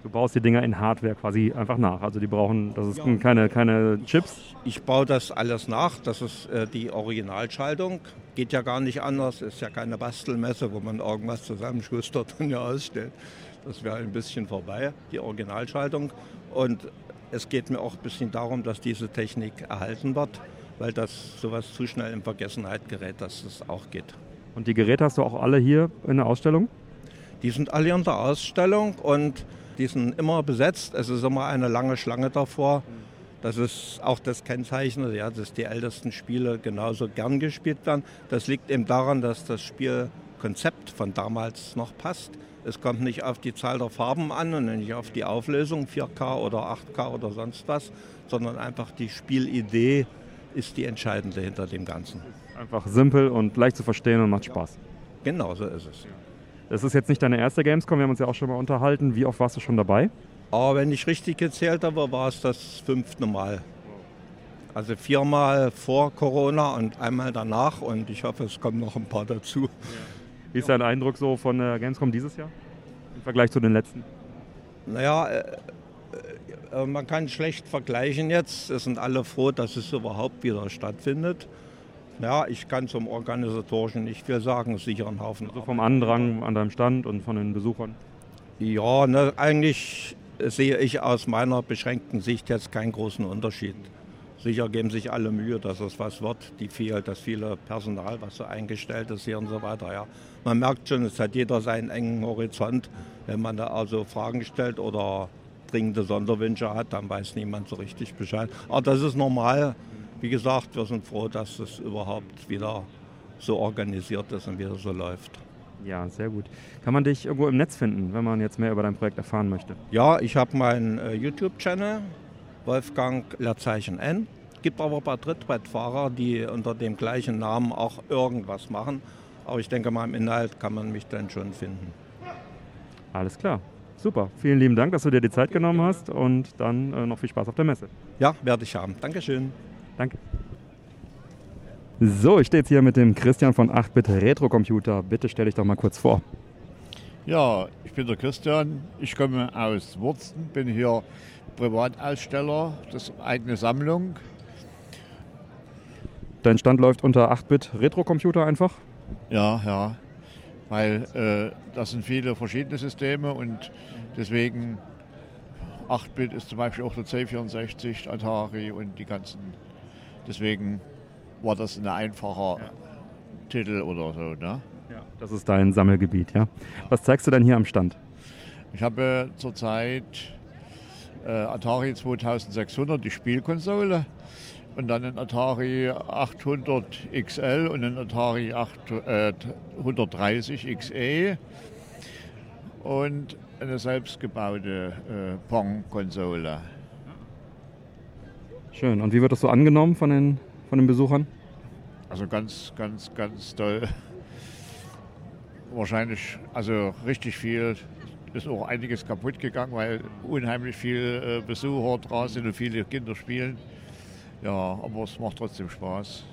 Du baust die Dinger in Hardware quasi einfach nach. Also die brauchen, das ist ja. keine, keine Chips. Ich baue das alles nach. Das ist äh, die Originalschaltung. Geht ja gar nicht anders. Ist ja keine Bastelmesse, wo man irgendwas zusammenschustert und ja ausstellt. Das wäre ein bisschen vorbei, die Originalschaltung. Und es geht mir auch ein bisschen darum, dass diese Technik erhalten wird, weil das sowas zu schnell in Vergessenheit gerät, dass es auch geht. Und die Geräte hast du auch alle hier in der Ausstellung? Die sind alle in der Ausstellung und die sind immer besetzt. Es ist immer eine lange Schlange davor. Das ist auch das Kennzeichen, ja, dass die ältesten Spiele genauso gern gespielt werden. Das liegt eben daran, dass das Spielkonzept von damals noch passt. Es kommt nicht auf die Zahl der Farben an und nicht auf die Auflösung, 4K oder 8K oder sonst was, sondern einfach die Spielidee ist die entscheidende hinter dem Ganzen. Einfach simpel und leicht zu verstehen und macht Spaß. Genau so ist es. Das ist jetzt nicht deine erste Gamescom, wir haben uns ja auch schon mal unterhalten. Wie oft warst du schon dabei? Aber wenn ich richtig gezählt habe, war es das fünfte Mal. Also viermal vor Corona und einmal danach und ich hoffe, es kommen noch ein paar dazu. Ja. Wie ist dein Eindruck so von der Gamescom dieses Jahr im Vergleich zu den letzten? Naja, äh, äh, man kann schlecht vergleichen jetzt. Es sind alle froh, dass es überhaupt wieder stattfindet. Ja, ich kann zum Organisatorischen nicht viel sagen, sicher ein Haufen. Also vom Andrang an deinem Stand und von den Besuchern? Ja, ne, eigentlich sehe ich aus meiner beschränkten Sicht jetzt keinen großen Unterschied. Sicher geben sich alle Mühe, dass es was wird. Die viel, das viele Personal, was so eingestellt ist hier und so weiter. Ja. Man merkt schon, es hat jeder seinen engen Horizont. Wenn man da also Fragen stellt oder dringende Sonderwünsche hat, dann weiß niemand so richtig Bescheid. Aber das ist normal wie gesagt, wir sind froh, dass es überhaupt wieder so organisiert ist und wieder so läuft. Ja, sehr gut. Kann man dich irgendwo im Netz finden, wenn man jetzt mehr über dein Projekt erfahren möchte? Ja, ich habe meinen äh, YouTube-Channel, Wolfgang Leerzeichen N. Gibt aber ein paar Trittbrettfahrer, die unter dem gleichen Namen auch irgendwas machen. Aber ich denke mal, im Inhalt kann man mich dann schon finden. Alles klar. Super. Vielen lieben Dank, dass du dir die Zeit genommen hast und dann äh, noch viel Spaß auf der Messe. Ja, werde ich haben. Dankeschön. Danke. So, ich stehe jetzt hier mit dem Christian von 8-Bit Retro Computer. Bitte stell dich doch mal kurz vor. Ja, ich bin der Christian. Ich komme aus Wurzen, bin hier Privataussteller, das ist eine eigene Sammlung. Dein Stand läuft unter 8-Bit Retro Computer einfach? Ja, ja, weil äh, das sind viele verschiedene Systeme und deswegen 8-Bit ist zum Beispiel auch der C64, Atari und die ganzen. Deswegen war das ein einfacher ja. Titel oder so. Ne? Ja, das ist dein Sammelgebiet, ja. Was zeigst du denn hier am Stand? Ich habe zurzeit äh, Atari 2600, die Spielkonsole, und dann einen Atari 800 XL und einen Atari 830 äh, XE und eine selbstgebaute äh, Pong-Konsole. Schön. Und wie wird das so angenommen von den, von den Besuchern? Also ganz, ganz, ganz toll. Wahrscheinlich, also richtig viel. Ist auch einiges kaputt gegangen, weil unheimlich viele äh, Besucher draußen sind und viele Kinder spielen. Ja, aber es macht trotzdem Spaß.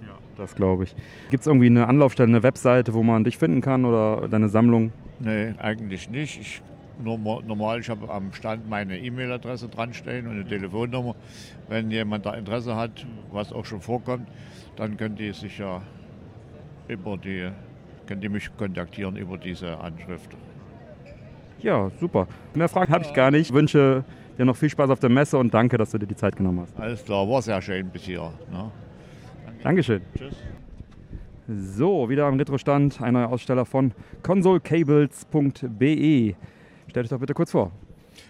Ja, das glaube ich. Gibt es irgendwie eine Anlaufstelle, eine Webseite, wo man dich finden kann oder deine Sammlung? Nee, eigentlich nicht. Ich, normal, ich habe am Stand meine E-Mail-Adresse dran stehen und eine Telefonnummer. Wenn jemand da Interesse hat, was auch schon vorkommt, dann können die sich ja über die, können die mich kontaktieren über diese Anschrift. Ja, super. Mehr Fragen habe ich gar nicht. Ich wünsche dir noch viel Spaß auf der Messe und danke, dass du dir die Zeit genommen hast. Alles klar, war sehr schön bis hier. Ne? Danke. Dankeschön. Tschüss. So, wieder am Retro-Stand, ein neuer Aussteller von consolecables.be. Stell dich doch bitte kurz vor.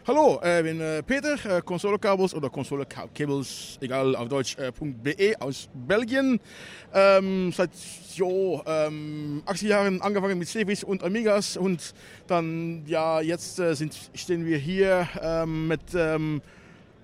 Hallo, ich bin äh, Peter, äh, Consolekabels oder Consolecables, egal auf Deutsch, äh, .be aus Belgien. Ähm, seit jo, ähm, 80 Jahren angefangen mit CVs und Amigas und dann, ja, jetzt äh, sind, stehen wir hier ähm, mit ähm,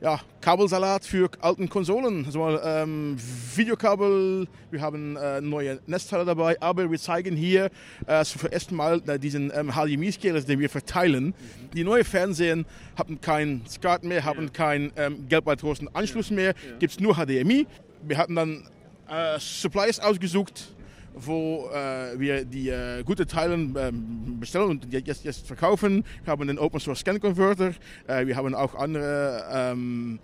ja, Kabelsalat für alten Konsolen. Also, ähm, Videokabel, wir haben äh, neue Netzteile dabei, aber wir zeigen hier äh, zum ersten Mal äh, diesen ähm, HDMI-Scaler, den wir verteilen. Mhm. Die neuen Fernsehen haben keinen SCART mehr, haben ja. keinen ähm, gelbweitgroßen Anschluss mehr, ja. gibt es nur HDMI. Wir hatten dann äh, Supplies ausgesucht, wo äh, wir die äh, guten Teile ähm, bestellen und jetzt, jetzt verkaufen. Wir haben einen Open Source Scan Converter. Äh, wir haben auch andere ähm,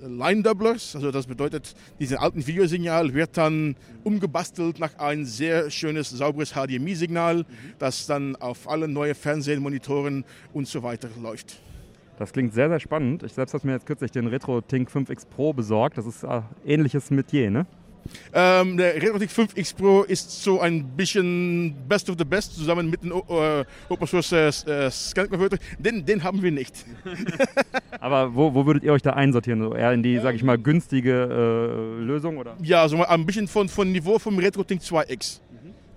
Line Doublers. Also das bedeutet, dieses alten Videosignal wird dann umgebastelt nach ein sehr schönes, sauberes HDMI-Signal, das dann auf alle neuen Fernsehmonitoren und so weiter läuft. Das klingt sehr, sehr spannend. Ich selbst habe mir jetzt kürzlich den Retro Tink 5X Pro besorgt. Das ist äh, ähnliches Metier, ne? Ähm, der Retrotik 5X Pro ist so ein bisschen Best of the Best zusammen mit dem äh, Open Source äh, Scan Converter. Den, den haben wir nicht. Aber wo, wo würdet ihr euch da einsortieren? So eher in die, sag ich mal, günstige äh, Lösung? Oder? Ja, so ein bisschen von, von Niveau vom Retrotik 2X.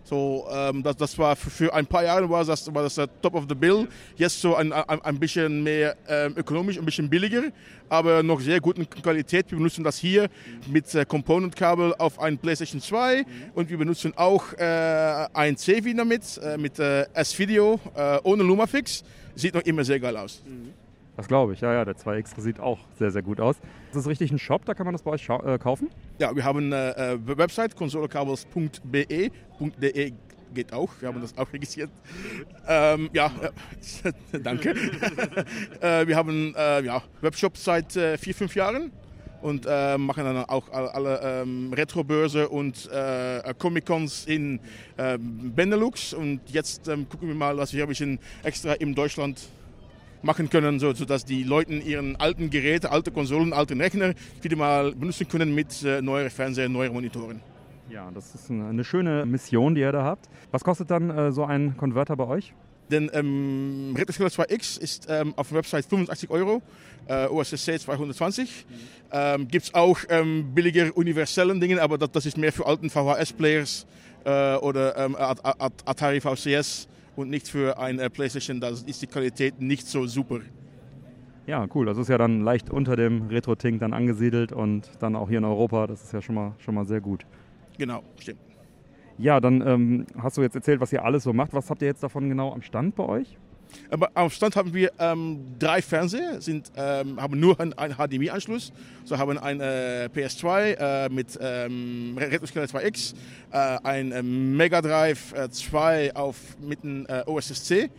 So, ähm, das, das war für, für, ein paar Jahre war das, war das der Top of the Bill. Jetzt so ein, ein, ein bisschen mehr ähm, ökonomisch, ein bisschen billiger, aber noch sehr gute Qualität. Wir benutzen das hier mit äh, Component-Kabel auf ein PlayStation 2 und wir benutzen auch äh, ein CV damit, äh, mit äh, S-Video äh, ohne Lumafix. Sieht noch immer sehr geil aus. Mhm. Das glaube ich, ja, ja, der 2X sieht auch sehr, sehr gut aus. Ist das richtig ein Shop, da kann man das bei euch äh, kaufen? Ja, wir haben eine äh, Website, consolekabels.be, .de geht auch, wir haben das auch registriert. Ähm, ja, äh, danke. äh, wir haben äh, ja, Webshop seit äh, vier, fünf Jahren und äh, machen dann auch alle, alle ähm, Retro-Börse und äh, Comic-Cons in äh, Benelux. Und jetzt ähm, gucken wir mal, was wir ein bisschen extra in Deutschland machen können, so, sodass die Leute ihren alten Geräte, alte Konsolen, alten Rechner wieder mal benutzen können mit äh, neueren Fernseher, neuen Monitoren. Ja, das ist eine, schöne Mission, die ihr da habt. Was kostet dann äh, so ein Konverter bei euch? Denn ähm, Retroscaler 2X ist ähm, auf der Website 85 Euro, äh, OSSC 220. Ähm, Gibt es auch ähm, billiger universellen Dinge, aber das, das ist mehr für alten VHS-Players äh, oder ähm, At- At- Atari VCS und nicht für ein äh, PlayStation. Da ist die Qualität nicht so super. Ja, cool. Das ist ja dann leicht unter dem Retro-Tink dann angesiedelt und dann auch hier in Europa. Das ist ja schon mal, schon mal sehr gut. Genau, stimmt. Ja, dann ähm, hast du jetzt erzählt, was ihr alles so macht. Was habt ihr jetzt davon genau am Stand bei euch? Aber am Stand haben wir ähm, drei Fernseher, sind, ähm, haben nur einen, einen HDMI-Anschluss. So haben ein äh, PS2 äh, mit ähm, Retroscaler 2X, äh, ein äh, Mega Drive äh, 2 auf, mit einem äh, OSSC.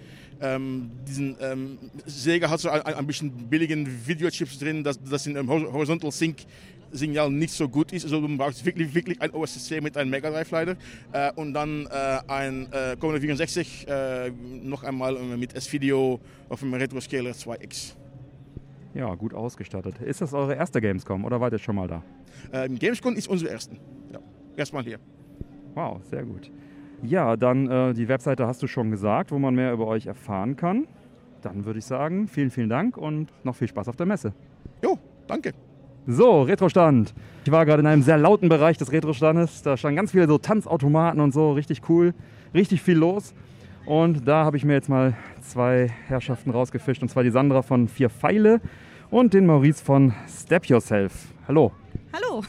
Ähm, diesen ähm, Sega hat so ein, ein bisschen billigen Videochips drin, dass das in Hor- Horizontal Sync Signal nicht so gut ist. Also du brauchst wirklich, wirklich ein OSSC mit einem Mega Drive leider. Äh, und dann äh, ein äh, Commodore 64 äh, noch einmal äh, mit S-Video auf dem Retroscaler 2X. Ja, gut ausgestattet. Ist das eure erste Gamescom oder wart ihr schon mal da? Ähm, Gamescom ist unsere erste. Ja, erstmal hier. Wow, sehr gut. Ja, dann äh, die Webseite hast du schon gesagt, wo man mehr über euch erfahren kann. Dann würde ich sagen, vielen, vielen Dank und noch viel Spaß auf der Messe. Jo, danke. So, Retrostand. Ich war gerade in einem sehr lauten Bereich des Retrostandes. Da standen ganz viele so Tanzautomaten und so, richtig cool, richtig viel los. Und da habe ich mir jetzt mal zwei Herrschaften rausgefischt, und zwar die Sandra von Vier Pfeile und den Maurice von Step Yourself. Hallo. Hallo.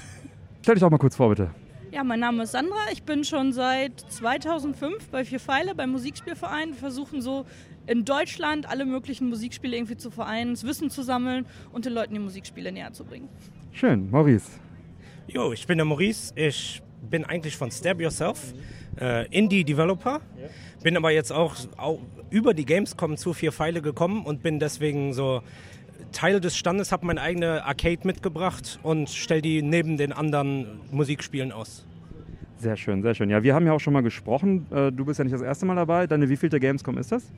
Stell dich doch mal kurz vor, bitte. Ja, mein Name ist Sandra. Ich bin schon seit 2005 bei Vier Pfeile beim Musikspielverein. Wir versuchen so in Deutschland alle möglichen Musikspiele irgendwie zu vereinen, das Wissen zu sammeln und den Leuten die Musikspiele näher zu bringen. Schön, Maurice. Jo, ich bin der Maurice. Ich bin eigentlich von Stab Yourself, äh, Indie-Developer. Bin aber jetzt auch, auch über die Gamescom zu vier Pfeile gekommen und bin deswegen so Teil des Standes, habe meine eigene Arcade mitgebracht und stelle die neben den anderen Musikspielen aus. Sehr schön, sehr schön. Ja, wir haben ja auch schon mal gesprochen. Äh, Du bist ja nicht das erste Mal dabei. Deine wievielte Gamescom ist das?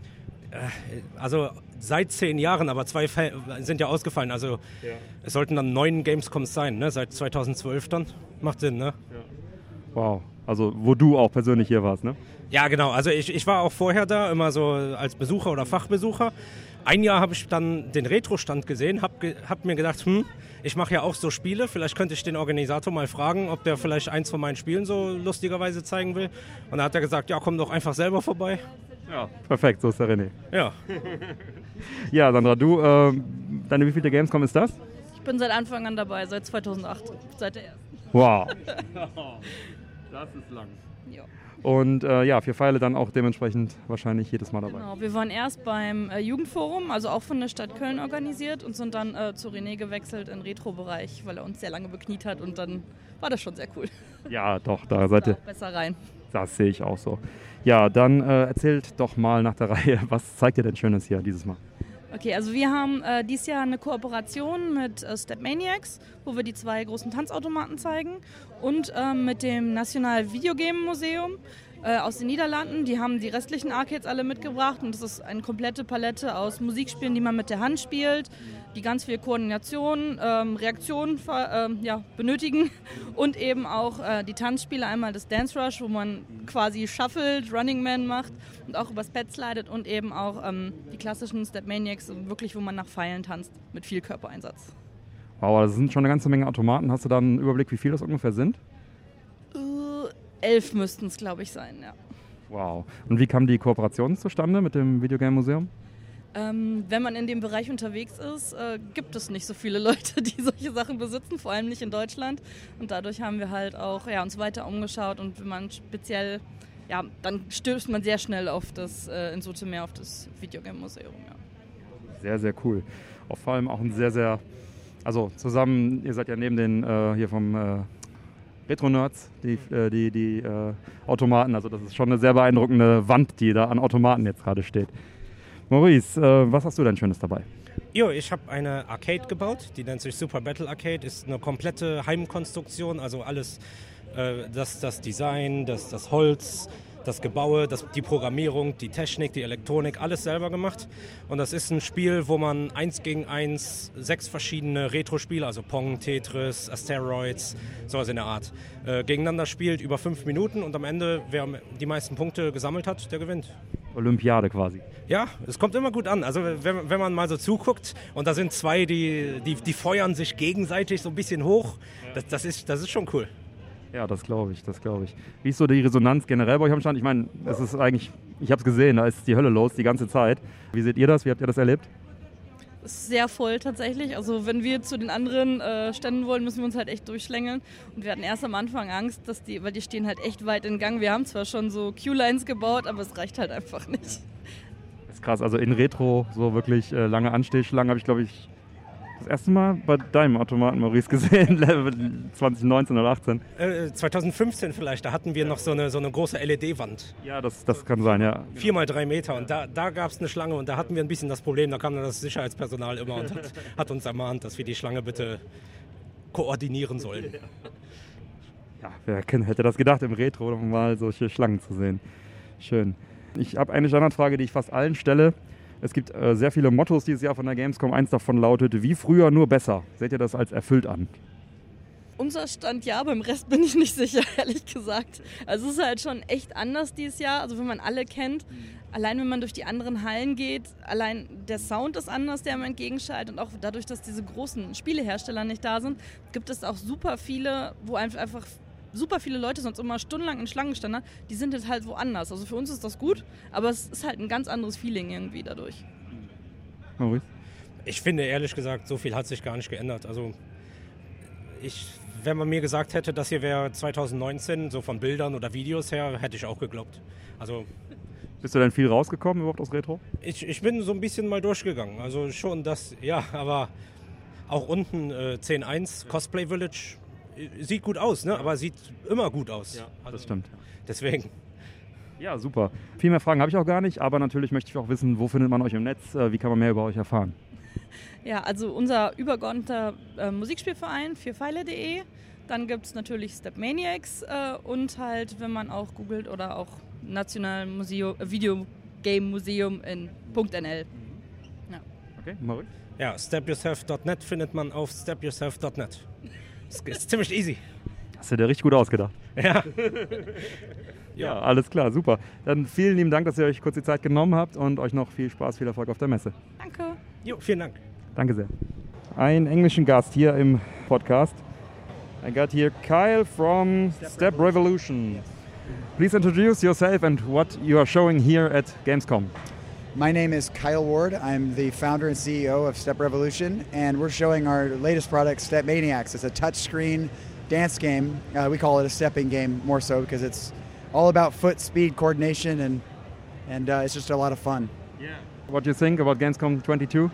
Also seit zehn Jahren, aber zwei sind ja ausgefallen. Also es sollten dann neun Gamescoms sein, ne? seit 2012 dann. Macht Sinn, ne? Wow. Also, wo du auch persönlich hier warst, ne? Ja, genau. Also ich, ich war auch vorher da, immer so als Besucher oder Fachbesucher. Ein Jahr habe ich dann den Retro-Stand gesehen, habe ge hab mir gedacht, hm, ich mache ja auch so Spiele, vielleicht könnte ich den Organisator mal fragen, ob der vielleicht eins von meinen Spielen so lustigerweise zeigen will. Und da hat er gesagt, ja, komm doch einfach selber vorbei. Ja. Perfekt, so ist der René. Ja. Ja, Sandra, du, ähm, deine wievielte Gamescom ist das? Ich bin seit Anfang an dabei, seit 2008, seit der ersten. Wow. Das ist lang. Ja. Und äh, ja, vier Pfeile dann auch dementsprechend wahrscheinlich jedes Mal dabei. Genau, wir waren erst beim äh, Jugendforum, also auch von der Stadt Köln organisiert und sind dann äh, zu René gewechselt in Retro-Bereich, weil er uns sehr lange bekniet hat und dann war das schon sehr cool. Ja, doch, da seid ihr. besser rein. Das sehe ich auch so. Ja, dann äh, erzählt doch mal nach der Reihe, was zeigt ihr denn Schönes hier dieses Mal? Okay, also wir haben äh, dieses Jahr eine Kooperation mit äh, Step Maniacs, wo wir die zwei großen Tanzautomaten zeigen und ähm, mit dem National Videogame Museum äh, aus den Niederlanden. Die haben die restlichen Arcades alle mitgebracht und das ist eine komplette Palette aus Musikspielen, die man mit der Hand spielt, die ganz viel Koordination, ähm, Reaktion ver- ähm, ja, benötigen und eben auch äh, die Tanzspiele, einmal das Dance Rush, wo man quasi shuffelt, Running Man macht und auch übers Bett slidet und eben auch ähm, die klassischen Step Maniacs, wirklich, wo man nach Pfeilen tanzt, mit viel Körpereinsatz. Wow, das sind schon eine ganze Menge Automaten. Hast du da einen Überblick, wie viel das ungefähr sind? Elf müssten es, glaube ich, sein, ja. Wow. Und wie kam die Kooperation zustande mit dem Videogame Museum? Ähm, wenn man in dem Bereich unterwegs ist, äh, gibt es nicht so viele Leute, die solche Sachen besitzen, vor allem nicht in Deutschland. Und dadurch haben wir halt auch ja, uns weiter umgeschaut und wenn man speziell, ja, dann stößt man sehr schnell auf das, äh, in Sotemeer auf das Videogame-Museum. Ja. Sehr, sehr cool. Auch vor allem auch ein sehr, sehr, also zusammen, ihr seid ja neben den äh, hier vom äh, Retro-Nerds, die, äh, die, die äh, Automaten, also das ist schon eine sehr beeindruckende Wand, die da an Automaten jetzt gerade steht. Maurice, äh, was hast du denn Schönes dabei? Jo, ich habe eine Arcade gebaut, die nennt sich Super Battle Arcade, ist eine komplette Heimkonstruktion, also alles, äh, das, das Design, das, das Holz, das Gebaue, das, die Programmierung, die Technik, die Elektronik, alles selber gemacht. Und das ist ein Spiel, wo man eins gegen eins sechs verschiedene Retro-Spiele, also Pong, Tetris, Asteroids, sowas in der Art, äh, gegeneinander spielt über fünf Minuten und am Ende, wer die meisten Punkte gesammelt hat, der gewinnt. Olympiade quasi. Ja, es kommt immer gut an. Also wenn, wenn man mal so zuguckt und da sind zwei, die, die, die feuern sich gegenseitig so ein bisschen hoch, das, das, ist, das ist schon cool. Ja, das glaube ich, das glaube ich. Wie ist so die Resonanz generell bei euch am Stand? Ich meine, es ist eigentlich, ich habe es gesehen, da ist die Hölle los die ganze Zeit. Wie seht ihr das? Wie habt ihr das erlebt? Ist sehr voll tatsächlich. Also wenn wir zu den anderen äh, Ständen wollen, müssen wir uns halt echt durchschlängeln. Und wir hatten erst am Anfang Angst, dass die, weil die stehen halt echt weit in Gang. Wir haben zwar schon so Q-Lines gebaut, aber es reicht halt einfach nicht. Das ist krass. Also in Retro so wirklich äh, lange Anstehschlangen habe ich, glaube ich, das erste Mal bei deinem Automaten, Maurice, gesehen, 2019 oder 18. Äh, 2015 vielleicht, da hatten wir noch so eine, so eine große LED-Wand. Ja, das, das kann sein, ja. Vier mal drei Meter und da, da gab es eine Schlange und da hatten wir ein bisschen das Problem, da kam dann das Sicherheitspersonal immer und hat, hat uns ermahnt, dass wir die Schlange bitte koordinieren sollen. Ja, wer hätte das gedacht, im Retro mal solche Schlangen zu sehen. Schön. Ich habe eine Standardfrage, die ich fast allen stelle. Es gibt äh, sehr viele Mottos dieses Jahr von der Gamescom. Eins davon lautet, wie früher, nur besser. Seht ihr das als erfüllt an? Unser Stand ja, beim Rest bin ich nicht sicher, ehrlich gesagt. Also es ist halt schon echt anders dieses Jahr. Also wenn man alle kennt, allein wenn man durch die anderen Hallen geht, allein der Sound ist anders, der einem entgegenschaltet. Und auch dadurch, dass diese großen Spielehersteller nicht da sind, gibt es auch super viele, wo einfach super viele Leute sonst immer stundenlang in Schlangen standen, die sind jetzt halt woanders. Also für uns ist das gut, aber es ist halt ein ganz anderes Feeling irgendwie dadurch. Maurice? Ich finde ehrlich gesagt, so viel hat sich gar nicht geändert. Also ich, wenn man mir gesagt hätte, das hier wäre 2019, so von Bildern oder Videos her, hätte ich auch geglaubt. Also Bist du denn viel rausgekommen überhaupt aus Retro? ich, ich bin so ein bisschen mal durchgegangen. Also schon das, ja, aber auch unten äh, 10.1 Cosplay Village sieht gut aus, ne? aber sieht immer gut aus. Ja, also, das stimmt. Deswegen. Ja, super. Viel mehr Fragen habe ich auch gar nicht, aber natürlich möchte ich auch wissen, wo findet man euch im Netz? Äh, Wie kann man mehr über euch erfahren? Ja, also unser übergeordneter äh, Musikspielverein vierpfeile.de. Dann gibt es natürlich Stepmaniacs äh, und halt, wenn man auch googelt oder auch National Museum, äh, Video Game Museum in .nl. Ja. Okay, Maurice? Ja, stepyourself.net findet man auf stepyourself.net. Ist, ist ziemlich easy. Hast du dir richtig gut ausgedacht. Ja. Ja, alles klar, super. Dann vielen lieben Dank, dass ihr euch kurz die Zeit genommen habt und euch noch viel Spaß, viel Erfolg auf der Messe. Danke. Jo, vielen Dank. Danke sehr. Einen englischen Gast hier im Podcast. I got here Kyle from Step Revolution. Please introduce yourself and what you are showing here at Gamescom. My name is Kyle Ward. I'm the founder and CEO of Step Revolution, and we're showing our latest product, Step Maniacs. It's a touchscreen dance game. Uh, we call it a stepping game more so because it's all about foot speed coordination, and and uh, it's just a lot of fun. Yeah. What do you think about Gamescom 22?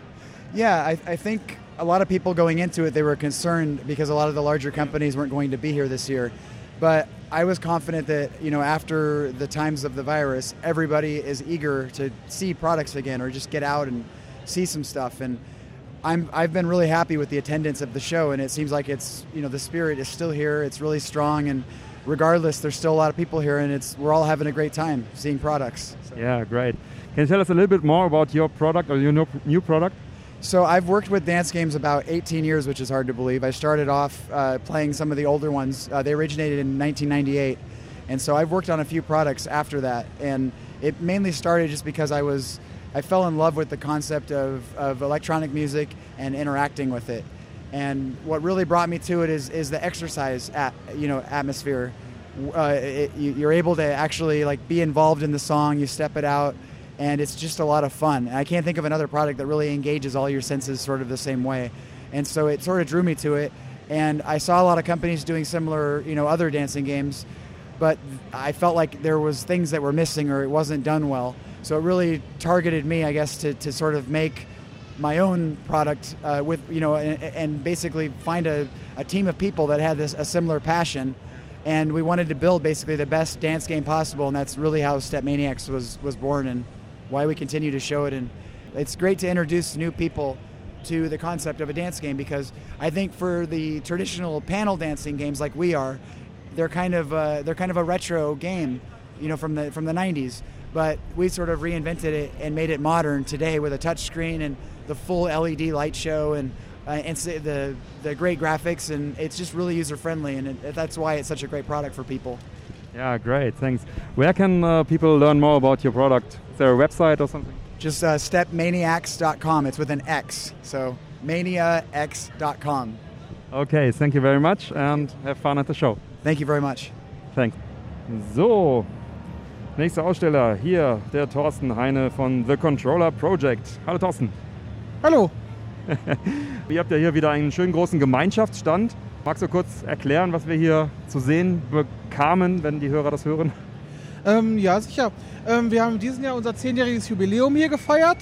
Yeah, I, I think a lot of people going into it, they were concerned because a lot of the larger companies weren't going to be here this year. But I was confident that, you know, after the times of the virus, everybody is eager to see products again or just get out and see some stuff. And I'm, I've been really happy with the attendance of the show, and it seems like it's, you know, the spirit is still here. It's really strong, and regardless, there's still a lot of people here, and it's we're all having a great time seeing products. Yeah, great. Can you tell us a little bit more about your product or your new product? So I've worked with dance games about 18 years, which is hard to believe. I started off uh, playing some of the older ones. Uh, they originated in 1998, and so I've worked on a few products after that. And it mainly started just because I was I fell in love with the concept of, of electronic music and interacting with it. And what really brought me to it is, is the exercise at, you know atmosphere. Uh, it, you- you're able to actually like be involved in the song. You step it out, and it's just a lot of fun. I can't think of another product that really engages all your senses sort of the same way. And so it sort of drew me to it. And I saw a lot of companies doing similar, you know, other dancing games, but I felt like there was things that were missing or it wasn't done well. So it really targeted me, I guess, to, to sort of make my own product uh, with, you know, and, and basically find a, a team of people that had this a similar passion. And we wanted to build basically the best dance game possible, and that's really how Step Maniacs was was born, and why we continue to show it. And it's great to introduce new people to the concept of a dance game because I think for the traditional panel dancing games like we are, they're kind of uh, they're kind of a retro game, you know, from the from the 90s. But we sort of reinvented it and made it modern today with a touch screen and the full LED light show and uh, and the the great graphics and it's just really user friendly and it, that's why it's such a great product for people. Yeah, great, thanks. Where can uh, people learn more about your product there a website or something? Just uh, stepmaniacs.com. It's with an X. So maniax.com. Okay, thank you very much and have fun at the show. Thank you very much. Thanks. So, nächster Aussteller hier, der Thorsten Heine von The Controller Project. Hallo Thorsten. Hallo. Ihr habt ja hier wieder einen schönen großen Gemeinschaftsstand. Magst du kurz erklären, was wir hier zu sehen bekamen, wenn die Hörer das hören? Ähm, ja, sicher. Ähm, wir haben diesen Jahr unser zehnjähriges Jubiläum hier gefeiert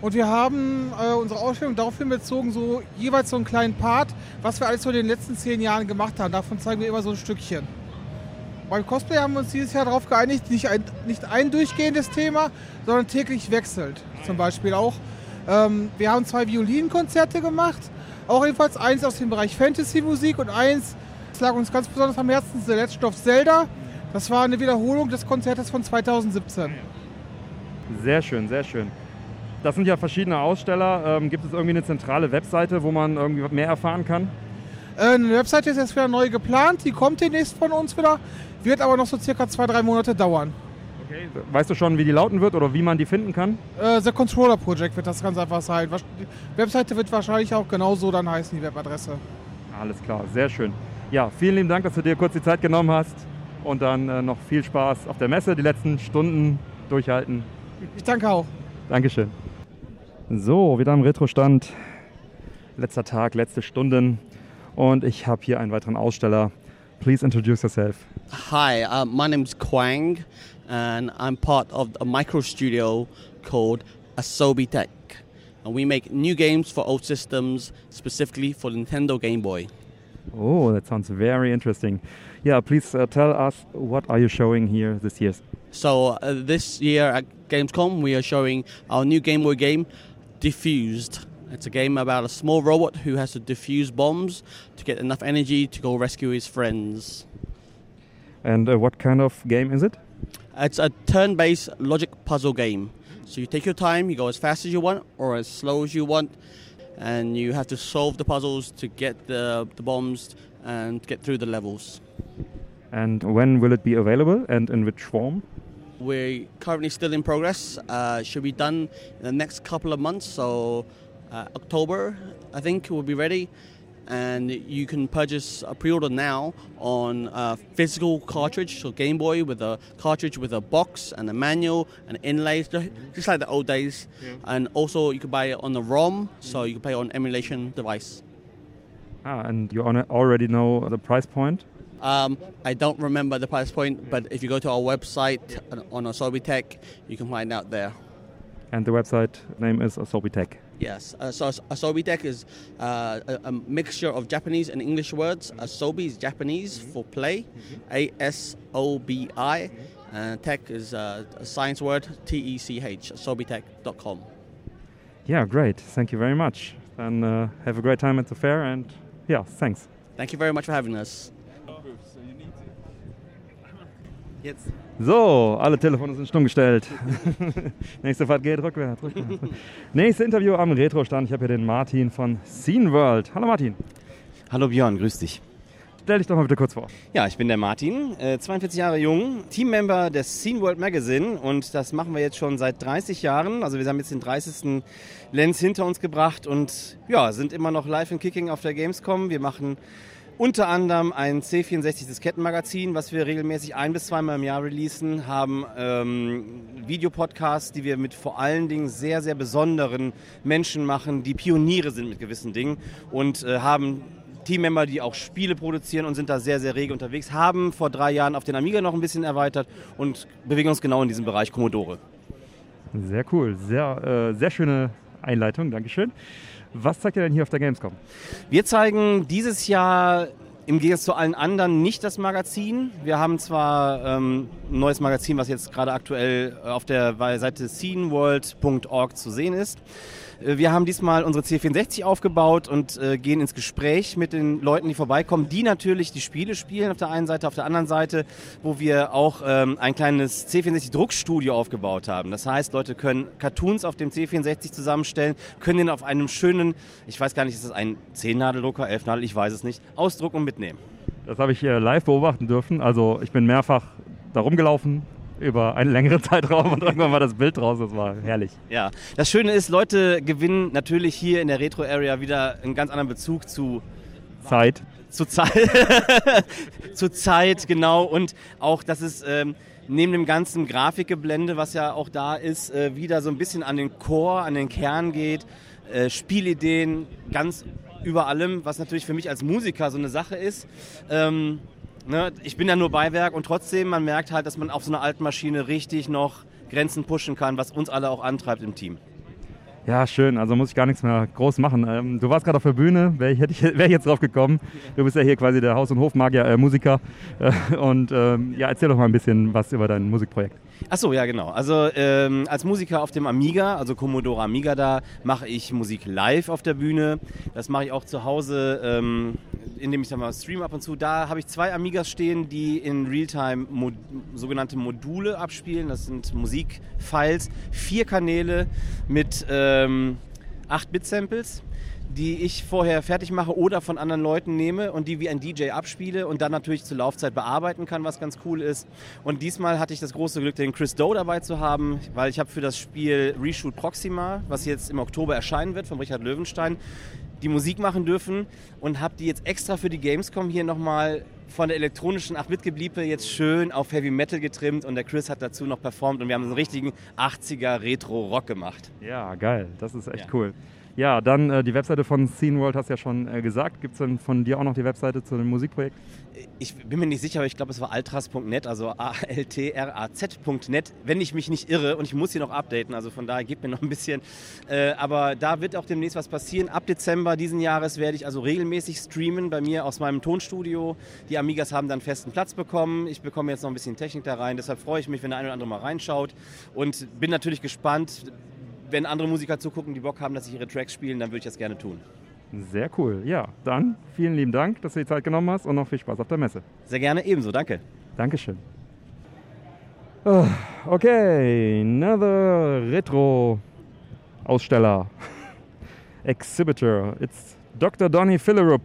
und wir haben äh, unsere Ausstellung daraufhin bezogen, so jeweils so einen kleinen Part, was wir alles so in den letzten zehn Jahren gemacht haben. Davon zeigen wir immer so ein Stückchen. Beim Cosplay haben wir uns dieses Jahr darauf geeinigt, nicht ein, nicht ein durchgehendes Thema, sondern täglich wechselt. Zum Beispiel auch. Ähm, wir haben zwei Violinkonzerte gemacht, auch ebenfalls eins aus dem Bereich Fantasy-Musik und eins, das lag uns ganz besonders am Herzen, The Legend of Zelda. Das war eine Wiederholung des Konzertes von 2017. Sehr schön, sehr schön. Das sind ja verschiedene Aussteller. Ähm, gibt es irgendwie eine zentrale Webseite, wo man irgendwie mehr erfahren kann? Äh, eine Webseite ist jetzt wieder neu geplant, die kommt demnächst von uns wieder, wird aber noch so circa zwei, drei Monate dauern. Okay. Weißt du schon, wie die lauten wird oder wie man die finden kann? Äh, The Controller Project wird das ganz einfach sein. Die Webseite wird wahrscheinlich auch genauso dann heißen, die Webadresse. Alles klar, sehr schön. Ja, vielen lieben Dank, dass du dir kurz die Zeit genommen hast und dann äh, noch viel Spaß auf der Messe, die letzten Stunden durchhalten. Ich danke auch. Dankeschön. So, wieder am Retro-Stand. Letzter Tag, letzte Stunden. Und ich habe hier einen weiteren Aussteller. Please introduce yourself. Hi, uh, my name's Quang, and I'm part of a micro studio called Asobi Tech. And we make new games for old systems, specifically for Nintendo Game Boy. Oh, that sounds very interesting. Yeah, please uh, tell us what are you showing here this year? So uh, this year at Gamescom, we are showing our new Game Boy game, Diffused. It's a game about a small robot who has to defuse bombs to get enough energy to go rescue his friends. And uh, what kind of game is it? It's a turn based logic puzzle game. So you take your time, you go as fast as you want or as slow as you want, and you have to solve the puzzles to get the, the bombs and get through the levels. And when will it be available and in which form? We're currently still in progress. Uh, should be done in the next couple of months. So uh, October, I think, will be ready. And you can purchase a pre-order now on a physical cartridge, so Game Boy with a cartridge with a box and a manual and inlays, just like the old days. Yeah. And also you can buy it on the ROM, so you can play on emulation device. Ah, and you already know the price point? Um, I don't remember the price point, but if you go to our website on Asobi Tech, you can find out there. And the website name is Asobi Tech. Yes, uh, so Asobi Tech is uh, a, a mixture of Japanese and English words. Asobi is Japanese for play, A S O B I. And tech is uh, a science word, T E C H, asobitech.com. Yeah, great. Thank you very much. And uh, have a great time at the fair. And yeah, thanks. Thank you very much for having us. Jetzt. So, alle Telefone sind stumm gestellt. Nächste Fahrt geht rückwärts. rückwärts. Nächstes Interview am Retro-Stand. Ich habe hier den Martin von Scene World. Hallo Martin. Hallo Björn, grüß dich. Stell dich doch mal bitte kurz vor. Ja, ich bin der Martin, äh, 42 Jahre jung, Teammember des Scene World Magazine und das machen wir jetzt schon seit 30 Jahren. Also wir haben jetzt den 30. Lens hinter uns gebracht und ja, sind immer noch live in Kicking auf der Gamescom. Wir machen unter anderem ein C64 Diskettenmagazin, was wir regelmäßig ein bis zweimal im Jahr releasen, haben ähm, Videopodcasts, die wir mit vor allen Dingen sehr, sehr besonderen Menschen machen, die Pioniere sind mit gewissen Dingen und äh, haben Teammember, die auch Spiele produzieren und sind da sehr, sehr rege unterwegs, haben vor drei Jahren auf den Amiga noch ein bisschen erweitert und bewegen uns genau in diesem Bereich Commodore. Sehr cool, sehr, äh, sehr schöne Einleitung, Dankeschön. Was zeigt ihr denn hier auf der Gamescom? Wir zeigen dieses Jahr im Gegensatz zu allen anderen nicht das Magazin. Wir haben zwar ähm, ein neues Magazin, was jetzt gerade aktuell auf der Seite sceneworld.org zu sehen ist. Äh, Wir haben diesmal unsere C64 aufgebaut und äh, gehen ins Gespräch mit den Leuten, die vorbeikommen, die natürlich die Spiele spielen auf der einen Seite, auf der anderen Seite, wo wir auch ähm, ein kleines C64-Druckstudio aufgebaut haben. Das heißt, Leute können Cartoons auf dem C64 zusammenstellen, können den auf einem schönen, ich weiß gar nicht, ist das ein 10-Nadeldrucker, 11-Nadel, ich weiß es nicht, ausdrucken und mitnehmen. Das habe ich live beobachten dürfen. Also ich bin mehrfach da rumgelaufen, über einen längeren Zeitraum und irgendwann war das Bild draus. Das war herrlich. Ja, das Schöne ist, Leute gewinnen natürlich hier in der Retro Area wieder einen ganz anderen Bezug zu Zeit. Zu Zeit. zu Zeit, genau. Und auch, dass es ähm, neben dem ganzen Grafikgeblende, was ja auch da ist, äh, wieder so ein bisschen an den Core, an den Kern geht. Äh, Spielideen, ganz über allem, was natürlich für mich als Musiker so eine Sache ist. Ähm, ne, ich bin ja nur Beiwerk und trotzdem, man merkt halt, dass man auf so einer alten Maschine richtig noch Grenzen pushen kann, was uns alle auch antreibt im Team. Ja, schön. Also muss ich gar nichts mehr groß machen. Ähm, du warst gerade auf der Bühne. Wäre ich, wär ich jetzt drauf gekommen. Du bist ja hier quasi der Haus- und Hofmagier, äh, Musiker. Äh, und ähm, ja, erzähl doch mal ein bisschen was über dein Musikprojekt. Achso, ja genau. Also ähm, als Musiker auf dem Amiga, also Commodore Amiga da, mache ich Musik live auf der Bühne. Das mache ich auch zu Hause, ähm, indem ich dann mal stream ab und zu. Da habe ich zwei Amigas stehen, die in Realtime Mod sogenannte Module abspielen. Das sind Musikfiles, vier Kanäle mit ähm, 8-Bit-Samples die ich vorher fertig mache oder von anderen Leuten nehme und die wie ein DJ abspiele und dann natürlich zur Laufzeit bearbeiten kann, was ganz cool ist. Und diesmal hatte ich das große Glück, den Chris Doe dabei zu haben, weil ich habe für das Spiel Reshoot Proxima, was jetzt im Oktober erscheinen wird, von Richard Löwenstein, die Musik machen dürfen und habe die jetzt extra für die Gamescom hier nochmal von der elektronischen 8-Bit-Gebliepe jetzt schön auf Heavy Metal getrimmt und der Chris hat dazu noch performt und wir haben so einen richtigen 80er Retro-Rock gemacht. Ja, geil. Das ist echt ja. cool. Ja, dann äh, die Webseite von Scene World hast du ja schon äh, gesagt. Gibt es denn von dir auch noch die Webseite zu dem Musikprojekt? Ich bin mir nicht sicher, aber ich glaube, es war altras.net, also A-L-T-R-A-Z.net, wenn ich mich nicht irre. Und ich muss hier noch updaten, also von daher gibt mir noch ein bisschen. Äh, aber da wird auch demnächst was passieren. Ab Dezember diesen Jahres werde ich also regelmäßig streamen bei mir aus meinem Tonstudio. Die Amigas haben dann festen Platz bekommen. Ich bekomme jetzt noch ein bisschen Technik da rein. Deshalb freue ich mich, wenn der eine oder andere mal reinschaut. Und bin natürlich gespannt, wenn andere Musiker zugucken, die Bock haben, dass sie ihre Tracks spielen, dann würde ich das gerne tun. Sehr cool. Ja, dann vielen lieben Dank, dass du die Zeit genommen hast und noch viel Spaß auf der Messe. Sehr gerne ebenso, danke. Dankeschön. Oh, okay, another Retro-Aussteller. Exhibitor. It's Dr. Donny Fillerup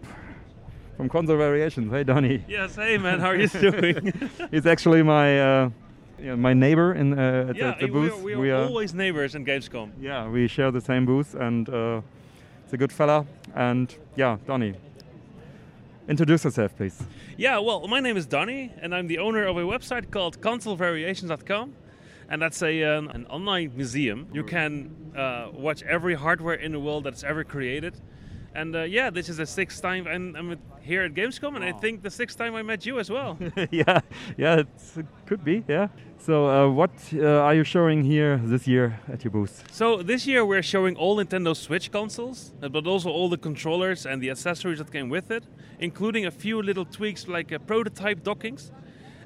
from Console Variations. Hey, Donny. Yes, hey, man. How are you doing? He's actually my uh, yeah, my neighbor in uh, at, yeah, at the booth. We are, we are always neighbors in Gamescom. Yeah, we share the same booth, and uh, it's a good fella. And yeah, Donny, introduce yourself, please. Yeah, well, my name is Donny, and I'm the owner of a website called ConsoleVariations.com. And that's a, um, an online museum. You can uh, watch every hardware in the world that's ever created. And uh, yeah, this is the sixth time I'm, I'm, here at Gamescom, and I think the sixth time I met you as well. yeah, yeah, it could be. Yeah. So, uh, what uh, are you showing here this year at your booth? So this year we're showing all Nintendo Switch consoles, uh, but also all the controllers and the accessories that came with it, including a few little tweaks like uh, prototype dockings.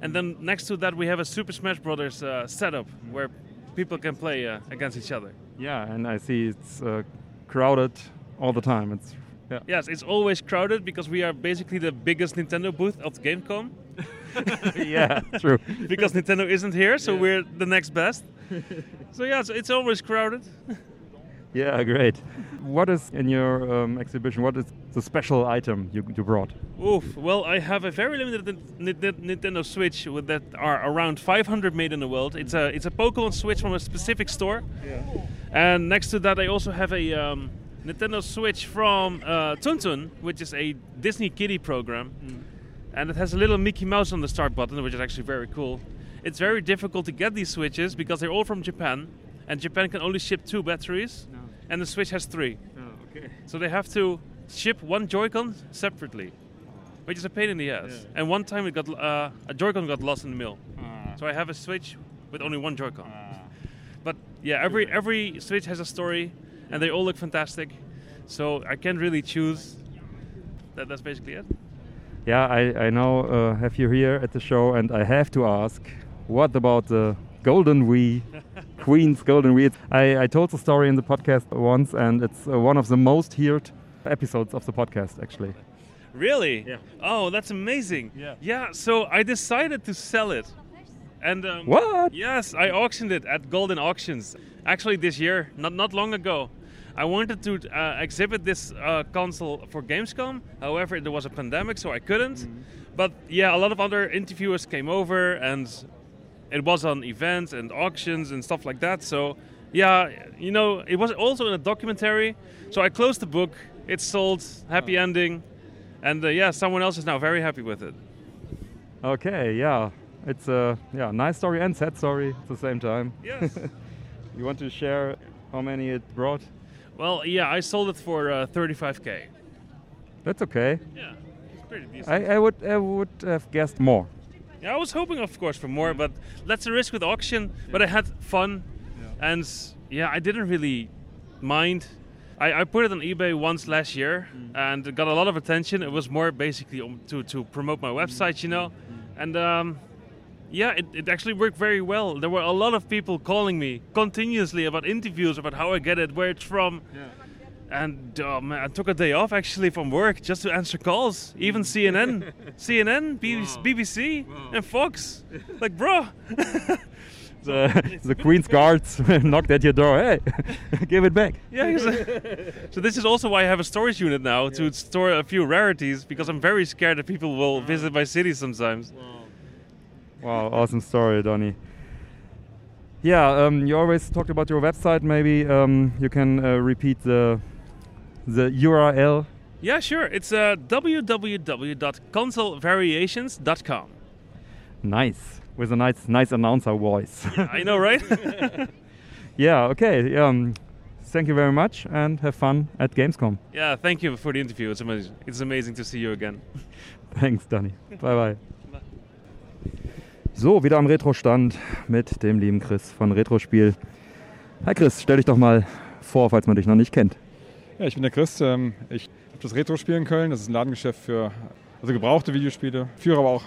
And then next to that we have a Super Smash Brothers uh, setup where people can play against each other. Yeah, and I see it's crowded all the time. It's yeah. Yes, it's always crowded because we are basically the biggest Nintendo booth at Gamecom. yeah, true. because Nintendo isn't here, so yeah. we're the next best. so yeah, so it's always crowded. yeah, great. What is in your um, exhibition? What is the special item you, you brought? Oof. Well, I have a very limited Nintendo Switch with that are around 500 made in the world. It's a it's a Pokemon Switch from a specific store. Yeah. And next to that, I also have a um, Nintendo Switch from uh, Tuntun, which is a Disney Kiddie program. Mm. And it has a little Mickey Mouse on the start button, which is actually very cool. It's very difficult to get these switches because they're all from Japan, and Japan can only ship two batteries, no. and the Switch has three. Oh, okay. So they have to ship one Joy-Con separately, which is a pain in the ass. Yeah. And one time it got uh, a Joy-Con got lost in the mail, uh. so I have a Switch with only one Joy-Con. Ah. But yeah, every every Switch has a story and they all look fantastic. So I can't really choose. That, that's basically it. Yeah, I, I now uh, have you here at the show, and I have to ask, what about the Golden Wii, Queen's Golden Wii? I, I told the story in the podcast once, and it's uh, one of the most heard episodes of the podcast, actually. Really? Yeah. Oh, that's amazing. Yeah. Yeah. So I decided to sell it, and um, what? Yes, I auctioned it at Golden Auctions. Actually, this year, not not long ago. I wanted to uh, exhibit this uh, console for Gamescom. However, there was a pandemic, so I couldn't. Mm-hmm. But yeah, a lot of other interviewers came over, and it was on events and auctions and stuff like that. So yeah, you know, it was also in a documentary. So I closed the book. It's sold. Happy ending. And uh, yeah, someone else is now very happy with it. Okay, yeah. It's a yeah, nice story and sad story at the same time. Yes. you want to share how many it brought? Well, yeah, I sold it for uh, 35k. That's okay. Yeah, it's pretty decent. I, I would I would have guessed more. Yeah, I was hoping, of course, for more, but that's a risk with auction. But I had fun, and yeah, I didn't really mind. I, I put it on eBay once last year, and got a lot of attention. It was more basically um, to to promote my website, you know, and um, yeah, it, it actually worked very well. There were a lot of people calling me continuously about interviews, about how I get it, where it's from. And oh man, I took a day off actually from work just to answer calls. Even mm. CNN, CNN, BBC, BBC and Fox. Like, bro. The, the Queen's guards knocked at your door. Hey, give it back. Yeah. exactly. so this is also why I have a storage unit now to store a few rarities because I'm very scared that people will visit my city sometimes. Wow, awesome story, Donny. Yeah, um, you always talked about your website. Maybe um, you can uh, repeat the the URL. Yeah, sure. It's uh, www.consolevariations.com. Nice, with a nice nice announcer voice. I know, right? yeah. Okay. Um, thank you very much, and have fun at Gamescom. yeah, thank you for the interview. It's amazing. It's amazing to see you again. Thanks, Danny. Bye bye. So, wieder am Retro-Stand mit dem lieben Chris von Retrospiel. Hi Chris, stell dich doch mal vor, falls man dich noch nicht kennt. Ja, ich bin der Chris. ähm, Ich habe das Retro-Spiel in Köln. Das ist ein Ladengeschäft für also gebrauchte Videospiele. Führe aber auch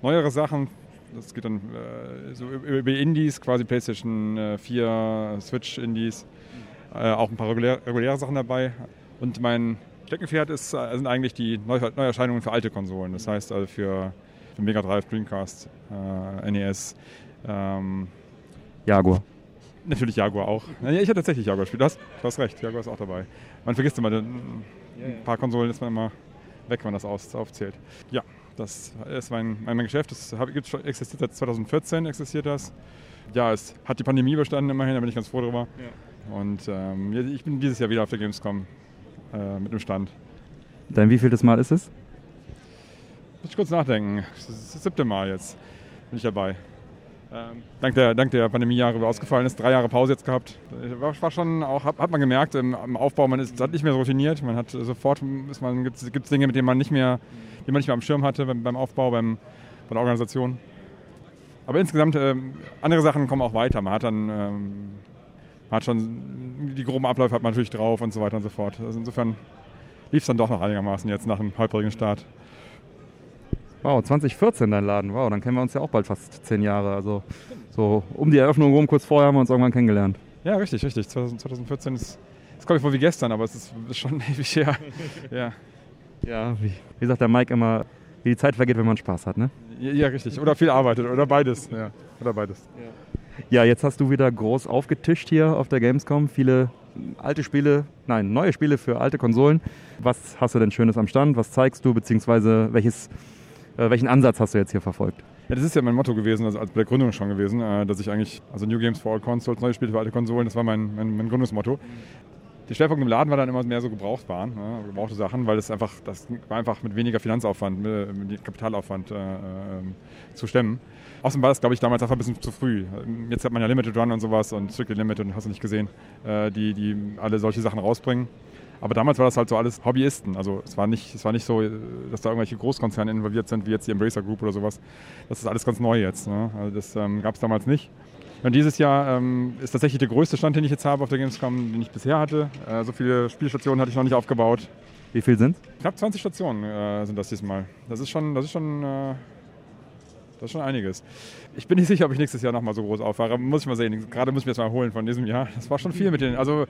neuere Sachen. Das geht dann äh, so über Indies, quasi PlayStation äh, 4, Switch Indies. Äh, auch ein paar regulär, reguläre Sachen dabei. Und mein Steckenpferd ist, äh, sind eigentlich die Neu Neuerscheinungen für alte Konsolen. Das heißt also für Mega Drive, Dreamcast, äh, NES. Ähm, Jaguar. Natürlich Jaguar auch. Ja, ich hatte tatsächlich Jaguar gespielt. Du hast, du hast recht, Jaguar ist auch dabei. Man vergisst immer, ein paar Konsolen ist man immer weg, wenn man das aus, aufzählt. Ja, das ist mein, mein Geschäft. Das existiert seit 2014, existiert das. Ja, es hat die Pandemie überstanden immerhin, da bin ich ganz froh drüber. Und ähm, ja, ich bin dieses Jahr wieder auf der Gamescom äh, mit dem Stand. Dein wievieltes Mal ist es? Muss ich kurz nachdenken. Das siebte Mal jetzt. Bin ich dabei. Ähm, dank, der, dank der Pandemiejahre, ausgefallen ist, drei Jahre Pause jetzt gehabt. Äh, War, war schon auch, hat, hat man gemerkt, im, im Aufbau, man ist hat nicht mehr so routiniert. Man hat sofort, gibt es Dinge, mit denen man nicht mehr, die man nicht mehr am Schirm hatte beim, beim Aufbau, beim, bei der Organisation. Aber insgesamt, ähm, andere Sachen kommen auch weiter. Man hat dann, ähm, man hat schon, die groben Abläufe hat man natürlich drauf und so weiter und so fort. Also insofern lief es dann doch noch einigermaßen jetzt nach einem holprigen Start. Wow, 2014 dein Laden. Wow, dann kennen wir uns ja auch bald fast zehn Jahre. Also so um die Eröffnung rum, kurz vorher haben wir uns irgendwann kennengelernt. Ja, richtig, richtig. 2000 2014 ist, das kommt mir vor wie gestern, aber es ist, schon ewig her. ja. Ja, wie, wie sagt der Mike immer, wie die Zeit vergeht, wenn man Spaß hat, ne? Ja, ja, richtig. Oder viel arbeitet. Oder beides. Ja. Oder beides. Ja, jetzt hast du wieder groß aufgetischt hier auf der Gamescom. Viele alte Spiele, nein, neue Spiele für alte Konsolen. Was hast du denn Schönes am Stand? Was zeigst du, beziehungsweise welches, welchen Ansatz hast du jetzt hier verfolgt? Ja, das ist ja mein Motto gewesen, also als bei der Gründung schon gewesen, äh, dass ich eigentlich, also New Games for All Consoles, neue Spiele für alte Konsolen, das war mein, mein, mein Gründungsmotto. Der Schwerpunkt im Laden war dann immer mehr so Gebrauchtwaren, ne, gebrauchte Sachen, weil es einfach, das war einfach mit weniger Finanzaufwand, mit, mit Kapitalaufwand äh, ähm, zu stemmen. Außerdem war das, glaube ich, damals einfach ein bisschen zu früh. Jetzt hat man ja Limited Run und sowas und Strictly Limited, hast du nicht gesehen, äh, die, die alle solche Sachen rausbringen. Aber damals war das halt so alles Hobbyisten. Also es war nicht, es war nicht so, äh, dass da irgendwelche Großkonzerne involviert sind, wie jetzt die Embracer Group oder sowas. Das ist alles ganz neu jetzt. Ne? Also das ähm, gab es damals nicht. Und dieses Jahr ähm, ist tatsächlich der größte Stand, den ich jetzt habe auf der Gamescom, den ich bisher hatte. Äh, so viele Spielstationen hatte ich noch nicht aufgebaut. Wie viel sind Knapp 20 Stationen äh, sind das diesmal. Das ist schon, das ist schon, äh, das ist schon einiges. Ich bin nicht sicher, ob ich nächstes Jahr nochmal so groß aufwahre. Muss ich mal sehen. Gerade muss ich mir das mal holen von diesem Jahr. Das war schon viel mit den. Also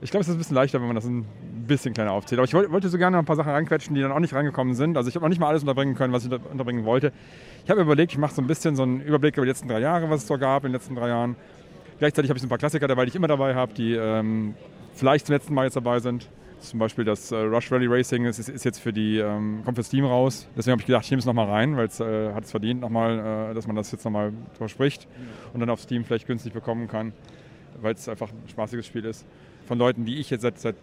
ich glaube, es ist ein bisschen leichter, wenn man das ein bisschen kleiner aufzählt. Aber ich wollte, so gerne noch ein paar Sachen reinquetschen, die dann auch nicht reingekommen sind. Also ich habe noch nicht mal alles unterbringen können, was ich unter- unterbringen wollte. Ich habe überlegt, ich mache so ein bisschen so einen Überblick über die letzten drei Jahre, was es so gab in den letzten drei Jahren. Gleichzeitig habe ich so ein paar Klassiker dabei, die ich immer dabei habe, die ähm, vielleicht zum letzten Mal jetzt dabei sind. Zum Beispiel das äh, Rush Rally Racing ist, ist, ist jetzt für die, ähm, kommt für Steam raus. Deswegen habe ich gedacht, ich nehme es nochmal rein, weil es äh, hat es verdient, nochmal, äh, dass man das jetzt nochmal verspricht und dann auf Steam vielleicht günstig bekommen kann, weil es einfach ein spaßiges Spiel ist. Von Leuten, die ich jetzt seit, seit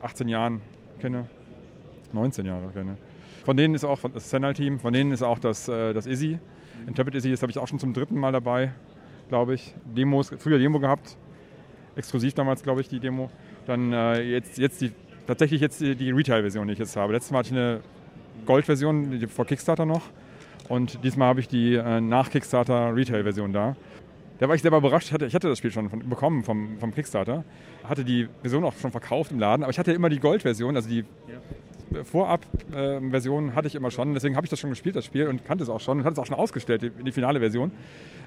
18 Jahren kenne, 19 Jahre kenne. Von denen ist auch das Senal-Team, von denen ist auch das, äh, das Izzy. Interpret Izzy, das habe ich auch schon zum dritten Mal dabei, glaube ich. Demos, früher Demo gehabt, exklusiv damals, glaube ich, die Demo. Dann äh, jetzt, jetzt die, tatsächlich jetzt die, die Retail-Version, die ich jetzt habe. Letztes Mal hatte ich eine Gold-Version vor Kickstarter noch. Und diesmal habe ich die äh, nach Kickstarter Retail-Version da. Da war ich selber überrascht. Ich hatte, ich hatte das Spiel schon von, bekommen vom, vom Kickstarter. Hatte die Version auch schon verkauft im Laden. Aber ich hatte immer die Gold-Version, also die Vorab-Version hatte ich immer schon. Deswegen habe ich das schon gespielt, das Spiel, und kannte es auch schon und hatte es auch schon ausgestellt, die, die finale Version.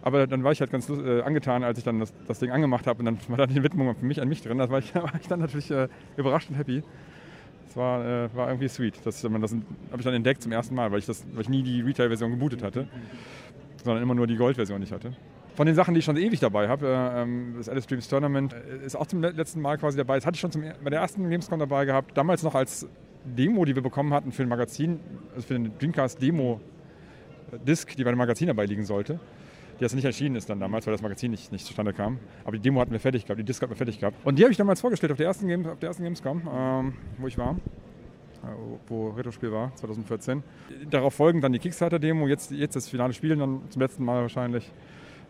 Aber dann war ich halt ganz äh, angetan, als ich dann das, das Ding angemacht habe und dann war da die Widmung für mich an mich drin. Da war ich, war ich dann natürlich äh, überrascht und happy. Das war, äh, war irgendwie sweet. Das, das habe ich dann entdeckt zum ersten Mal, weil ich, das, weil ich nie die Retail-Version gebootet hatte, sondern immer nur die Gold-Version nicht hatte. Von den Sachen, die ich schon ewig dabei habe, äh, ähm, das Alice Dreams Tournament äh, ist auch zum le- letzten Mal quasi dabei. Das hatte ich schon zum, bei der ersten Gamescom dabei gehabt. Damals noch als Demo, die wir bekommen hatten für ein Magazin, also für eine Dreamcast Demo äh, die bei dem Magazin dabei liegen sollte. Die jetzt nicht erschienen ist dann damals, weil das Magazin nicht, nicht zustande kam. Aber die Demo hatten wir fertig gehabt, die Disc hatten wir fertig gehabt. Und die habe ich damals vorgestellt auf der ersten, Game, auf der ersten Gamescom, ähm, wo ich war. Wo Retro-Spiel war, 2014. Darauf folgend dann die Kickstarter-Demo, jetzt, jetzt das finale Spiel, dann zum letzten Mal wahrscheinlich.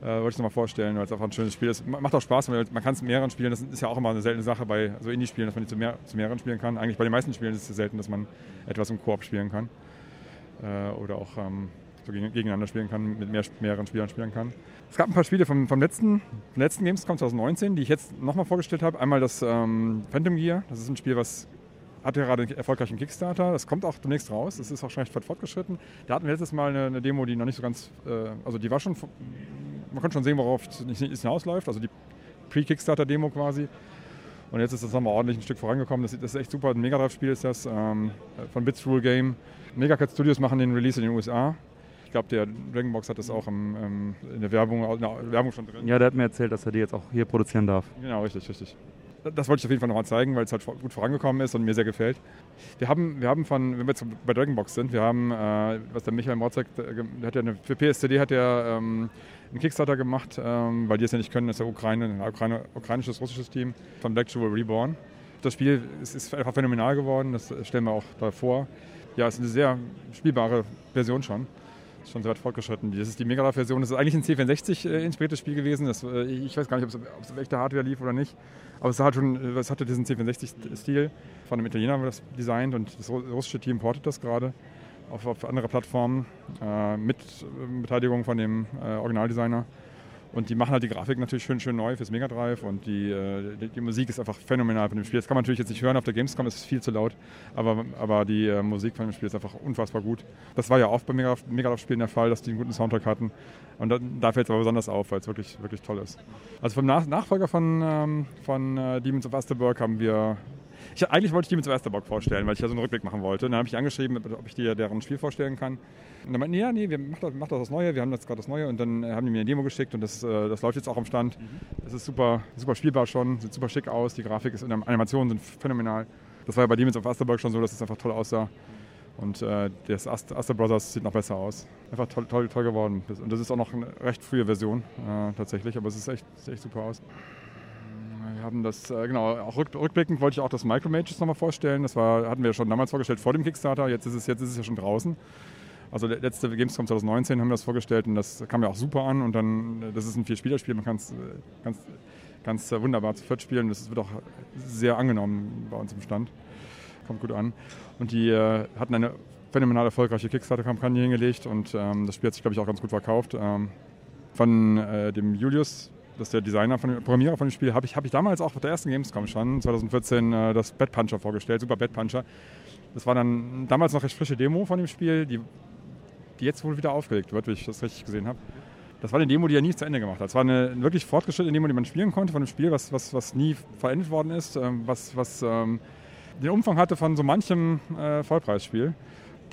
Äh, wollte ich nochmal vorstellen, weil es einfach ein schönes Spiel ist. Ma- Macht auch Spaß, weil man kann es mehreren spielen. Das ist ja auch immer eine seltene Sache bei so Indie-Spielen, dass man die zu, mehr, zu mehreren spielen kann. Eigentlich bei den meisten Spielen ist es selten, dass man etwas im Koop spielen kann. Äh, oder auch ähm, so gegen, gegeneinander spielen kann, mit mehr, mehreren Spielern spielen kann. Es gab ein paar Spiele vom, vom letzten, vom letzten Gamescom 2019, die ich jetzt nochmal vorgestellt habe. Einmal das ähm, Phantom Gear. Das ist ein Spiel, was hatte gerade einen erfolgreichen Kickstarter. Das kommt auch demnächst raus. Das ist auch schon recht fortgeschritten. Da hatten wir letztes Mal eine, eine Demo, die noch nicht so ganz, äh, also die war schon, man konnte schon sehen, worauf es hinausläuft. Also die Pre-Kickstarter-Demo quasi. Und jetzt ist das nochmal ordentlich ein Stück vorangekommen. Das, das ist echt super. Ein Mega Drive-Spiel ist das ähm, von Bits Rule Game. Megacat Studios machen den Release in den USA. Ich glaube, der Dragonbox hat das auch im, ähm, in der Werbung, in der Werbung schon drin. Ja, der hat mir erzählt, dass er die jetzt auch hier produzieren darf. Genau, richtig, richtig. Das wollte ich auf jeden Fall nochmal zeigen, weil es halt gut vorangekommen ist und mir sehr gefällt. Wir haben, wir haben von, wenn wir jetzt bei Dragonbox sind, wir haben, äh, was der Michael Morzek, der hat ja eine, für PSCD hat er ähm, einen Kickstarter gemacht, ähm, weil die es ja nicht können, das ist ja Ukraine, ein Ukraine, ukrainisches, russisches Team von Black Jewel Reborn. Das Spiel ist, ist einfach phänomenal geworden, das stellen wir auch da vor. Ja, es ist eine sehr spielbare Version schon. Schon sehr weit fortgeschritten. Das ist die Mega Drive-Version. Das ist eigentlich ein C64 äh, Spiel gewesen. Das, äh, ich weiß gar nicht, ob es, auf echter Hardware lief oder nicht. Aber es, hat schon, äh, es hatte diesen C64-Stil. Von einem Italiener haben wir das designt und das ru- russische Team portet das gerade auf, auf andere Plattformen äh, mit Beteiligung von dem äh, Originaldesigner. Und die machen halt die Grafik natürlich schön, schön neu fürs Mega Drive und die, äh, die, die Musik ist einfach phänomenal von dem Spiel. Das kann man natürlich jetzt nicht hören auf der Gamescom, es ist viel zu laut, aber, aber die äh, Musik von dem Spiel ist einfach unfassbar gut. Das war ja oft bei Mega Mega Drive-Spielen der Fall, dass die einen guten Soundtrack hatten. Und da, da fällt es aber besonders auf, weil es wirklich, wirklich toll ist. Also vom Nach Nachfolger von, ähm, von äh, Demons of Asterburg haben wir ich, eigentlich wollte ich Demons of Asterburg vorstellen, weil ich ja so einen Rückblick machen wollte. Und dann habe ich die angeschrieben, ob ich dir deren Spiel vorstellen kann. Und dann meinten die, ja, nee, wir machen doch, mach das Neue, wir haben jetzt gerade das Neue. Und dann äh, haben die mir eine Demo geschickt und das, äh, das läuft jetzt auch am Stand. Das ist super, super spielbar schon, sieht super schick aus, die Grafik ist und die Animationen sind phänomenal. Das war ja bei Demons of Asterburg schon so, dass es einfach toll aussah. Und äh, das Ast Aster Brothers sieht noch besser aus. Einfach toll, toll, toll geworden. Das- Und das ist auch noch eine recht frühe Version äh, tatsächlich, aber es ist echt, sieht echt super aus. Haben das, äh, genau, auch rück, rückblickend wollte ich auch das Micromages nochmal vorstellen. Das war, hatten wir schon damals vorgestellt vor dem Kickstarter, jetzt ist es, jetzt ist es ja schon draußen. Also letzte Gamescom 2019 haben wir das vorgestellt und das kam ja auch super an. Und dann, das ist ein Vier-Spieler-Spiel, man kann es ganz, ganz äh, wunderbar zu viert spielen. Das wird auch sehr angenommen bei uns im Stand. Kommt gut an. Und die äh, hatten eine phänomenal erfolgreiche Kickstarter-Kampagne hingelegt und ähm, das Spiel hat sich, glaube ich, auch ganz gut verkauft. Ähm, von äh, dem Julius, das ist der Designer, von Programmierer von dem Spiel, habe ich, hab ich damals auch auf der ersten Gamescom schon, 2014, äh, das Bad Puncher vorgestellt, Super Bad Puncher. Das war dann damals noch recht frische Demo von dem Spiel, die, die jetzt wohl wieder aufgelegt wird, wie ich das richtig gesehen habe. Das war eine Demo, die er nie zu Ende gemacht hat. Es war eine wirklich fortgeschrittene Demo, die man spielen konnte von einem Spiel, was, was, was nie vollendet worden ist, ähm, was, was ähm, den Umfang hatte von so manchem äh, Vollpreisspiel.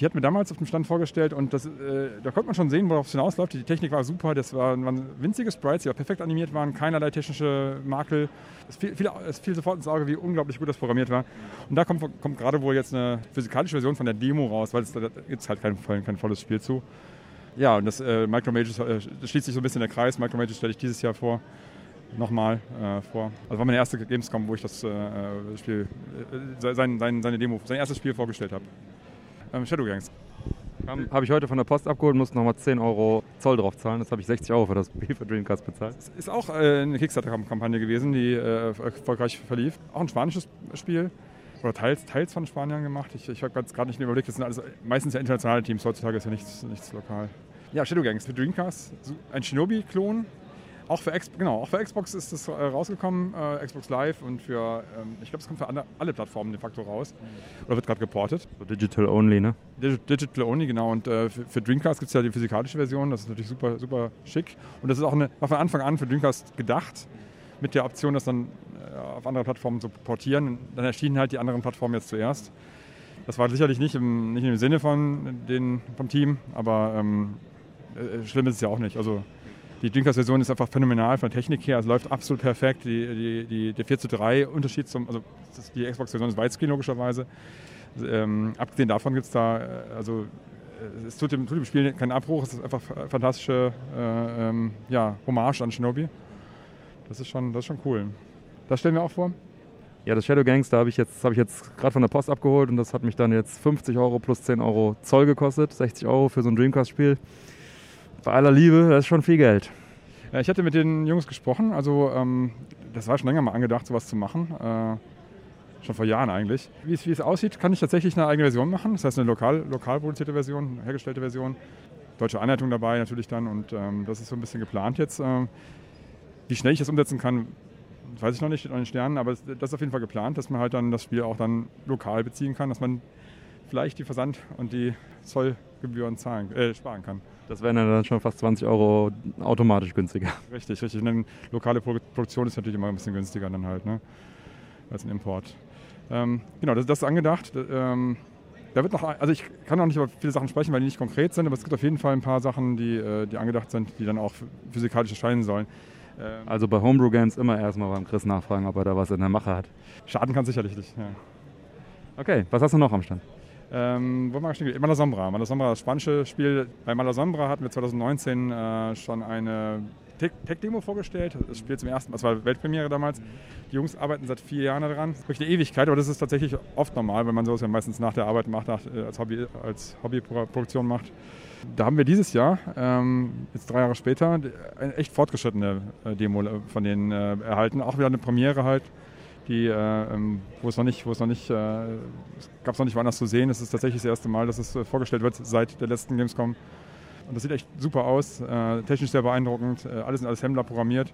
Die hat mir damals auf dem Stand vorgestellt und das, äh, da konnte man schon sehen, worauf es hinausläuft. Die Technik war super, das waren, waren winzige Sprites, die auch perfekt animiert waren, keinerlei technische Makel. Es fiel, fiel, es fiel sofort ins Auge, wie unglaublich gut das programmiert war. Und da kommt, kommt gerade wohl jetzt eine physikalische Version von der Demo raus, weil es, da gibt es halt kein, kein volles Spiel zu. Ja, und das äh, Micromages, äh, schließt sich so ein bisschen der Kreis. Micromages stelle ich dieses Jahr vor nochmal äh, vor. Also war meine erste Gamescom, wo ich das äh, Spiel, äh, sein, sein, seine Demo, sein erstes Spiel vorgestellt habe. Ähm, Shadowgangs. Habe ich heute von der Post abgeholt, musste nochmal 10 Euro Zoll drauf zahlen. Das habe ich 60 Euro für das Spiel für Dreamcast bezahlt. Das ist auch äh, eine Kickstarter-Kampagne gewesen, die äh, erfolgreich verlief. Auch ein spanisches Spiel. Oder teils, teils von Spaniern gemacht. Ich, ich habe gerade nicht überlegt, das sind alles meistens ja internationale Teams. Heutzutage ist ja nichts, nichts lokal. Ja, Shadowgangs für Dreamcast. Ein Shinobi-Klon, auch für, genau, auch für Xbox ist das äh, rausgekommen, äh, Xbox Live und für, ähm, ich glaube, es kommt für alle, alle, Plattformen de facto raus. Oder wird gerade geportet. So Digital Only, ne? Digital Only, genau. Und äh, für, für, Dreamcast gibt es ja die physikalische Version, das ist natürlich super, super schick. Und das ist auch eine, war von Anfang an für Dreamcast gedacht, mit der Option, das dann äh, auf andere Plattformen zu portieren. Dann erschienen halt die anderen Plattformen jetzt zuerst. Das war sicherlich nicht im, nicht im Sinne von den, vom Team, aber ähm, äh, schlimm ist es ja auch nicht. Also die Dreamcast-Version ist einfach phänomenal von der Technik her. Es läuft absolut perfekt. Die, die, die, der 4 zu 3 Unterschied zum, also die Xbox-Version ist Widescreen logischerweise. Ähm, abgesehen davon gibt es da, äh, also äh, es tut dem, tut dem, Spiel keinen Abbruch. Es ist einfach fantastische äh, ähm, ja, Hommage an Shinobi. Das ist schon, das ist schon cool. Das stellen wir auch vor. Ja, das Shadow Gangs, da habe ich jetzt, habe ich jetzt gerade von der Post abgeholt und das hat mich dann jetzt 50 Euro plus 10 Euro Zoll gekostet, 60 Euro für so ein Dreamcast-Spiel bei aller Liebe, das ist schon viel Geld. Ja, ich hatte mit den Jungs gesprochen, also ähm, das war schon länger mal angedacht, sowas zu machen. Äh, schon vor Jahren eigentlich. Wie es, wie es aussieht, kann ich tatsächlich eine eigene Version machen. Das heißt eine lokal, lokal produzierte Version, hergestellte Version. Deutsche Anleitung dabei natürlich dann und ähm, das ist so ein bisschen geplant jetzt. Ähm, wie schnell ich das umsetzen kann, weiß ich noch nicht, steht noch in den Sternen, aber das ist auf jeden Fall geplant, dass man halt dann das Spiel auch dann lokal beziehen kann, dass man vielleicht die Versand- und die Zollgebühren zahlen, äh, sparen kann. Das wären dann schon fast 20 Euro automatisch günstiger. Richtig, richtig. Und eine lokale Produktion ist natürlich immer ein bisschen günstiger dann halt, ne? als ein Import. Ähm, genau, das, das, ist angedacht. Ähm, da wird noch, also ich kann noch nicht über viele Sachen sprechen, weil die nicht konkret sind, aber es gibt auf jeden Fall ein paar Sachen, die, äh, die angedacht sind, die dann auch physikalisch erscheinen sollen. Ähm also bei Homebrew Games immer erstmal beim Chris nachfragen, ob er da was in der Mache hat. Schaden kann sicherlich nicht, ja. Okay, was hast du noch am Stand? Ähm, wo war ich Malasombra. Malasombra, das spanische Spiel. Bei Malasombra hatten wir 2019 äh, schon eine Tech-Demo vorgestellt. Das Spiel zum ersten Mal, das war Weltpremiere damals. Die Jungs arbeiten seit vier Jahren daran. Wirklich eine Ewigkeit, aber das ist tatsächlich oft normal, wenn man sowas ja meistens nach der Arbeit macht, nach, äh, als, Hobby, als Hobbyproduktion macht. Da haben wir dieses Jahr, ähm, jetzt drei Jahre später, eine echt fortgeschrittene äh, Demo von denen äh, erhalten. Auch wieder eine Premiere halt die, äh, ähm, wo es noch nicht, wo es noch nicht, äh, gab es noch nicht woanders zu sehen. Es ist tatsächlich das erste Mal, dass es äh, vorgestellt wird seit der letzten Gamescom. Und das sieht echt super aus, äh, technisch sehr beeindruckend, äh, alles in alles Hemmler programmiert.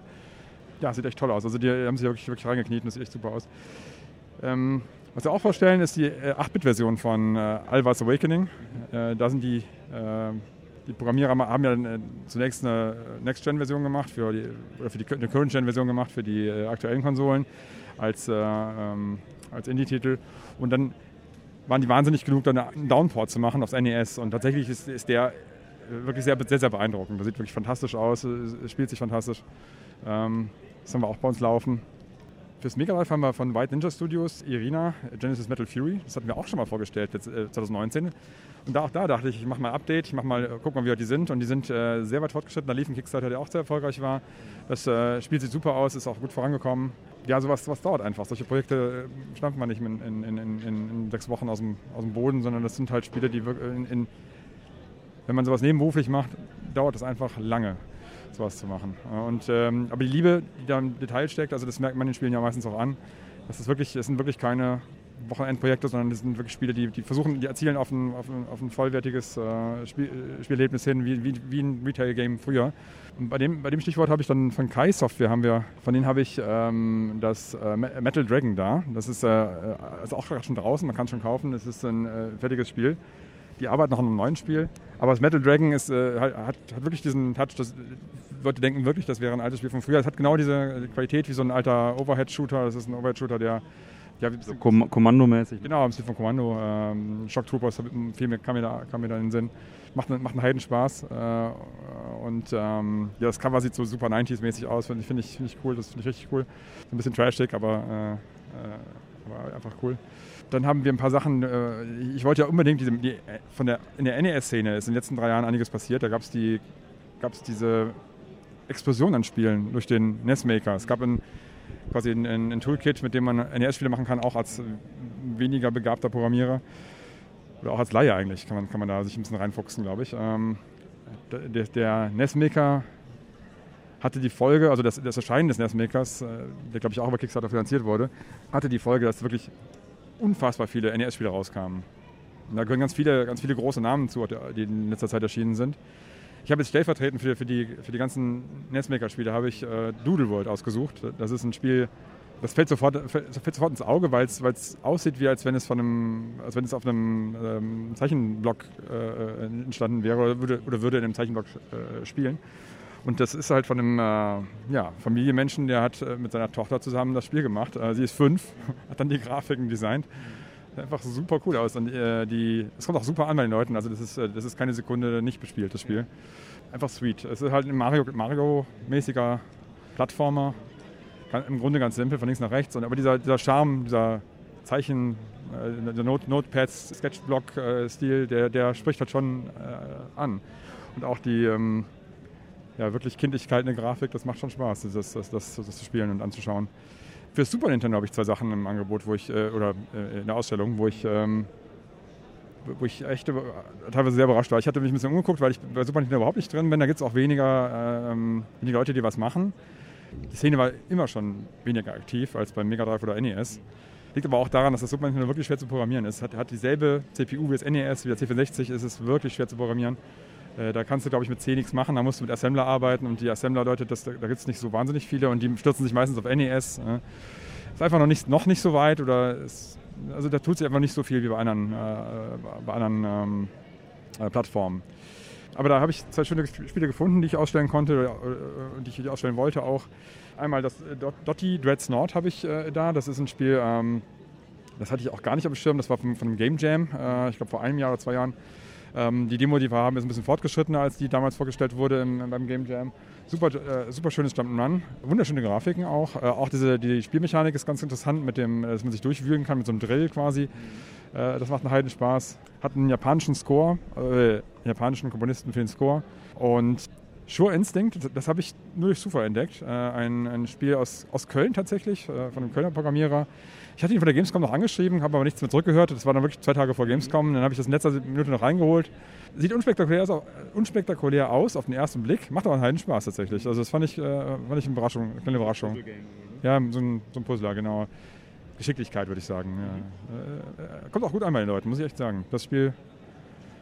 Ja, sieht echt toll aus. Also die haben sich wirklich, wirklich reingekniet und das sieht echt super aus. Ähm, was wir auch vorstellen, ist die 8-Bit-Version von äh, Alva's Awakening. da sind die, die Programmierer haben ja zunächst eine Next-Gen-Version gemacht, für die, oder für die, eine Current-Gen-Version gemacht für die aktuellen Konsolen als, äh, ähm, als Indie-Titel. Und dann waren die wahnsinnig genug, dann einen Downport zu machen aufs NES. Und tatsächlich ist, ist der äh, wirklich sehr, sehr, sehr beeindruckend. Das sieht wirklich fantastisch aus, spielt sich fantastisch. Ähm, das haben wir auch bei uns laufen. Fürs Mega Drive haben wir von White Ninja Studios Irina Genesis Metal Fury. Das hatten wir auch schon mal vorgestellt, jetzt, äh, 2019. Und da, auch da dachte ich, ich mache mal ein Update, ich mach mal, guck mal, wie die sind. Und die sind äh, sehr weit fortgeschritten. Da lief ein Kickstarter, der auch sehr erfolgreich war. Das äh, Spiel sieht super aus, ist auch gut vorangekommen ja, sowas, sowas dauert einfach. Solche Projekte äh, stampft man nicht in, in, in, in, sechs Wochen aus dem, aus dem Boden, sondern das sind halt Spiele, die in, wenn man sowas nebenberuflich macht, dauert es einfach lange, sowas zu machen. Und, ähm, aber die Liebe, die da im Detail steckt, also das merkt man in den Spielen ja meistens auch an. Das, ist wirklich, das sind wirklich keine Wochenendprojekte, sondern das sind wirklich Spiele, die, die versuchen, die erzielen auf ein, auf ein, auf ein vollwertiges äh, Spiel, Spielerlebnis hin, wie, wie, wie ein Retail-Game früher. Und bei dem, bei dem Stichwort habe ich dann von Kai Software haben wir, von denen habe ich ähm, das äh, Metal Dragon da. Das ist, äh, ist auch schon draußen, man kann es schon kaufen. Es ist ein äh, fertiges Spiel. Die arbeiten noch an einem neuen Spiel. Aber das Metal Dragon ist, äh, hat, hat, wirklich diesen Touch, dass Leute denken wirklich, das wäre ein altes Spiel von früher. Es hat genau diese Qualität wie so ein alter Overhead-Shooter. Das ist ein Overhead-Shooter, der Ja, so kom kommandomäßig. Genau, im Stil von Kommando. Ähm, Shock Troopers viel mehr, kam, mir da, kam mir da in den Sinn. Macht, macht einen Heidenspaß. Äh, und ähm, ja, das Cover sieht so super 90s-mäßig aus. Finde find ich, find ich cool, das finde ich richtig cool. So ein bisschen trashig, aber, äh, äh, aber einfach cool. Dann haben wir ein paar Sachen, äh, ich wollte ja unbedingt diese, die, von der, in der NES-Szene ist in den letzten drei Jahren einiges passiert. Da gab es die, gab's diese Explosion an Spielen durch den NES-Maker. Es gab ein, quasi ein, ein, Toolkit, mit dem man NES-Spiele machen kann, auch als weniger begabter Programmierer. Oder auch als Laie eigentlich, kann man, kann man da sich ein bisschen reinfuchsen, glaube ich. Ähm, der, der NES-Maker hatte die Folge, also das, das Erscheinen des NES-Makers, äh, der glaube ich auch über Kickstarter finanziert wurde, hatte die Folge, dass wirklich unfassbar viele NES-Spiele rauskamen. Und da gehören ganz viele, ganz viele große Namen zu, die in letzter Zeit erschienen sind. Ich habe jetzt stellvertretend für, für, die, für die ganzen NES-Maker-Spiele habe ich äh, Doodle World ausgesucht. Das ist ein Spiel, das fällt sofort, fällt sofort ins Auge, weil es aussieht, wie als wenn es von einem, als wenn es auf einem ähm, Zeichenblock äh, entstanden wäre oder würde, oder würde in einem Zeichenblock äh, spielen. Und das ist halt von einem äh, ja, Familienmenschen, der hat äh, mit seiner Tochter zusammen das Spiel gemacht. Äh, sie ist fünf, hat dann die Grafiken designt. Sieht einfach super cool aus. Und äh, die, es kommt auch super an bei den Leuten. Also das ist, das ist keine Sekunde nicht bespielt, das Spiel. Einfach sweet. Es ist halt ein Mario-mäßiger Mario Plattformer im Grunde ganz simpel, von links nach rechts. aber dieser, dieser Charme, dieser Zeichen, äh, der Not Notepads, Sketchblock-Stil, der, der spricht halt schon äh, an. Und auch die ähm, ja, wirklich Kindlichkeit in der Grafik, das macht schon Spaß, das, das, das, das, zu spielen und anzuschauen. Für Super Nintendo habe ich zwei Sachen im Angebot, wo ich, äh, oder äh, in der Ausstellung, wo ich, ähm, wo ich echt teilweise sehr überrascht war. Ich hatte mich ein bisschen umgeguckt, weil ich bei Super Nintendo überhaupt nicht drin bin. Da gibt es auch weniger, ähm, weniger Leute, die was machen. Die Szene war immer schon weniger aktiv als beim Mega Drive oder NES. Liegt aber auch daran, dass das Super Nintendo wirklich schwer zu programmieren ist. Hat, hat dieselbe CPU wie das NES, wie der C64, ist es wirklich schwer zu programmieren. Äh, da kannst du, glaube ich, mit C nichts machen. Da musst du mit Assembler arbeiten und die Assembler-Leute, da, da gibt es nicht so wahnsinnig viele und die stürzen sich meistens auf NES. Äh. Ist einfach noch nicht, noch nicht so weit oder ist, also da tut sich einfach nicht so viel wie bei anderen, äh, bei anderen ähm, äh, Plattformen. Aber da habe ich zwei schöne Spiele gefunden, die ich ausstellen konnte und die ich ausstellen wollte auch. Einmal das äh, Dotty Dreads Nord habe ich äh, da. Das ist ein Spiel, ähm, das hatte ich auch gar nicht auf dem Schirm. Das war von, von einem Game Jam, äh, ich glaube vor einem Jahr oder zwei Jahren. Ähm, die Demo, die wir haben, ist ein bisschen fortgeschrittener, als die damals vorgestellt wurde im, beim Game Jam. Super, äh, super schönes Jump'n'Run, wunderschöne Grafiken auch. Äh, auch diese, die Spielmechanik ist ganz interessant, mit dem, dass man sich durchwühlen kann mit so einem Drill quasi. Äh, das macht einen heiden Spaß. Hat einen japanischen Score, äh, japanischen Komponisten für den Score. Und Sure Instinct, das habe ich nur durch Zufall entdeckt. Äh, ein, ein, Spiel aus, aus Köln tatsächlich, äh, von einem Kölner Programmierer. Ich hatte ihn von der Gamescom noch angeschrieben, habe aber nichts mehr zurückgehört. Das war dann wirklich zwei Tage vor Gamescom. Dann habe ich das in letzter Minute noch reingeholt. Sieht unspektakulär aus, unspektakulär aus auf den ersten Blick, macht aber einen heiden Spaß tatsächlich. Also das fand ich, äh, fand ich eine Überraschung, eine kleine Überraschung. Ja, so ein, so ein Puzzler, genau. Geschicklichkeit, würde ich sagen. Ja. kommt auch gut an bei den Leuten, muss ich echt sagen. Das Spiel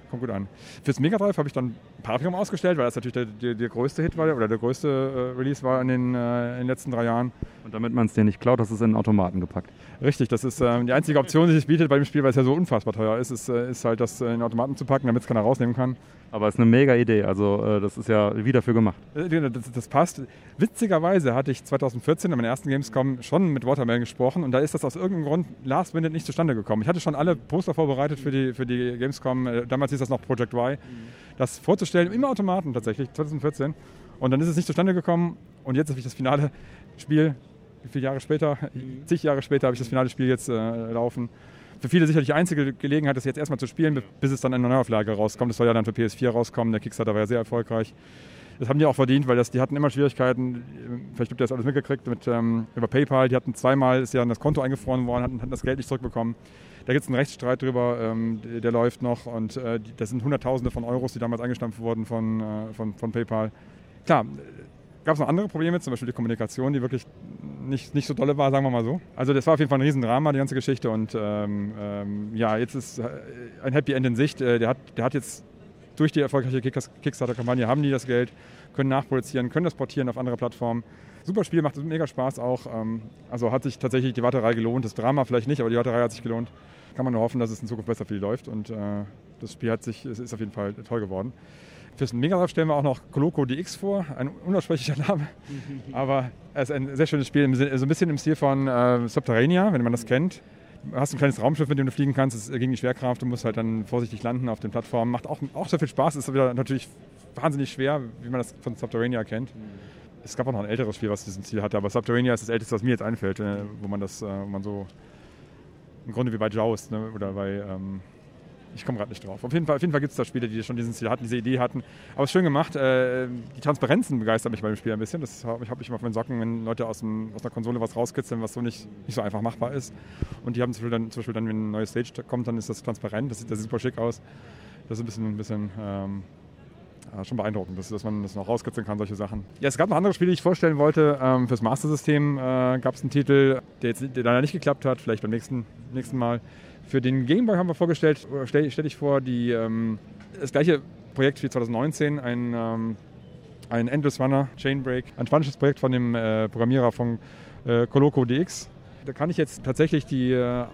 kommt gut an. Fürs Mega Drive habe ich dann Paprium ausgestellt, weil das natürlich der, der, der größte Hit war oder der größte äh, Release war in den, äh, in den letzten drei Jahren. Und damit man es dir nicht klaut, hast du es in den Automaten gepackt. Richtig, das ist äh, die einzige Option, die sich bietet bei dem Spiel, weil es ja so unfassbar teuer ist, ist, äh, ist halt das in den Automaten zu packen, damit es keiner rausnehmen kann. Aber es ist eine mega Idee, also äh, das ist ja wie dafür gemacht. Äh, das, das, passt. Witzigerweise hatte ich 2014 in meiner ersten Gamescom schon mit Watermelon gesprochen und da ist das aus irgendeinem Grund last minute nicht zustande gekommen. Ich hatte schon alle Poster vorbereitet für die, für die Gamescom, damals hieß das noch Project Y, mhm. das vorzustellen im Automaten tatsächlich, 2014. Und dann ist es nicht zustande gekommen und jetzt habe ich das finale Spiel, wie viele Jahre später, mhm. zig Jahre später habe ich das finale Spiel jetzt äh, laufen für viele sicherlich die einzige Gelegenheit, das jetzt erstmal zu spielen, bis es dann in der Neuauflage rauskommt. Das soll ja dann für PS4 rauskommen. Der Kickstarter war ja sehr erfolgreich. Das haben die auch verdient, weil das, die hatten immer Schwierigkeiten. Vielleicht habt ihr das alles mitgekriegt mit, ähm, über PayPal. Die hatten zweimal, ist ja das Konto eingefroren worden, hatten, hatten das Geld nicht zurückbekommen. Da gibt es einen Rechtsstreit drüber, ähm, der, der, läuft noch und äh, das sind Hunderttausende von Euros, die damals eingestampft wurden von, äh, von, von PayPal. Klar, gab es noch andere Probleme, zum Beispiel die Kommunikation, die wirklich nicht, nicht so dolle war, sagen wir mal so. Also das war auf jeden Fall ein Riesendrama, die ganze Geschichte. Und ähm, ähm, ja, jetzt ist äh, ein Happy End in Sicht. Äh, der, hat, der hat jetzt durch die erfolgreiche Kickstarter-Kampagne haben die das Geld, können nachproduzieren, können das portieren auf andere Plattformen. Super Spiel, macht mega Spaß auch. Ähm, also hat sich tatsächlich die Warterei gelohnt. Das Drama vielleicht nicht, aber die Warterei hat sich gelohnt. Kann man nur hoffen, dass es in Zukunft besser für die läuft. Und äh, das Spiel hat sich, ist auf jeden Fall toll geworden. Fürs Mega Drive stellen wir auch noch Coloco DX vor, ein unaussprechlicher Name. Aber es ist ein sehr schönes Spiel, so ein bisschen im Stil von äh, Subterranea, wenn man das kennt. Du hast ein kleines Raumschiff, mit dem du fliegen kannst, es ist gegen die Schwerkraft, du musst halt dann vorsichtig landen auf den Plattformen. Macht auch, auch sehr viel Spaß, ist wieder natürlich wahnsinnig schwer, wie man das von Subterranea kennt. Es gab auch noch ein älteres Spiel, was diesen Ziel hatte, aber Subterranea ist das älteste, was mir jetzt einfällt, äh, wo man das, äh, wo man so im Grunde wie bei Joust ne? oder bei, ähm, ich komme gerade nicht drauf. Auf jeden Fall, Fall gibt es da Spiele, die schon diesen Ziel hatten, diese Idee hatten. Aber es ist schön gemacht. Äh, die Transparenzen begeistern mich bei dem Spiel ein bisschen. Das habe ich, hab ich immer auf meinen Socken, wenn Leute aus, dem, aus einer Konsole was rauskitzeln, was so nicht, nicht so einfach machbar ist. Und die haben zum Beispiel, dann, zum Beispiel dann, wenn ein neues Stage kommt, dann ist das transparent. Das sieht, das sieht super schick aus. Das ist ein bisschen, ein bisschen ähm, ja, schon beeindruckend, dass, dass, man das noch rauskitzeln kann, solche Sachen. Ja, es gab noch andere Spiele, die ich vorstellen wollte. Ähm, fürs Master-System äh, gab es einen Titel, der jetzt der leider nicht geklappt hat, vielleicht beim nächsten, nächsten Mal. Für den Game Boy haben wir vorgestellt, stelle stell ich vor, die, ähm, das gleiche Projekt wie 2019, ein, ähm, ein Endless Runner Chainbreak, ein spanisches Projekt von dem äh, Programmierer von äh, Coloco DX. Da kann ich jetzt tatsächlich die äh,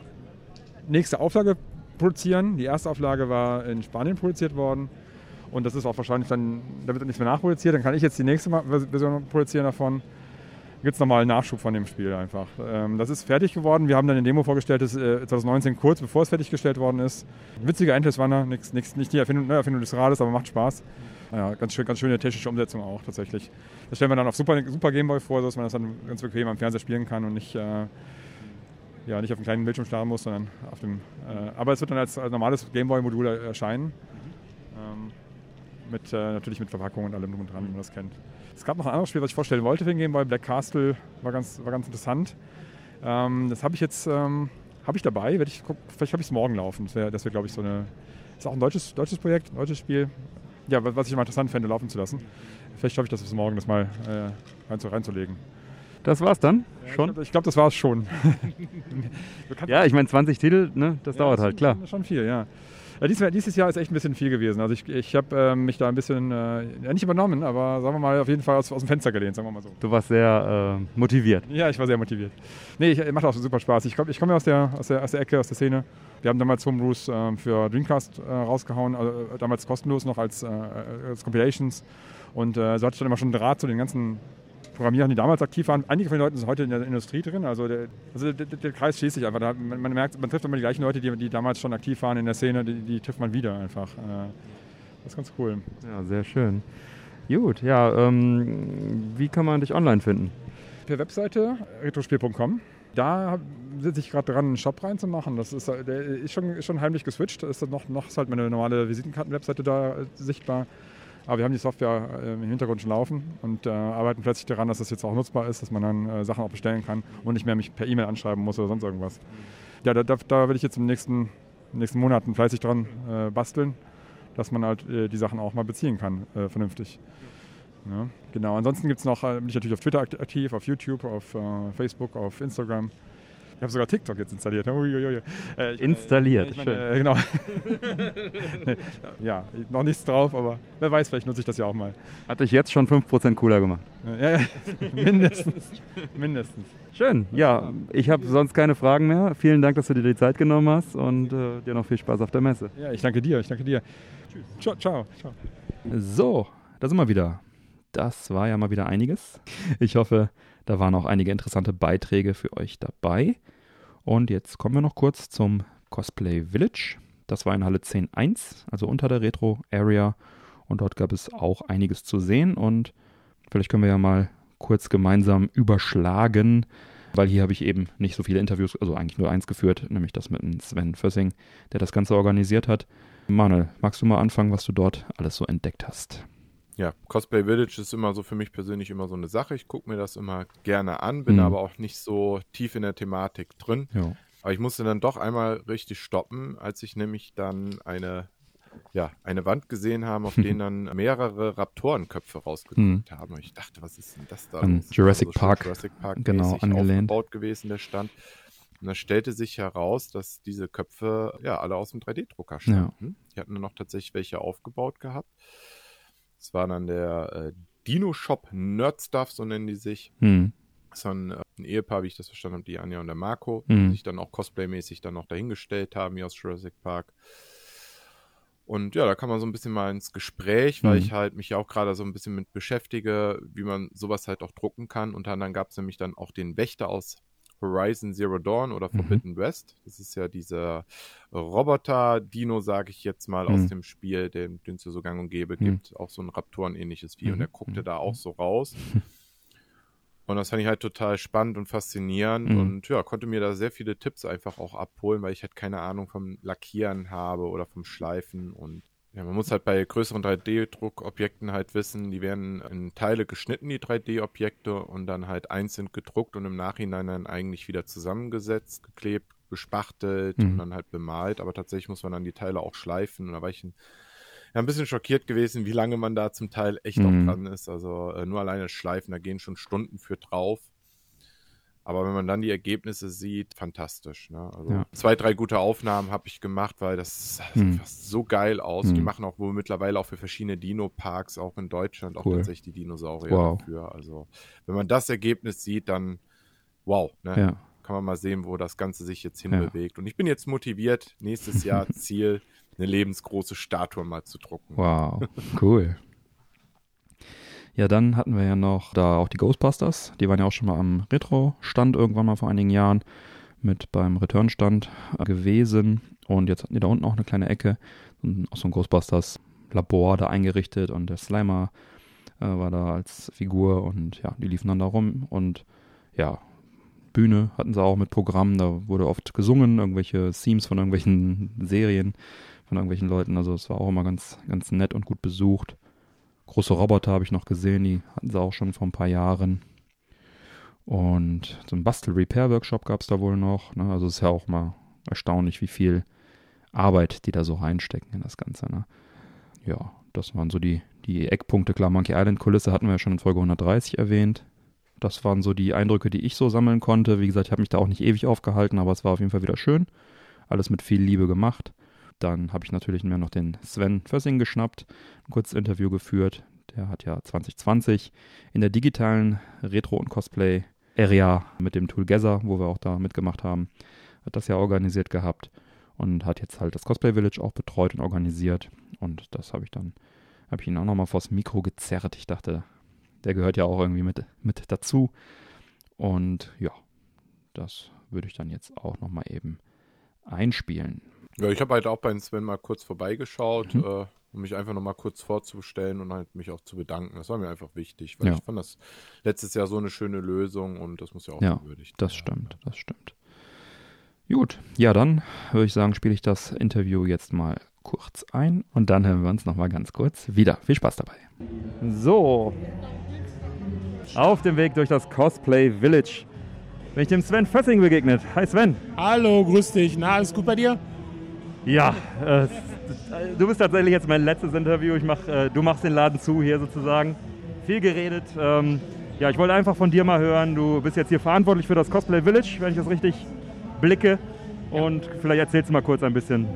nächste Auflage produzieren. Die erste Auflage war in Spanien produziert worden. Und das ist auch wahrscheinlich dann, da wird nichts mehr nachproduziert. Dann kann ich jetzt die nächste Version produzieren davon gibt es nochmal einen Nachschub von dem Spiel einfach. Ähm, das ist fertig geworden. Wir haben dann eine Demo vorgestellt, das äh, 2019 kurz bevor es fertiggestellt worden ist. Witziger Endless Runner, nix, nix, nicht die Erfindung, ne, Erfindung des Rades, aber macht Spaß. Ja, ganz, schön, ganz schöne technische Umsetzung auch tatsächlich. Das stellen wir dann auf Super, Super Game Boy vor, dass man das dann ganz bequem am Fernseher spielen kann und nicht, äh, ja, nicht auf einem kleinen Bildschirm starren muss, sondern auf dem. Äh, aber es wird dann als, als normales Game Boy-Modul erscheinen. Ähm, mit, äh, natürlich mit Verpackung und allem drum und dran, wie man das kennt. Es gab noch ein anderes Spiel, was ich vorstellen wollte für den Game Boy. Black Castle war ganz, war ganz interessant. Ähm, das habe ich jetzt ähm, hab ich dabei. Ich, vielleicht habe ich es morgen laufen. Das wäre, wär, glaube ich, so eine. Ist auch ein deutsches, deutsches Projekt, ein deutsches Spiel. Ja, was ich mal interessant fände, laufen zu lassen. Vielleicht schaffe ich das bis morgen, das mal äh, rein, reinzulegen. Das war's dann? Ja, schon? Ich glaube, glaub, das war's schon. ja, ich meine, 20 Titel, ne, das ja, dauert das halt, klar. Schon viel, ja. Ja, dieses, dieses, Jahr ist echt ein bisschen viel gewesen. Also ich, ich habe äh, mich da ein bisschen, äh, ja, nicht übernommen, aber sagen wir mal, auf jeden Fall aus, aus dem Fenster gelehnt, sagen wir mal so. Du warst sehr äh, motiviert. Ja, ich war sehr motiviert. Nee, ich, macht auch super Spaß. Ich komme ich komm ja aus der, aus, der, aus der Ecke, aus der Szene. Wir haben damals Homebrews äh, für Dreamcast äh, rausgehauen, also, äh, damals kostenlos noch als, als Compilations. Und so hatte ich dann immer schon Draht zu den ganzen Programmierern, die damals aktiv waren. Einige von den Leuten sind heute in der Industrie drin. Also der, also der, der Kreis schließt sich einfach. Da, man, man, merkt, man trifft immer die gleichen Leute, die, die, damals schon aktiv waren in der Szene, die, die trifft man wieder einfach. Äh, das ist ganz cool. Ja, sehr schön. Gut, ja, ähm, wie kann man dich online finden? Per Webseite retrospiel.com. Da sitze ich gerade dran, einen Shop reinzumachen. Das ist, der ist schon, ist schon heimlich geswitcht. Ist noch, noch ist halt meine normale Visitenkarten-Webseite da äh, sichtbar. Aber wir haben die Software äh, im Hintergrund schon laufen und äh, arbeiten plötzlich daran, dass das jetzt auch nutzbar ist, dass man dann äh, Sachen auch bestellen kann und nicht mehr mich per E-Mail anschreiben muss oder sonst irgendwas. Ja, da, da, da will ich jetzt im nächsten, nächsten Monaten fleißig dran äh, basteln, dass man halt äh, die Sachen auch mal beziehen kann, äh, vernünftig. Ja, genau, ansonsten gibt's noch, bin ich natürlich auf Twitter aktiv, auf YouTube, auf Facebook, auf Instagram. Ich habe sogar TikTok jetzt installiert. Uiuiui. Äh, ich, installiert, ich meine, äh, genau. ja, noch nichts drauf, aber wer weiß, vielleicht nutze ich das ja auch mal. Hat dich jetzt schon 5% cooler gemacht? Ja, ja mindestens. mindestens. Schön. Ja, ich habe sonst keine Fragen mehr. Vielen Dank, dass du dir die Zeit genommen hast und äh, dir noch viel Spaß auf der Messe. Ja, ich danke dir. Ich danke dir. Tschüss. Ciao, ciao. ciao. So, da sind wir wieder. Das war ja mal wieder einiges. Ich hoffe, da waren auch einige interessante Beiträge für euch dabei. Und jetzt kommen wir noch kurz zum Cosplay Village. Das war in Halle 10.1, also unter der Retro Area. Und dort gab es auch einiges zu sehen. Und vielleicht können wir ja mal kurz gemeinsam überschlagen, weil hier habe ich eben nicht so viele Interviews, also eigentlich nur eins geführt, nämlich das mit Sven Fössing, der das Ganze organisiert hat. Manuel, magst du mal anfangen, was du dort alles so entdeckt hast? Ja, Cosplay Village ist immer so für mich persönlich immer so eine Sache. Ich gucke mir das immer gerne an, bin mhm. aber auch nicht so tief in der Thematik drin. Ja. Aber ich musste dann doch einmal richtig stoppen, als ich nämlich dann eine, ja, eine Wand gesehen habe, auf denen dann mehrere Raptorenköpfe rausgedrückt mhm. haben. Und ich dachte, was ist denn das da? An Jurassic also Park, Jurassic Park genau, angelehnt. aufgebaut gewesen, der Stand. Und da stellte sich heraus, dass diese Köpfe ja alle aus dem 3D-Drucker stammten. Ja. Die hatten dann noch tatsächlich welche aufgebaut gehabt. Das war dann der äh, Dino Shop Nerd Stuff, so nennen die sich. Hm. Das war ein, äh, ein, Ehepaar, wie ich das verstanden habe, die Anja und der Marco, hm. die sich dann auch cosplaymäßig dann noch dahingestellt haben, hier aus Jurassic Park. Und ja, da kann man so ein bisschen mal ins Gespräch, weil Mhm. ich halt mich ja auch gerade so ein bisschen mit beschäftige, wie man sowas halt auch drucken kann. Und dann gab es nämlich dann auch den Wächter aus Horizon Zero Dawn oder Mhm. Forbidden West. Das ist ja dieser Roboter-Dino, sage ich jetzt mal, aus Mhm. dem Spiel, den es ja so gang und gäbe Mhm. gibt. Auch so ein Raptoren-ähnliches Vieh. Und Mhm. der guckte da auch so raus. Und das fand ich halt total spannend und faszinierend Mhm. und ja, konnte mir da sehr viele Tipps einfach auch abholen, weil ich halt keine Ahnung vom Lackieren habe oder vom Schleifen und ja, man muss halt bei größeren 3D-Druckobjekten halt wissen, die werden in Teile geschnitten, die 3D-Objekte und dann halt einzeln gedruckt und im Nachhinein dann eigentlich wieder zusammengesetzt, geklebt, bespachtelt Mhm. und dann halt bemalt, aber tatsächlich muss man dann die Teile auch schleifen und da war ich ein ja, ein bisschen schockiert gewesen, wie lange man da zum Teil echt Mhm. auch dran ist. Also äh, nur alleine das Schleifen, da gehen schon Stunden für drauf. Aber wenn man dann die Ergebnisse sieht, fantastisch. Ne? Also Ja. zwei, drei gute Aufnahmen habe ich gemacht, weil das sieht fast so geil aus. Die Mhm. machen auch wohl mittlerweile auch für verschiedene Dino-Parks, auch in Deutschland, auch Cool. tatsächlich die Dinosaurier Wow. dafür. Also wenn man das Ergebnis sieht, dann wow. Ne? Ja. Kann man mal sehen, wo das Ganze sich jetzt Ja. hinbewegt. Und ich bin jetzt motiviert, nächstes Jahr Ziel, eine lebensgroße Statue mal zu drucken. Wow, cool. Ja, dann hatten wir ja noch da auch die Ghostbusters. Die waren ja auch schon mal am Retro-Stand irgendwann mal vor einigen Jahren mit beim Return-Stand gewesen. Und jetzt hatten die da unten auch eine kleine Ecke, auch so ein Ghostbusters-Labor da eingerichtet und der Slimer äh, war da als Figur und ja, die liefen dann da rum und ja, Bühne hatten sie auch mit Programmen, da wurde oft gesungen, irgendwelche Themes von irgendwelchen Serien, von irgendwelchen Leuten, also es war auch immer ganz, ganz nett und gut besucht. Große Roboter habe ich noch gesehen, die hatten sie auch schon vor ein paar Jahren. Und so ein Bastel-Repair-Workshop gab es da wohl noch. Ne? Also es ist ja auch mal erstaunlich, wie viel Arbeit die da so reinstecken in das Ganze. Ne? Ja, das waren so die, die Eckpunkte. Klar, Monkey Island-Kulisse hatten wir ja schon in Folge 130 erwähnt. Das waren so die Eindrücke, die ich so sammeln konnte. Wie gesagt, ich habe mich da auch nicht ewig aufgehalten, aber es war auf jeden Fall wieder schön. Alles mit viel Liebe gemacht. Dann habe ich natürlich mir noch den Sven Fössing geschnappt, ein kurzes Interview geführt. Der hat ja 2020 in der digitalen Retro- und Cosplay-Area mit dem Tool Gather, wo wir auch da mitgemacht haben, hat das ja organisiert gehabt und hat jetzt halt das Cosplay Village auch betreut und organisiert. Und das habe ich dann, habe ich ihn auch nochmal vors Mikro gezerrt. Ich dachte, der gehört ja auch irgendwie mit, mit dazu. Und ja, das würde ich dann jetzt auch nochmal eben einspielen. Ja, ich habe halt auch bei Sven mal kurz vorbeigeschaut, Mhm. äh, um mich einfach nochmal kurz vorzustellen und halt mich auch zu bedanken. Das war mir einfach wichtig, weil Ja. ich fand das letztes Jahr so eine schöne Lösung und das muss ja auch Ja, gewürdigt das stimmt, das stimmt. Gut, ja, dann würde ich sagen, spiele ich das Interview jetzt mal kurz ein und dann hören wir uns nochmal ganz kurz wieder. Viel Spaß dabei. So, auf dem Weg durch das Cosplay Village bin ich dem Sven Fössing begegnet. Hi Sven. Hallo, grüß dich. Na, alles gut bei dir? Ja, äh, du bist tatsächlich jetzt mein letztes Interview. Ich mach, äh, du machst den Laden zu hier sozusagen. Viel geredet. Ähm, ja, ich wollte einfach von dir mal hören. Du bist jetzt hier verantwortlich für das Cosplay Village, wenn ich das richtig blicke. Und vielleicht erzählst du mal kurz ein bisschen.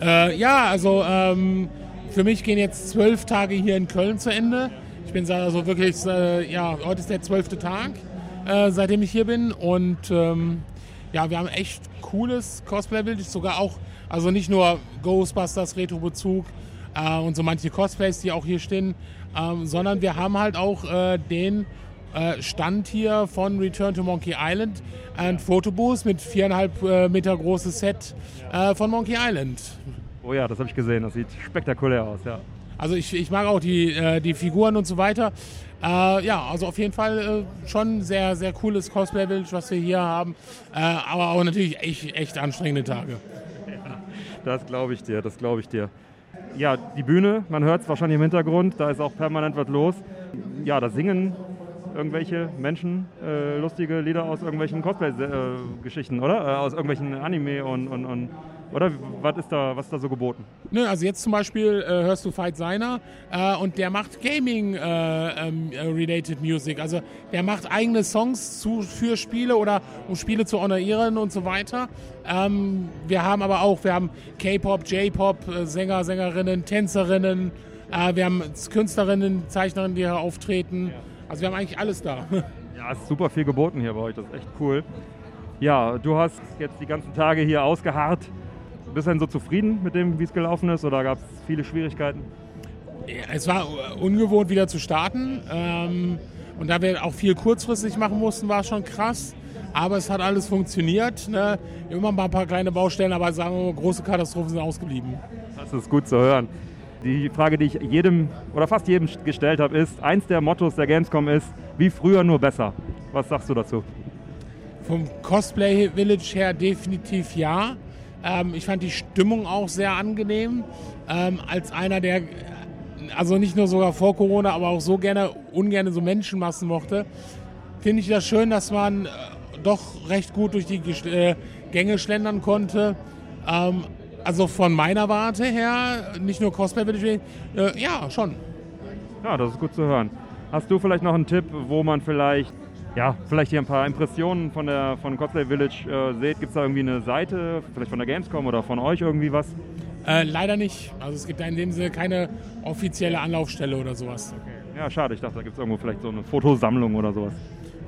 Äh, ja, also ähm, für mich gehen jetzt zwölf Tage hier in Köln zu Ende. Ich bin also wirklich, äh, ja, heute ist der zwölfte Tag, äh, seitdem ich hier bin. Und ähm, ja, wir haben echt cooles Cosplay-Bild, sogar auch, also nicht nur Ghostbusters Retro-Bezug äh, und so manche Cosplays, die auch hier stehen, ähm, sondern wir haben halt auch äh, den äh, Stand hier von Return to Monkey Island, ein Fotobooth mit viereinhalb äh, Meter großes Set äh, von Monkey Island. Oh ja, das habe ich gesehen. Das sieht spektakulär aus, ja. Also ich, ich mag auch die, äh, die Figuren und so weiter. Äh, ja, also auf jeden Fall äh, schon sehr, sehr cooles Cosplay-Village, was wir hier haben. Äh, aber auch natürlich echt, echt anstrengende Tage. Das glaube ich dir, das glaube ich dir. Ja, die Bühne, man hört es wahrscheinlich im Hintergrund, da ist auch permanent was los. Ja, da singen irgendwelche Menschen äh, lustige Lieder aus irgendwelchen Cosplay-Geschichten, oder? Äh, aus irgendwelchen Anime und, und, und oder was ist da, was ist da so geboten? Ne, also jetzt zum Beispiel äh, hörst du Fight Seiner äh, und der macht Gaming-related Music. Also der macht eigene Songs zu, für Spiele oder um Spiele zu honorieren und so weiter. Ähm, wir haben aber auch, wir haben K-Pop, J-Pop, äh, Sänger, Sängerinnen, Tänzerinnen. Äh, wir haben Künstlerinnen, Zeichnerinnen, die hier auftreten. Also wir haben eigentlich alles da. Ja, es ist super viel geboten hier bei euch, das ist echt cool. Ja, du hast jetzt die ganzen Tage hier ausgeharrt bist du denn so zufrieden mit dem, wie es gelaufen ist oder gab es viele Schwierigkeiten? Es war ungewohnt wieder zu starten. Ähm, und da wir auch viel kurzfristig machen mussten, war es schon krass. Aber es hat alles funktioniert. Ne? Immer mal ein paar kleine Baustellen, aber sagen wir, große Katastrophen sind ausgeblieben. Das ist gut zu hören. Die Frage, die ich jedem oder fast jedem gestellt habe, ist: Eins der Mottos der Gamescom ist, wie früher nur besser. Was sagst du dazu? Vom Cosplay Village her definitiv ja. Ähm, ich fand die Stimmung auch sehr angenehm. Ähm, als einer, der also nicht nur sogar vor Corona, aber auch so gerne, ungern so Menschenmassen mochte, finde ich das schön, dass man äh, doch recht gut durch die äh, Gänge schlendern konnte. Ähm, also von meiner Warte her, nicht nur Cosplay Village, äh, ja, schon. Ja, das ist gut zu hören. Hast du vielleicht noch einen Tipp, wo man vielleicht, ja, vielleicht hier ein paar Impressionen von der von Cosplay Village äh, seht? Gibt es da irgendwie eine Seite, vielleicht von der Gamescom oder von euch irgendwie was? Äh, leider nicht. Also es gibt da in dem Sinne keine offizielle Anlaufstelle oder sowas. Okay. Ja, schade. Ich dachte, da gibt es irgendwo vielleicht so eine Fotosammlung oder sowas.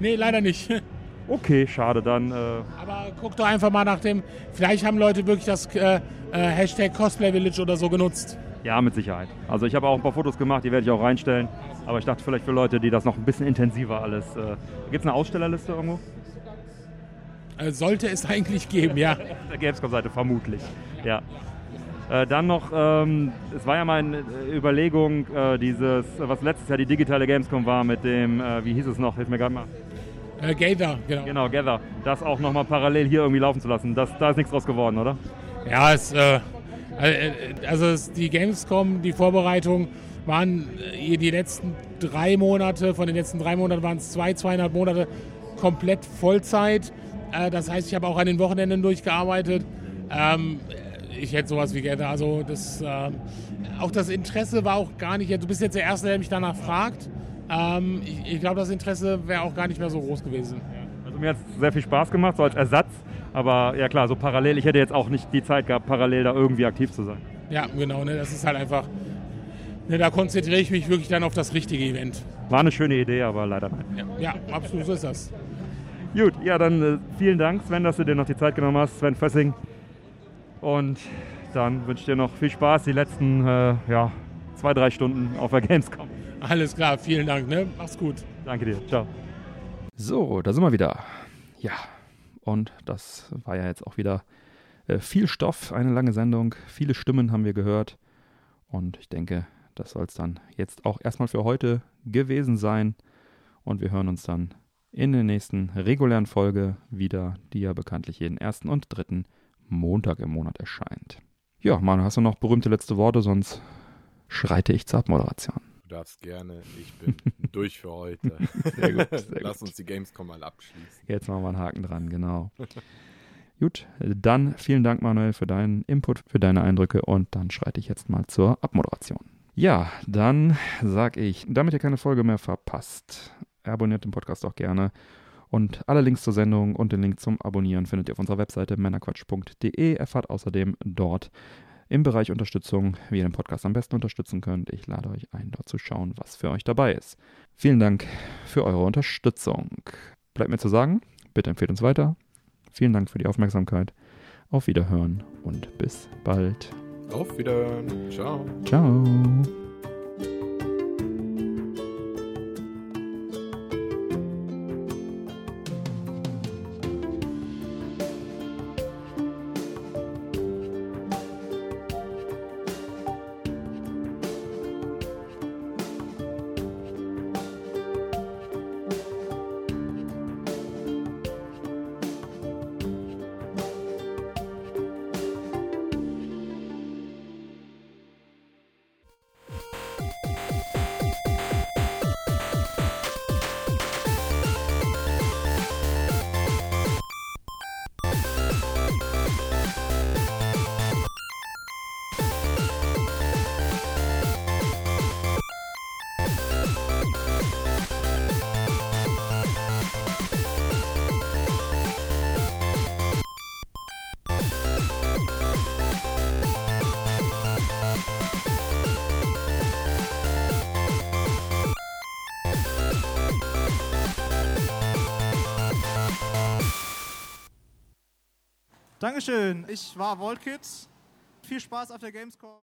Nee, leider nicht. Okay, schade, dann. Äh Aber guck doch einfach mal nach dem. Vielleicht haben Leute wirklich das äh, äh, Hashtag Cosplay Village oder so genutzt. Ja, mit Sicherheit. Also ich habe auch ein paar Fotos gemacht, die werde ich auch reinstellen. Aber ich dachte vielleicht für Leute, die das noch ein bisschen intensiver alles. Äh Gibt es eine Ausstellerliste irgendwo? Äh, sollte es eigentlich geben, ja. der Gamescom-Seite vermutlich. Ja. Äh, dann noch, ähm, es war ja mal eine Überlegung, äh, dieses, was letztes Jahr die digitale Gamescom war mit dem, äh, wie hieß es noch, hilf mir gerade mal. Äh, Gather, genau. Genau, Gather. Das auch nochmal parallel hier irgendwie laufen zu lassen. Das, da ist nichts draus geworden, oder? Ja, es, äh, äh, also es, die Gamescom, die Vorbereitung waren die letzten drei Monate, von den letzten drei Monaten waren es zwei, zweieinhalb Monate komplett Vollzeit. das heißt, ich habe auch an den Wochenenden durchgearbeitet. Ähm, ich hätte sowas wie gerne. Also das, äh, auch das Interesse war auch gar nicht. Du bist jetzt der Erste, der mich danach fragt. Ähm, ich, ich glaube, das Interesse wäre auch gar nicht mehr so groß gewesen. Also mir hat es sehr viel Spaß gemacht, so als Ersatz. Aber ja klar, so parallel. Ich hätte jetzt auch nicht die Zeit gehabt, parallel da irgendwie aktiv zu sein. Ja, genau. Ne, das ist halt einfach. Ne, da konzentriere ich mich wirklich dann auf das richtige Event. War eine schöne Idee, aber leider nein. Ja, ja absolut so ist das. Gut, ja, dann äh, vielen Dank, Sven, dass du dir noch die Zeit genommen hast. Sven Fössing, und dann wünsche ich dir noch viel Spaß die letzten äh, ja, zwei, drei Stunden auf der Gamescom. Alles klar, vielen Dank. Ne? Mach's gut. Danke dir. Ciao. So, da sind wir wieder. Ja, und das war ja jetzt auch wieder äh, viel Stoff, eine lange Sendung. Viele Stimmen haben wir gehört. Und ich denke, das soll es dann jetzt auch erstmal für heute gewesen sein. Und wir hören uns dann in der nächsten regulären Folge wieder, die ja bekanntlich jeden ersten und dritten Montag im Monat erscheint. Ja, Manu, hast du noch berühmte letzte Worte? Sonst schreite ich zur Abmoderation. Du darfst gerne. Ich bin durch für heute. Sehr gut. Sehr Lass gut. uns die Gamescom mal abschließen. Jetzt machen wir einen Haken dran, genau. Gut, dann vielen Dank, Manuel, für deinen Input, für deine Eindrücke und dann schreite ich jetzt mal zur Abmoderation. Ja, dann sag ich, damit ihr keine Folge mehr verpasst, abonniert den Podcast auch gerne und alle Links zur Sendung und den Link zum Abonnieren findet ihr auf unserer Webseite männerquatsch.de. Erfahrt außerdem dort im Bereich Unterstützung, wie ihr den Podcast am besten unterstützen könnt. Ich lade euch ein, dort zu schauen, was für euch dabei ist. Vielen Dank für eure Unterstützung. Bleibt mir zu sagen, bitte empfehlt uns weiter. Vielen Dank für die Aufmerksamkeit. Auf Wiederhören und bis bald. Auf Wiederhören. Ciao. Ciao. Dankeschön. Ich war Volkids. Viel Spaß auf der Gamescom.